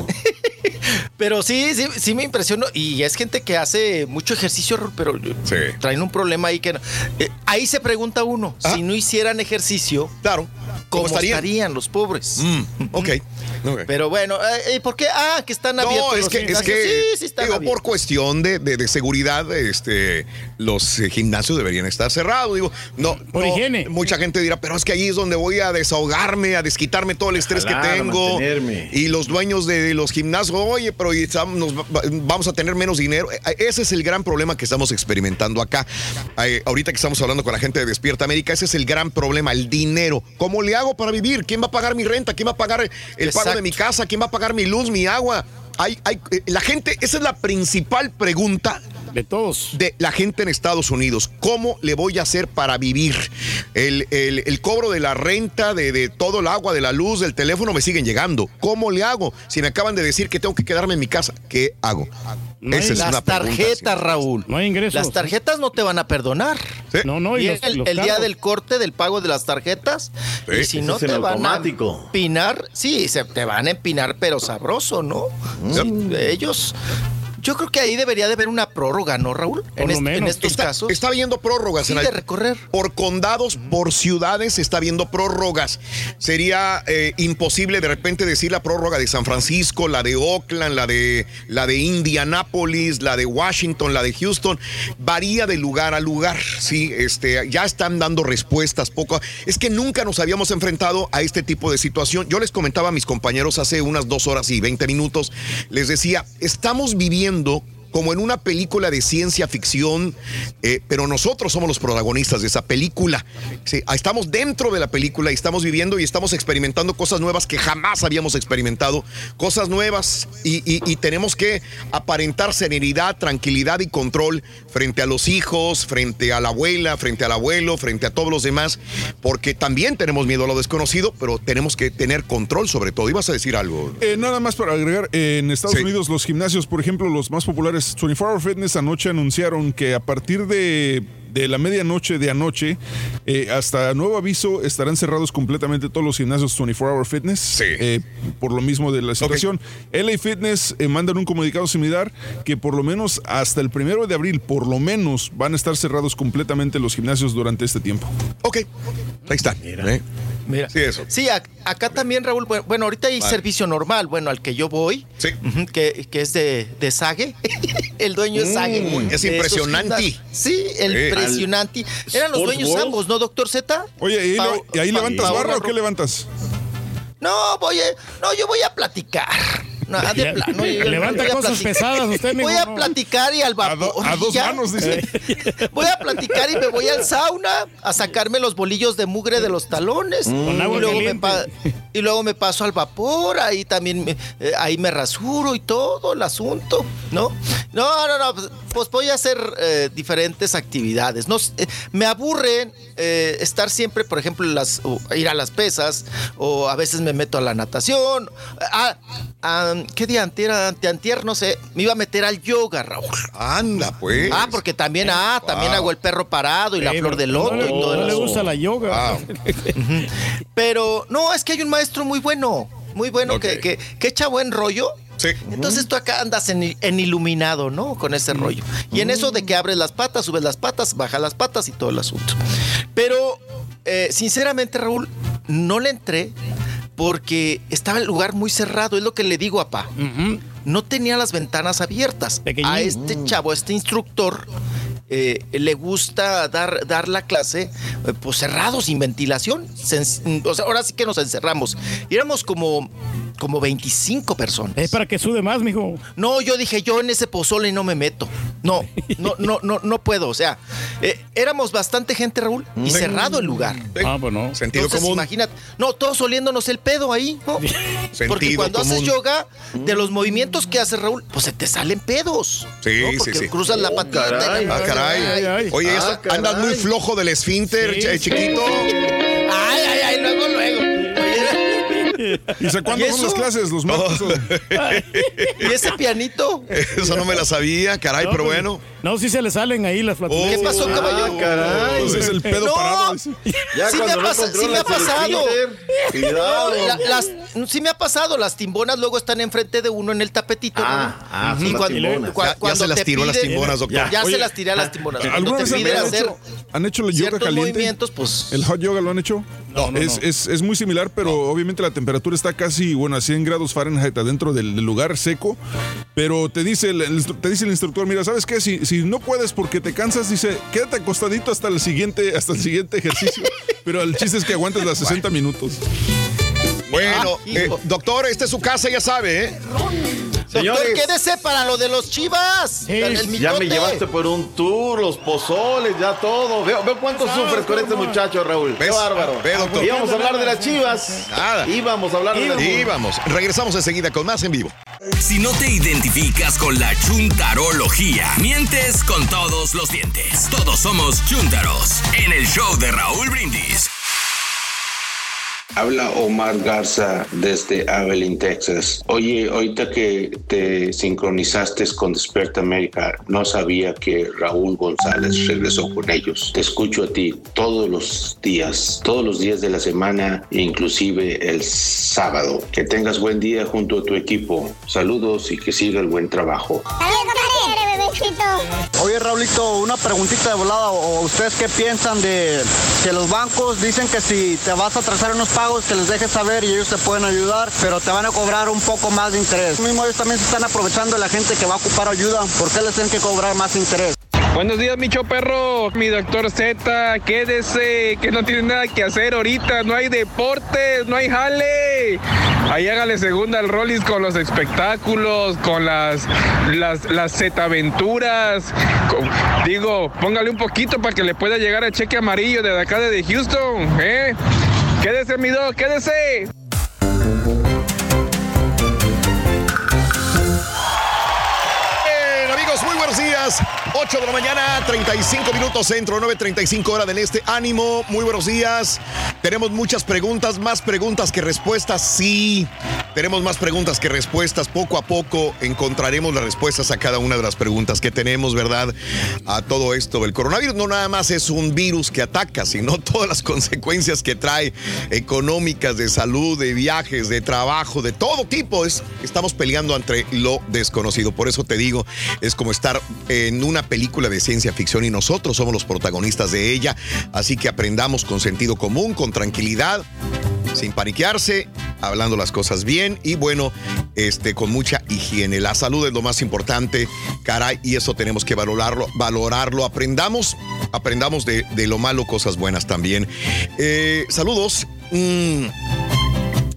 pero sí, sí, sí me impresionó. Y es gente que hace mucho ejercicio, Raúl, pero Sí. traen un problema ahí que no. Eh, ahí se pregunta uno, Ah. si no hicieran ejercicio, Claro. ¿Cómo, estarían? estarían? los pobres? Mm, ok. ok. Pero bueno, eh, eh, ¿por qué? Ah, que están abiertos. No, es los que, es que sí, sí están digo, abiertos. por cuestión de, de- de seguridad, este, los eh, gimnasios deberían estar cerrados. Digo, no, Por no, higiene. Mucha gente dirá, pero es que ahí es donde voy a desahogarme, a desquitarme todo el estrés jalar, que tengo. mantenerme. Y los dueños de los gimnasios, oye, pero y estamos- vamos a tener menos dinero. Eh, Ese es el gran problema que estamos experimentando acá. Eh, ahorita que estamos hablando con la gente de Despierta América, ese es el gran problema, el dinero. ¿Cómo le hago para vivir? ¿Quién va a pagar mi renta? ¿Quién va a pagar el pago de mi casa? ¿Quién va a pagar mi luz, mi agua? Hay, hay, eh, la gente, esa es la principal pregunta De todos. de la gente en Estados Unidos. ¿Cómo le voy a hacer para vivir? El, el- el cobro de la renta, de, de todo el agua, de la luz, del teléfono me siguen llegando. ¿Cómo le hago? Si me acaban de decir que tengo que quedarme en mi casa, ¿qué hago? No hay- Esa es Las una tarjetas. Raúl. No hay ingresos. Las tarjetas no te van a perdonar. Sí. No, no, y los, el, los el día del corte del pago de las tarjetas. Sí, y si eso no te van automático. a empinar, sí, se te van a empinar, pero sabroso, ¿no? Sí, ellos. Yo creo que ahí debería de haber una prórroga, ¿no, Raúl? En, est- en estos está, casos. Está habiendo prórrogas. Sí, en de recorrer. Por condados, por ciudades, está habiendo prórrogas. Sería eh, imposible de repente decir la prórroga de San Francisco, la de Oakland, la de, la de Indianápolis, la de Washington, la de Houston. Varía de lugar a lugar. Sí, este, ya están dando respuestas poco. Es que nunca nos habíamos enfrentado a este tipo de situación. Yo les comentaba a mis compañeros hace unas dos horas y 20 minutos, les decía, estamos viviendo viendo como en una película de ciencia ficción, eh, pero nosotros somos los protagonistas de esa película. Sí, estamos dentro de la película y estamos viviendo y estamos experimentando cosas nuevas que jamás habíamos experimentado, cosas nuevas y, y- y tenemos que aparentar serenidad, tranquilidad y control frente a los hijos, frente a la abuela, frente al abuelo, frente a todos los demás, porque también tenemos miedo a lo desconocido, pero tenemos que tener control sobre todo. Ibas a decir algo. Eh, nada más para agregar, en Estados Unidos los gimnasios, por ejemplo, los más populares, 24 Hour Fitness anoche anunciaron que a partir de, de la medianoche de anoche eh, hasta nuevo aviso estarán cerrados completamente todos los gimnasios 24 Hour Fitness, eh, por lo mismo de la situación. LA Fitness eh, mandan un comunicado similar que por lo menos hasta el primero de abril, por lo menos, van a estar cerrados completamente los gimnasios durante este tiempo. Ok, ahí está. ¿eh? Mira. Sí, eso. Sí, ac- acá también, Raúl. Bueno, ahorita hay Vale. servicio normal, bueno, al que yo voy, ujú, que, que es de, de Sage. el dueño es Sage. Mm, es impresionante. Sí, el Sí. impresionante. Eran los dueños World. ambos, ¿no, doctor Z? Oye, ¿y Pau- y ahí levantas barra o qué levantas? No, voy a, no, yo voy a platicar. No, de Le- plano, yo- levanta voy a cosas platicar. pesadas usted, mijo, Voy a no. platicar y al vapor. a dos ya. manos, dice. Voy a platicar y me voy al sauna a sacarme los bolillos de mugre de los talones. Con agua y, luego me y luego me paso al vapor, ahí también me, eh, ahí me rasuro y todo el asunto, ¿no? No, no, no, pues, pues voy a hacer eh, diferentes actividades. No, sé, eh, me aburre eh, estar siempre, por ejemplo, las, o ir a las pesas, o a veces me meto a la natación. Ah, ah, ¿Qué día antier, antier, no sé, me iba a meter al yoga, Raúl. Anda, pues. Ah, porque también, ah, también Wow. hago el perro parado y la flor de no loto le- y todo no el le gusta la yoga. Pero no, es que hay un maestro muy bueno, muy bueno que, que, que echa buen rollo. Sí. Entonces tú acá andas en, en iluminado, ¿no? Con ese rollo. Y en eso de que abres las patas, subes las patas, bajas las patas y todo el asunto. Pero, eh, sinceramente, Raúl, no le entré porque estaba el lugar muy cerrado. Es lo que le digo a Pa. No tenía las ventanas abiertas. A este chavo, a este instructor, eh, le gusta dar, dar la clase eh, pues cerrado, sin ventilación. Se en- o sea, ahora sí que nos encerramos. Y éramos como, como 25 personas. Es para que sude más, mijo. No, yo dije, yo en ese pozole no me meto. No, no, no, no, no puedo. O sea, eh, éramos bastante gente, Raúl, y cerrado el lugar. Ah, pues no. Sentido Entonces, común. imagínate, no, todos oliéndonos el pedo ahí, ¿no? Porque cuando haces yoga, de los movimientos que hace Raúl, pues se te salen pedos. Sí, ¿no? sí, Porque sí. cruzas la patita. y la- Ah, caray. Oye, Ah, eso- caray. andas muy flojo del esfínter, Sí, ch- sí. chiquito. Ay, ay, ay, luego, luego. ¿Y sé cuándo ¿Y son las clases? ¿Los martes? ¿Y ese pianito? Eso no me la sabía, caray, No, pero pues, bueno. No, sí se le salen ahí las flatulencias. ¿Qué pasó, caballero? caray. Ese es el pedo No. parado. Ya sí me no pasa- sí me ha pasado. cuidado. No, la- las, sí me ha pasado. Las timbonas luego están enfrente de uno en el tapetito. Ah, ¿no? ah, son Y las cuando- timbonas. Ya- ya cuando se las tiró las piden- timbonas, doctor. Ya Oye, se las tiré a las timbonas. Cuando ¿Alguna te vez han piden hacer han hecho el yoga ciertos caliente? movimientos, pues... ¿El hot yoga lo han hecho? No, no, es, no. Es, es muy similar, pero obviamente la temperatura está casi, bueno, a 100 grados Fahrenheit adentro del, del lugar seco. Pero te dice el, te dice el instructor, mira, ¿sabes qué? Si, si no puedes porque te cansas, dice, quédate acostadito hasta el siguiente, hasta el siguiente ejercicio. pero el chiste es que aguantes las 60 minutos. Bueno, Ah, eh, doctor, esta es su casa, ya sabe, ¿eh? Doctor, Señores. quédese para lo de los chivas. el Ya me llevaste por un tour, los pozoles, ya todo. Veo, veo cuánto sufres con este muchacho, Raúl. Qué ¿Ves? bárbaro. Ve, doctor. Íbamos a hablar de las chivas. Nada. Íbamos a hablar de las Y vamos, regresamos enseguida con más en vivo. Si no te identificas con la chuntarología, mientes con todos los dientes. Todos somos chuntaros en el show de Raúl Brindis. Habla Omar Garza desde Abilene, Texas. Oye, ahorita que te sincronizaste con Despierta América, no sabía que Raúl González regresó con ellos. Te escucho a ti todos los días, todos los días de la semana, inclusive el sábado. Que tengas buen día junto a tu equipo. Saludos y que siga el buen trabajo. Oye, Raulito, una preguntita de volada. ¿O ustedes qué piensan de que los bancos dicen que si te vas a atrasar unos pagos, que les dejes saber y ellos te pueden ayudar, pero te van a cobrar un poco más de interés? Mismo ellos también se están aprovechando de la gente que va a ocupar ayuda. ¿Por qué les tienen que cobrar más interés? Buenos días, Micho Perro. Mi doctor Z, quédese, que no tiene nada que hacer ahorita. No hay deportes, no hay jale. Ahí hágale segunda al Rollis con los espectáculos, con las las, las Z aventuras. Con- digo, póngale un poquito para que le pueda llegar el cheque amarillo de acá de Houston, ¿eh? Quédese, mi doc, quédese. Bien, amigos, muy buenos días. 8 de la mañana, 35 minutos centro, 9.35 hora del este. Ánimo, muy buenos días. Tenemos muchas preguntas, más preguntas que respuestas. Sí, tenemos más preguntas que respuestas. Poco a poco encontraremos las respuestas a cada una de las preguntas que tenemos, ¿verdad? A todo esto del coronavirus. No nada más es un virus que ataca, sino todas las consecuencias que trae económicas, de salud, de viajes, de trabajo, de todo tipo. Es, estamos peleando entre lo desconocido. Por eso te digo, es como estar en una película de ciencia ficción y nosotros somos los protagonistas de ella. Así que aprendamos con sentido común, con tranquilidad, sin paniquearse, hablando las cosas bien y bueno, este, con mucha higiene. La salud es lo más importante, caray, y eso tenemos que valorarlo, valorarlo. Aprendamos, aprendamos de, de lo malo, cosas buenas también. Eh, saludos. Mm.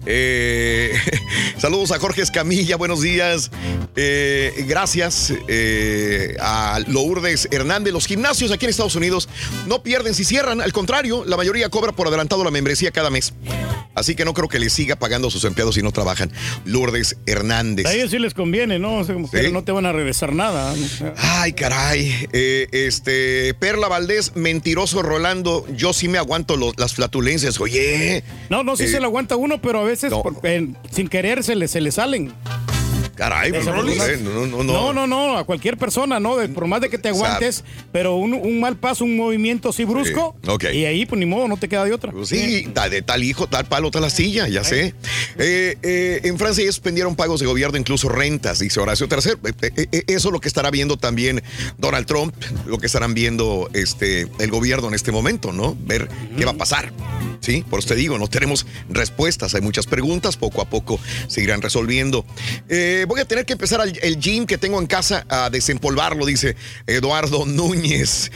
Eh, saludos a Jorge Escamilla, buenos días. Eh, gracias eh, a Lourdes Hernández. Los gimnasios aquí en Estados Unidos no pierden si cierran, al contrario, la mayoría cobra por adelantado la membresía cada mes. Así que no creo que les siga pagando a sus empleados si no trabajan. Lourdes Hernández. A ellos sí les conviene, ¿no? O sea, como que no te van a regresar nada. Ay, caray. Este, Perla Valdés, mentiroso Rolando. Yo sí me aguanto las flatulencias. Oye. No, no, sí se lo aguanta uno, pero a veces por- en- sin querer se le, se le salen. Caray, eh, no, no, no. No, no, no, a cualquier persona, ¿no? De- por más de que te aguantes, pero un, un mal paso, un movimiento así brusco, Sí, y ahí, pues ni modo, no te queda de otra. Pues sí, de tal hijo, tal palo, tal astilla, ya sé. Eh, eh, en Francia ya suspendieron pagos de gobierno, incluso rentas, dice Horacio Tercer. Eh, eh, eh, eso es lo que estará viendo también Donald Trump, lo que estarán viendo este, el gobierno en este momento, ¿no? Ver qué va a pasar. Sí, por eso te digo, no tenemos respuestas, hay muchas preguntas, poco a poco se irán resolviendo. Eh, voy a tener que empezar al- el gym que tengo en casa a desempolvarlo, dice Eduardo Núñez.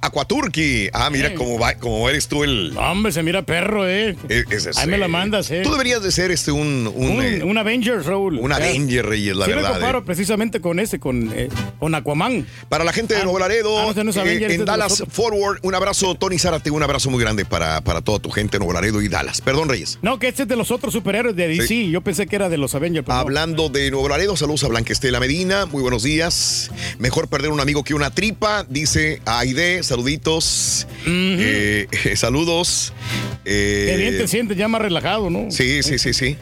Aquaturki. Ah, mira Eh. cómo, va, cómo eres tú el... Hombre, se mira perro, ¿eh? Ese Ahí me la mandas, ¿eh? Tú deberías de ser este un... Un, Un, eh, un Avenger, Raúl. un Avenger, Reyes, la sí verdad. me comparo eh. precisamente con ese, con, eh, con Aquaman. Para la gente de Nuevo Laredo, ah, no, eh, Avenger, en de Dallas. Forward, un abrazo, Tony Zárate, un abrazo muy grande para, para toda tu gente de Nuevo Laredo y Dallas. Perdón, Reyes. No, que este es de los otros superhéroes de DC. Sí. Yo pensé que era de los Avengers. pero no. Hablando de Nuevo Laredo, saludos a Blanca Estela Medina, muy buenos días. Mejor perder un amigo que una tripa, dice Aide, saluditos. Eh, saludos. Eh, Qué bien te sientes, ya más relajado, ¿no? Sí, sí, sí, sí.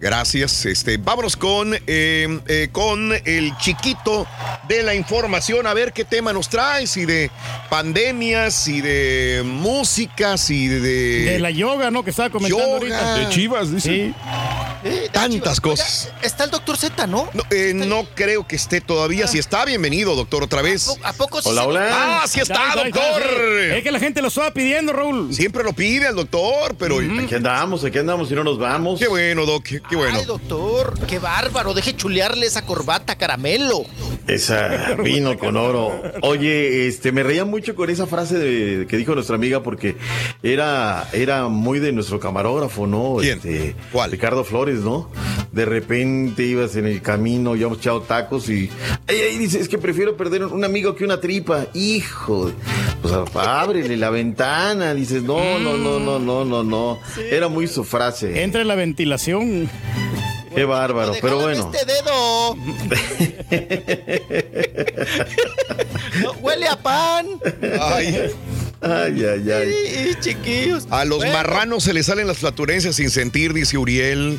Gracias. Este, vámonos con, eh, eh, con el chiquito de la información. A ver qué tema nos traes. Y de pandemias, y de músicas, y de. De la yoga, ¿no? Que estaba comentando Yoga. ahorita. De Chivas, dice. Sí. Tantas cosas. Está el doctor Z, ¿no? No, eh, no creo que esté todavía. Si está, bienvenido, doctor, otra vez. ¿A poco sí Hola, se- hola. Ah, sí está, doctor. Es que la gente lo estaba pidiendo, Raúl. Siempre lo pide al doctor, pero. Aquí andamos, aquí andamos y no nos vamos. Qué bueno, doc, qué, qué bueno. Ay, doctor, qué bárbaro. Deje chulearle esa corbata caramelo. Esa vino con oro. Oye, este, me reía mucho con esa frase de- que dijo nuestra amiga porque era, era muy de nuestro camarógrafo, ¿no? ¿Quién? Este, ¿Cuál? Ricardo Flores, ¿no? De repente ibas en el camino, ya hemos echado tacos y ahí, ahí dice, es que prefiero perder un amigo que una tripa. Hijo, de- pues ábrele la ventana. Dices, no, no, no, no, no, no, no. Era muy su frase. Entra en la ventilación. Qué bárbaro, pero bueno. Este dedo. No, huele a pan. Ay. Ay, ay, ay. Sí, chiquillos. A los Bueno. marranos se les salen las flatulencias sin sentir, dice Uriel.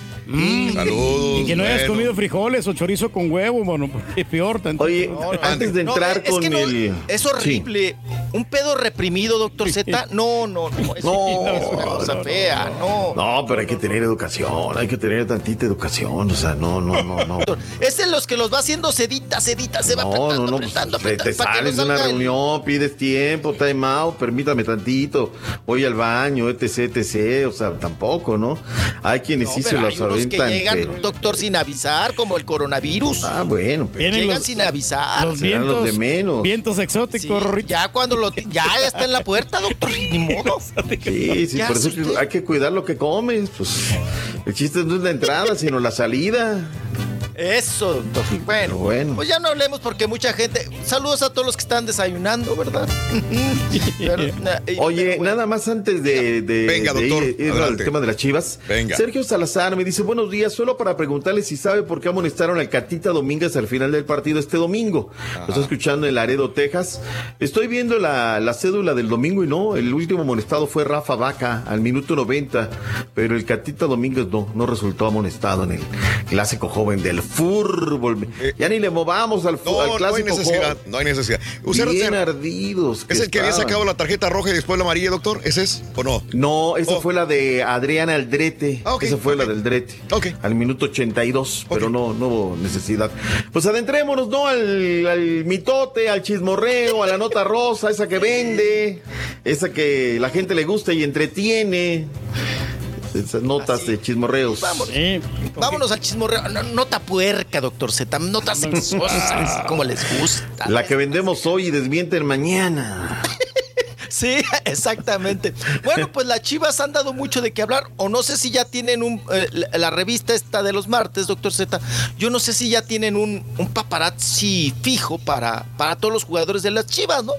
Saludos. Y que no hayas comido frijoles o chorizo con huevo, bueno, es peor. Tanto. Oye, antes de No, entrar es con no, el. Es horrible. Un pedo reprimido, doctor Z. No, no, no. Es una cosa fea. No. No, pero hay que tener educación, hay que tener tantita educación, o sea, no, no, no, no. Es en los que los va haciendo sedita, sedita, se va No, apretando, no, no, pues, apretando, te, apretando, sales de una reunión, pides tiempo, time out, permítame tantito, voy al baño, etc, etc, o sea, tampoco, ¿no? Hay quienes sí se hay unos que aventan. llegan, pero- doctor, sin avisar, como el coronavirus. Ah, bueno, pero Llegan los- sin avisar. los serán los de vientos, menos. vientos exóticos, Rorrito. Ya cuando lo ya está en la puerta, doctor, ni modo. Sí, sí, por eso hay que cuidar lo que comes, pues el chiste no es la entrada, sino la salida. Eso, doctor. Bueno, bueno. pues ya no hablemos porque mucha gente. Saludos a todos los que están desayunando, ¿verdad? Pero, Oye, nada más antes de, de- Venga, de doctor, ir, ir al tema de las chivas. Venga. Sergio Salazar me dice, buenos días, solo para preguntarle si sabe por qué amonestaron al Catita Domínguez al final del partido este domingo. Lo estoy escuchando en Laredo, Texas. Estoy viendo la, la cédula del domingo y no, el último amonestado fue Rafa Vaca al minuto 90, pero el Catita Domínguez no, no resultó amonestado en el clásico joven del fútbol. ya ni le movamos al, No, al no hay clásico necesidad, no hay necesidad. Usted Bien ardidos. ¿Es el que había sacado la tarjeta roja y después la amarilla, doctor? ¿Ese es o no? No, esa Oh. fue la de Adriana Aldrete. Ah, esa fue la del Drete. Ok. Al minuto 82, pero no, no hubo necesidad. Pues adentrémonos, ¿no? Al, al mitote, al chismorreo, a la nota rosa, esa que vende, esa que la gente le gusta y entretiene. Esas notas de chismorreos. Vamos. Vámonos al chismorreo. No- Nota puerca, doctor Z. Notas sexosas, como les gusta. La que vendemos hoy y desmienten mañana. Sí, exactamente. Bueno, pues las Chivas han dado mucho de qué hablar, o no sé si ya tienen un, eh, la, la revista esta de los martes, doctor Z, yo no sé si ya tienen un, un paparazzi fijo para, para todos los jugadores de las Chivas, ¿no?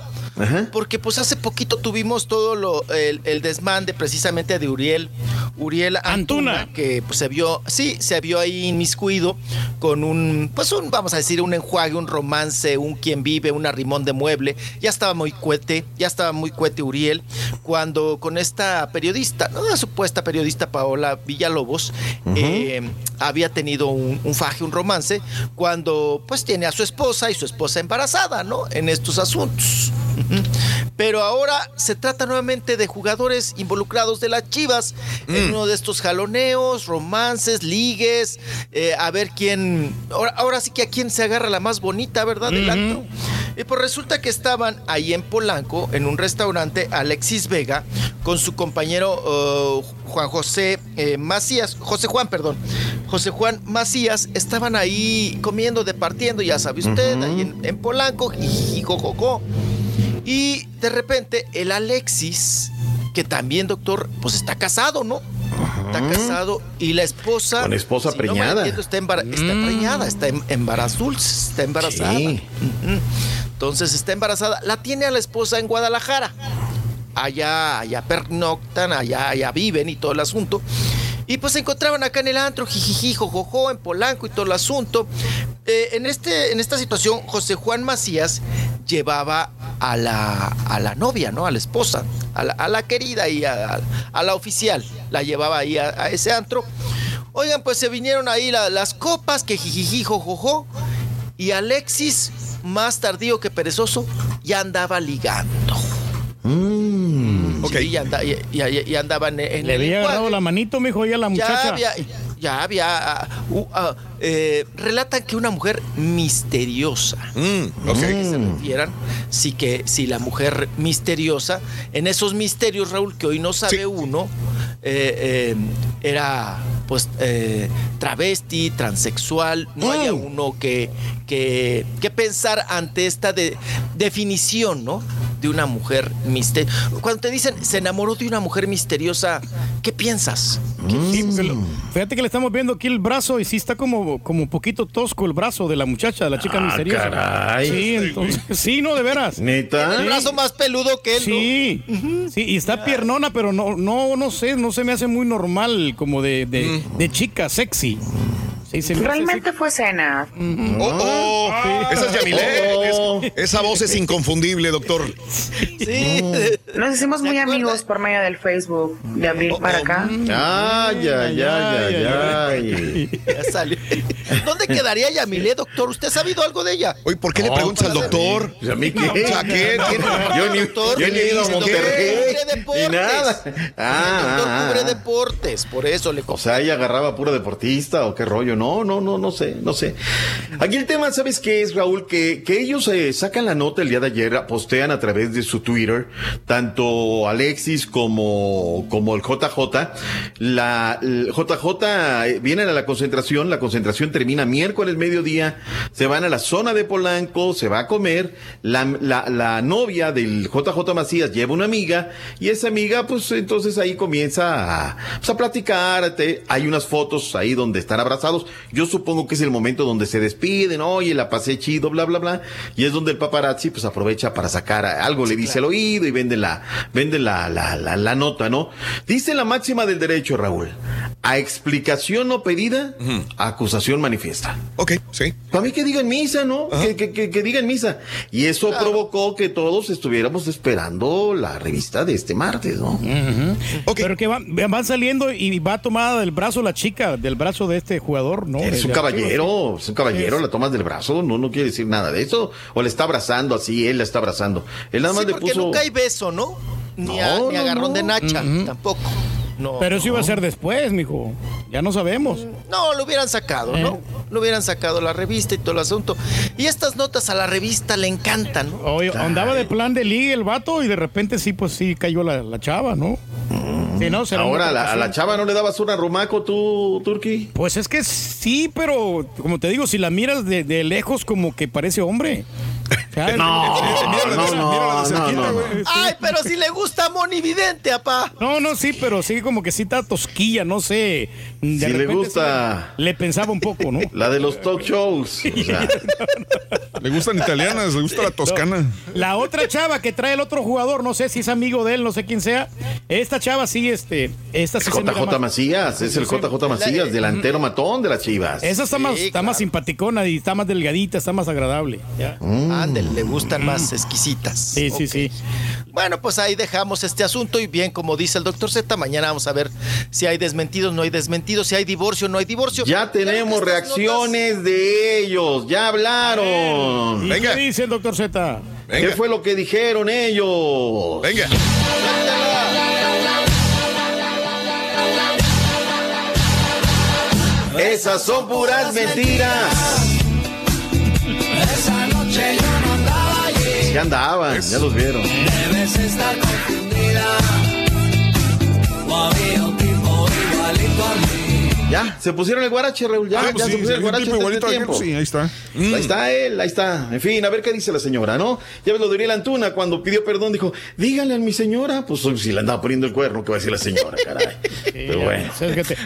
Porque pues hace poquito tuvimos todo lo, el, el desmande precisamente de Uriel, Uriel Antuna, que pues se vio, sí, se vio ahí inmiscuido con un, pues un, vamos a decir, un enjuague, un romance, un quien vive, un arrimón de mueble. Ya estaba muy cuete, ya estaba muy cuete Uriel, cuando con esta periodista, ¿no? una supuesta periodista Paola Villalobos, eh, había tenido un, un faje, un romance, cuando pues tiene a su esposa y su esposa embarazada, ¿no? En estos asuntos. Pero ahora se trata nuevamente de jugadores involucrados de las Chivas en uno de estos jaloneos, romances, ligues, eh, a ver quién, ahora, ahora sí que a quién se agarra la más bonita, ¿verdad? Del antro. Y pues resulta que estaban ahí en Polanco, en un restaurante, Alexis Vega, con su compañero eh, Juan José eh, Macías, José Juan, perdón, José Juan Macías, estaban ahí comiendo, departiendo, ya sabe usted, ahí en, en Polanco, y. Y de repente el Alexis, que también, doctor, pues está casado, ¿no? Está casado y la esposa. Con esposa si no me preñada. entiendo, está, embara- está preñada, está en embarazada, está embarazada. Sí. Entonces está embarazada. La tiene a la esposa en Guadalajara. Allá, allá pernoctan, allá, allá viven y todo el asunto. Y pues se encontraban acá en el antro, jijiji, jojojo, en Polanco y todo el asunto. Eh, en, este, en esta situación, José Juan Macías llevaba a la, a la novia, ¿no? A la esposa, a la, a la querida y a, a la oficial. La llevaba ahí a, a ese antro. Oigan, pues se vinieron ahí la- las copas, que jijiji, jojojo. Y Alexis, más tardío que perezoso, ya andaba ligando. Sí, ya, anda- ya- ya- ya andaban en, en Le el había agarrado la manito, mijo, y a la Ya muchacha. había, ya había. uh, eh, relatan que una mujer misteriosa. No sé a qué se refieran. Sí que si la mujer misteriosa, en esos misterios, Raúl, que hoy no sabe uno, eh, eh, era pues eh, travesti, transexual, no haya uno que, que, que pensar ante esta de- definición, ¿no? De una mujer misteriosa. Cuando te dicen se enamoró de una mujer misteriosa, ¿qué piensas? Lo- fíjate que le estamos viendo aquí el brazo y sí está como, como un poquito tosco el brazo de la muchacha, de la chica Ah, misteriosa. caray. Sí, entonces, sí, no, de veras. ¿Neta? El brazo más peludo que él, ¿no? Sí, sí, y está piernona, pero no, no, no sé, no se me hace muy normal, como de, de, de chica sexy. Sí, Realmente fue cena. Oh, oh, esa es Yamilet. Oh. Es- esa voz es inconfundible, doctor. Sí. Nos hicimos muy amigos por medio del Facebook de abril para acá. Ay, ay, ay, ay, ay. Ya salió. ¿Dónde quedaría Yamile, doctor? ¿Usted ha sabido algo de ella? Oye, ¿por qué le preguntas al doctor? ¿A mí qué? ¿qué? Yo ni, Doctor, yo ni he ido a el doctor Monterrey. cubre deportes. Ni nada. el Ah, doctor ah, cubre ah. deportes, por eso le O sea, ella agarraba pura deportista o qué rollo. No, no, no, no sé, no sé. Aquí el tema, ¿sabes qué es, Raúl? Que, que ellos eh, sacan la nota el día de ayer, postean a través de su Twitter, tanto Alexis como, como el JJ. La el JJ eh, vienen a la concentración, la concentración termina miércoles mediodía, se van a la zona de Polanco, se va a comer, la, la, la novia del JJ Macías lleva una amiga y esa amiga pues entonces ahí comienza a, pues, a platicar, hay unas fotos ahí donde están abrazados, yo supongo que es el momento donde se despiden, oye, la pasé chido, bla, bla, bla, y es donde el paparazzi pues aprovecha para sacar algo, le dice al oído y vende la, vende la, la, la, la nota, ¿no? Dice la máxima del derecho, Raúl, a explicación no pedida, acusación manifiesta. Ok, sí. Para mí que digan misa, ¿no? Que, que, que, que digan misa. Y eso provocó que todos estuviéramos esperando la revista de este martes, ¿no? Pero que van, van saliendo y va tomada del brazo la chica, del brazo de este jugador, ¿no? Es un caballero, es un caballero, la tomas del brazo, no, no quiere decir nada de eso. O le está abrazando así, él la está abrazando. Él nada más Sí, le porque puso. nunca hay beso, ¿no? Ni, a- No, ni no, agarrón no. de nacha, tampoco. No, Pero eso iba a ser después, mijo. Ya no sabemos. No, lo hubieran sacado, ¿no? Eh. Lo hubieran sacado la revista y todo el asunto. Y estas notas a la revista le encantan, ¿no? Oye, andaba de plan de liga el vato y de repente sí, pues sí cayó la, la chava, ¿no? Sí, no, será Ahora, a la, a la ocasión. chava no le dabas una rumaco tú, Turki. Pues es que sí, pero como te digo, si la miras de, de lejos como que parece hombre. No, no, no, no, no, no. Ay, pero si le gusta Monividente, apá. No, no, sí, pero sí como que sí está tosquilla, no sé. De Si le gusta- sí le, le pensaba un poco, ¿no? La de los talk shows. O sea, Le gustan italianas, le gusta la toscana. La otra chava que trae el otro jugador, no sé si es amigo de él, no sé quién sea. Esta chava sí, este, esta sí JJ Macías, es el. JJ Macías, delantero matón de las chivas. Esa está más, está más simpaticona y está más delgadita, está más agradable. Ándale, le gustan más exquisitas. Sí, sí, sí. Bueno, pues ahí dejamos este asunto y bien, como dice el doctor Z, mañana vamos a ver si hay desmentidos, no hay desmentidos, si hay divorcio, no hay divorcio. Ya tenemos reacciones de ellos, ya hablaron. ¿Y qué dice el doctor Z? ¿Qué fue lo que dijeron ellos? Venga. Esas son puras mentiras. Esa noche yo no andaba allí. Ya andaban, ya los vieron. Debes estar confundida. O había un tipo igualito a mí. Ya, se pusieron el guarache, Raúl. Ya, Ah, ya pues se sí, pusieron el guarache. tipo antes igualito de a tiempo. Sí, ahí está. Ahí está él, ahí está. En fin, a ver qué dice la señora, ¿no? Ya ves lo de Uriel Antuna, cuando pidió perdón, dijo, díganle a mi señora. Pues si le andaba poniendo el cuerno, ¿qué va a decir la señora, caray? Pero bueno.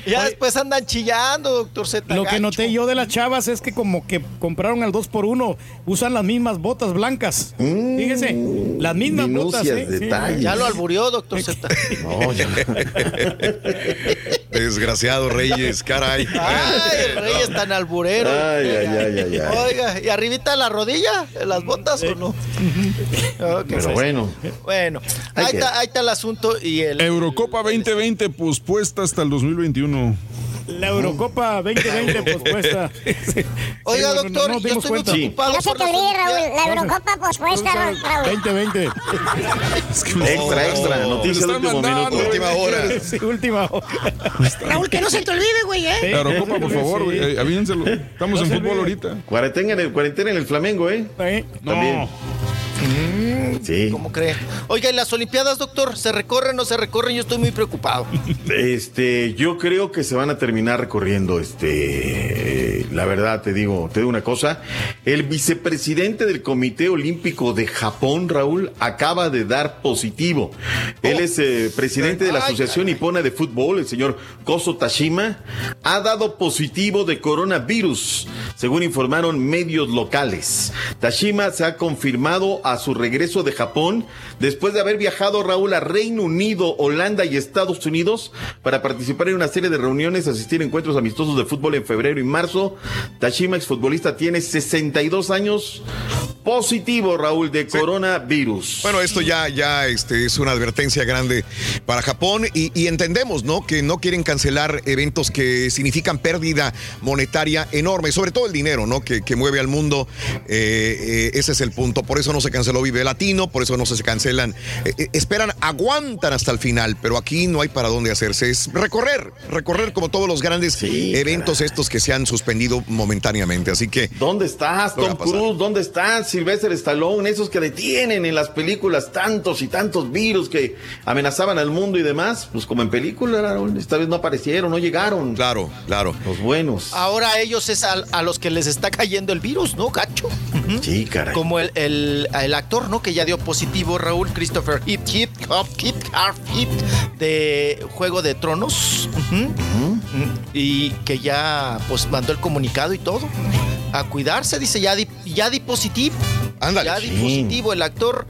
Ya después andan chillando, doctor Z. Lo que noté yo de las chavas es que como que compraron al 2 por 1 usan las mismas botas blancas. Fíjese, las mismas botas. minucias, ¿eh? Sí. detalles. Ya lo alburió, doctor Z. No, ya. Desgraciado Reyes, caray. Ay, el rey es tan alburero. Ay, ay, ay, ay, ay. Oiga, ¿y arribita la rodilla? ¿Las botas o no? Ok, Pero pues. bueno. Bueno, ahí está, ahí está el asunto y el... Eurocopa 2020 pospuesta hasta el 2021. La Eurocopa 2020 pospuesta. Oiga, Sí, no- doctor, no yo estoy muy cuenta. preocupado No se te olvide, Raúl, la. Eurocopa pospuesta, Raúl. 2020. Extra, extra. Noticia de están último mandando, minuto. Última hora. Sí, última hora. Raúl, que no se te olvide, güey, ¿eh? Sí. La Eurocopa, por favor, Sí. güey, eh, avínenselo. Estamos No en fútbol olvide. ahorita. Cuarentena en el, cuarentena en el Flamengo, ¿eh? Sí. También. Sí. ¿Cómo cree? Oiga, ¿y las Olimpiadas, doctor? ¿Se recorren o no se recorren? Yo estoy muy preocupado. Este, yo creo que se van a terminar recorriendo, este, la verdad te digo, te digo una cosa, el vicepresidente del Comité Olímpico de Japón, Raúl, acaba de dar positivo. Él es eh, presidente de la Asociación Nipona de Fútbol, el señor Koso Tashima, ha dado positivo de coronavirus, según informaron medios locales. Tashima se ha confirmado a su regreso de Japón después de haber viajado Raúl a Reino Unido, Holanda y Estados Unidos para participar en una serie de reuniones, asistir a encuentros amistosos de fútbol en febrero y marzo. Tashima, exfutbolista, tiene 62 años positivo, Raúl, de coronavirus. Bueno, esto ya, ya este, es una advertencia grande para Japón y, y entendemos, ¿no? Que no quieren cancelar eventos que significan pérdida monetaria enorme, sobre todo el dinero, ¿no? Que, que mueve al mundo. Eh, eh, ese es el punto. Por eso no se canceló Vive Latino, por eso no se cancelan. Eh, eh, esperan, aguantan hasta el final, pero aquí no hay para dónde hacerse. Es recorrer, recorrer como todos los grandes eventos estos que se han suspendido momentáneamente. Así que. ¿Dónde estás, ¿Qué va a Tom? Cruise? ¿Dónde estás, Sylvester Stallone? Esos que detienen en las películas tantos y tantos virus que amenazaban al mundo y demás. Pues como en película, esta vez no aparecieron, no llegaron. Claro, claro. Los buenos. Ahora a ellos es a, a los que les está cayendo el virus, ¿no, Sí, caray. Como el, el, el actor, ¿no? Que ya dio positivo, Raúl Christopher Hip Hip Hop Hip Hop Hip de Juego de Tronos. Y que ya pues mandó el comunicado y todo. A cuidarse, dice, ya di, ya di positivo. Ándale. Ya di Sí. positivo. El actor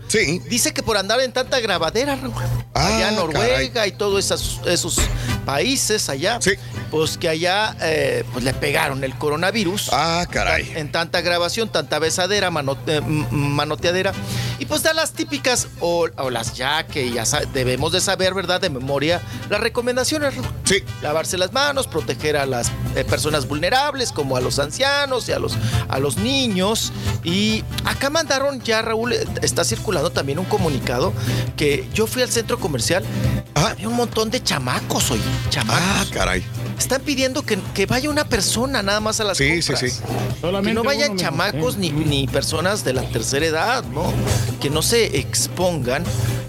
dice que por andar en tanta grabadera, Raúl. allá en Ah, Noruega y todos esos, esos países allá. Pues que allá eh, pues le pegaron el coronavirus. Ah, caray. En tanta grabación, tanta besadera, mano- eh, manoteadera. Y pues da las típicas, o, o las ya que ya debemos de saber, ¿verdad? De memoria, las recomendaciones. Sí. Lavarse las manos, proteger a las eh, personas vulnerables, como a los ancianos y a los, a los niños. Y acá mandaron ya, Raúl, está circulando también un comunicado que yo fui al centro comercial. Había un montón de chamacos hoy. Chamacos. Ah, caray. Están pidiendo que, que vaya una persona nada más a las Sí, sí, compras. sí. Que Solamente no vayan chamacos ni, ni personas de la tercera edad, ¿no? Que no se expongan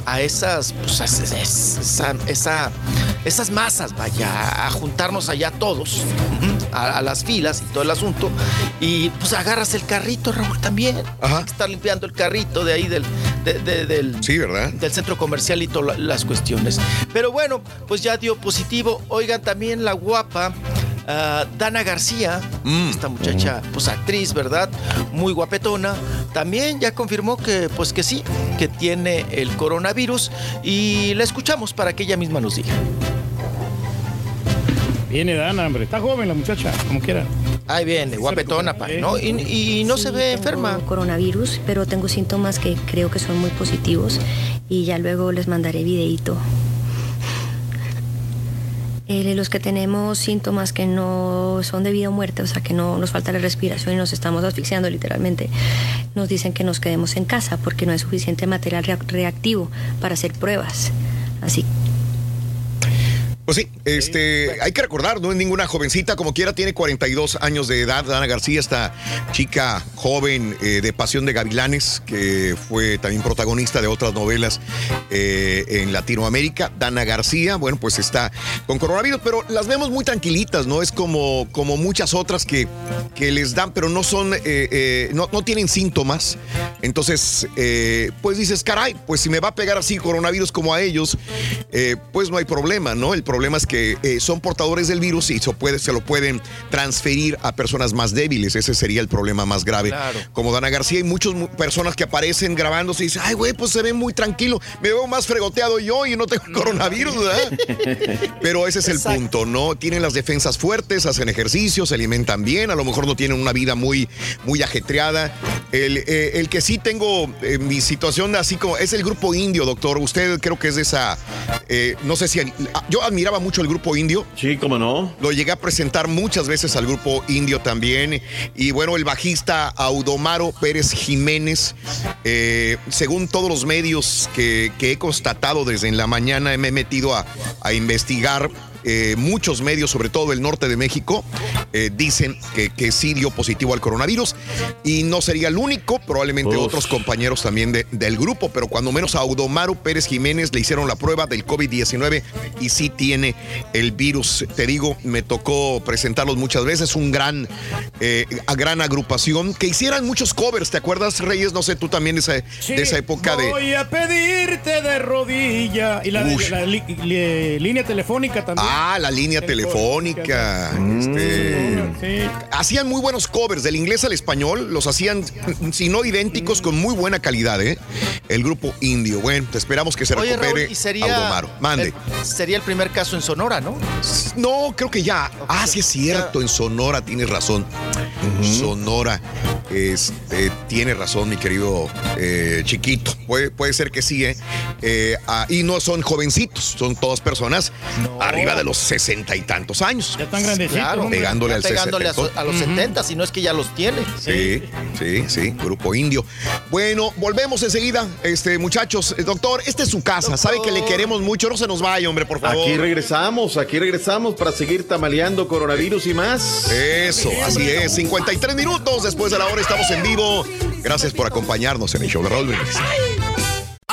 a esas, pues, a esa, esa- esa- esas masas, vaya, a juntarnos allá todos, a, a las filas y todo el asunto. Y pues agarras el carrito, Raúl, también. Hay que estar limpiando el carrito de ahí del, de- de- del, Sí, ¿verdad? del centro comercial y todas las cuestiones. Pero bueno, pues ya dio positivo. Oigan, también la guapa. ah, Dana García, esta muchacha, pues actriz, ¿verdad? Muy guapetona. También ya confirmó que, pues que sí, que tiene el coronavirus y la escuchamos para que ella misma nos diga. Viene Dana, hombre. Está joven la muchacha, como quiera. Ahí viene, guapetona, pa, ¿no? Y, y no se Sí, ve tengo enferma. coronavirus, pero tengo síntomas que creo que son muy positivos y ya luego les mandaré videito. Eh, los que tenemos síntomas que no son de vida o muerte, o sea, que no nos falta la respiración y nos estamos asfixiando literalmente, nos dicen que nos quedemos en casa porque no hay suficiente material rea- reactivo para hacer pruebas. Así Pues sí, este, hay que recordar, no es ninguna jovencita, como quiera, tiene 42 años de edad. Dana García, esta chica joven eh, de Pasión de Gavilanes, que fue también protagonista de otras novelas eh, en Latinoamérica. Dana García, bueno, pues está con coronavirus, pero las vemos muy tranquilitas, ¿no? Es como, como muchas otras que, que les dan, pero no son, eh, no, no tienen síntomas. Entonces, pues dices, caray, pues si me va a pegar así coronavirus como a ellos, pues no hay problema, ¿no? El problema es que eh, son portadores del virus y se, puede, se lo pueden transferir a personas más débiles. Ese sería el problema más grave. Claro. Como Dana García, hay muchas mu- personas que aparecen grabándose y dicen, ay, güey, pues se ve muy tranquilo. Me veo más fregoteado yo y no tengo coronavirus, ¿verdad? Pero ese es el punto, ¿no? Tienen las defensas fuertes, hacen ejercicio, se alimentan bien, a lo mejor no tienen una vida muy, muy ajetreada. El, eh, el que sí tengo eh, mi situación así como es el grupo indio, doctor. Usted creo que es de esa, eh, no sé si, yo admiraba mucho el grupo indio. Sí, cómo no. Lo llegué a presentar muchas veces al grupo indio también. Y bueno, el bajista Audomaro Pérez Jiménez, eh, según todos los medios que, que he constatado desde en la mañana, me he metido a, a investigar. Eh, muchos medios, sobre todo del norte de México, eh, dicen que, que sí dio positivo al coronavirus y no sería el único, probablemente Uf. otros compañeros también de- del grupo, pero cuando menos a Audomaro Pérez Jiménez le hicieron la prueba del COVID-19 y sí tiene el virus. Te digo, me tocó presentarlos muchas veces, un gran, eh, a gran agrupación que hicieran muchos covers, ¿te acuerdas, Reyes? No sé, tú también de esa, de esa época de... Voy a pedirte de rodilla. Y la, la li- li- línea telefónica también. Ah, la línea telefónica. Este, hacían muy buenos covers del inglés al español, los hacían, si no idénticos, con muy buena calidad, ¿eh? El grupo indio. Bueno, te esperamos que se Oye, recupere Raúl, y sería, Aldomaro. Mande. el- sería el primer caso en Sonora, ¿no? No, creo que ya. Ah, sí es cierto, en Sonora tienes razón. Sonora, este, tiene razón, mi querido eh, chiquito. Puede, puede ser que sí, ¿eh? Eh, ah, y no son jovencitos, son todas personas arriba de los sesenta y tantos años. Ya están grandecitos, Claro, Pegándole al pegándole a, 60. so- a los 70, si no es que ya los tiene. Sí, sí, sí, grupo indio. Bueno, volvemos enseguida, este, muchachos. Eh, Doctor, esta es su casa, sabe que le queremos mucho, no se nos vaya, hombre, por favor. Aquí regresamos, aquí regresamos para seguir tamaleando coronavirus y más. Eso, así es. 53 minutos después de la hora estamos en vivo. Gracias por acompañarnos en el show de Raúl Brindis.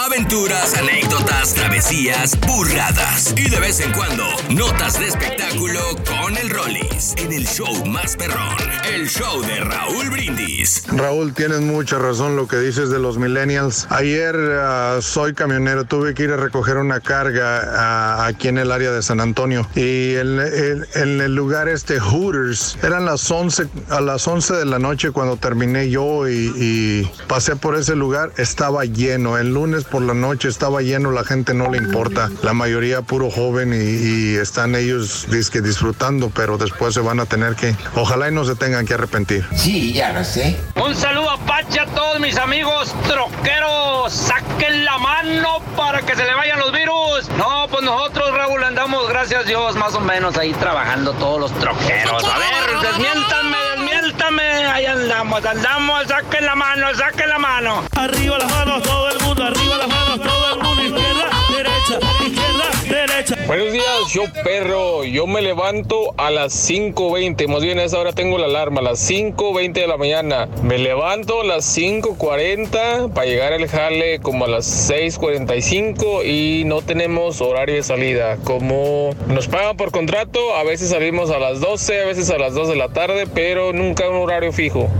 Aventuras, anécdotas, travesías, burradas y de vez en cuando notas de espectáculo con el Rollis en el show más perrón, el show de Raúl Brindis. Raúl, tienes mucha razón lo que dices de los millennials. Ayer ah, soy camionero, tuve que ir a recoger una carga ah, aquí en el área de San Antonio y en el lugar este Hooters eran las 11 a las 11 de la noche cuando terminé yo y, y pasé por ese lugar, estaba lleno. El lunes por la noche estaba lleno, la gente no le importa. La mayoría puro joven y, y están ellos dizque disfrutando, pero después se van a tener que, ojalá y no se tengan que arrepentir. Sí, ya lo sé. Un saludo a Pacha a todos mis amigos troqueros. Saquen la mano para que se le vayan los virus. No, pues nosotros, Raúl, andamos, gracias a Dios, más o menos ahí trabajando todos los troqueros. A ver, desmiéntame, Ahí andamos, andamos. Saquen la mano, saquen la mano. Arriba las manos, todo el mundo, arriba las manos, todo Buenos días, yo perro. Yo me levanto a las 5.20. Más bien a esa hora tengo la alarma, a las 5.20 de la mañana. Me levanto a las 5.40 para llegar al jale como a las 6.45 y no tenemos horario de salida. Como nos pagan por contrato, a veces salimos a las 12, a veces a las 2 de la tarde, pero nunca un horario fijo.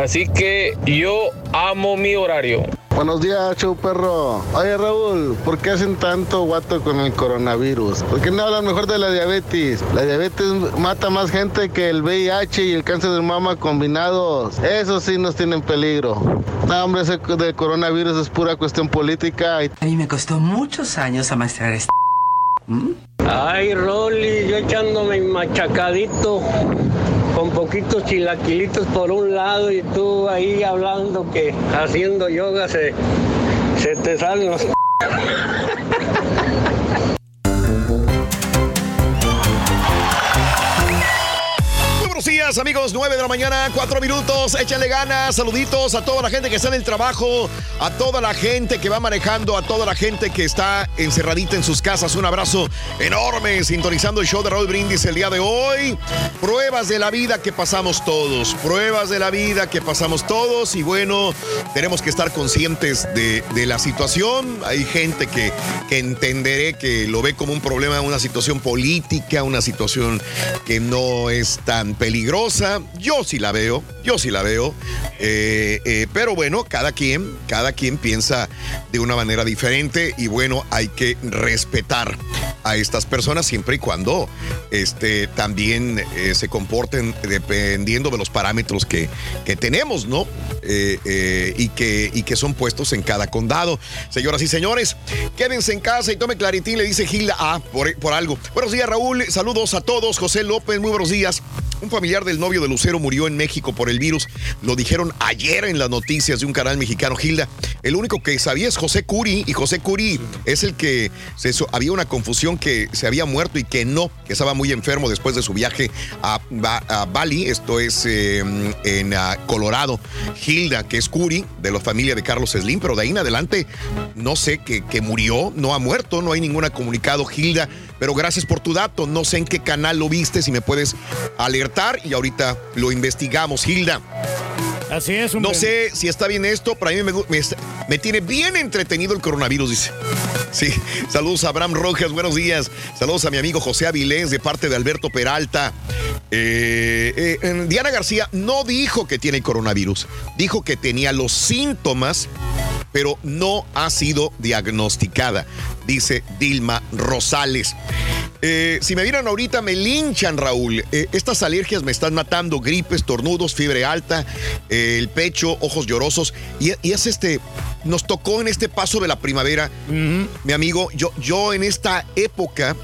Así que yo amo mi horario. Buenos días, show perro. Oye, Raúl, ¿por qué hacen tanto guato con el coronavirus? ¿Por qué no hablan mejor de la diabetes? La diabetes mata más gente que el VIH y el cáncer de mama combinados. Eso sí nos tiene en peligro. No, hombre, ese del coronavirus es pura cuestión política. A mí me costó muchos años amastrar este. Ay, Rolly, yo echándome machacadito con poquitos chilaquilitos por un lado y tú ahí hablando que haciendo yoga se, se te salen los... días, amigos. 9 de la mañana, 4 minutos. Échenle ganas. Saluditos a toda la gente que está en el trabajo, a toda la gente que va manejando, a toda la gente que está encerradita en sus casas. Un abrazo enorme sintonizando el show de Raúl Brindis el día de hoy. Pruebas de la vida que pasamos todos. Pruebas de la vida que pasamos todos. Y bueno, tenemos que estar conscientes de, la situación. Hay gente que, que entenderé que lo ve como un problema, una situación política, una situación que no es tan peligrosa. Yo sí la veo, yo sí la veo. Eh, eh, pero bueno, cada quien, cada quien piensa de una manera diferente y bueno, hay que respetar a estas personas siempre y cuando este, también eh, se comporten dependiendo de los parámetros que, que tenemos, ¿no? Eh, eh, y, que, y que son puestos en cada condado. Señoras y señores, quédense en casa y tome claritín, le dice Gilda A por, por algo. Buenos días, Raúl. Saludos a todos. José López, muy buenos días. Un familiar del novio de Lucero murió en México por el virus. Lo dijeron ayer en las noticias de un canal mexicano, Gilda. El único que sabía es José Curi y José Curi es el que había una confusión que se había muerto y que no, que estaba muy enfermo después de su viaje a, Ba- a Bali, esto es eh, en ah, Colorado. Gilda, que es Curi, de la familia de Carlos Slim, pero de ahí en adelante no sé que, que murió, no ha muerto, no hay ningún comunicado, Gilda. Pero gracias por tu dato. No sé en qué canal lo viste, si me puedes alertar y ahorita lo investigamos, Gilda. Así es, No sé si está bien esto, pero a mí me, tiene bien entretenido el coronavirus, dice. Sí, saludos a Abraham Rojas, buenos días. Saludos a mi amigo José Avilés de parte de Alberto Peralta. Eh, eh, Diana García no dijo que tiene coronavirus, dijo que tenía los síntomas, pero no ha sido diagnosticada, dice Dilma Rosales. Eh, si me vieran ahorita, me linchan, Raúl. Eh, estas alergias me están matando: gripes, tornudos, fiebre alta, eh, el pecho, ojos llorosos. Y, y es este. Nos tocó en este paso de la primavera, mi amigo. Yo, yo en esta época,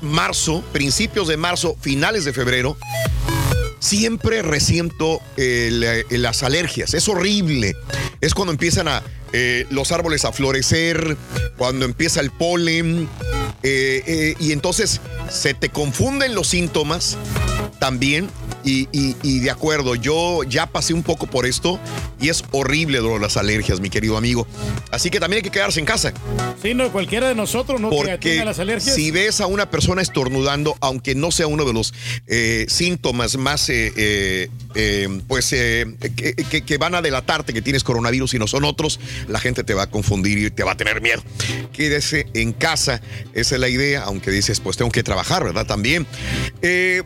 marzo, principios de marzo, finales de febrero, siempre resiento las alergias. Es horrible. Es cuando empiezan a, eh, los árboles a florecer, cuando empieza el polen. eh, eh, y entonces se te confunden los síntomas también. Y, y- y de acuerdo, yo ya pasé un poco por esto y es horrible lo de las alergias, mi querido amigo. Así que también hay que quedarse en casa. Sí, no, cualquiera de nosotros no que Porque tenga las alergias. si ves a una persona estornudando, aunque no sea uno de los eh, síntomas más, eh, eh, pues, que, que- que van a delatarte que tienes coronavirus y no son otros, la gente te va a confundir y te va a tener miedo. Quédese en casa, esa es la idea, aunque dices, pues tengo que trabajar, ¿verdad? También.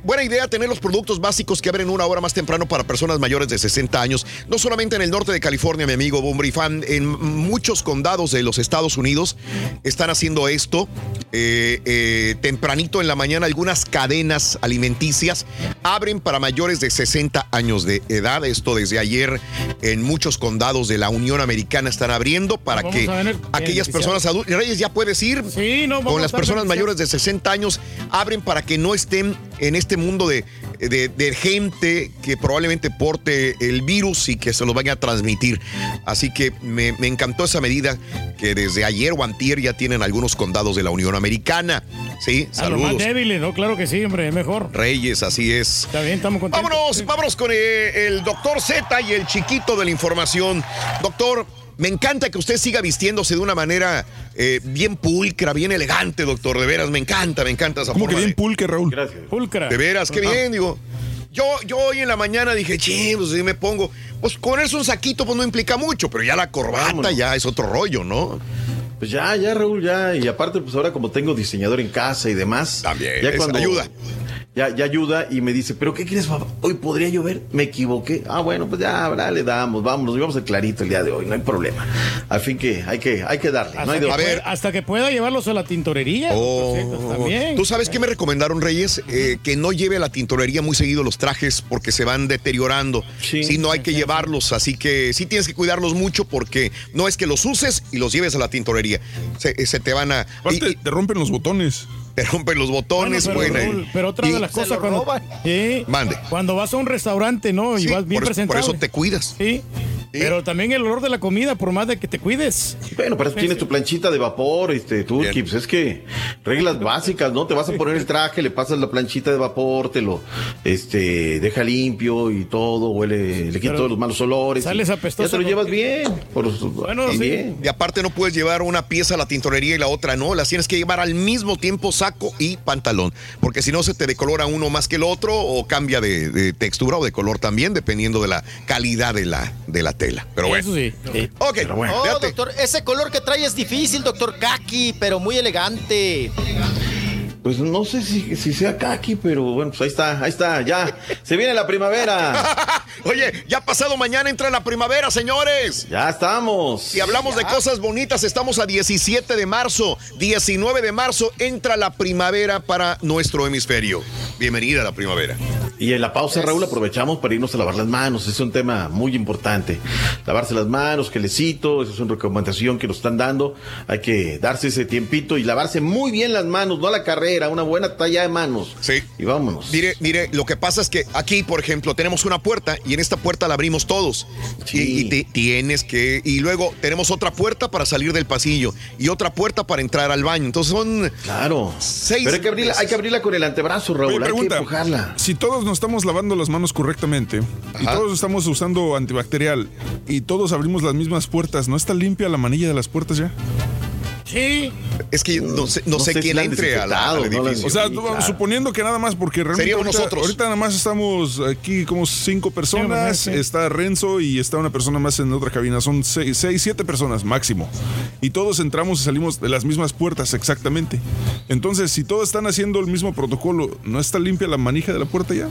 Buena idea tener los productos básicos que abren una hora más temprano para personas mayores de 60 años, no solamente en el norte de California, mi amigo Bumbri Fan, en muchos condados de los Estados Unidos están haciendo esto. Eh, eh, tempranito en la mañana, algunas cadenas alimenticias abren para mayores de 60 años de edad. Esto desde ayer en muchos condados de la Unión Americana están abriendo para Vamos que aquellas personas adultas, Reyes, ya puedes ir vamos con a las personas mayores de 60 años, abren para que no estén en este mundo de, de- de gente que probablemente porte el virus y que se lo vaya a transmitir. Así que me, me encantó esa medida que desde ayer o antier ya tienen algunos condados de la Unión Americana. Sí, A los más saludos. débiles, ¿no? Claro que sí, hombre, es mejor. Reyes, así es. Está bien, estamos contentos. Vámonos, vámonos con eh, el doctor Z y el chiquito de la información. Doctor, me encanta que usted siga vistiéndose de una manera eh, bien pulcra, bien elegante, doctor. De veras, me encanta, me encanta esa ¿Cómo que forma bien de- pulque, Raúl? Gracias. Pulcra. De veras, qué bien, digo. Yo, yo hoy en la mañana dije, che, pues si me pongo. Pues ponerse un saquito, pues no implica mucho, pero ya la corbata Vámonos. ya es otro rollo, ¿no? Pues ya, ya, Raúl, ya. Y aparte, pues ahora como tengo diseñador en casa y demás. También, Ya eso ayuda. Ya, ya ayuda y me dice, ¿pero qué quieres, papá? Hoy podría llover. Me equivoqué. Ah, bueno, pues ya, ahora le damos, vámonos. Llevamos el clarito el día de hoy, no hay problema. Al fin que hay que, hay que darle. Hasta, no hay de que otra. pueda, hasta que pueda llevarlos a la tintorería. Oh, también. ¿Tú sabes qué me recomendaron, Reyes? Eh, que no lleve a la tintorería muy seguido los trajes porque se van deteriorando. Sí, no hay que llevarlos, así que sí tienes que cuidarlos mucho porque no es que los uses y los lleves a la tintorería. Se, se te van a... Aparte, te rompen los botones. Te rompen los botones, Bueno, pero, bueno, Raúl, pero otra y- de las cosas cuando, Mande. cuando vas a un restaurante, ¿no? Y Sí, vas bien por eso- por eso te cuidas. Sí. Pero también el olor de la comida, por más de que te cuides. Bueno, para eso tienes tu planchita de vapor, este, Turki, pues es que reglas básicas, ¿no? Te vas a poner el traje, le pasas la planchita de vapor, te lo, este, deja limpio y todo, huele, le quita todos los malos olores. sales apestoso Ya te lo llevas bien. Por, Y bien. Y aparte no puedes llevar una pieza a la tintorería y la otra no, las tienes que llevar al mismo tiempo saco y pantalón, porque si no se te decolora uno más que el otro o cambia de, de textura o de color también, dependiendo de la calidad de la, de la tela. Pero bueno. Eso sí. Ok, Oh, fíjate. doctor, ese color que trae es difícil, doctor Kaki, pero muy elegante. Pues no sé si, si sea kaki, pero bueno, pues ahí está, ahí está, ya. Se viene la primavera. Oye, ya pasado mañana entra la primavera, señores. Ya estamos. Si hablamos de cosas bonitas, estamos a 17 de marzo. 19 de marzo entra la primavera para nuestro hemisferio. Bienvenida a la primavera. Y en la pausa, Raúl, aprovechamos para irnos a lavar las manos. Es un tema muy importante. Lavarse las manos, gelecito, esa es una recomendación que nos están dando. Hay que darse ese tiempito y lavarse muy bien las manos, no a la carrera, una buena talla de manos. Sí. Y vámonos. Mire, mire, lo que pasa es que aquí, por ejemplo, tenemos una puerta y en esta puerta la abrimos todos. Y, y te- tienes que. Y luego tenemos otra puerta para salir del pasillo y otra puerta para entrar al baño. Entonces son. Claro. Seis. Pero hay que abrirla, hay que abrirla con el antebrazo, Raúl. Oye, hay pregunta, que empujarla. si todos nos estamos lavando las manos correctamente y todos estamos usando antibacterial y todos abrimos las mismas puertas, ¿no está limpia la manilla de las puertas ya? Sí. Es que no sé, no No sé sé si quién han entre a la, al edificio. O sea, Sí, tú- claro. suponiendo que nada más, porque realmente Seríamos ahorita, nosotros. ahorita nada más estamos aquí como cinco personas, sí. está Renzo y está una persona más en otra cabina, son seis, seis, siete personas máximo. Y todos entramos y salimos de las mismas puertas exactamente. Entonces, si todos están haciendo el mismo protocolo, ¿no está limpia la manija de la puerta ya?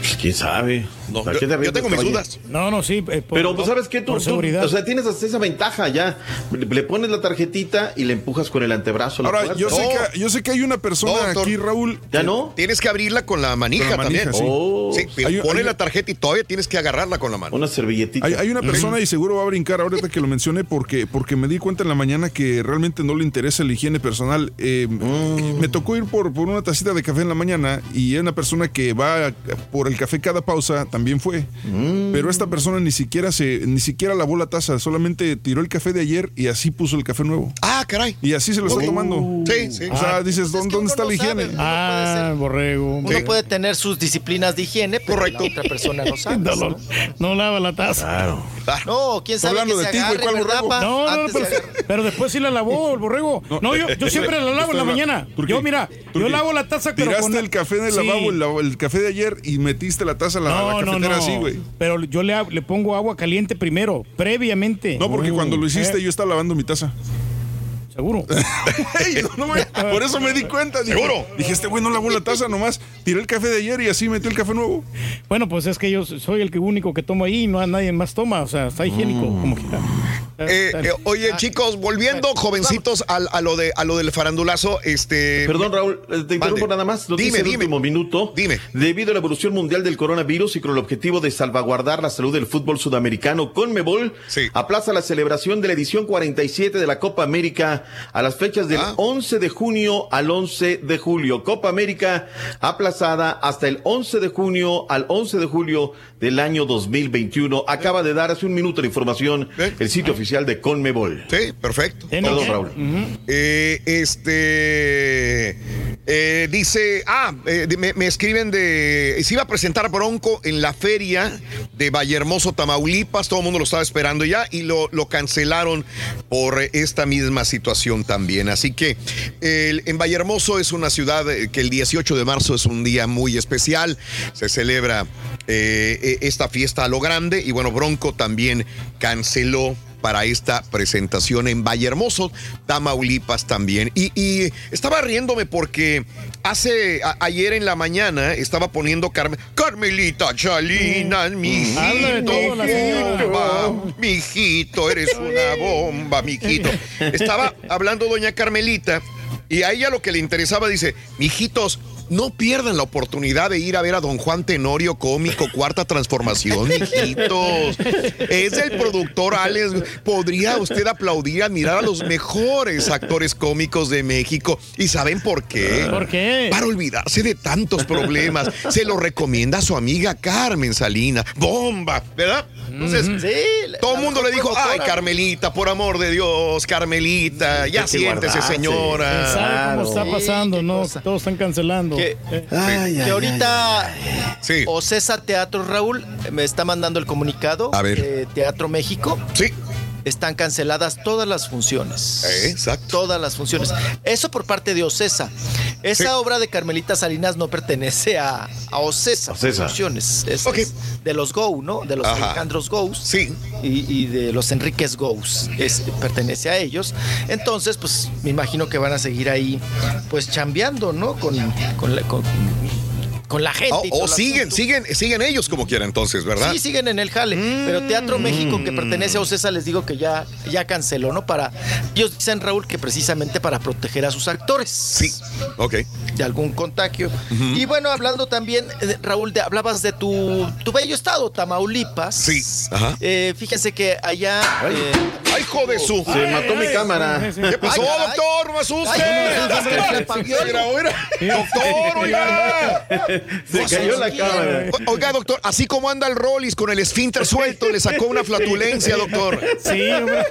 Pues quién sabe. No, ¿Para yo- te tengo mis oye? dudas. No, no, sí. por- Pero pues sabes qué, tú, por tú- seguridad. o sea, tienes hasta esa ventaja ya. Le, le pones la tarjetita y le empujas con el antebrazo. la Ahora, puerta. yo sé, No. que, yo sé que hay una persona No, aquí, Raúl. ¿Ya no? Tienes que abrirla con la manija, Con la manija, también. sí. Oh. Sí, Hay- pone hay- la tarjeta y todavía tienes que agarrarla con la mano. Una servilletita. Hay, hay una persona y seguro va a brincar ahorita que lo mencioné porque, porque me di cuenta en la mañana que realmente no le interesa la higiene personal. Eh, Mm. Me tocó ir por, por una tacita de café en la mañana y es una persona que va por el café cada pausa, también fue. Mm. Pero esta persona ni siquiera se, ni siquiera lavó la taza, solamente tiró el café de ayer y así puso el café nuevo. Ah, caray. Y así se lo está Ok. tomando. Sí, sí. O sea, Ah, dices, es ¿dónde, que dónde está no la higiene? sabe, Ah, borrego. Uno puede tener sus disciplinas de higiene, pero Correcto. la otra persona no sabe. No, ¿no? no, no lava la taza. Claro. No, quién sabe Hablando que de. No, no, pero, después sí la lavó el borrego. No, yo, yo siempre la lavo en la mañana. Yo, mira, ¿Por yo lavo la taza, pero Tiraste con el café del Sí. lavabo, el, el café de ayer y metiste la taza a la, la No, no, cafetera no. así, güey. Pero yo le, le pongo agua caliente primero, previamente. No, porque cuando lo hiciste Eh, yo estaba lavando mi taza. Seguro. No, no, por eso me di cuenta. Dije, ¿Seguro? Dije, este güey no lavó la taza nomás. Tiré el café de ayer y así metió el café nuevo. Bueno, pues es que yo soy el único que tomo ahí, no hay nadie más toma, o sea, está higiénico, como quiera. Eh, eh, oye, chicos, volviendo jovencitos al- a, lo de a lo del farandulazo, este. Perdón, Raúl, eh, te interrumpo Mande. nada más. Noticia Dime, dime. último minuto. Dime. Debido a la evolución mundial del coronavirus y con el objetivo de salvaguardar la salud del fútbol sudamericano, Conmebol Sí. aplaza la celebración de la edición 47 de la Copa América a las fechas del Ah. 11 de junio al 11 de julio. Copa América aplazada hasta el 11 de junio al 11 de julio del año 2021. Acaba de dar hace un minuto la información Bien. el sitio oficial de Conmebol. Sí, perfecto. ¿Tiene Perdón? Raúl. Eh, este eh, dice, ah, eh, me, me escriben de, se iba a presentar Bronco en la feria de Vallehermoso, Tamaulipas, todo el mundo lo estaba esperando ya y lo, lo cancelaron por esta misma situación también. Así que el- en Vallehermoso es una ciudad que el 18 de marzo es un día muy especial, se celebra esta fiesta a lo grande y bueno, Bronco también canceló para esta presentación en Vallehermoso, Tamaulipas también. Y, y estaba riéndome porque hace a- ayer en la mañana estaba poniendo Carmen, Carmelita Chalinas, mi Mm. Habla de todo la señora. mi hijito, eres una bomba, mi hijito. Estaba hablando doña Carmelita y a ella lo que le interesaba dice, mijitos, no pierdan la oportunidad de ir a ver a don Juan Tenorio, cómico, cuarta transformación, mijitos. Es el productor Alex. Podría usted aplaudir, admirar a los mejores actores cómicos de México. ¿Y saben por qué? ¿Por qué? Para olvidarse de tantos problemas. Se lo recomienda a su amiga Carmen Salina. ¡Bomba! ¿Verdad? Entonces, Sí, todo el mundo le dijo, ay. Carmelita, por amor de Dios, Carmelita, ya siéntese, guardarse. señora. ¿Sabe cómo está pasando? No, todos están cancelando. Que, Ay, que ay, ahorita Sí. Ocesa Teatro Raúl me está mandando el comunicado A ver. Teatro México. Sí, Están canceladas todas las funciones. Exacto. Todas las funciones. Eso por parte de Ocesa. Esa Sí. obra de Carmelita Salinas no pertenece a, a Ocesa. Ocesa. Producciones. Es, de los Go, ¿no? De los Ajá. Alejandros Gous. sí. y, y de los Enríquez Gous. Es, pertenece a ellos. Entonces, pues me imagino que van a seguir ahí, pues chambeando, ¿no? Con, con, la, con, con la gente. O, o el siguen, asunto. siguen, siguen ellos como quiera entonces, ¿verdad? Sí, siguen en el jale. Pero Teatro México, que pertenece a Ocesa, les digo que ya, ya canceló, ¿no? Para. Ellos dicen, Raúl, que precisamente para proteger a sus actores. Sí. Ok. De algún contagio. Y bueno, hablando también, eh, Raúl, de- hablabas de tu, tu bello estado, Tamaulipas. Sí. Ajá. Eh, fíjense que allá. eh, ¡Ay, hijo de su! Se mató mi cámara. ¿Qué pasó, Ay, ay. doctor? ¡No me asuste! Ay, ¡Doctor, oiga! Se cayó la cámara. O- Oiga, doctor, así como anda el Rollis con el esfínter suelto, le sacó una flatulencia, doctor. Sí, hombre.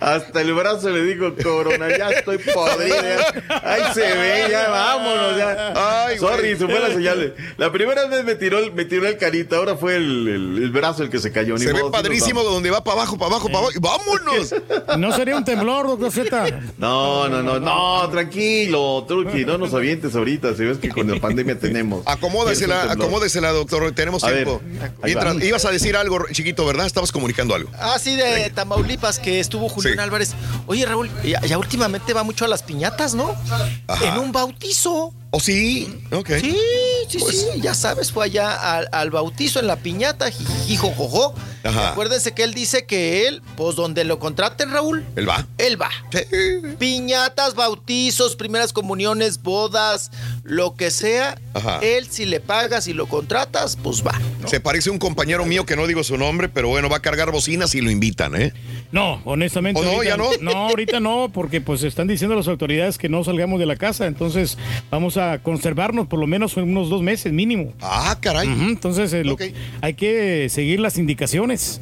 Hasta el brazo le digo, Corona, ya estoy podrido. Ay, se ve, ya vámonos. Ya. Ay, güey. Sorry, se fue la señal. La primera vez me tiró, el- me tiró el carita, ahora fue el, el- el brazo el que se cayó. ni Se ve modo, padrísimo vamos. donde va para abajo, para abajo, para abajo. ¡Vámonos! No sería un temblor, doctor Z. No, no, no, no, tranquilo, Truqui, no nos avientes ahorita, si ves que con la pandemia tenemos. Acomódesela, acomódesela, doctor. Tenemos A tiempo. Mientras, ibas a decir algo, chiquito, ¿verdad? Estabas comunicando algo. Ah, sí, de Tamaulipas, que estuvo Julián Sí. Álvarez. Oye, Raúl, ya, ya últimamente va mucho a las piñatas, ¿no? Ajá. En un bautizo. ¿O sí? Ok. Sí, sí, sí, ya sabes, fue allá al, al bautizo en la piñata, jijijo, jojo. Ajá. Acuérdense que él dice que él, pues donde lo contraten, Raúl, Él va. él va. Piñatas, bautizos, primeras comuniones, bodas, lo que sea. Ajá. Él, si le pagas y lo contratas, pues va. Se parece a un compañero mío que no digo su nombre, pero bueno, va a cargar bocinas y lo invitan, ¿eh? No, honestamente. ¿O no? ahorita- ¿Ya no? No, ahorita no, porque pues están diciendo las autoridades que no salgamos de la casa, entonces vamos a conservarnos por lo menos unos dos meses mínimo. Ah, caray. entonces eh, lo- hay que seguir las indicaciones.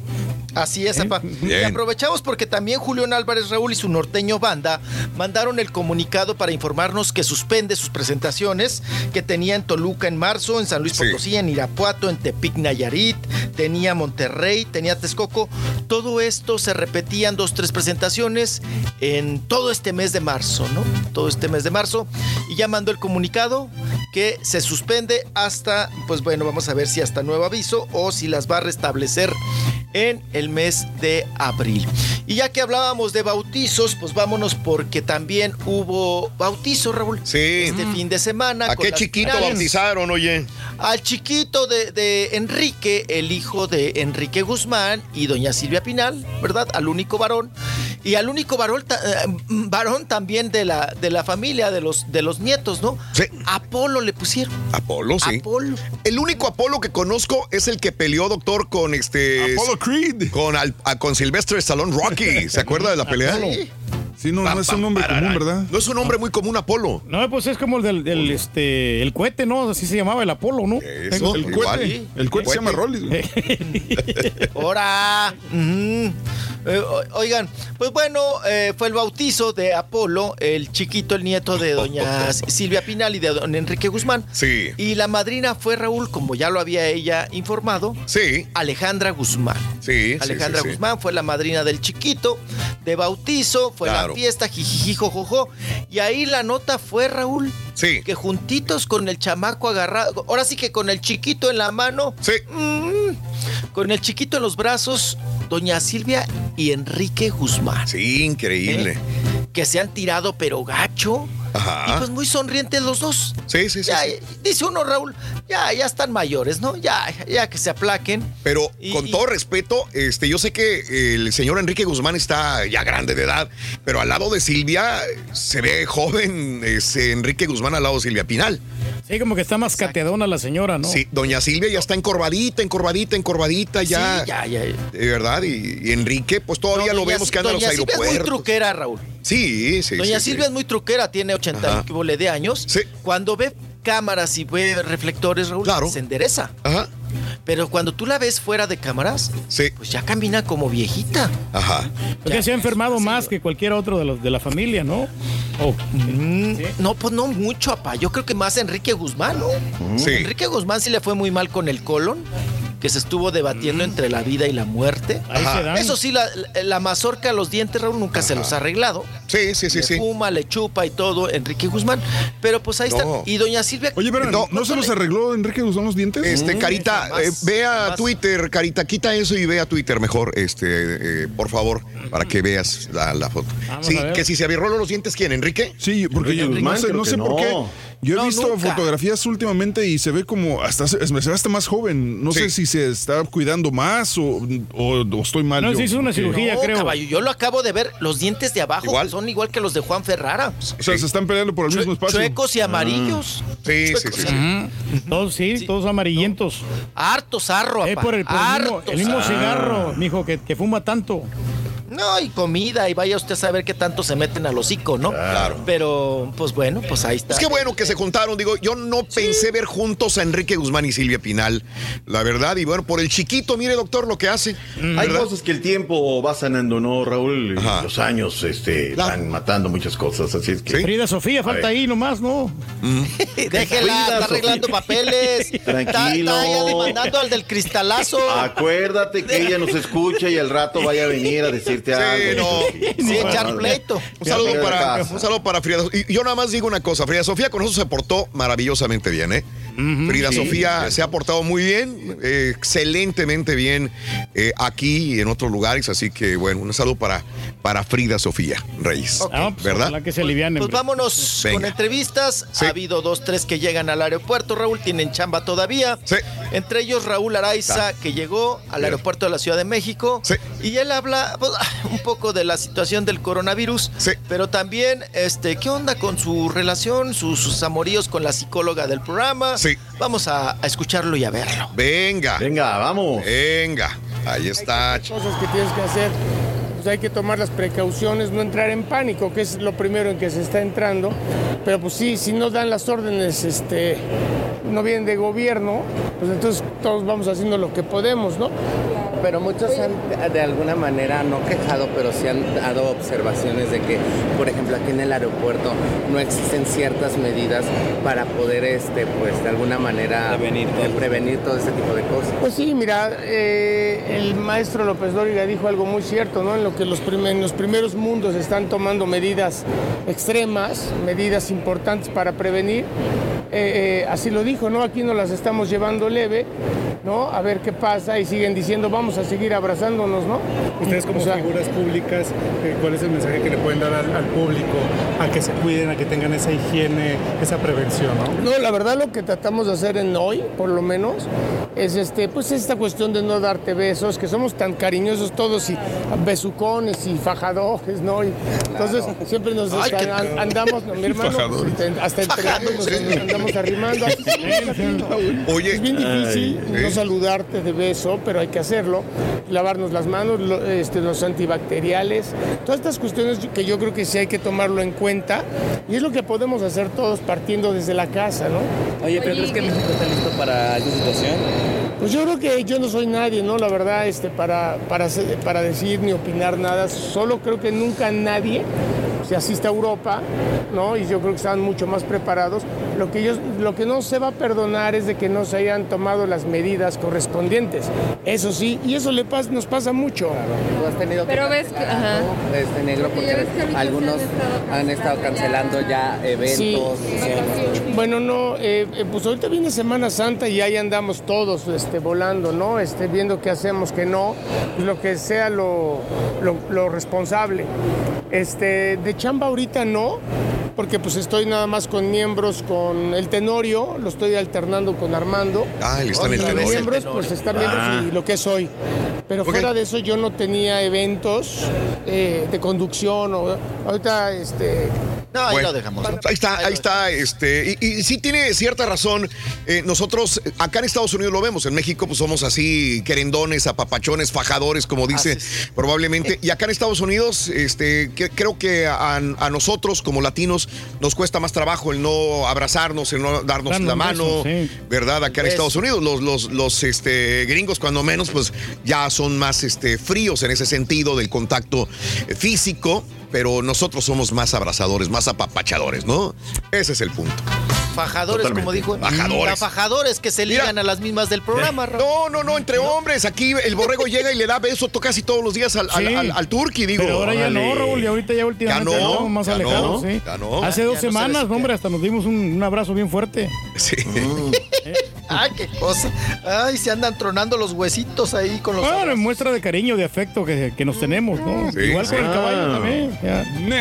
Así es, apa. Y aprovechamos porque también Julián Álvarez Raúl y su norteño banda mandaron el comunicado para informarnos que suspende sus presentaciones que tenía en Toluca en marzo, en San Luis Potosí, en Irapuato, en Tepic Nayarit, tenía Monterrey, tenía Texcoco. Todo esto se repetían dos, tres presentaciones en todo este mes de marzo, ¿no? Todo este mes de marzo. Y ya mandó el comunicado que se suspende hasta, pues bueno, vamos a ver si hasta nuevo aviso o si las va a restablecer en el mes de abril. Y ya que hablábamos de bautizos, pues vámonos porque también hubo bautizo, Raúl. Sí. Este fin de semana. ¿A con qué chiquito finales. bautizaron, oye? Al chiquito de, de Enrique, el hijo de Enrique Guzmán y doña Silvia Pinal, ¿verdad? Al único varón. Y al único varón, ta- eh, varón también de la, de la familia, de los, de los nietos, ¿no? Sí. Apolo le pusieron. Apolo, sí. Apolo. El único Apolo que conozco es el que peleó, doctor, con este. Apollo Creed. Con, al- a- con Sylvester Stallone Rocky. ¿Se acuerda de la pelea? Sí, no, no es un nombre común, ¿verdad? No es un nombre muy común, Apolo. No, pues es como el del, del, este, el cohete, ¿no? Así se llamaba el Apolo, ¿no? Eso, El cohete. El cohete se llama Rollis. güey. ¡Hora! Ujú. Eh, oigan, pues bueno, eh, fue el bautizo de Apolo, el chiquito, el nieto de doña Silvia Pinal y de don Enrique Guzmán. Sí. Y la madrina fue Raúl, como ya lo había ella informado. Sí. Alejandra Guzmán. Sí, Alejandra sí, sí. Guzmán fue la madrina del chiquito de bautizo, fue Claro. la fiesta, jijijijojojo. Y ahí la nota fue, Raúl, Sí. que juntitos con el chamaco agarrado, ahora sí que con el chiquito en la mano, Sí. mm, con el chiquito en los brazos, doña Silvia y Enrique Guzmán. Sí, increíble. ¿Eh? Que se han tirado pero gacho. Ajá. Y pues muy sonrientes los dos. Sí, sí, sí. Ya, sí. Dice uno, Raúl, ya, ya están mayores, ¿no? Ya, ya que se aplaquen. Pero Y- con y- todo respeto, este, yo sé que el señor Enrique Guzmán está ya grande de edad, pero al lado de Silvia se ve joven ese Enrique Guzmán al lado de Silvia Pinal. Sí, como que está más cateadona la señora, ¿no? Sí, doña Silvia ya está encorvadita, encorvadita, encorvadita, ya. Sí, ya, ya. De verdad, y, y Enrique, pues todavía No, lo vemos que anda en los doña Silvia es muy aeropuertos. truquera, Raúl. Sí, sí, Doña sí, Silvia sí. es muy truquera, tiene 80 Ajá. y qué de años. Cuando ve cámaras y ve reflectores, Raúl, se endereza. Ajá. Pero cuando tú la ves fuera de cámaras, pues ya camina como viejita. Ajá. Porque se ha enfermado más que cualquier otro de los de la familia, ¿no? Oh, No, pues no mucho, papá. Yo creo que más Enrique Guzmán, ¿no? Sí. Enrique Guzmán sí le fue muy mal con el colon, que se estuvo debatiendo entre la vida y la muerte. Ahí se dan. Eso sí, la, la- mazorca, los dientes, Raúl, nunca se los ha arreglado. Sí, sí, sí, le sí. fuma, le chupa y todo, Enrique Guzmán. Pero pues ahí No. está. Y doña Silvia. Oye, pero ¿no, ¿no se los arregló Enrique Guzmán los dientes? Este, Carita, jamás, eh, ve a jamás. Twitter, Carita, quita eso y ve a Twitter mejor, este, eh, por favor, para que veas la, la foto. Vamos Sí, que si se abierró los dientes, ¿quién? ¿Enrique? Sí, porque Enrique yo no Guzmán, no sé por qué. Yo he No, visto nunca. fotografías últimamente y se ve como hasta se, se ve hasta más joven. No Sí. sé si se está cuidando más o, o- o estoy mal. No, yo. se hizo una cirugía, No, creo. caballo, yo lo acabo de ver. Los dientes de abajo Igual. son igual que los de Juan Ferrara. O sea, se están peleando por el mismo espacio. Chuecos y amarillos. Sí, sí, Chuecos sí. sí. Todos sí, todos amarillentos. Harto zarro, Es apá. por el, por el mismo, el mismo cigarro, mijo, que, que fuma tanto. No, y comida, y vaya usted a saber qué tanto se meten al hocico, ¿no? Claro. Pero, pues bueno, pues ahí está. Es que bueno que se juntaron, digo, yo no pensé ver juntos a Enrique Guzmán y Silvia Pinal, la verdad, y bueno, por el chiquito, mire doctor lo que hace. Hay cosas que el tiempo va sanando, ¿no, Raúl? Ajá. Los años este, Claro. van matando muchas cosas, así es que... Frida Sofía, falta ahí nomás, ¿no? Déjela, está arreglando papeles. Tranquilo. Está, está ya demandando al del cristalazo. Acuérdate que ella nos escucha y al rato vaya a venir a decirte Sí, algo. no. Sí, echar pleito. Un saludo, para, un saludo para Frida. Y yo nada más digo una cosa, Frida Sofía con eso se portó maravillosamente bien, ¿eh? Frida Sí, Sofía se ha portado muy bien, eh, excelentemente bien eh, aquí y en otros lugares. Así que, bueno, un saludo para, para Frida Sofía Reyes. Ah, pues, ¿Verdad? ojalá que se alivianen. Pues vámonos Venga. con entrevistas. Ha habido dos, tres que llegan al aeropuerto. Raúl tienen chamba todavía. Entre ellos Raúl Araiza, que llegó al aeropuerto de la Ciudad de México. Y él habla pues, un poco de la situación del coronavirus. Pero también, este, ¿qué onda con su relación, sus, sus amoríos con la psicóloga del programa? Vamos a, a escucharlo y a verlo. Venga. Venga, vamos. Venga. Ahí está. cosas que tienes que hacer. Pues hay que tomar las precauciones, no entrar en pánico, que es lo primero en que se está entrando. Pero pues sí, si no dan las órdenes, este, no vienen de gobierno, pues entonces todos vamos haciendo lo que podemos, ¿no? Pero muchos han de alguna manera no quejado, pero sí han dado observaciones de que, por ejemplo, aquí en el aeropuerto no existen ciertas medidas para poder, este, pues, de alguna manera prevenir todo, ese tipo de cosas. Pues sí, mira, eh, el maestro López Dóriga dijo algo muy cierto, ¿no? En lo que los, en los primeros mundos están tomando medidas extremas, medidas importantes para prevenir. Eh, eh, así lo dijo, ¿no? Aquí nos las estamos llevando leve, ¿no? A ver qué pasa y siguen diciendo vamos a seguir abrazándonos, ¿no? Ustedes como O sea, figuras públicas, eh, ¿cuál es el mensaje que le pueden dar al, al público? A que se cuiden, a que tengan esa higiene, esa prevención, ¿no? No, la verdad lo que tratamos de hacer en hoy, por lo menos, es este, pues esta cuestión de no darte besos, que somos tan cariñosos todos y y fajadores, ¿no? Y entonces siempre nos Ay, qué- an- andamos, no, mi hermano, Fajadores. hasta entregando nos Fajadores. andamos arrimando. Oye. es bien difícil Ay, no saludarte de beso, pero hay que hacerlo. Lavarnos las manos, lo- este, los antibacteriales, todas estas cuestiones que yo creo que sí hay que tomarlo en cuenta y es lo que podemos hacer todos partiendo desde la casa, ¿no? Oye, ¿pero crees que México está listo para esta situación? Pues yo creo que yo no soy nadie, ¿no? La verdad, este, para, para, para decir ni opinar nada. Solo creo que nunca nadie se asiste a Europa, ¿no? Y yo creo que están mucho más preparados. Lo que, yo, lo que no se va a perdonar es de que no se hayan tomado las medidas correspondientes. Eso sí, y eso le pas- nos pasa mucho. Tú has tenido que Pero ves que- ajá. Este negro, Porque ya ves que algunos han estado cancelando ya eventos. Sí. Bueno, no, eh, eh, pues ahorita viene Semana Santa y ahí andamos todos este, volando, ¿no? Este, viendo qué hacemos, qué no, lo que sea lo, lo- lo responsable. Este, de chamba ahorita no, porque pues estoy nada más con miembros con el Tenorio, lo estoy alternando con Armando. Ah, él está en el Los Tenorio. miembros, pues están miembros Ah. y lo que es hoy. Pero fuera de eso yo no tenía eventos eh, de conducción o ahorita este No, Bueno, Ahí está, ahí está. Este, y, y sí tiene cierta razón. Eh, nosotros acá en Estados Unidos lo vemos. En México, pues somos así, querendones, apapachones, fajadores, como dice probablemente. Y acá en Estados Unidos, este, que- creo que a, a nosotros, como latinos, nos cuesta más trabajo el no abrazarnos, el no darnos la mano. beso, sí. ¿Verdad? Acá en. Estados Unidos, los, los, los este, gringos, cuando menos, pues ya son más este, fríos en ese sentido del contacto eh, físico, pero nosotros somos más abrazadores, más apapachadores, ¿no? Ese es el punto. Fajadores, Totalmente. como dijo. Fajadores. Fajadores que se ligan a las mismas del programa, Raúl. No, no, no, entre hombres. Aquí el borrego llega y le da beso to- casi todos los días al, al, Sí. al- al turqui, digo. Pero ahora ya no. Raúl, y ahorita ya últimamente Ya no, más alejados, no, sí. ya no. Hace dos no se semanas, les- hombre, hasta nos dimos un, un abrazo bien fuerte. Sí. Ay, qué cosa. Ay, se andan tronando los huesitos ahí con los. Bueno, en muestra de cariño, de afecto que, que nos tenemos, ¿no? Sí, Igual sí. con el caballo Ah. también.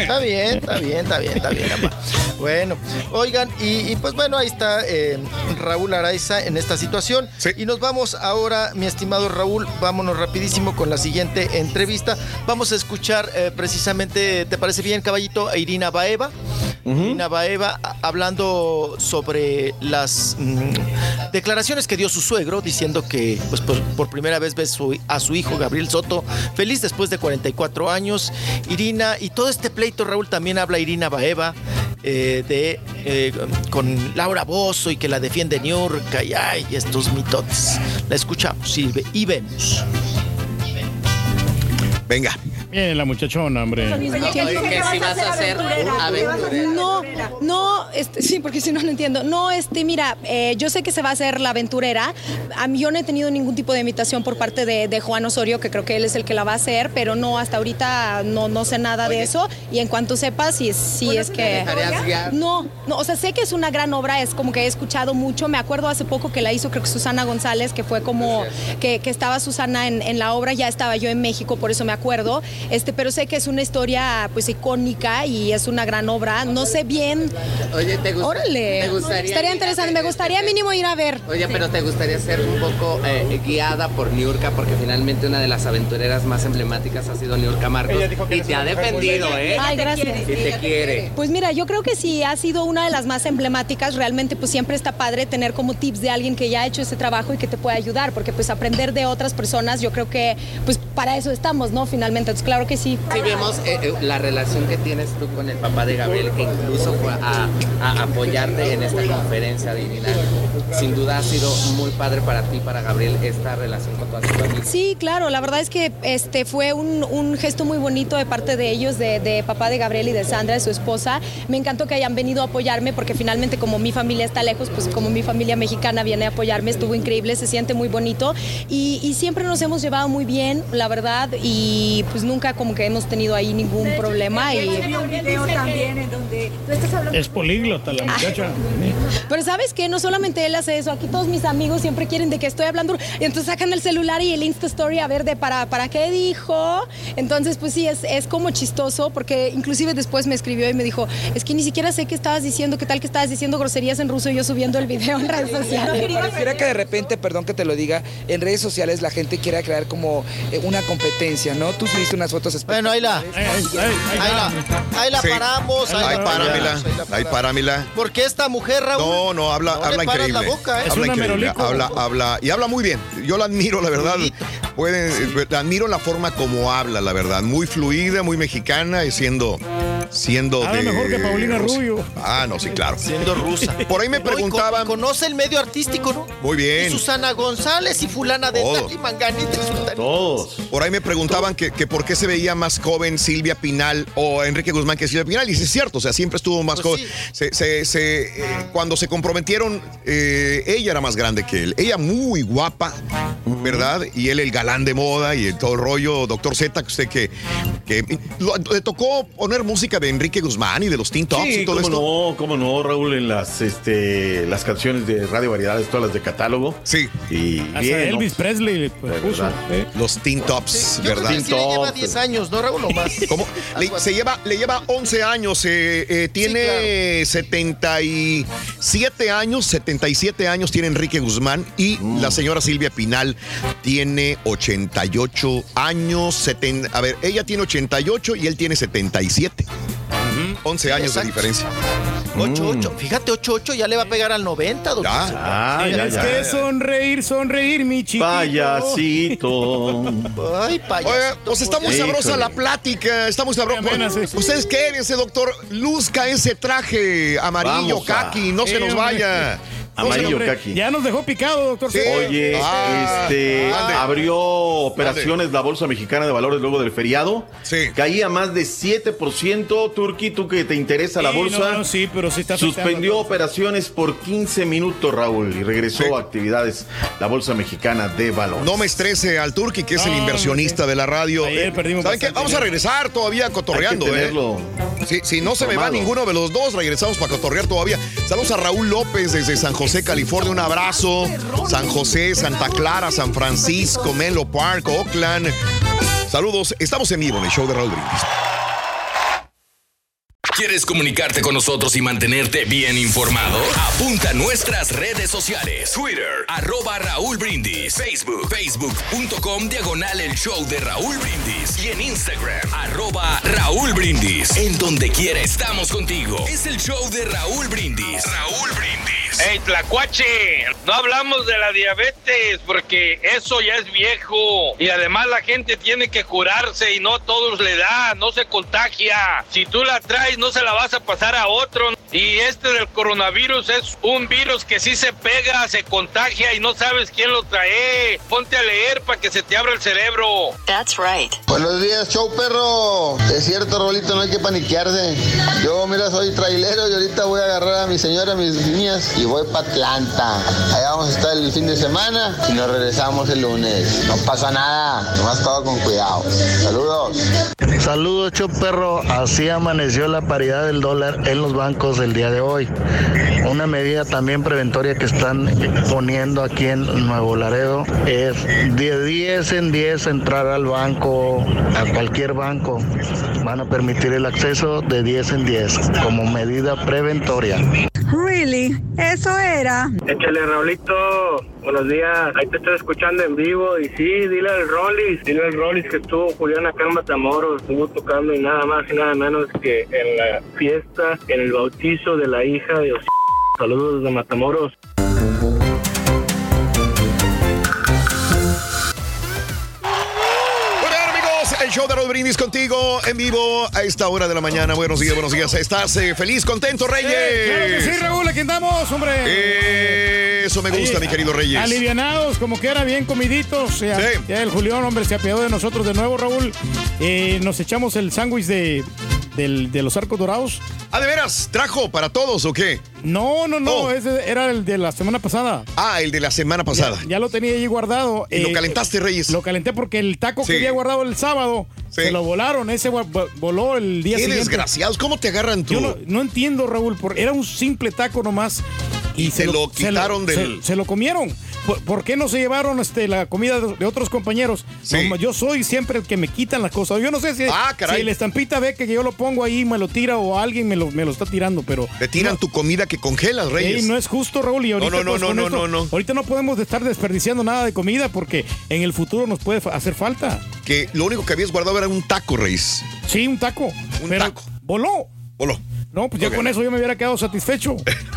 Está bien, está bien, está bien, está bien. apa. Bueno, oigan, y, y pues bueno, ahí está eh, Raúl Araiza en esta situación. Y nos vamos ahora, mi estimado Raúl, vámonos rapidísimo con la siguiente entrevista. Vamos a escuchar eh, precisamente, ¿te parece bien, caballito? A Irina Baeva. Irina Baeva hablando sobre las mm, declaraciones que dio su suegro, diciendo que pues, por, por primera vez ve su- a su hijo Gabriel Soto feliz después de 44 años. Irina, y todo este pleito, Raúl, también habla Irina Baeva eh, de eh, con Laura Bozo y que la defiende Niurka y ay, estos mitotes. La escuchamos y, y vemos. Venga. Viene la muchachona, hombre. que si vas a aventurera. No, no, este, sí, porque si no, no entiendo. No, este, mira, eh, yo sé que se va a hacer la aventurera. A mí yo no he tenido ningún tipo de invitación por parte de, de Juan Osorio, que creo que él es el que la va a hacer, pero no, hasta ahorita no, no sé nada de eso. Y en cuanto sepa, si, si es que... No, no, o sea, sé que es una gran obra, es como que he escuchado mucho. Me acuerdo hace poco que la hizo, creo que Susana González, que fue como que, que estaba Susana en, en la obra, ya estaba yo en México, por eso me acuerdo. Este, pero sé que es una historia pues icónica y es una gran obra. No sé bien. Oye, ¿te, gusta- Órale. te gustaría Estaría interesante. Me gustaría mínimo ir a ver. Oye, pero te gustaría ser un poco eh, guiada por Niurka, porque finalmente una de las aventureras más emblemáticas ha sido Niurka Marcos. Y te ha defendido, ¿eh? Ay, gracias. Y te quiere. Pues mira, yo creo que sí ha sido una de las más emblemáticas. Realmente, pues siempre está padre tener como tips de alguien que ya ha hecho ese trabajo y que te puede ayudar, porque pues aprender de otras personas, yo creo que pues para eso estamos, ¿no? Finalmente, entonces claro que sí. Sí, vemos eh, eh, la relación que tienes tú con el papá de Gabriel, que incluso fue a, a apoyarte en esta conferencia divina. Sin duda ha sido muy padre para ti, para Gabriel, esta relación con tu amigo. Sí, claro, la verdad es que este fue un, un gesto muy bonito de parte de ellos, de, de papá de Gabriel y de Sandra, de su esposa. Me encantó que hayan venido a apoyarme porque finalmente como mi familia está lejos, pues como mi familia mexicana viene a apoyarme, estuvo increíble, se siente muy bonito y, y siempre nos hemos llevado muy bien, la verdad, y pues nunca como que hemos tenido ahí ningún problema. Y... un video también en donde tú estás hablando Es políglota la muchacha. Pero sabes que no solamente él hace eso, aquí todos mis amigos siempre quieren de que estoy hablando, y entonces sacan el celular y el Insta Story a ver de para, para qué dijo. Entonces, pues sí, es, es como chistoso, porque inclusive después me escribió y me dijo, es que ni siquiera sé qué estabas diciendo, qué tal que estabas diciendo groserías en ruso y yo subiendo el video en redes sociales. Pareciera que de repente, perdón que te lo diga, en redes sociales la gente quiere crear como eh, una competencia, ¿no? Tú subiste unas fotos Bueno, ahí la. Ahí la, ahí la Sí. paramos. Ahí, Ahí la páramela. Ahí páramela. Porque esta mujer, Raúl. No, no, habla, no habla increíble. la boca, ¿eh? Habla increíble. Habla, habla, y habla muy bien. Yo la admiro, la verdad. Pueden, eh, admiro la forma como habla, la verdad. Muy fluida, muy mexicana y siendo, siendo de. mejor que Paulina Rubio. Ah, no, sí, claro. Siendo rusa. Por ahí me con- preguntaban. conoce el medio artístico, ¿no? Muy bien. Y Susana González y fulana de Todo. tal y manganita y. Todos. Por ahí me preguntaban que, que por qué se veía más joven Silvia Pinal o Enrique Guzmán que Silvia Pinal. Y sí es cierto, o sea, siempre estuvo más Pues joven. Se- se- se, eh, cuando se comprometieron, eh, ella era más grande que él. Ella muy guapa, ¿verdad? Y él el galán de moda y el todo el rollo. Doctor Z, que usted que, que lo- le tocó poner música de Enrique Guzmán y de los Teen Tops Sí, y todo cómo esto. no, cómo no, Raúl, en las, este, las canciones de Radio Variedades, todas las de catálogo. Sí. Y Hasta bien, ¿no? Elvis Presley pues, puso. ¿eh? Los Teen Tops, Yo ¿verdad? creo que sí le lleva 10 años, ¿no, Raúl? O más. ¿Cómo? Le, se lleva, le lleva 11 años, eh, eh, tiene 77 años, 77 años tiene Enrique Guzmán y Mm. la señora Silvia Pinal tiene 88 años, seten- a ver, ella tiene 88 y él tiene 77. 11 años de exacto. diferencia. 8-8. Fíjate, 8-8 ya le va a pegar al 90, doctor. Ah, ya, Tienes ya. que sonreír, sonreír, mi chiquito. Payasito. Ay, payasito. Oye, pues está muy Híjole. sabrosa la plática, está muy sabrosa. Ustedes quédense, doctor, luzca ese traje amarillo, Vamos a- kaki, no se nos hombre. vaya. Amarillo, Kaki. Ya nos dejó picado, doctor. Sí. Oye, Ah, este abrió operaciones la Bolsa Mexicana de Valores luego del feriado. Sí. Caía más de 7%. Turki, tú que te interesa la bolsa. no, no, sí, pero sí está Suspendió operaciones por 15 minutos, Raúl, y regresó Sí. a actividades la Bolsa Mexicana de Valores. No me estrese al Turki, que es el No, inversionista de la radio. Ayer Eh, perdimos ¿Saben qué? Vamos a regresar todavía cotorreando, Hay que ¿eh? Si, si no se me va ninguno de los dos, regresamos para cotorrear todavía. Saludos a Raúl López desde San José, California. Un abrazo. San José, Santa Clara, San Francisco, Menlo Park, Oakland. Saludos. Estamos en vivo en el show de Raúl Brindis. ¿Quieres comunicarte con nosotros y mantenerte bien informado? Apunta a nuestras redes sociales. Twitter, arroba Raúl Brindis. Facebook, facebook.com, diagonal el show de Raúl Brindis. Y en Instagram, arroba Raúl Brindis. En donde quiera estamos contigo. Es el show de Raúl Brindis. Raúl Brindis. Ey, Tlacuache, no hablamos de la diabetes porque eso ya es viejo. Y además la gente tiene que curarse y no a todos le da, no se contagia. Si tú la traes, no se la vas a pasar a otro. Y este del coronavirus es un virus que sí se pega, se contagia y no sabes quién lo trae. Ponte a leer para que se te abra el cerebro. That's right. Buenos días, show perro. Es cierto, Rolito, no hay que paniquearse. Yo, mira, soy trailero y ahorita voy a agarrar a mi señora, a mis niñas y voy para Atlanta. Allá vamos a estar el fin de semana y nos regresamos el lunes. No pasa nada, nomás todo con cuidado. Saludos. Saludos, show perro. Así amaneció la paridad del dólar en los bancos el día de hoy. Una medida también preventoria que están poniendo aquí en Nuevo Laredo es de 10 en 10 entrar al banco, a cualquier banco. Van a permitir el acceso de 10 en 10 como medida preventoria. Really, eso era. Échale, Raulito. Buenos días. Ahí te estoy escuchando en vivo. Y sí, dile al Rollis, dile al Rollis que estuvo Julián acá en Matamoros. Estuvo tocando y nada más y nada menos que en la fiesta, en el bautizo de la hija de Os... Saludos desde Matamoros. Show de Raúl Brindis contigo en vivo a esta hora de la mañana. Buenos días, buenos días. ¿Estás eh, feliz, contento, Reyes? Eh, claro que sí, Raúl, aquí andamos, hombre. Eso me gusta, mi querido Reyes. Alivianados, como que era bien comiditos. Ya, Sí. ya el Julián, hombre, se apiadó de nosotros de nuevo, Raúl. Eh, nos echamos el sándwich de, del- de los arcos dorados. Ah, ¿de veras? ¿Trajo para todos o qué? No, no, no, Oh. ese era el de la semana pasada. Ah, el de la semana pasada. Ya, lo tenía ahí guardado. ¿Y lo Eh, calentaste, Reyes? Lo calenté porque el taco Sí. que había guardado el sábado se lo volaron. Ese vo- vo- voló el día Qué siguiente. desgraciados, ¿cómo te agarran tú? Yo no, no entiendo, Raúl, por, era un simple taco nomás. Y, te lo quitaron se- del- Se, lo comieron. ¿Por, por qué no se llevaron este, la comida de, de otros compañeros? Sí. No, yo soy siempre el que me quitan las cosas. Yo no sé si, Ah, si la estampita ve que yo lo pongo ahí, me lo tira o alguien me lo, me lo está tirando, pero... Te tiran tu comida que congelas, Reyes. Ey, no es justo, Raúl. Y ahorita, no, no, pues, no, con no, esto- no, no. Ahorita no podemos estar desperdiciando nada de comida porque en el futuro nos puede hacer falta. Que lo único que habías guardado era un taco, Reyes. Sí, un taco. Un pero taco. Voló. Voló. No, pues ya con eso yo me hubiera quedado satisfecho.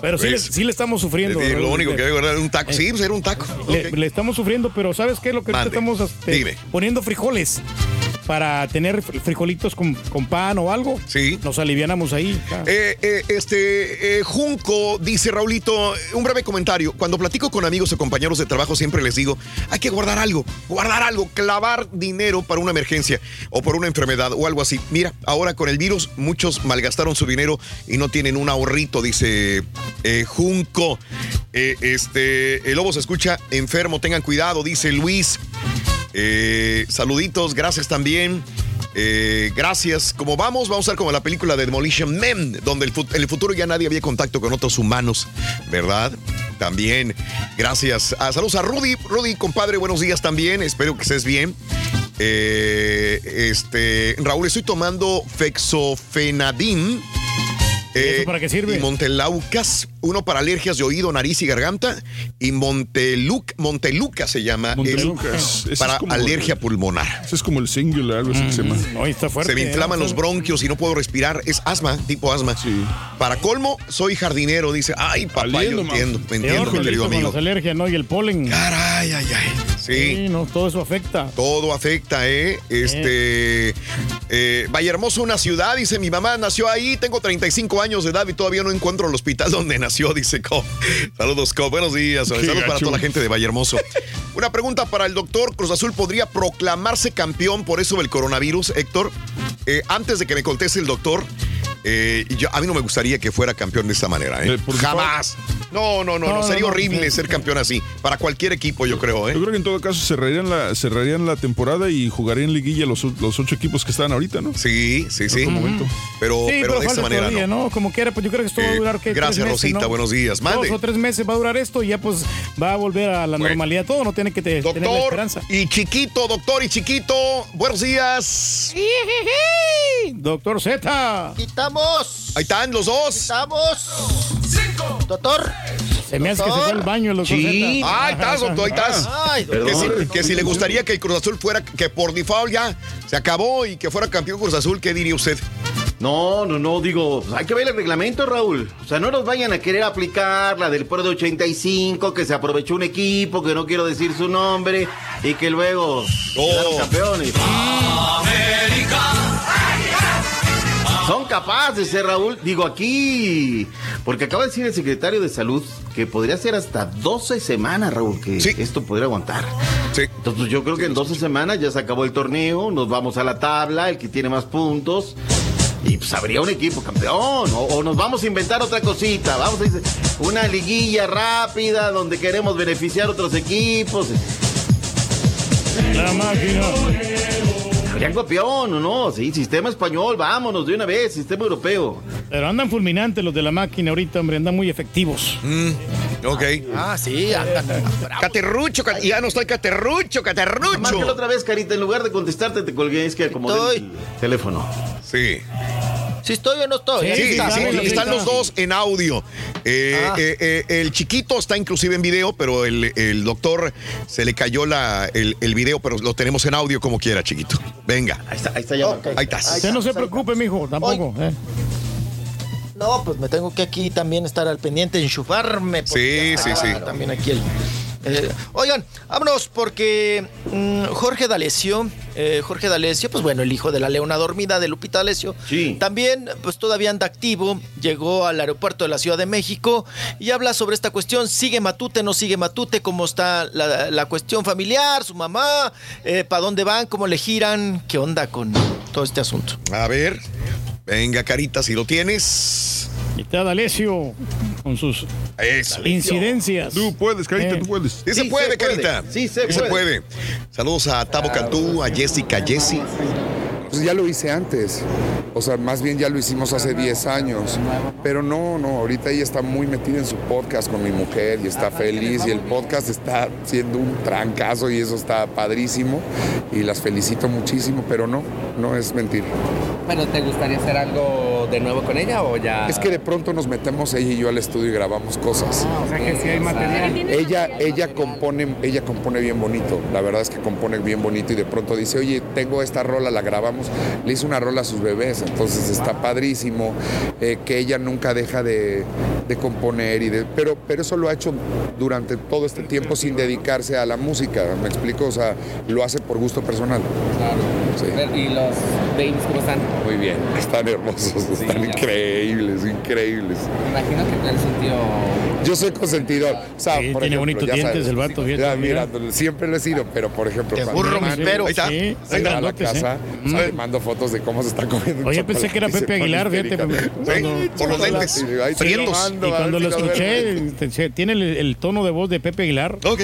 pero sí le, ¿Ves? sí le estamos sufriendo. Eh, Lo único que había guardado era un taco. Sí, pues era un taco. Le, estamos sufriendo, pero ¿sabes qué es lo que Mande. estamos este, poniendo frijoles? Para tener fr- frijolitos con, con pan o algo. Sí. Nos alivianamos ahí. Ah. Eh, eh, este, eh, Junco dice Raulito, un breve comentario. Cuando platico con amigos o compañeros de trabajo, siempre les digo: hay que guardar algo, guardar algo, clavar dinero para una emergencia o por una enfermedad o algo así. Mira, ahora con el virus, muchos malgastaron su dinero y no tienen un ahorrito, dice eh, Junco. Eh, este, el lobo se escucha enfermo, tengan cuidado, dice Luis. Eh, saluditos, gracias también. Eh, gracias. Como vamos, vamos a ver como la película de Demolition Man, donde el en el futuro ya nadie había contacto con otros humanos, ¿verdad? También. Gracias. Ah, saludos a Rudy. Rudy, compadre, buenos días también. Espero que estés bien. Eh, este, Raúl, estoy tomando Fexofenadín. Eso para qué sirve? Y Montelaucas, uno para alergias de oído, nariz y garganta. Y Monteluc, Monteluca se llama. Montelucas. para es como alergia el- pulmonar. Ese es como el singular, algo así que se llama. No, está fuerte. Se me inflaman ¿eh? los bronquios y no puedo respirar. Es asma, tipo asma. Para colmo, soy jardinero. Dice, ay, papá, Valiendo, yo entiendo, me Peor, entiendo, mi querido amigo. las alergias, ¿no? Y el polen. Caray, ay, ay. Sí. no, todo eso afecta. Todo afecta, ¿eh? Este. Eh, Vallehermoso, una ciudad, dice mi mamá, nació ahí, tengo 35 años de edad y todavía no encuentro el hospital donde nació, dice Co. Saludos, Co. Buenos días. Saludos para toda la gente de Vallehermoso. Una pregunta para el doctor. Cruz Azul podría proclamarse campeón por eso del coronavirus, Héctor. Eh, antes de que me conteste el doctor, eh, yo, a mí no me gustaría que fuera campeón de esta manera, ¿eh? Eh, por Jamás. No, no, no, no, sería no, horrible ser campeón así. Para cualquier equipo, yo creo, ¿eh? Yo creo que en todo caso cerrarían la, cerrarían la temporada y jugarían liguilla los, los ocho equipos que están ahorita, ¿no? Sí, sí, sí. En otro momento. Pero, Sí, pero, de esta manera todavía, no. ¿no? Como quiera, pues yo creo que esto va a durar ¿qué? gracias, Tres meses, Rosita, ¿no? buenos días. Mande. Dos o tres meses va a durar esto y ya pues va a volver a la normalidad. Todo no tiene que te- tener la Doctor esperanza. y chiquito, doctor y chiquito, buenos días. Doctor Z. Quitamos. Ahí están los dos. Quitamos. Doctor. Se me hace que se fue al baño Sí. Z. Ahí estás, doctor, ahí estás. Ay, que, si, que si le gustaría que el Cruz Azul fuera, que por default ya se acabó y que fuera campeón Cruz Azul, ¿qué diría usted? No, no, no, digo, hay que ver el reglamento, Raúl. O sea, no nos vayan a querer aplicar la del Pro de 85, que se aprovechó un equipo, que no quiero decir su nombre, y que luego quedaron campeones. Son capaces, ¿eh, Raúl? Digo, aquí, porque acaba de decir el secretario de Salud que podría ser hasta 12 semanas, Raúl, que esto podría aguantar. Sí. Entonces yo creo que en 12 semanas ya se acabó el torneo, nos vamos a la tabla, el que tiene más puntos. Y pues habría un equipo campeón. O, o nos vamos a inventar otra cosita. Vamos a decir, una liguilla rápida donde queremos beneficiar a otros equipos. La máquina. Habría campeón, ¿o no? Sí, sistema español, vámonos de una vez, sistema europeo. Pero andan fulminantes los de la máquina ahorita, hombre, andan muy efectivos. ok. Ah, sí, andan. Caterrucho, ca- ya no estoy caterrucho, caterrucho. Márcalo otra vez, Carita, en lugar de contestarte te colgué, es que acomodé el teléfono. Sí. Si estoy o no estoy. Sí, sí, está. sí, están está. los dos en audio. Eh, Ah. eh, eh, el chiquito está inclusive en video, pero el, el doctor se le cayó la, el, el video, pero lo tenemos en audio como quiera, chiquito. Venga. Ahí está, ahí está ya. Ahí estás. Usted no se preocupe, mijo, tampoco. No, pues me tengo que aquí también estar al pendiente, enchufarme. porque- Sí, sí, sí. También aquí el. Eh, oigan, vámonos porque mm, Jorge D'Alessio, eh, Jorge D'Alessio, pues bueno, el hijo de la leona dormida de Lupita D'Alessio, también pues todavía anda activo, llegó al aeropuerto de la Ciudad de México y habla sobre esta cuestión, sigue Matute, no sigue Matute, cómo está la, la cuestión familiar, su mamá, para dónde van, cómo le giran, qué onda con todo este asunto. A ver, venga, carita, si lo tienes. Y está D'Alessio con sus incidencias. Tú puedes, Carita, Eh. tú puedes. Sí, se puede, carita. Sí, se se puede. puede. Saludos a Tabo Cantú, a Jessica Jessie. Pues ya lo hice antes. O sea, más bien ya lo hicimos hace 10 años. Pero no, no, ahorita ella está muy metida en su podcast con mi mujer y está feliz y el podcast está siendo un trancazo y eso está padrísimo y las felicito muchísimo, pero no, no es mentira. ¿Pero te gustaría hacer algo de nuevo con ella o ya? Es que de pronto nos metemos ella y yo al estudio y grabamos cosas. o sea que sí hay material. Ella, ella compone, ella compone bien bonito. La verdad es que compone bien bonito y de pronto dice, oye, tengo esta rola, la grabamos. Le hizo una rola a sus bebés, entonces está padrísimo. eh, que ella nunca deja de, de componer y de, pero, pero eso lo ha hecho durante todo este tiempo sin dedicarse a la música. ¿Me explico? O sea, lo hace por gusto personal. Claro. ¿Y los babies cómo están? Muy bien, están hermosos, están increíbles, increíbles. Me imagino que tú eres un tío... Yo soy consentidor. O sea, Sí, por tiene ejemplo, bonitos dientes sabes, el vato, ya, mira. siempre lo he sido, pero por ejemplo, Te cuando burro, mi mi mano pero. está Sí, se están va a la casa, ¿eh? le mando fotos de cómo se está comiendo. Oye, pensé que era Pepe Aguilar, fíjate. por los lentes. Ahí mando, Y cuando lo escuché, ven. te- se- tiene el, el tono de voz de Pepe Aguilar. Ok.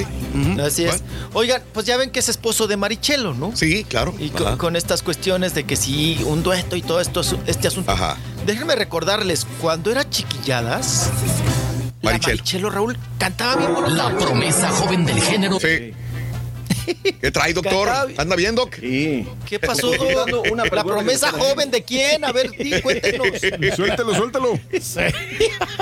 Así es. Oigan, pues ya ven que es esposo de Marichelo, ¿no? Sí, claro. Y con, estas cuestiones de que sí, un dueto y todo esto, este asunto. Ajá. Déjenme recordarles, cuando era chiquilladas, la Marichelo. Marichelo Raúl cantaba bien bonito. La promesa joven del género. Sí. ¿Qué trae, doctor? ¿Anda bien, doc? Sí. ¿Qué pasó? Una la promesa joven de quién? A ver, di, cuéntenos. Suéltalo, suéltalo.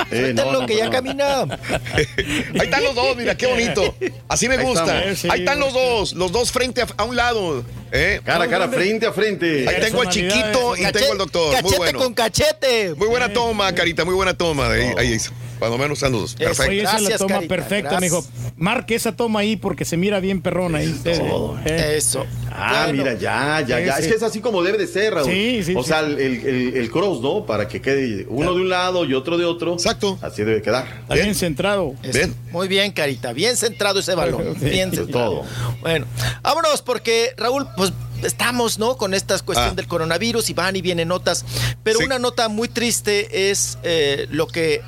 Suéltalo no, no, que ya no. camina. Ahí están los dos, mira, qué bonito. Así me Ahí gusta. estamos. Sí, Ahí están los dos, los dos frente a, a un lado. ¿eh? Cara a cara, frente a frente. Ahí tengo al chiquito y tengo al doctor. Muy Cachete bueno. con cachete. Muy buena toma, Carita, muy buena toma. Ahí, ahí es. Cuando menos están los dos. Eso. Perfecto. Oye, esa es la toma Carita, perfecta, mijo. Marque esa toma ahí porque se mira bien perrón ahí. Eh. Eso. Ah, Bueno, mira, ya, ya, Sí, ya. sí. Es que es así como debe de ser, Raúl. Sí, sí, O sí. sea, el, el- el cross, ¿no? Para que quede uno de un lado y otro de otro. Exacto. Así debe quedar. Está bien centrado. Eso. Bien. Muy bien, Carita. Bien centrado ese balón. Bien De centrado. todo. Bueno, vámonos porque Raúl, pues estamos, ¿no? Con esta cuestión Ah. del coronavirus y van y vienen notas. Pero Sí. una nota muy triste es eh, lo que,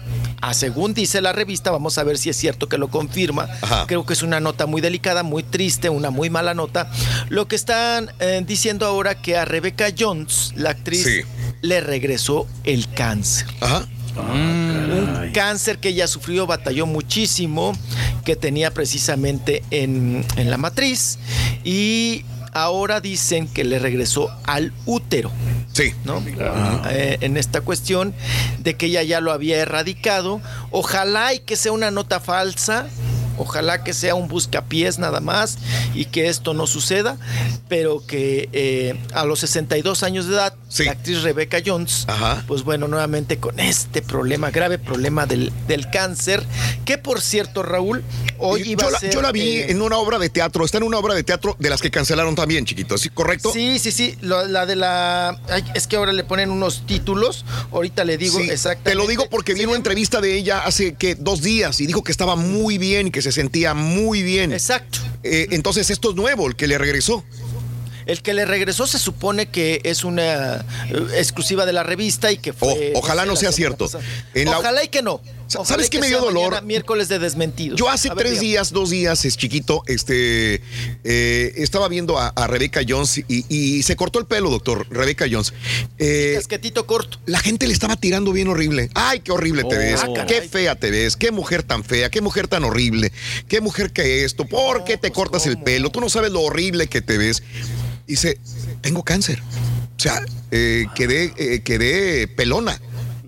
a según dice la revista, vamos a ver si es cierto que lo confirma. Ajá. Creo que es una nota muy delicada, muy triste, una muy mala nota. Lo que están eh, diciendo ahora que a Rebecca Jones, la actriz, Sí. le regresó el cáncer. Ajá. Un cáncer que ella sufrió, batalló muchísimo, que tenía precisamente en, en la matriz. Y ahora dicen que le regresó al útero. Sí. ¿no? Eh, en esta cuestión de que ella ya lo había erradicado. Ojalá y que sea una nota falsa Ojalá que sea un buscapiés nada más y que esto no suceda, pero que eh, a los 62 años de edad, la actriz Rebecca Jones, pues bueno, nuevamente con este problema, grave problema del, del cáncer, que por cierto, Raúl, hoy iba a la, ser... yo la vi eh, en una obra de teatro, está en una obra de teatro de las que cancelaron también, chiquito, ¿sí? ¿Correcto? Sí, sí, sí. la de la. ay, es que ahora le ponen unos títulos. Ahorita le digo Sí, exactamente. Te lo digo porque vi una entrevista de ella hace que dos días y dijo que estaba muy bien que se sentía muy bien. Exacto. entonces esto es nuevo, el que le regresó. El que le regresó se supone que es una eh, exclusiva de la revista y que fue. Ojalá no sea cierto. la- Ojalá y que no. Ojalá ¿Sabes qué me dio dolor? mañana, miércoles de desmentidos. Yo hace ver, tres días, dos días, es chiquito, este, eh, estaba viendo a, a Rebecca Jones y, y se cortó el pelo, doctor, Rebecca Jones. Eh, Casquetito corto. La gente le estaba tirando bien horrible. Ay, qué horrible te Oh. ves. Ah. Qué fea te ves. Qué mujer tan fea. Qué mujer tan horrible. Qué mujer que esto. ¿Por qué te pues, cortas el pelo? Tú no sabes lo horrible que te ves. Dice, tengo cáncer. O sea, eh, quedé, eh, quedé pelona.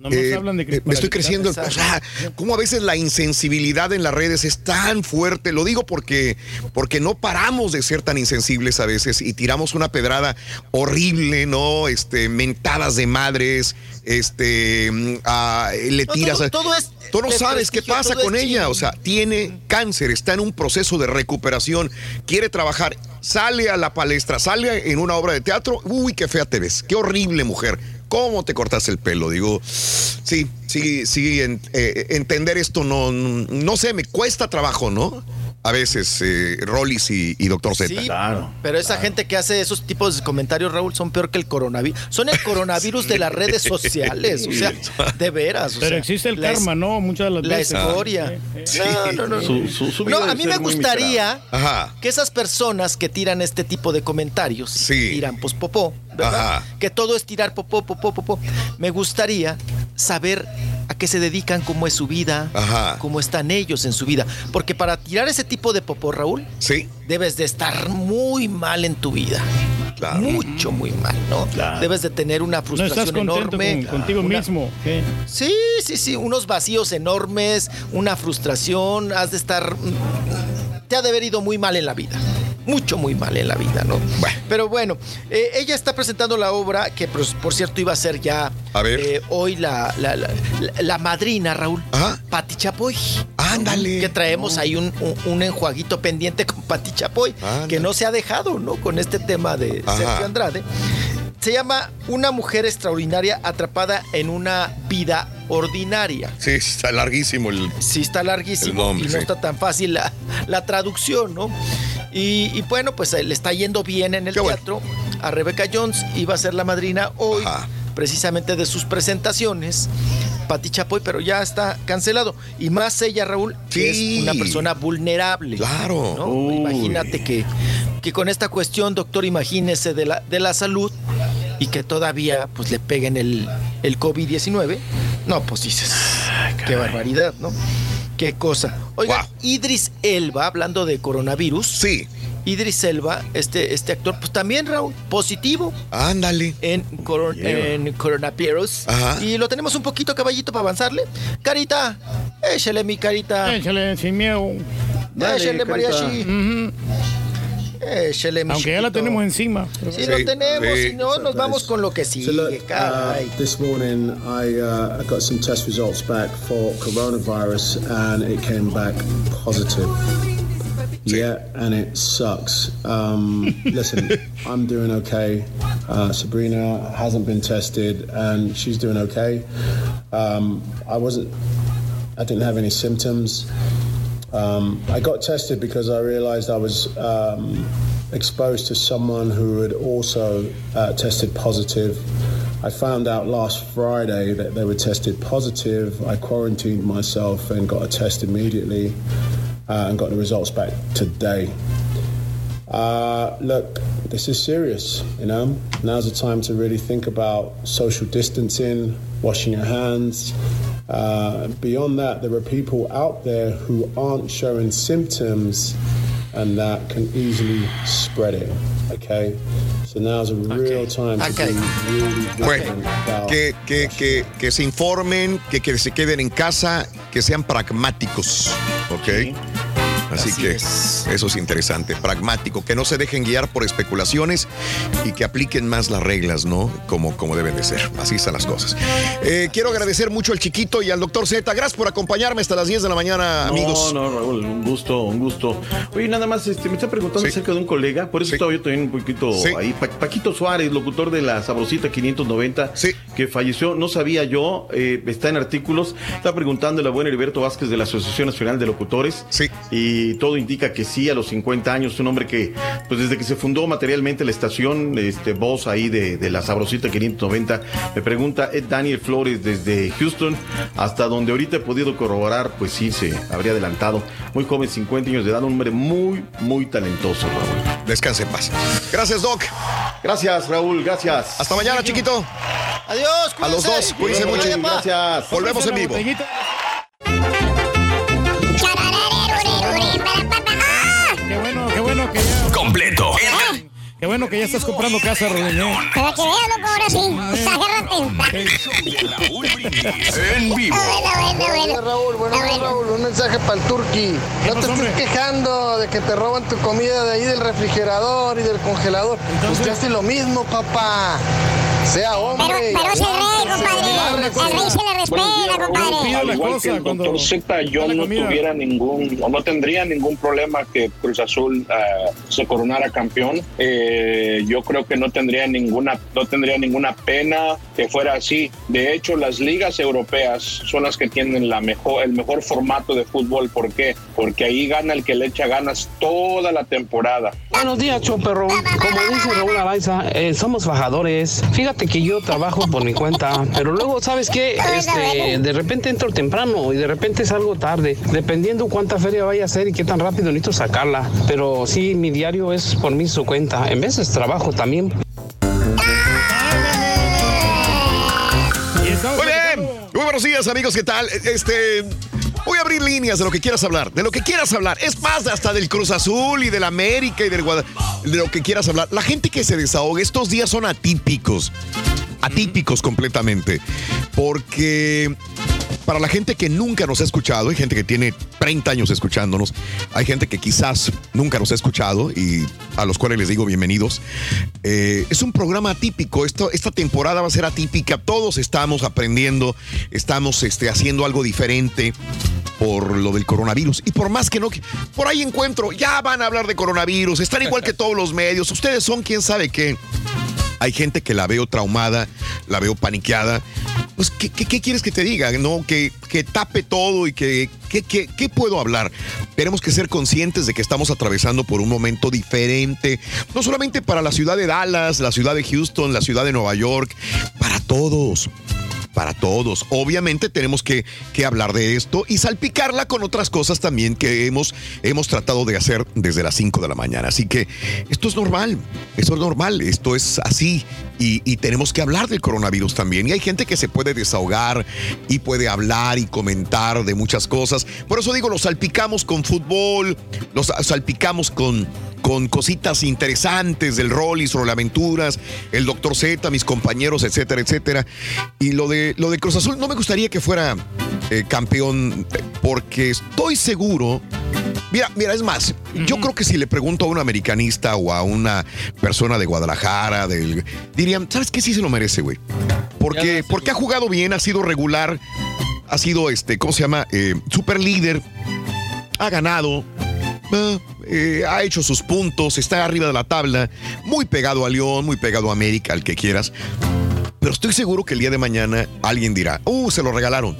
Nomás Eh, hablan de eh, me estoy creciendo. el- O sea, cómo a veces la insensibilidad en las redes es tan fuerte. Lo digo porque, porque no paramos de ser tan insensibles a veces y tiramos una pedrada horrible, ¿no? Este, mentadas de madres, este, mm, ah, le No, tiras. todo- a- todo es Tú no sabes qué pasa con ella. chino. O sea, tiene cáncer, está en un proceso de recuperación, quiere trabajar, sale a la palestra, sale en una obra de teatro. Uy, qué fea te ves. Qué horrible mujer. ¿Cómo te cortas el pelo? Digo, sí, sí, sí, en- eh, entender esto no, no sé, me cuesta trabajo, ¿no? A veces, eh, Rollis y, y Doctor Z. Sí, pero esa gente que hace esos tipos de comentarios, Raúl, son peor que el coronavirus. Son el coronavirus de las redes sociales. O sea, de veras. o Pero sea, existe el karma, ¿no? Muchas de las La veces. escoria. Sí. No, no, no. Su- su- su vida No, a mí me gustaría que esas personas que tiran este tipo de comentarios, tiran pues popó, ¿verdad? Ajá. Que todo es tirar popó, popó, popó. Me gustaría saber a qué se dedican, cómo es su vida, Ajá. cómo están ellos en su vida. Porque para tirar ese tipo de popó, Raúl, sí. debes de estar muy mal en tu vida. Mucho, muy mal, ¿no? Debes de tener una No frustración estás contento enorme. con- contigo una- mismo. ¿qué? Sí, sí, sí, unos vacíos enormes, una frustración, has de estar... Te ha de haber ido muy mal en la vida. Mucho, muy mal en la vida, ¿no? Pero bueno, eh, ella está presentando la obra que, pues, por cierto, iba a ser ya A ver. eh, hoy la, la, la- la- la madrina, Raúl. Pati Chapoy. Ándale. Que traemos ahí un, un- un enjuaguito pendiente con Pati Chapoy, que no se ha dejado, ¿no? Con este tema de Ajá. Sergio Andrade. Se llama Una mujer extraordinaria atrapada en una vida ordinaria. Sí, está larguísimo el. Sí, está larguísimo El nombre, y no sí. está tan fácil la, la traducción, ¿no? Y, y bueno, pues eh, le está yendo bien en el teatro. A Rebecca Jones iba a ser la madrina hoy, precisamente de sus presentaciones. Pati Chapoy, pero ya está cancelado. Y más ella, Raúl, que Sí. es una persona vulnerable. Claro. ¿no? Imagínate que, que con esta cuestión, doctor, imagínese de la, de la salud y que todavía pues le peguen el, el COVID-19. No, pues dices, qué barbaridad, ¿no? Qué cosa. Oiga, Idris Elba, hablando de coronavirus. Sí. Idris Elba, este, este actor, pues también, Raúl, positivo. Ándale. En, coron- en coronavirus. Ajá. Y lo tenemos un poquito caballito para avanzarle. Carita, échale mi carita. Échale sin miedo. Échale, mariachi. Ujú. Échale, mi Aunque ya la tenemos encima. Sí, lo tenemos, si no, nos vamos con lo que So look, caray. uh, this morning I, uh, I got some test results back for coronavirus and it came back positive. Yeah, and it sucks. Um, listen, I'm doing okay. Uh, Sabrina hasn't been tested and she's doing okay. Um, I wasn't, I didn't have any symptoms. Um, I got tested because I realized I was um, exposed to someone who had also uh, tested positive. I found out last Friday that they were tested positive. I quarantined myself and got a test immediately uh, and got the results back today. Uh, look, this is serious, you know. Now's the time to really think about social distancing, washing your hands. Uh, beyond that, there are people out there who aren't showing symptoms and that can easily spread it, okay? So now's a real time to be really Bueno, que, que, que, que se informen, que, que se queden en casa, que sean pragmáticos, ¿ok? Así, Así que es. eso es interesante, pragmático, que no se dejen guiar por especulaciones y que apliquen más las reglas, ¿no? Como, como deben de ser. Así están las cosas. Eh, quiero agradecer mucho al chiquito y al doctor Z. Gracias por acompañarme hasta las 10 de la mañana, amigos. No, no, Raúl, un gusto, un gusto. Oye, nada más, este, me está preguntando acerca de un colega, por eso estaba yo también un poquito ahí. Pa- Paquito Suárez, locutor de la Sabrosita 590, que falleció, no sabía yo, eh, está en artículos, está preguntando la buena Heriberto Vázquez de la Asociación Nacional de Locutores. Sí. Y todo indica que sí, a los 50 años, un hombre que, pues desde que se fundó materialmente la estación, este, voz ahí de, de la Sabrosita 590, me pregunta Ed Daniel Flores desde Houston, hasta donde ahorita he podido corroborar, pues sí, se habría adelantado. Muy joven, 50 años de edad, un hombre muy, muy talentoso, Raúl. Descanse en paz. Gracias, Doc. Gracias, Raúl, gracias. Hasta mañana, chiquito. Adiós, A los dos, cuídense mucho. Gracias. Volvemos en vivo. Qué bueno que ya estás comprando casa, Rodríguez. Para que vean, loco, ahora sí. Agárrate. En vivo. Oye, Raúl, bueno, Raúl, un mensaje para el turqui. No te estés quejando de que te roban tu comida de ahí del refrigerador y del congelador. Usted hace lo mismo, papá. Sea hombre. Pero, pero es el rey, compadre. El rey se le respeta, compadre. Al igual que el doctor Z, yo no tuviera ningún, o no tendría ningún problema que Cruz Azul ah, se coronara campeón. Eh, yo creo que no tendría ninguna, no tendría ninguna pena que fuera así. De hecho, las ligas europeas son las que tienen la mejor, el mejor formato de fútbol. ¿Por qué? Porque ahí gana el que le echa ganas toda la temporada. Buenos días, show perro. Como dice Raúl Araiza, eh, somos fajadores. Fíjate que yo trabajo por mi cuenta, pero luego, ¿sabes qué? Este, de repente entro temprano y de repente salgo tarde, dependiendo cuánta feria vaya a hacer y qué tan rápido necesito sacarla. Pero sí, mi diario es por mí su cuenta. En veces trabajo también. Muy bien. Muy buenos días, amigos. ¿Qué tal? Este. Voy a abrir líneas de lo que quieras hablar, de lo que quieras hablar. Es más, hasta del Cruz Azul y del América y del Guadalajara, de lo que quieras hablar. La gente que se desahoga, estos días son atípicos. Atípicos completamente. Porque para la gente que nunca nos ha escuchado, hay gente que tiene 30 años escuchándonos, hay gente que quizás nunca nos ha escuchado y a los cuales les digo bienvenidos. Eh, es un programa atípico, Esto, esta temporada va a ser atípica, todos estamos aprendiendo, estamos este, haciendo algo diferente por lo del coronavirus. Y por más que no, por ahí encuentro, ya van a hablar de coronavirus, están igual que todos los medios, ustedes son quién sabe qué. Hay gente que la veo traumada, la veo paniqueada. Pues, ¿qué, qué- qué quieres que te diga? ¿No? Que, que tape todo y que, que- que- ¿qué puedo hablar? Tenemos que ser conscientes de que estamos atravesando por un momento diferente, no solamente para la ciudad de Dallas, la ciudad de Houston, la ciudad de Nueva York, para todos para todos. Obviamente tenemos que, que hablar de esto y salpicarla con otras cosas también que hemos, hemos tratado de hacer desde las 5 de la mañana. Así que esto es normal, esto es normal, esto es así y, y tenemos que hablar del coronavirus también. Y hay gente que se puede desahogar y puede hablar y comentar de muchas cosas. Por eso digo, lo salpicamos con fútbol, lo sa- salpicamos con con cositas interesantes del rol y sobre aventuras, el doctor Z, mis compañeros, etcétera, etcétera. Y lo de, lo de Cruz Azul, no me gustaría que fuera eh, campeón, porque estoy seguro. Mira, mira, es más, yo creo que si le pregunto a un americanista o a una persona de Guadalajara, del, dirían, ¿sabes qué? Sí se lo merece, güey. Porque, porque ha jugado bien, ha sido regular, ha sido, este, ¿cómo se llama? Eh, super líder, ha ganado, eh, eh, ha hecho sus puntos, está arriba de la tabla, muy pegado a León, muy pegado a América, al que quieras. Pero estoy seguro que el día de mañana alguien dirá, uh, se lo regalaron.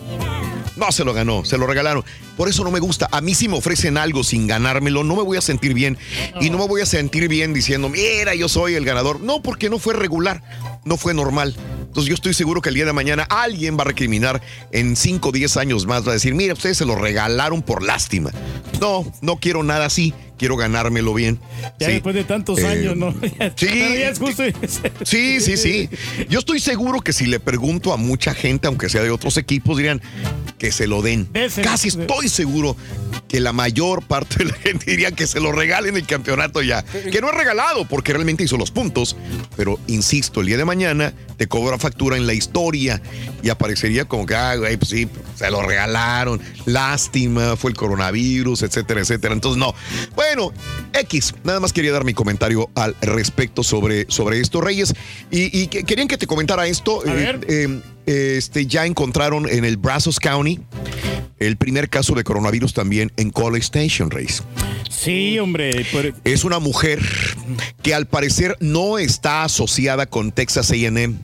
No se lo ganó, se lo regalaron. Por eso no me gusta. A mí si me ofrecen algo sin ganármelo, no me voy a sentir bien. Y no me voy a sentir bien diciendo, mira, yo soy el ganador. No, porque no fue regular, no fue normal. Entonces yo estoy seguro que el día de mañana alguien va a recriminar en 5 o 10 años más, va a decir, mira, ustedes se lo regalaron por lástima. No, no quiero nada así. Quiero ganármelo bien. Ya Sí. después de tantos Eh, años, ¿no? Sí, Pero ya es justo. Sí, sí, sí. Yo estoy seguro que si le pregunto a mucha gente, aunque sea de otros equipos, dirían que se lo den. Casi estoy seguro que la mayor parte de la gente diría que se lo regalen el campeonato ya. Que no es regalado porque realmente hizo los puntos. Pero insisto, el día de mañana te cobra factura en la historia y aparecería como que, ah, güey, pues sí, se lo regalaron. Lástima, fue el coronavirus, etcétera, etcétera. Entonces, no. Bueno, X, nada más quería dar mi comentario al respecto sobre, sobre esto, Reyes. Y, y que- querían que te comentara esto. A Eh, ver. eh, este, ya encontraron en el Brazos County el primer caso de coronavirus también en College Station, Reyes. Sí, hombre. pero- Es una mujer que al parecer no está asociada con Texas AM.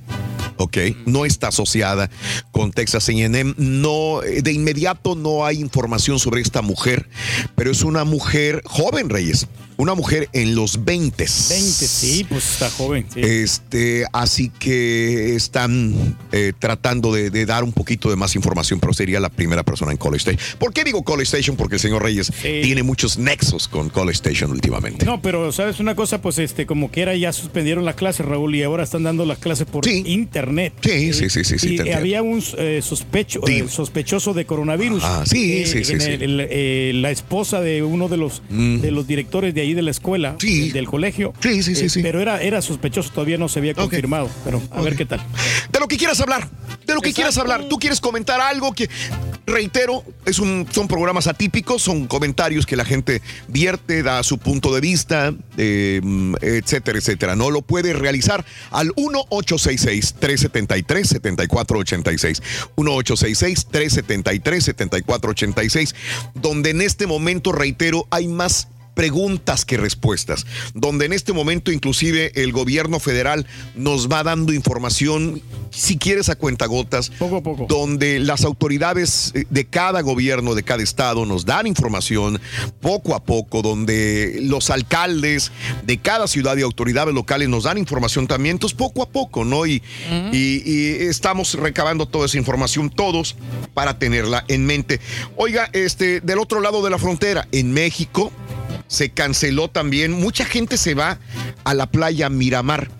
Ok, no está asociada con Texas AM. No, de inmediato no hay información sobre esta mujer, pero es una mujer joven, Reyes. Una mujer en los 20. 20, sí, pues está joven. sí. Este, así que están eh, tratando de, de dar un poquito de más información, pero sería la primera persona en College Station. ¿Por qué digo College Station? Porque el señor Reyes tiene muchos nexos con College Station últimamente. No, pero sabes una cosa, pues este, como quiera ya suspendieron las clases, Raúl, y ahora están dando las clases por internet. Sí, sí, sí, sí, sí, Y entiendo. había un eh, sospecho, eh, sospechoso de coronavirus. Ah, sí, Eh, sí, sí, en sí. el- el- eh, la esposa de uno de los de los directores de ahí de la escuela, del colegio. Sí, sí, sí, Eh, sí. Pero era, era sospechoso, todavía no se había confirmado. Pero a ver qué tal. De lo que quieras hablar, de lo que quieras hablar. Tú quieres comentar algo que, reitero, es un, son programas atípicos, son comentarios que la gente vierte, da su punto de vista, eh, etcétera, etcétera. No lo puedes realizar al 1-866-373-7486. 1-866-373-7486, donde en este momento, reitero, hay más preguntas que respuestas, donde en este momento inclusive el gobierno federal nos va dando información, si quieres a cuentagotas, poco a poco, donde las autoridades eh, de cada gobierno, de cada estado nos dan información poco a poco, donde los alcaldes de cada ciudad y autoridades locales nos dan información también, entonces poco a poco, ¿no? Y, y- y estamos recabando toda esa información todos para tenerla en mente. Oiga, este, del otro lado de la frontera, en México, se canceló también. Mucha gente se va a la playa Miramar.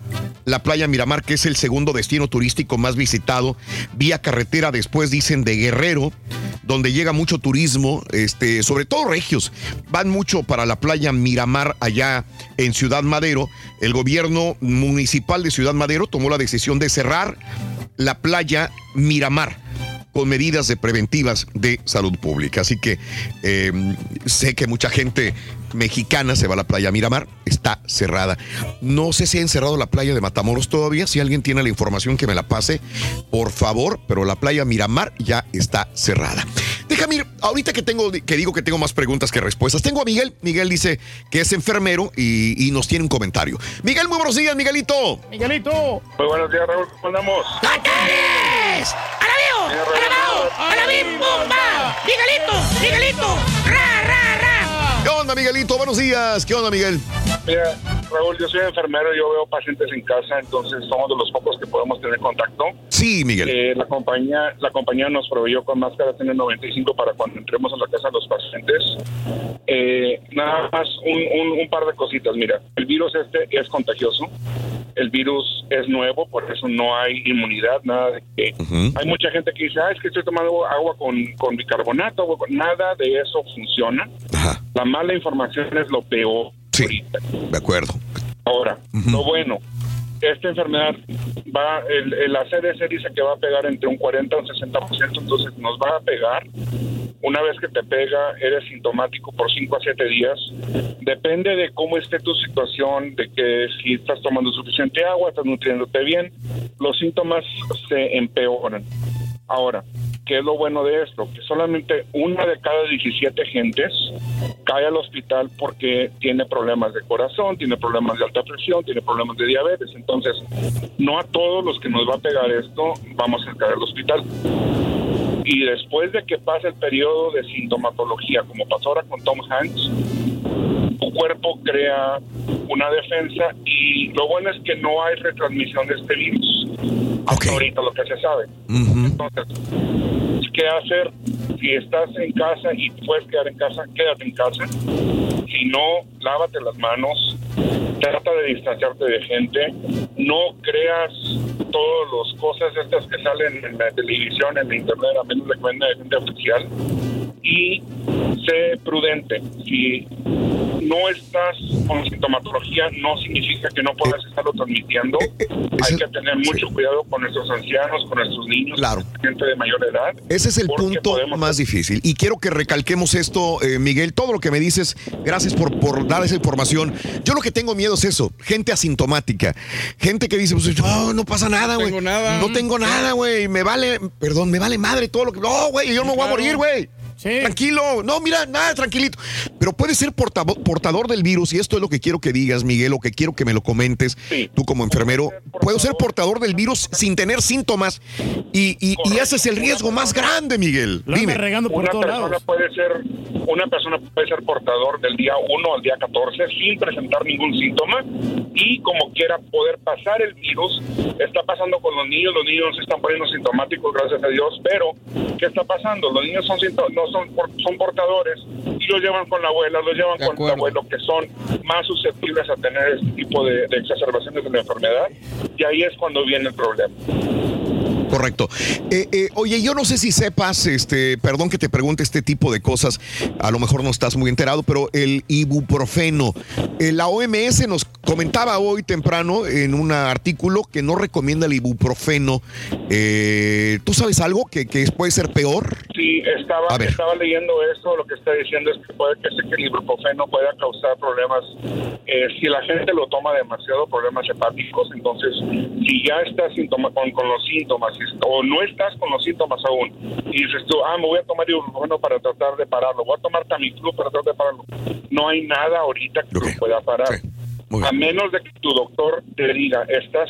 La playa Miramar, que es el segundo destino turístico más visitado, vía carretera después, dicen, de Guerrero, donde llega mucho turismo, este, sobre todo regios. Van mucho para la playa Miramar allá en Ciudad Madero. El gobierno municipal de Ciudad Madero tomó la decisión de cerrar la playa Miramar con medidas de preventivas de salud pública. Así que eh, sé que mucha gente mexicana se va a la playa Miramar, está cerrada. No sé si ha encerrado la playa de Matamoros todavía, si alguien tiene la información que me la pase, por favor, pero la playa Miramar ya está cerrada. Déjame ir, ahorita que tengo, que digo que tengo más preguntas que respuestas, tengo a Miguel. Miguel dice que es enfermero y, y nos tiene un comentario. Miguel, muy buenos días, Miguelito. Miguelito. Muy buenos días, Raúl. ¿Cómo andamos? ¡A la bim bomba! ¡Miguelito! ¡Miguelito! ¡Ra, ra, ra! ¿Qué onda, Miguelito? Buenos días. ¿Qué onda, Miguel? Mira, Raúl, yo soy enfermero, yo veo pacientes en casa, entonces somos de los pocos que podemos tener contacto. Sí, Miguel. Eh, la compañía la compañía nos proveyó con máscaras N95 para cuando entremos a la casa de los pacientes. Eh, nada más un, un- un par de cositas. Mira, el virus este es contagioso. El virus es nuevo, por eso no hay inmunidad, nada de que... Hay mucha gente que dice, ah, es que estoy tomando agua con, con bicarbonato, agua con-". nada de eso funciona. La mala información es lo peor. Sí, de acuerdo. Ahora, lo bueno, esta enfermedad va, el, el la CDC dice que va a pegar entre un 40 y un 60%, entonces nos va a pegar. Una vez que te pega, eres sintomático por 5 a 7 días. Depende de cómo esté tu situación, de que si estás tomando suficiente agua, estás nutriéndote bien, los síntomas se empeoran. Ahora, ¿qué es lo bueno de esto? Que solamente una de cada 17 gentes cae al hospital porque tiene problemas de corazón, tiene problemas de alta presión, tiene problemas de diabetes. Entonces, no a todos los que nos va a pegar esto vamos a caer al hospital. Y después de que pase el periodo de sintomatología, como pasó ahora con Tom Hanks, tu cuerpo crea una defensa y lo bueno es que no hay retransmisión de este virus. Ahorita lo que se sabe. Entonces, ¿qué hacer? Si estás en casa y puedes quedar en casa, quédate en casa. Si no, lávate las manos, trata de distanciarte de gente, no creas todas las cosas estas que salen en la televisión, en la internet, a menos de que venga de gente oficial. Y sé prudente. Si no estás con sintomatología, no significa que no puedas estarlo transmitiendo. Hay que tener mucho cuidado con nuestros ancianos, con nuestros niños, Claro. con gente de mayor edad. Ese es el punto podemos- más difícil. Y quiero que recalquemos esto, eh, Miguel, todo lo que me dices, gracias por, por dar esa información. Yo lo que tengo miedo es eso, gente asintomática, gente que dice, pues, no, no pasa nada, güey. tengo nada. No tengo nada, güey. Me vale, perdón, me vale madre todo lo que... No, güey, yo no me voy a claro. morir, güey. Tranquilo, no, mira, nada, tranquilito. Pero puede ser portavo- portador del virus, y esto es lo que quiero que digas, Miguel, o que quiero que me lo comentes, tú como enfermero. Puedo ser portador del virus sin tener síntomas, y, y- y ese es el riesgo más grande, Miguel. Dime. una persona puede ser una persona puede ser portador del día 1 al día 14 sin presentar ningún síntoma y como quiera poder pasar el virus está pasando con los niños los niños se están poniendo sintomáticos gracias a Dios pero qué está pasando los niños son sinto- no son son portadores y los llevan con la abuela los llevan con el abuelo que son más susceptibles a tener este tipo de, de exacerbaciones de la enfermedad. Y ahí es cuando viene el problema Correcto. Eh, eh, oye, yo no sé si sepas, este, perdón que te pregunte este tipo de cosas, a lo mejor no estás muy enterado, pero el ibuprofeno, eh, la OMS nos comentaba hoy temprano en un artículo que no recomienda el ibuprofeno. Eh, ¿Tú sabes algo que, que puede ser peor? Sí, estaba, A ver. estaba leyendo esto, lo que está diciendo es que puede que que el ibuprofeno pueda causar problemas, eh, si la gente lo toma demasiado, problemas hepáticos, entonces si ya síntoma, con, con los síntomas y- o no estás con los síntomas aún. Y dices tú, ah, me voy a tomar ibuprofeno para tratar de pararlo, voy a tomar Tamiflu para tratar de pararlo, no hay nada ahorita que lo pueda parar. A menos de que tu doctor te diga, estás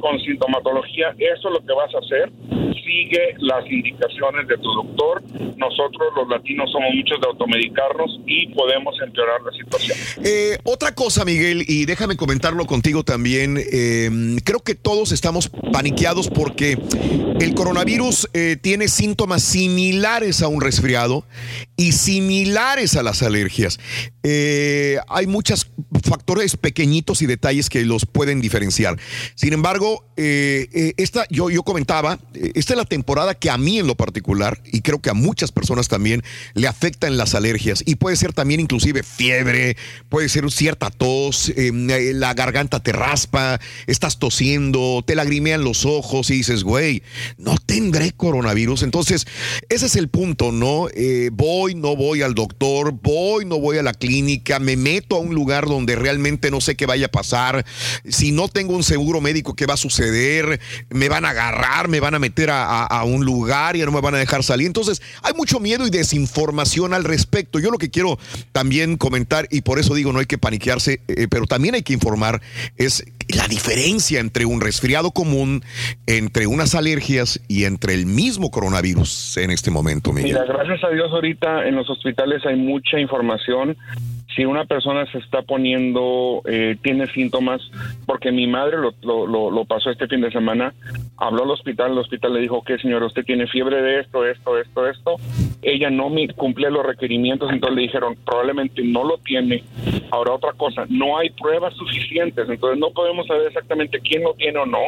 con sintomatología, eso es lo que vas a hacer. Sigue las indicaciones de tu doctor. Nosotros los latinos somos muchos de automedicarnos y podemos empeorar la situación. Eh, otra cosa, Miguel, y déjame comentarlo contigo también. eh, creo que todos estamos paniqueados porque el coronavirus eh, tiene síntomas similares a un resfriado y similares a las alergias. Eh, hay muchos factores pequeñitos y detalles que los pueden diferenciar. Sin embargo, eh, eh, esta, yo, yo comentaba, eh, esta es la temporada que a mí en lo particular, y creo que a muchas personas también, le afectan las alergias. Y puede ser también inclusive fiebre, puede ser cierta tos, eh, la garganta te raspa, estás tosiendo, te lagrimean los ojos y dices, güey, no tendré coronavirus. Entonces, ese es el punto, ¿no? Voy, no voy al doctor, voy, no voy a la clínica, me meto a un lugar donde realmente no sé qué vaya a pasar. Si no tengo un seguro médico, ¿qué va a suceder? Me van a agarrar, me van a meter a, un lugar y no me van a dejar salir. Entonces, hay mucho miedo y desinformación al respecto. Yo lo que quiero también comentar, y por eso digo, no hay que paniquearse, eh, pero también hay que informar, es la diferencia entre un resfriado común, entre unas alergias y entre el mismo coronavirus en este momento, Miguel. Mira, gracias a Dios ahorita en los hospitales hay mucha información. Si una persona se está poniendo, eh, tiene síntomas, porque mi madre lo, lo, lo- lo pasó este fin de semana, habló al hospital, el hospital le dijo, que señora, usted tiene fiebre de esto, esto, esto, esto. Ella no cumplía los requerimientos, entonces le dijeron, probablemente no lo tiene. Ahora otra cosa, no hay pruebas suficientes, entonces no podemos saber exactamente quién lo tiene o no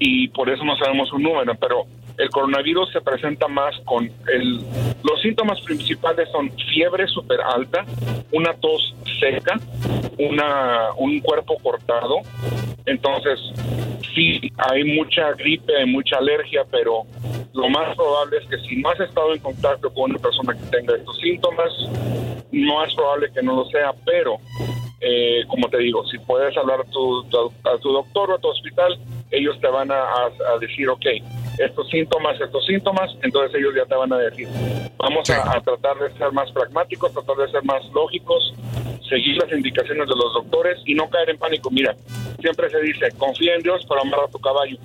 y por eso no sabemos un número, pero el coronavirus se presenta más con el... Los síntomas principales son fiebre súper alta, una tos seca, una, un cuerpo cortado. Entonces, sí, hay mucha gripe, hay mucha alergia, pero lo más probable es que si no has estado en contacto con una persona que tenga estos síntomas, no es probable que no lo sea, pero eh, como te digo, si puedes hablar a tu, a tu doctor o a tu hospital, ellos te van a- a decir, ok, estos síntomas, estos síntomas, entonces ellos ya te van a decir, vamos a, a tratar de ser más pragmáticos, tratar de ser más lógicos, seguir las indicaciones de los doctores y no caer en pánico. Mira, siempre se dice, confía en Dios para amarrar tu caballo.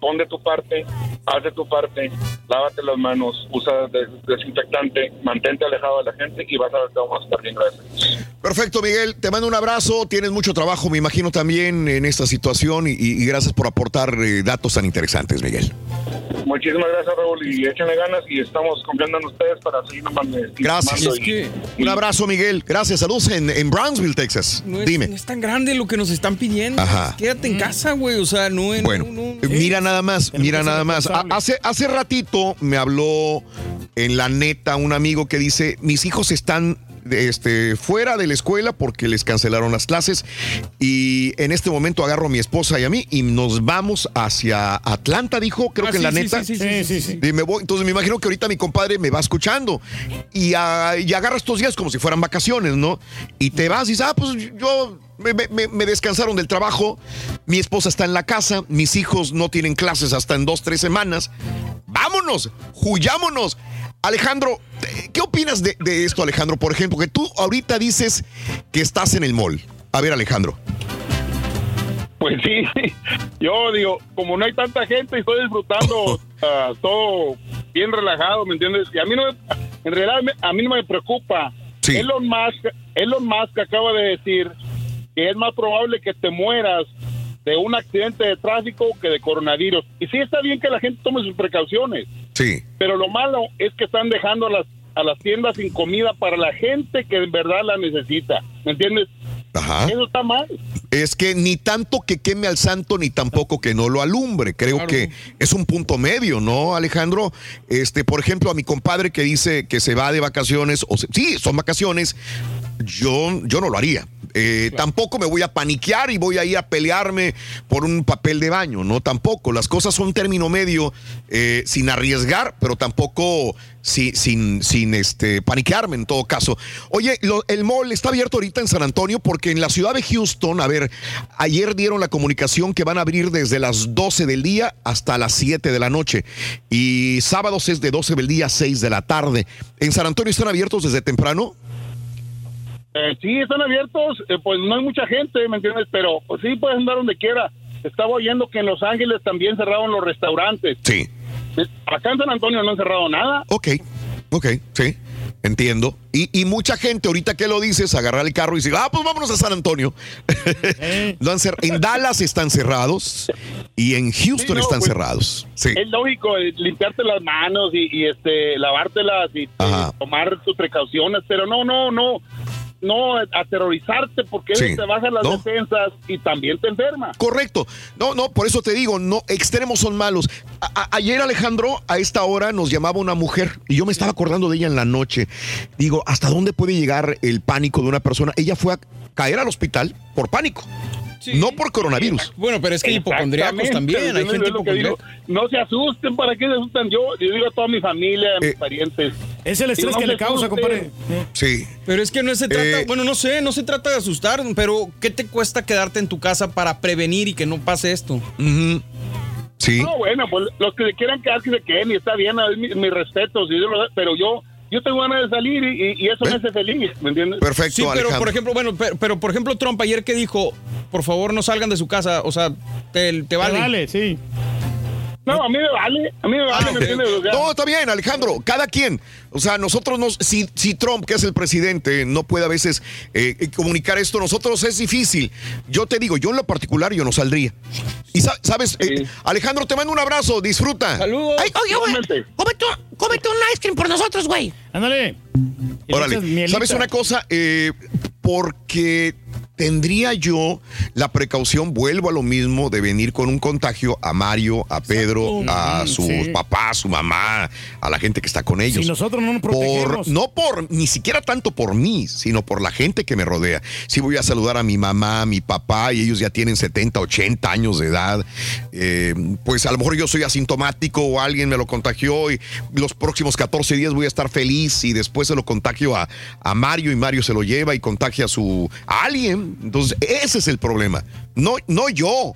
Pon de tu parte, haz de tu parte, lávate las manos, usa des- desinfectante, mantente alejado de la gente y vas a ver que vamos a estar bien, gracias. Perfecto, Miguel. Te mando un abrazo. Tienes mucho trabajo, me imagino, también en esta situación y, y gracias por aportar eh, datos tan interesantes, Miguel. Muchísimas gracias, Raúl, y échenle ganas y estamos confiando en ustedes para seguir Gracias. Un abrazo, Miguel. Gracias. Saludos en, en Brownsville, Texas. No es, Dime. no es tan grande lo que nos están pidiendo. Ajá. Quédate en casa, güey. O sea, no en. Bueno, no- no- mira nada más, mira nada más. A- hace, hace ratito me habló en la neta un amigo que dice, mis hijos están este, fuera de la escuela porque les cancelaron las clases y en este momento agarro a mi esposa y a mí y nos vamos hacia Atlanta, dijo, creo Ah, que en la sí, neta. sí, sí, sí, sí, sí. Y me voy, entonces me imagino que ahorita mi compadre me va escuchando y, ah, y agarra estos días como si fueran vacaciones, ¿no? Y te vas y dices, ah, pues yo me, me- me descansaron del trabajo, mi esposa está en la casa, mis hijos no tienen clases hasta en dos, tres semanas. Vámonos, huyámonos. Alejandro, ¿qué opinas de, de esto, Alejandro? Por ejemplo, que tú ahorita dices que estás en el mall. A ver, Alejandro. Pues sí, yo digo, como no hay tanta gente, estoy disfrutando ah, todo bien relajado, ¿me entiendes? Y a mí no, me- en realidad a mí no me preocupa. Elon Musk, Elon Musk acaba de decir que es más probable que te mueras de un accidente de tráfico que de coronavirus. Y sí está bien que la gente tome sus precauciones, Sí. pero lo malo es que están dejando a las, a las tiendas sin comida para la gente que en verdad la necesita, ¿me entiendes? Ajá. Eso está mal. Es que ni tanto que queme al santo, ni tampoco que no lo alumbre. Creo que es un punto medio, ¿no, Alejandro? Este, por ejemplo, a mi compadre que dice que se va de vacaciones, o se- sí, son vacaciones, yo, yo no lo haría. Eh, Tampoco me voy a paniquear y voy a ir a pelearme por un papel de baño, ¿no? Tampoco. Las cosas son término medio, eh, sin arriesgar, pero tampoco si- sin, sin este, paniquearme en todo caso. Oye, lo- el mall está abierto ahorita en San Antonio porque en la ciudad de Houston, a ver, ayer dieron la comunicación que van a abrir desde las 12 del día hasta las 7 de la noche y sábados es de 12 del día a 6 de la tarde. ¿En San Antonio están abiertos desde temprano? Eh, sí, están abiertos, eh, pues no hay mucha gente, ¿me entiendes? Pero pues, sí puedes andar donde quiera. Estaba oyendo que en Los Ángeles también cerraron los restaurantes. Sí. Acá en San Antonio no han cerrado nada. Ok, ok, sí, entiendo. Y, y mucha gente, ahorita que lo dices, agarrar el carro y decir, ah, pues vámonos a San Antonio. Lo han cer- en Dallas están cerrados y en Houston Sí, no, están pues, cerrados. Sí. Es lógico eh, limpiarte las manos y, y, este lavártelas y eh, tomar tus precauciones, pero no, no, no, no aterrorizarte porque Sí. te baja las No. defensas y también te enferma. Correcto. No, no, por eso te digo, no, extremos son malos. A- a- ayer, Alejandro, a esta hora nos llamaba una mujer y yo me estaba acordando de ella en la noche. Digo, ¿hasta dónde puede llegar el pánico de una persona? Ella fue a caer al hospital por pánico, no por coronavirus. Bueno, pero es que hay hipocondriacos también. Hay gente digo. No se asusten, ¿para qué se asustan? Yo, yo digo a toda mi familia, a mis parientes. Es el estrés no que le causa, compadre. Sí. Pero es que no se trata, Eh, bueno, no sé, no se trata de asustar, pero ¿qué te cuesta quedarte en tu casa para prevenir y que no pase esto? Sí. No, bueno, pues los que se quieran quedar, que se queden y está bien, es mi, mi respeto, sí, yo lo- pero yo yo tengo ganas de salir y, eso me hace feliz, ¿me entiendes? Sí, pero por ejemplo, bueno, pero, pero, por ejemplo Trump ayer que dijo, por favor no salgan de su casa, o sea, te, te vale. vale, sí. No, a mí me vale, a mí me vale, ¿me entiendes? O sea, No, está bien, Alejandro, cada quien. O sea, nosotros nos, si, si Trump, que es el presidente, no puede a veces eh, eh, comunicar esto, nosotros es difícil. Yo te digo, yo en lo particular yo no saldría. Y sa- sabes, Eh, Alejandro, te mando un abrazo, disfruta. Saludos. Ay, oye, güey, cómete, cómete un ice cream por nosotros, güey. Ándale. Órale, ¿sabes una cosa? Eh, porque tendría yo la precaución, vuelvo a lo mismo, de venir con un contagio a Mario, a Pedro, a sus sí. papás, a su mamá, a la gente que está con ellos. Si nosotros no nos por, protegemos. no por, ni siquiera tanto por mí, sino por la gente que me rodea. Si voy a saludar a mi mamá, a mi papá, y ellos ya tienen 70, 80 años de edad, eh, pues a lo mejor yo soy asintomático o alguien me lo contagió y los próximos 14 días voy a estar feliz y después se lo contagio a, a Mario y Mario se lo lleva y contagia a su a alguien. Entonces, ese es el problema. No, no yo,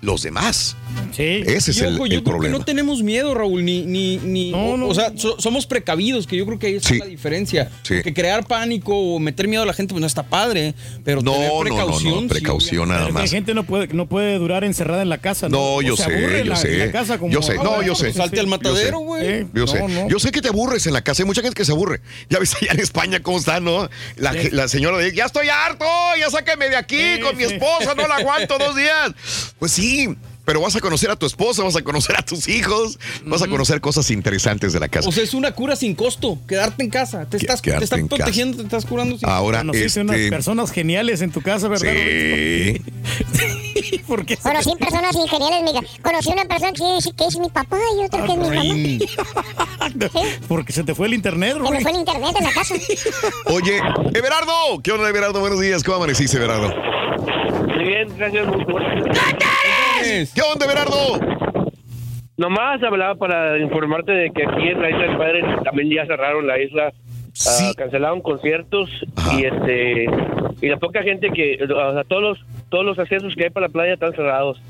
los demás. Sí. Ese es Y el, yo creo que problema. no tenemos miedo, Raúl, ni, ni, ni o, o sea, so- somos precavidos, que yo creo que ahí está Sí. la diferencia. Sí. Porque crear pánico o meter miedo a la gente, pues no está padre, pero tener No, no, no, precaución. no, sí, precaución nada que más. La gente no puede, no puede durar encerrada en la casa. No, No, O yo sé, yo la- sé. en la casa como- Yo sé, no, yo sé. Salte al Yo matadero, güey. Yo sé. no, no. Yo sé que te aburres en la casa. Hay mucha gente que se aburre. Ya ves allá en España cómo está, ¿no? La, la señora de ya estoy harto, ya sáqueme de aquí con mi esposa, no la aguanto dos días. Pues sí, pero vas a conocer a tu esposa, vas a conocer a tus hijos, vas a conocer cosas interesantes de la casa. O sea, es una cura sin costo, quedarte en casa. Te estás, te estás casa. protegiendo, te estás curando sin Ahora, Conociste unas este- personas geniales en tu casa, ¿verdad? Sí. ¿Por qué? Conocí personas ingeniales, mira. Conocí una persona que es, que es mi papá y otro que es mi mamá. Porque se te fue el internet, Se me fue el internet en la casa. Oye, Everardo, ¿qué onda, Everardo? Buenos días, ¿cómo amaneciste, Everardo? Bien, gracias. ¿Qué onda, Everardo? Nomás hablaba para informarte de que aquí en la isla del Padre también ya cerraron la isla, ah, cancelaron conciertos y este y la poca gente que, o sea, todos los todos los accesos que hay para la playa están cerrados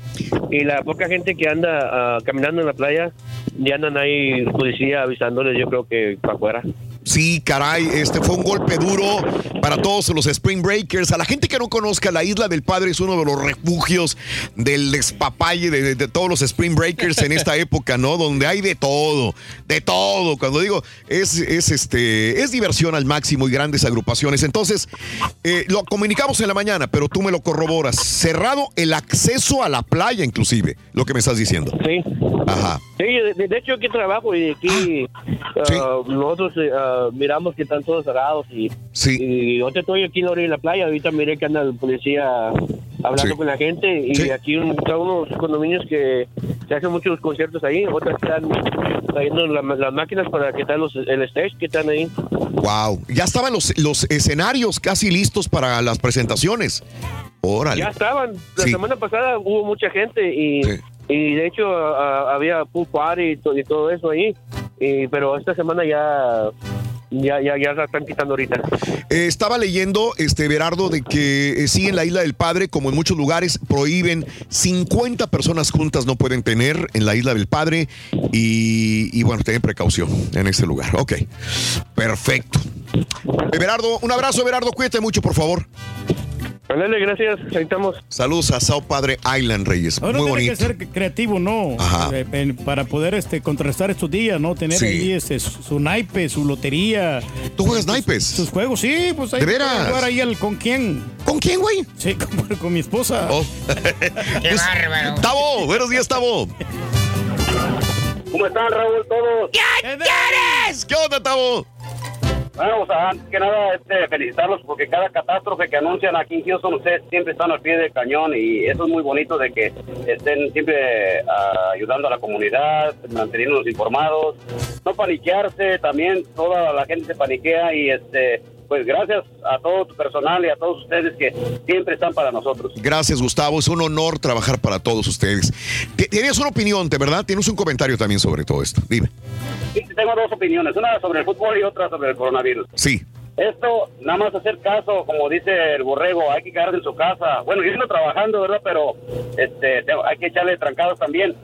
y la poca gente que anda ah, caminando en la playa ya andan ahí policía avisándoles, yo creo que para afuera. Sí, caray, este fue un golpe duro para todos los Spring Breakers. A la gente que no conozca, la Isla del Padre es uno de los refugios del despapalle de, de- de todos los Spring Breakers en esta época, ¿no? Donde hay de todo, de todo. Cuando digo, es, es, este, es diversión al máximo y grandes agrupaciones. Entonces, eh, lo comunicamos en la mañana, pero tú me lo corroboras. Cerrado el acceso a la playa, inclusive, lo que me estás diciendo. Sí. Ajá. Sí, de, de hecho aquí trabajo y aquí ah, nosotros eh, miramos que están todos cerrados y, y ahorita estoy aquí en la orilla de la playa, ahorita miré que anda el policía hablando Sí. con la gente y aquí un- están unos condominios que se hacen muchos conciertos ahí, otras están trayendo la- las máquinas para que están los, el stage que están ahí. Wow. Ya estaban los, los escenarios casi listos para las presentaciones. Órale. Ya estaban, la Sí. semana pasada hubo mucha gente y, y de hecho ah, había pool party y, to- y todo eso ahí, y, pero esta semana ya... Ya, ya, ya la están quitando ahorita. Eh, estaba leyendo, este Berardo, de que eh, sí en la Isla del Padre, como en muchos lugares, prohíben 50 personas juntas no pueden tener en la Isla del Padre y, bueno, tengan precaución en este lugar. Ok, perfecto. Eh, Berardo, un abrazo, Berardo, cuídate mucho, por favor. Ándale, gracias, ahí estamos. Saludos a Sao Padre Island, Reyes. Ahora Muy tiene bonito. que ser creativo, ¿no? Ajá. Eh, para poder este, contrastar estos días, ¿no? Tener Sí. ahí este, su, su naipe, su lotería. ¿Tú juegas naipes? Sus juegos, sí, pues ahí ¿De veras? jugar ahí al con quién. ¿Con quién, güey? Sí, con, con mi esposa. Qué bárbaro. Tavo, buenos días, Tavo. ¿Cómo están, Raúl, todos? ¿Qué quieres? ¿Qué onda, Tavo? Bueno, o sea, antes que nada, este, felicitarlos porque cada catástrofe que anuncian aquí en Houston, ustedes siempre están al pie del cañón y eso es muy bonito de que estén siempre ah, ayudando a la comunidad, manteniéndonos informados, no paniquearse, también toda la gente se paniquea y este, pues gracias a todo tu personal y a todos ustedes que siempre están para nosotros. Gracias, Gustavo. Es un honor trabajar para todos ustedes. Tienes una opinión, ¿de verdad? Tienes un comentario también sobre todo esto. Dime. Sí, tengo dos opiniones, una sobre el fútbol y otra sobre el coronavirus. Sí. Esto, nada más hacer caso, como dice el borrego, hay que quedarse en su casa. Bueno, yo ando trabajando, ¿verdad? Pero este, te- hay que echarle trancados también.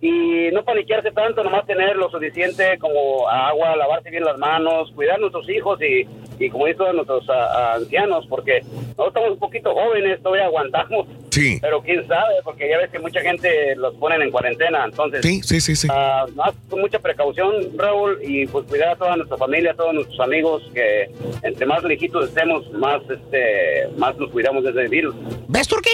Y no paniquearse tanto, nomás tener lo suficiente como agua, lavarse bien las manos, cuidar a nuestros hijos y, y como dice a nuestros a- a ancianos, porque nosotros estamos un poquito jóvenes, todavía aguantamos. Sí. Pero quién sabe, porque ya ves que mucha gente los ponen en cuarentena, entonces... Sí, sí, sí, sí. Ah, más con mucha precaución, Raúl, y pues cuidar a toda nuestra familia, a todos nuestros amigos, que entre más lejitos estemos, más este, más nos cuidamos de ese virus. ¿Ves, Turquí?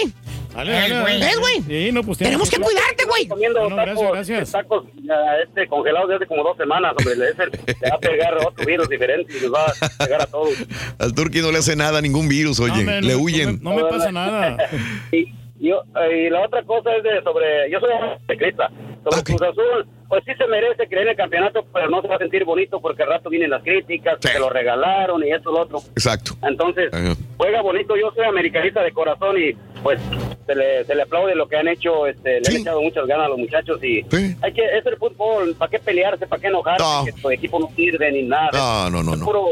Dale, ¿Ves, dale, güey? dale. ¿Ves, güey? Sí, no, pues Tenemos que cuidarte, güey. Comiendo No, no, tacos, gracias, gracias. tacos ah, este, congelados desde como dos semanas, hombre. Te va a pegar otro virus diferente y nos va a pegar a todos. Al Turqui no le hace nada ningún virus, oye. hombre, no, le no huyen. No me pasa nada. y, yo, eh, y la otra cosa es de sobre, yo soy ciclista, sobre Cruz Azul, pues sí se merece creer en el campeonato, pero no se va a sentir bonito porque al rato vienen las críticas, que se lo regalaron y esto y lo otro. Exacto. Entonces, Ajá. juega bonito, yo soy americanista de corazón y pues se le, se le aplaude lo que han hecho, este, le han echado muchas ganas a los muchachos y hay que, es el fútbol, ¿para qué pelearse, para qué enojarse, No. que tu equipo no sirve ni nada. No, no, no, Es no. Puro,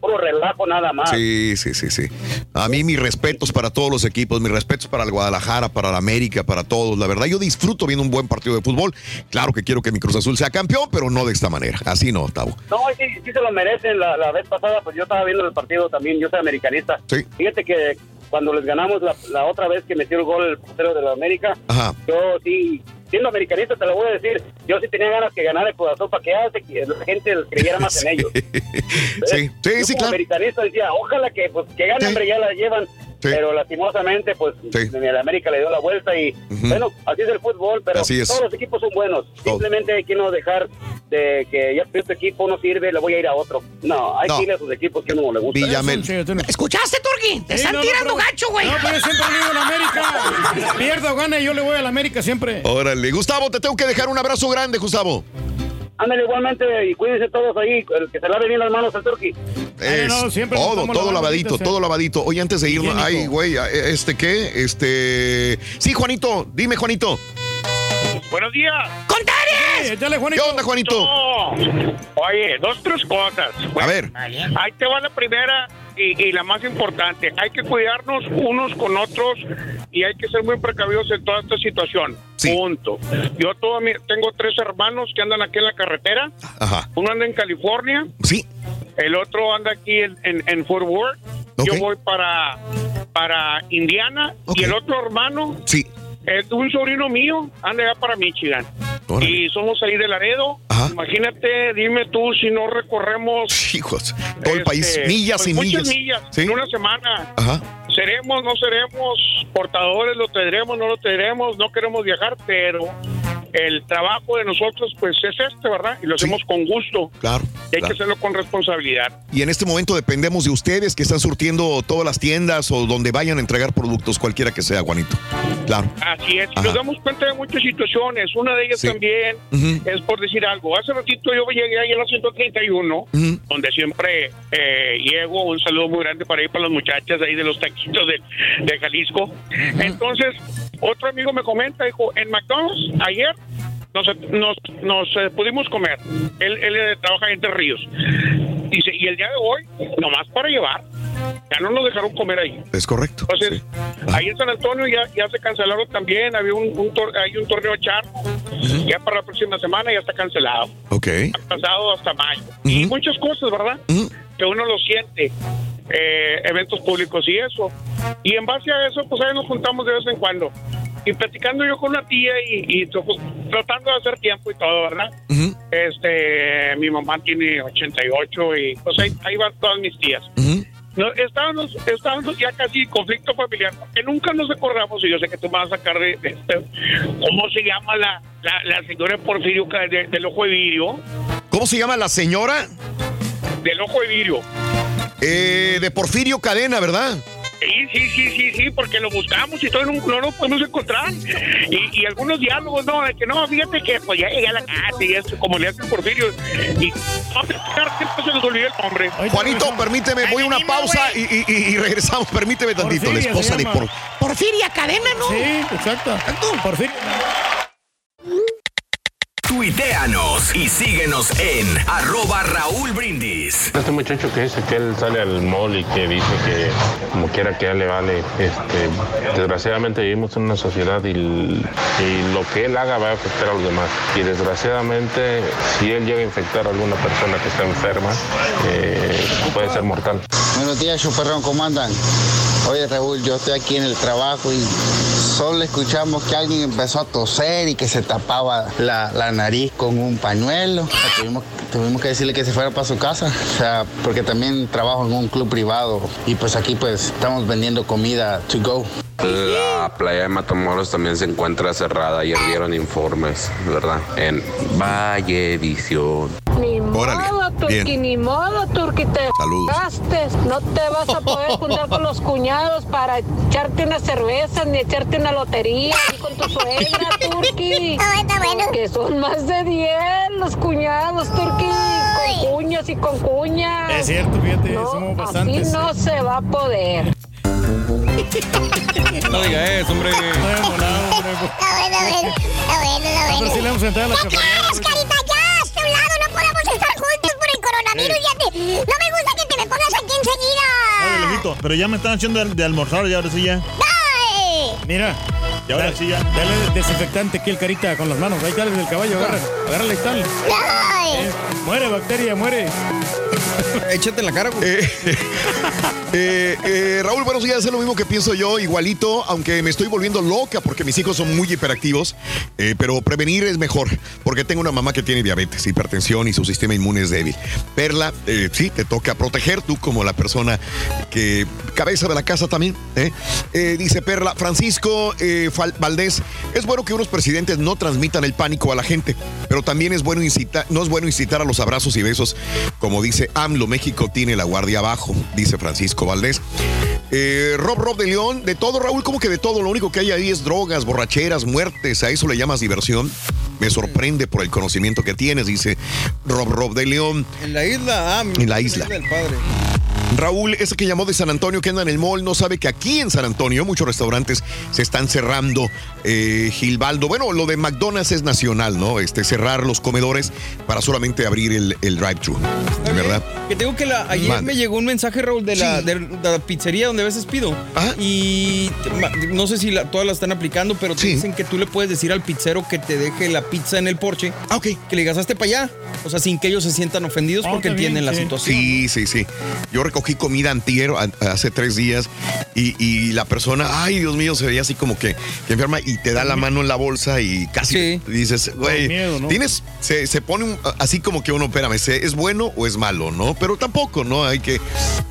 puro relajo nada más. Sí, sí, sí, sí. A mí mis respetos para todos los equipos, mis respetos para el Guadalajara, para la América, para todos. La verdad, yo disfruto viendo un buen partido de fútbol. Claro que quiero que mi Cruz Azul sea campeón, pero no de esta manera. Así no, Tavo. No, sí, sí se lo merecen. La, la vez pasada, pues yo estaba viendo el partido también, yo soy americanista. Sí. Fíjate que cuando les ganamos la, la otra vez que metió el gol el portero de la América, Ajá. yo sí, siendo americanista te lo voy a decir, yo sí tenía ganas que ganara el corazón para que hace que la gente creyera más en ellos. Sí, sí, yo sí, como claro. americanista decía, ojalá que pues que gane, hombre, ya la llevan. Pero lastimosamente, pues, el América le dio la vuelta y, bueno, así es el fútbol, pero Así es. todos los equipos son buenos. Simplemente hay que no dejar de que ya este equipo no sirve, le voy a ir a otro. No, hay No. que ir a sus equipos que uno le gusta. Villamel. ¿Escuchaste, Turki? Te están no, no, tirando pero- gacho, güey. No, pero yo siempre le digo a la América. Pierda o gane, yo le voy a la América siempre. Órale, Gustavo, te tengo que dejar un abrazo grande, Gustavo. Ándale igualmente y cuídense todos ahí, el que se lave bien las manos al turqui. Es no, siempre nos todo, todo lavadito, ahorita, todo lavadito. Oye, antes de irnos, ay, güey, ¿este qué? Este. Sí, Juanito, dime, Juanito. Buenos días. ¡Contares! dale, Juanito. ¿Qué onda, Juanito? Oye, dos, tres cosas. A ver. Ahí te va la primera y, y la más importante. Hay que cuidarnos unos con otros y hay que ser muy precavidos en toda esta situación. Punto. Yo todo mi- tengo tres hermanos que andan aquí en la carretera. Ajá. Uno anda en California. Sí. El otro anda aquí en, en, en Fort Worth. Yo voy para, para Indiana. Y el otro hermano Sí. Es un sobrino mío, anda allá para Michigan. Y somos ahí de Laredo. Imagínate, dime tú si no recorremos. Hijos, todo el país, millas pues y muchas millas. millas Sí. en una semana. Ajá. Seremos, no seremos portadores, lo tendremos, no lo tendremos, no queremos viajar, pero el trabajo de nosotros pues es este, ¿verdad? Y lo hacemos con gusto. Claro. Y hay claro. que hacerlo con responsabilidad. Y en este momento dependemos de ustedes que están surtiendo todas las tiendas o donde vayan a entregar productos, cualquiera que sea, Juanito. Claro. Así es, y Ajá. nos damos cuenta de muchas situaciones. Una de ellas Sí. también es por decir algo. Hace ratito yo llegué ahí a la 131, donde siempre eh, llego. Un saludo muy grande para ir para las muchachas ahí de los taquitos de, de Jalisco. Entonces, otro amigo me comenta, dijo, en McDonald's ayer nos, nos, nos, eh, pudimos comer. Él, él eh, trabaja en Entre Ríos. Dice, y el día de hoy, nomás para llevar, ya no nos dejaron comer ahí. Es correcto. Entonces, ahí en San Antonio ya, ya se cancelaron también, había un, un tor- hay un torneo charco, ya para la próxima semana ya está cancelado, Ok. ha pasado hasta mayo. Y muchas cosas, ¿verdad? Que uno lo siente, eh, eventos públicos y eso. Y en base a eso, pues ahí nos juntamos de vez en cuando. Y platicando yo con una tía y, y, pues, tratando de hacer tiempo y todo, ¿verdad? Este, mi mamá tiene 88 y pues ahí, ahí van todas mis tías. No, estábamos, estábamos ya casi en conflicto familiar, porque nunca nos acordamos, y yo sé que tú me vas a sacar de, de este, ¿cómo se llama la, la, la señora Porfirio Ca- de- del Ojo de Vidrio? ¿Cómo se llama la señora? Del Ojo de Vidrio. Eh, de Porfirio Cadena, ¿verdad? Sí, sí, sí, sí, sí, porque lo buscamos y todo no, no lo podemos encontrar. Y, y algunos diálogos, no, de que no, fíjate que pues ya llegué a la casa y como le hace Porfirio. Y se nos olvida el nombre. Juanito, permíteme, voy a una pausa y, y- y- y regresamos. Permíteme tantito. La Porfiria esposa se de por. Porfiria Cadena, ¿no? Sí, exacto. Porfiria. Tuiteanos y síguenos en arroba Raúl Brindis. Este muchacho que dice que él sale al mall y que dice que como quiera que él le vale, este, desgraciadamente vivimos en una sociedad y, lo que él haga va a afectar a los demás. Y desgraciadamente si él llega a infectar a alguna persona que está enferma, eh, puede ser mortal. Buenos días, chuperrón, ¿cómo andan? Oye, Raúl, yo estoy aquí en el trabajo y solo escuchamos que alguien empezó a toser y que se tapaba la, la nariz con un pañuelo. O sea, tuvimos, tuvimos que decirle que se fuera para su casa, o sea, porque también trabajo en un club privado y pues aquí pues estamos vendiendo comida to go. La playa de Matamoros también se encuentra cerrada. Ayer dieron informes, ¿verdad? En Vallevisión. Ni Órale, bien. ni modo, Turqui, te Saludos. gastes. No te vas a poder juntar con los cuñados para echarte una cerveza ni echarte una lotería ni con tu suegra, Turqui. Que son más de 10 los cuñados, Turqui. Con cuñas y con cuñas. Es cierto, fíjate, No, somos así bastantes. no se va a poder. No diga eso, hombre. Está bueno, está bueno, está bueno, está A ver si le vamos a entrar a la ¿Qué chaparrera, coronavirus. Ya te- no me gusta que te me pongas aquí enseguida. Oye, lejito, pero ya me están haciendo de, de almorzar y ahora sí ya. ¡Ay! Mira. Y ahora sí ya. Dale desinfectante aquí el carita con las manos. Ahí dale del caballo, agarra, agárrale y tal. ¡Ay! Eh, muere, bacteria, muere. Échate en la cara, güey. Eh, eh, eh, Raúl, buenos días. Es lo mismo que pienso yo, igualito, aunque me estoy volviendo loca porque mis hijos son muy hiperactivos. pero prevenir es mejor, porque tengo una mamá que tiene diabetes, hipertensión y su sistema inmune es débil. Perla, sí, te toca proteger tú como la persona que cabeza de la casa también. dice Perla, Francisco Valdés, es bueno que unos presidentes no transmitan el pánico a la gente, pero también es bueno incitar, no es bueno incitar a los abrazos y besos, como dice AMLO, México tiene la guardia abajo, dice Francisco Valdés. Eh, Rob Rob de León, de todo, Raúl, como que de todo, lo único que hay ahí es drogas, borracheras, muertes, a eso le llamas diversión. Me sorprende por el conocimiento que tienes, dice Rob Rob de León. En la isla, ah, En la isla. del padre. Raúl, ese que llamó de San Antonio, que anda en el mall, no sabe que aquí en San Antonio muchos restaurantes se están cerrando. Eh, Gilbaldo, bueno, lo de McDonald's es nacional, ¿no? Este, cerrar los comedores para solamente abrir el, el drive-thru, ¿verdad? Que tengo que la, ayer me llegó un mensaje, Raúl, de, la, de la pizzería donde a veces pido. Y te- ma- no sé si la- todas la están aplicando, pero te dicen que tú le puedes decir al pizzero que te deje la pizza en el porche. Ah, ok. Que le digas hazte para allá. O sea, sin que ellos se sientan ofendidos Ah, porque bien, entienden la sí. situación. Sí, sí, sí. Yo recogí comida antier a- hace tres días y, y la persona, ay, Dios mío, se veía así como que, que enferma y te da la mano en la bolsa y casi dices, güey, miedo, ¿no? tienes, se, se pone un- así como que uno, espérame, ¿se- ¿es bueno o es malo, no? Pero tampoco, ¿no? Hay que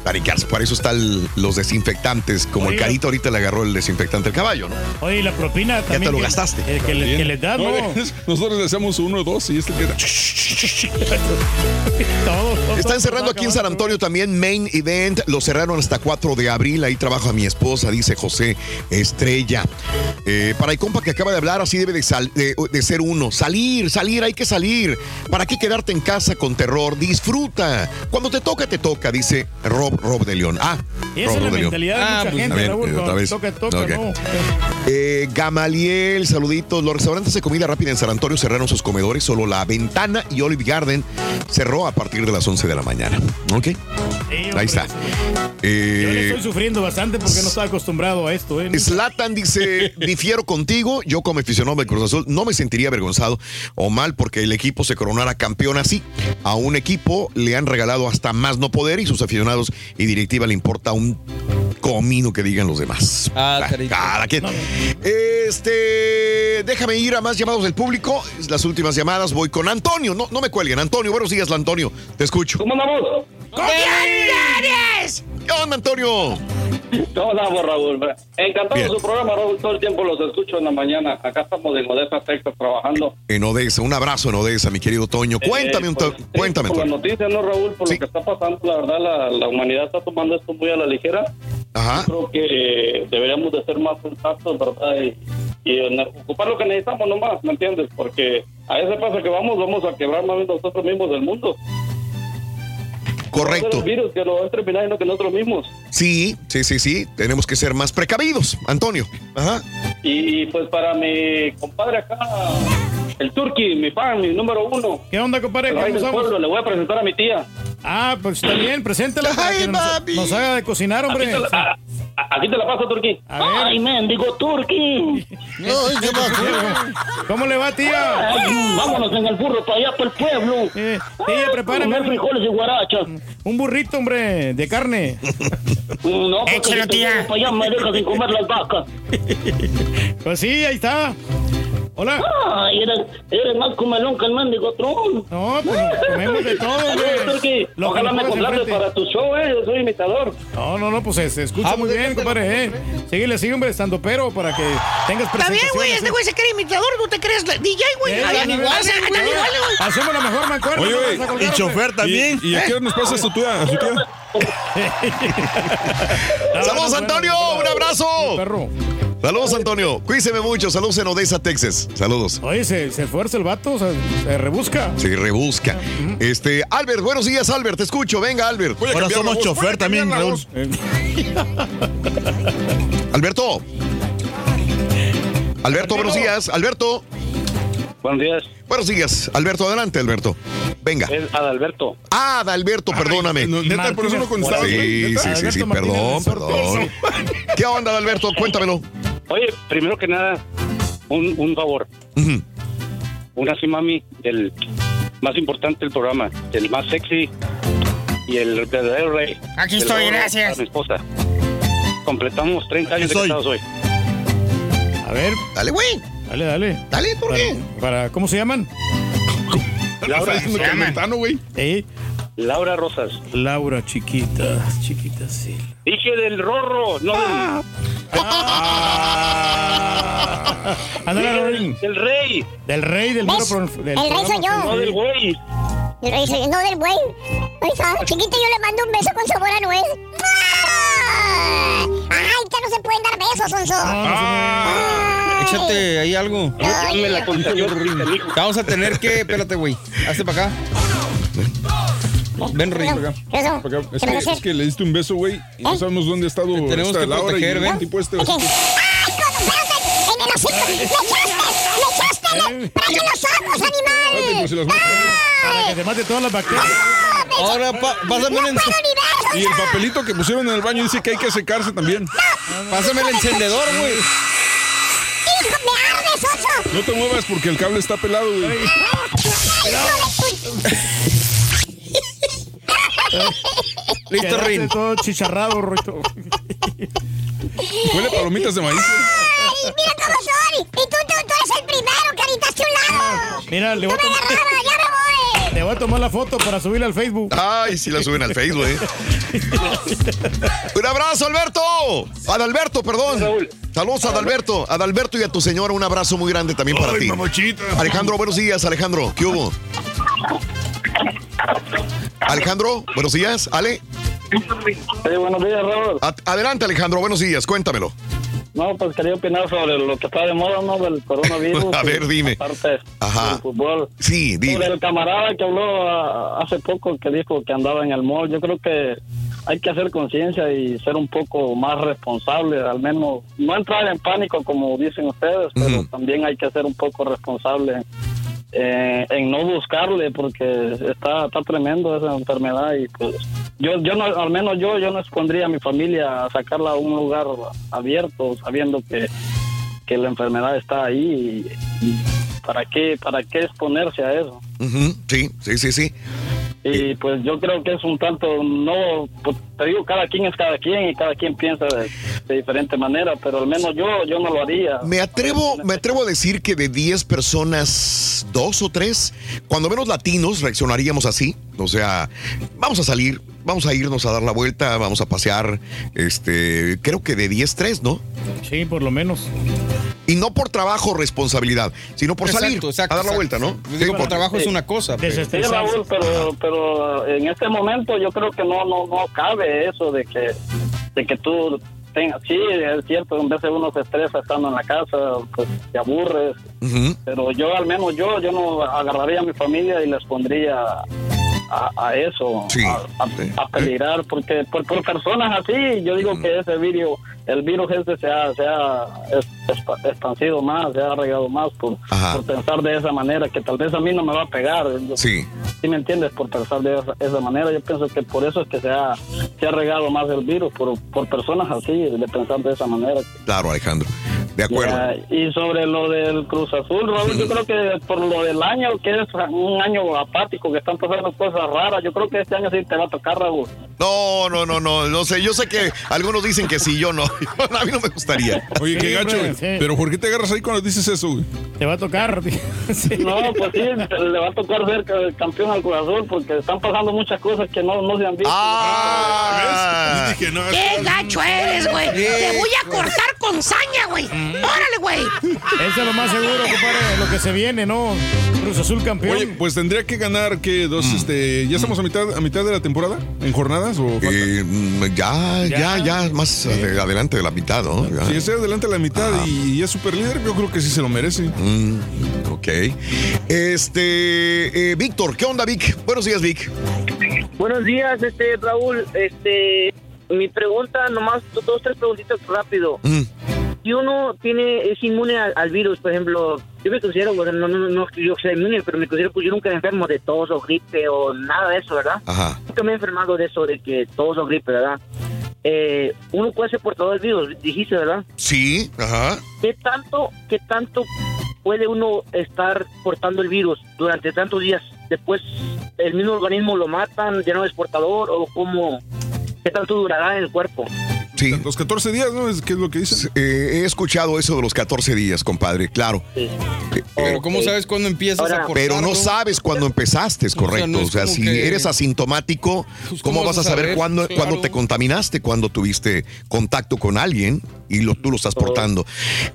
panicarse. Para eso están los desinfectantes, como el carito ahorita le agarró el desinfectante al caballo, ¿no? Oye, y la propina también. te lo que- gastaste. eh, que, le, que le das, ¿no? Nosotros le hacemos uno, dos y este queda. Están cerrando aquí en San Antonio también Main Event. Lo cerraron hasta 4 de abril. Ahí trabaja mi esposa, dice José Estrella. Eh, para el compa que acaba de hablar, así debe de, sal- de- de ser uno. Salir, salir, hay que salir. ¿Para qué quedarte en casa con terror? Disfruta. Cuando te toca, te toca, dice Rob, Rob de León. Ah, Y esa Rob, es la Rob de León. mentalidad de mucha gente, A ver, Raúl. otra cuando vez. Toca, toca, no. Eh, Gamaliel, saluditos. Los restaurantes de comida rápida en San Antonio cerraron sus comedores. Solo La Ventana y Olive Garden cerró a partir de las 11 de la mañana. ¿Ok? Ahí está. Yo le Eh, estoy sufriendo bastante porque no estaba acostumbrado a esto, ¿eh? Slatan dice, difiero contigo, yo como aficionado del Cruz Azul no me sentiría avergonzado o mal porque el equipo se coronara campeón así. A un equipo le han regalado hasta más no poder y sus aficionados y directiva le importa un comino que digan los demás. Ah, Cada quien. Este, déjame ir a más llamados del público. Las últimas llamadas voy con Antonio. No, no me cuelguen. Antonio, buenos días, Antonio. Te escucho. ¿Cómo andamos? ¿Qué onda, Antonio? ¿Cómo andamos, Raúl? Encantado Bien. su programa, Raúl. Todo el tiempo los escucho en la mañana. Acá estamos en Odessa, Texas, trabajando. En Odessa, un abrazo en Odessa, mi querido Toño. Cuéntame, Eh, un pues, to- sí, cuéntame, Por la noticia, ¿no, Raúl? Por lo que está pasando, la verdad, la, la humanidad está tomando esto muy a la ligera. Ajá. Yo creo que deberíamos de ser más sensatos, ¿verdad? Y, y ocupar lo que necesitamos nomás, ¿me entiendes? Porque a ese paso que vamos, vamos a quebrar más bien nosotros mismos del mundo. Correcto. el virus que lo va a terminar y no que nosotros mismos. Sí, sí, sí, sí. Tenemos que ser más precavidos, Antonio. Ajá. Y pues para mi compadre acá, el Turqui, mi fan, mi número uno. ¿Qué onda, compadre? ¿Cómo del pueblo, le voy a presentar a mi tía. Ah, pues está bien, preséntala para que nos, nos haga de cocinar, hombre. Aquí la, aquí te la paso, Turqui. Ay, mendigo Turqui. ¿Cómo le va, tía? Ay, vámonos en el burro para allá, para el pueblo. Eh, tía, prepárame. Comer frijoles y guarachas. Un burrito, hombre, de carne. No, porque Échalo, si tía. para allá me dejas sin comer las vacas. Pues sí, ahí está. Hola. Ay, eres, eres más comelón que el mendigo Tron. No, pues comemos de todo, güey. Lo Ojalá me contrates para tu show, eh. Yo soy imitador. No, no, no, pues se, se escucha Ah, muy bien, compadre, ¿eh? Síguele, sigue, hombre, estando pero para que tengas Está bien, güey. Este ¿eh? güey se cree imitador. ¿No te crees DJ, güey? Eh, igual, andan güey. igual, güey. Hacemos la mejor mancuerna. Oye, güey, y chofer también. ¿Y, a qué hora nos pasas a su tía? A su tía? Saludos, Antonio. Un abrazo. Perro. Saludos, Antonio. Cuídese mucho. Saludos en Odessa, Texas. Saludos. Oye, se, se esfuerza el vato, o sea, se rebusca. Se rebusca. Este, Albert, buenos días, Albert. Te escucho. Venga, Albert. Voy a Ahora somos chofer también, Raúl. Alberto. Alberto, buenos días. Alberto. Buenos días. Buenos días. Alberto, adelante, Alberto. Venga. Es Adalberto. Ah, Adalberto, perdóname. neta, por eso no contestabas, Sí, güey, sí, sí, sí, Alberto perdón, Martínez perdón. ¿Qué onda, Adalberto? Cuéntamelo. Oye, primero que nada, un, un favor. Ujú. Una sí, mami, del más importante del programa, del más sexy. y el verdadero rey. Aquí estoy, gracias. a Mi esposa. Completamos 30 años de casados hoy. A ver. Dale, güey. Dale, dale. Dale, ¿por para, qué? Para, ¿Cómo se llaman? Laura, Mentano, güey. ¿Eh? Laura Rosas. Laura, chiquita, chiquita, sí. Dije del rorro, no Ah. Ándale, del, Rorín. del rey. Del rey del mero pro- del El rey soy yo. No del güey. El rey soy yo, no del güey. Chiquito, yo le mando un beso con sabor a nuez. ¡Ah! Ay, que no se pueden dar besos, Sonso. Échate ahí algo. Dame la concesión, Vamos a tener que. Espérate, güey. Hazte para acá. Ven, para. Para acá. Es ¿Qué que, es que le diste un beso, güey, y no sabemos dónde ha estado Te tenemos esta que proteger, ven. tipo este. ¡Ay! ¡En el hocico! ¡Le echaste! ¡Le echaste! ¡Le- ¡Prende los ojos, animal! pues, las. Para que mate todas las bacterias. Ahora, pásame ¡No puedo ni ver, Y el papelito que pusieron en el baño dice que hay que secarse también. pásame el encendedor, güey. ¡Hijo, me ardes, Sonso! No te muevas porque el cable está pelado, güey. Listo, Rin. todo chicharrado, Roito. Huele palomitas de maíz. ¡Ay, mira cómo soy! Y tú, tú, tú eres el primero, caritaste a un lado. Mira, le ¡No voy, a tomar, agarraba, ya me voy! Le voy a tomar la foto para subirla al Facebook. Ay, sí la suben al Facebook, ¿eh? Un abrazo, Alberto. Adalberto, perdón. Saludos a Adalberto. Adalberto y a tu señora, un abrazo muy grande también para Ay, ti. Alejandro, buenos días, Alejandro. ¿Qué hubo? Alejandro, buenos días. Ale, Sí, buenos días, Raúl. adelante, Alejandro, buenos días. Cuéntamelo. No, pues quería opinar sobre lo que está de moda, ¿no? Del coronavirus. A ver, dime. Aparte Ajá. del fútbol. Sí, Sobre dime. el camarada que habló ah, hace poco que dijo que andaba en el mall, yo creo que hay que hacer conciencia y ser un poco más responsable, al menos no entrar en pánico como dicen ustedes, pero también hay que ser un poco responsable eh, en no buscarle porque está, está tremendo esa enfermedad y pues yo yo no al menos yo yo no expondría a mi familia a sacarla a un lugar abierto sabiendo que, que la enfermedad está ahí y, para qué para qué exponerse a eso Sí, sí, sí, sí. y pues yo creo que es un tanto, no, pues, te digo, cada quien es cada quien y cada quien piensa de, de diferente manera, pero al menos yo, yo no lo haría. Me atrevo, me atrevo a decir que de 10 personas, dos o tres, cuando menos latinos, reaccionaríamos así. O sea, vamos a salir, vamos a irnos a dar la vuelta, vamos a pasear. Este, creo que de 10, 3, ¿no? Sí, por lo menos. Y no por trabajo o responsabilidad, sino por salir Exacto, exacto, a dar la vuelta, ¿no? Digo, por trabajo es una cosa. pero- Sí, Raúl, pero, pero en este momento yo creo que no, no, no cabe eso de que, de que tú tengas, sí, es cierto, en vez de uno se estresa estando en la casa, pues te aburres, pero yo al menos yo, yo no agarraría a mi familia y les pondría a, a eso, Sí, a, a- sí. a peligrar, porque por, por personas así, yo digo que ese virus, el virus este se ha, se ha expansido más, se ha regado más por, por pensar de esa manera, que tal vez a mí no me va a pegar. Sí. ¿Sí me entiendes? Por pensar de esa, esa manera, yo pienso que por eso es que se ha, se ha regado más el virus, por, por personas así, de pensar de esa manera. Claro, Alejandro. De acuerdo. Ya, y sobre lo del Cruz Azul, Raúl, yo creo que por lo del año, que es un año apático, que están pasando cosas raras, yo creo que este año sí te va a tocar, Raúl. No, no, no, no, no sé. Yo sé que algunos dicen que sí, yo no. a mí no me gustaría. Oye, qué Sí, gacho, sí. Pero ¿por qué te agarras ahí cuando dices eso, güey? Te va a tocar. Sí. No, pues sí, le va a tocar ser ca- campeón al Cruz Azul, porque están pasando muchas cosas que no, no se han visto. Ah, ¿Ves? Dije, no, ¡Qué gacho eres, güey! Te voy a cortar con saña, güey. ¡Órale, güey! Eso es lo más seguro, compadre, lo que se viene, ¿no? Cruz Azul campeón. Oye, pues tendría que ganar que dos, este, ya estamos a mitad, a mitad de la temporada, en jornadas o falta? Eh, mm, ya, ya, ya, más ade- adelante de la mitad, ¿no? Ya. Si es adelante a la mitad y es super líder, yo creo que sí se lo merece. Mm, ok. Este, eh, Víctor, ¿qué onda, Vic? Buenos días, Vic. Buenos días, este Raúl. Este, mi pregunta, nomás dos, tres preguntitas rápido. Mm. Si uno tiene es inmune al, al virus, por ejemplo, yo me considero, bueno, no, no, yo sea inmune, pero me considero que yo nunca me enfermo de tos o gripe o nada de eso, ¿verdad? Ajá. Nunca me he enfermado de eso, de que tos o gripe, ¿verdad? Eh, uno puede ser portador del virus, dijiste, ¿verdad? Sí, ajá. ¿Qué tanto, qué tanto puede uno estar portando el virus durante tantos días? Después el mismo organismo lo matan, ya no es portador o cómo, qué tanto durará en el cuerpo. Sí. Los 14 días, ¿no? ¿Qué es lo que dicen? Eh, he escuchado eso de los 14 días, compadre, claro. Eh, Pero ¿cómo sabes cuándo empiezas a Pero no sabes cuándo empezaste, es O sea, correcto. no O sea, si que- eres asintomático, ¿cómo, vas a saber, cuándo, Claro. cuándo te contaminaste, cuándo tuviste contacto con alguien y lo, tú lo estás portando?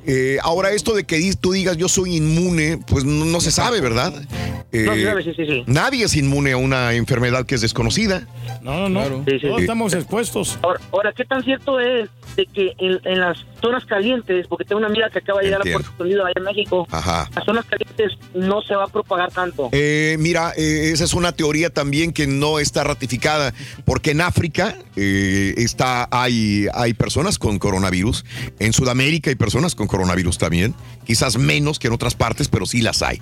Eh, ahora, esto de que tú digas yo soy inmune, pues no, no se sabe, ¿verdad? Eh, No se sabe, sí, sí, sí. Nadie es inmune a una enfermedad que es desconocida. No, no, no. Sí, sí. Todos estamos expuestos. Ahora, ahora, ¿qué tan cierto es de que en, en las zonas calientes, porque tengo una amiga que acaba de llegar Entiendo. a Puerto Unidos, allá en México, Ajá. las zonas calientes no se va a propagar tanto? Eh, mira, eh, esa es una teoría también que no está ratificada, porque en África eh, está, hay, hay personas con coronavirus, en Sudamérica hay personas con coronavirus también, quizás menos que en otras partes, pero sí las hay.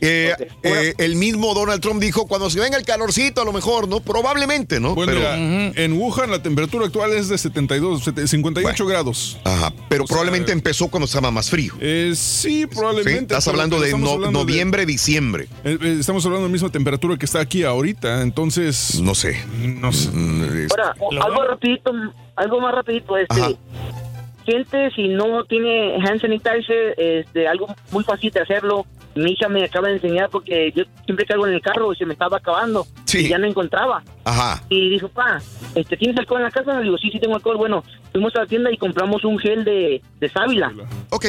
Eh, eh, el mismo Donald Trump dijo, cuando se venga el calorcito, a lo mejor, ¿no? Probablemente, ¿no? Bueno, pero, mira, en Wuhan la temperatura actual es de 72, sete- 58 grados. ajá, pero probablemente empezó cuando estaba más frío. Eh, sí, Sí, probablemente. estás hablando de estamos no- hablando de- noviembre, diciembre. eh, eh, estamos hablando de la misma temperatura que está aquí ahorita, entonces... No sé. Mm, No sé. Ahora, algo rapidito, algo más rapidito, este, gente si no tiene hand sanitizer, este, algo muy fácil de hacerlo. Mi hija me acaba de enseñar porque yo siempre cargo en el carro y se me estaba acabando y ya no encontraba. Ajá. Y dijo, pa, este, ¿tienes alcohol en la casa? Le digo, sí, sí tengo alcohol. Bueno, fuimos a la tienda y compramos un gel de, de sábila. Ok.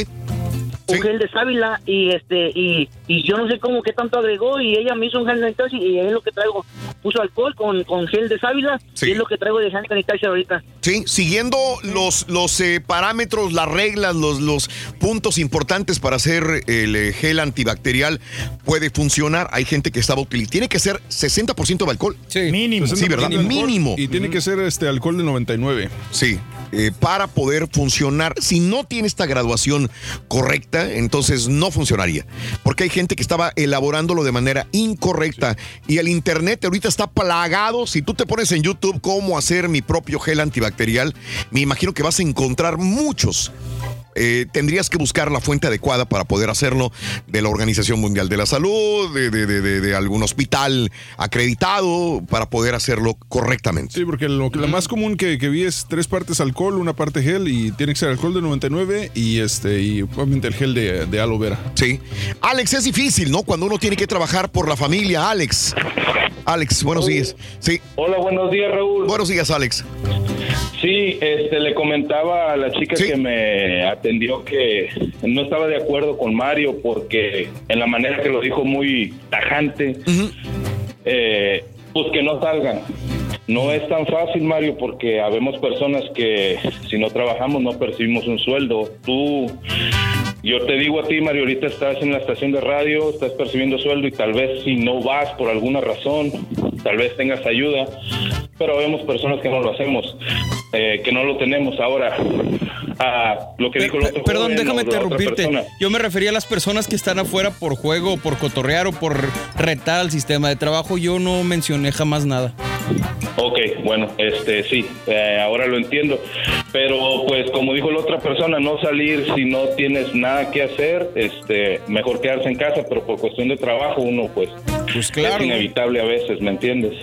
Un gel de sábila y este y, y yo no sé cómo qué tanto agregó y ella me hizo un hand sanitizer y es lo que traigo. Puso alcohol con, con gel de sábila y es lo que traigo de hand sanitizer ahorita. Sí, siguiendo los, los eh, parámetros, las reglas, los, los puntos importantes para hacer el eh, gel antibacterial puede funcionar. Hay gente que estaba utilizando. Tiene que ser 60% de alcohol. Sí, mínimo. Sí, ¿verdad? Mínimo. Y tiene que ser este alcohol de 99. Sí, eh, para poder funcionar. Si no tiene esta graduación correcta, entonces no funcionaría. Porque hay gente que estaba elaborándolo de manera incorrecta. Y el Internet ahorita está plagado. Si tú te pones en YouTube cómo hacer mi propio gel antibacterial, me imagino que vas a encontrar muchos. Eh, tendrías que buscar la fuente adecuada para poder hacerlo de la Organización Mundial de la Salud, de, de- de- de- de algún hospital acreditado, para poder hacerlo correctamente. Sí, porque lo, la más común que, que vi es tres partes alcohol, una parte gel y tiene que ser alcohol de 99 y este y obviamente el gel de, de aloe vera. Sí. Alex, es difícil, ¿no? Cuando uno tiene que trabajar por la familia. Alex. Alex, buenos días. Sí. Hola, buenos días, Raúl. Buenos días, Alex. Sí, este, le comentaba a la chica que me atendió que no estaba de acuerdo con Mario porque en la manera que lo dijo muy tajante, eh, pues que no salgan. No es tan fácil, Mario, porque habemos personas que si no trabajamos no percibimos un sueldo. Tú, yo te digo a ti, Mario, ahorita estás en la estación de radio, estás percibiendo sueldo y tal vez si no vas por alguna razón, tal vez tengas ayuda, pero vemos personas que no lo hacemos, eh, que no lo tenemos ahora. Ah, lo que dijo el otro Perdón, joven déjame interrumpirte. Yo me refería a las personas que están afuera por juego, por cotorrear o por retar al sistema de trabajo. Yo no mencioné jamás nada. Ok, bueno, este sí, eh, ahora lo entiendo. Pero pues como dijo la otra persona, no salir si no tienes nada que hacer, este, mejor quedarse en casa, pero por cuestión de trabajo uno pues, pues es inevitable a veces, ¿me entiendes?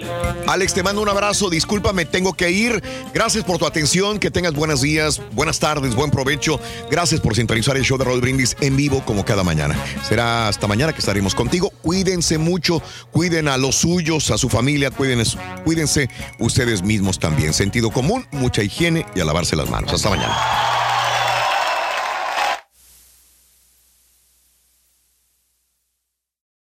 Alex, te mando un abrazo. Discúlpame, tengo que ir. Gracias por tu atención. Que tengas buenos días, buenas tardes, buen provecho. Gracias por sintonizar el show de Raúl Brindis en vivo como cada mañana. Será hasta mañana que estaremos contigo. Cuídense mucho, cuiden a los suyos, a su familia, cuiden, cuídense ustedes mismos también. Sentido común, mucha higiene y a lavarse las manos. Hasta mañana.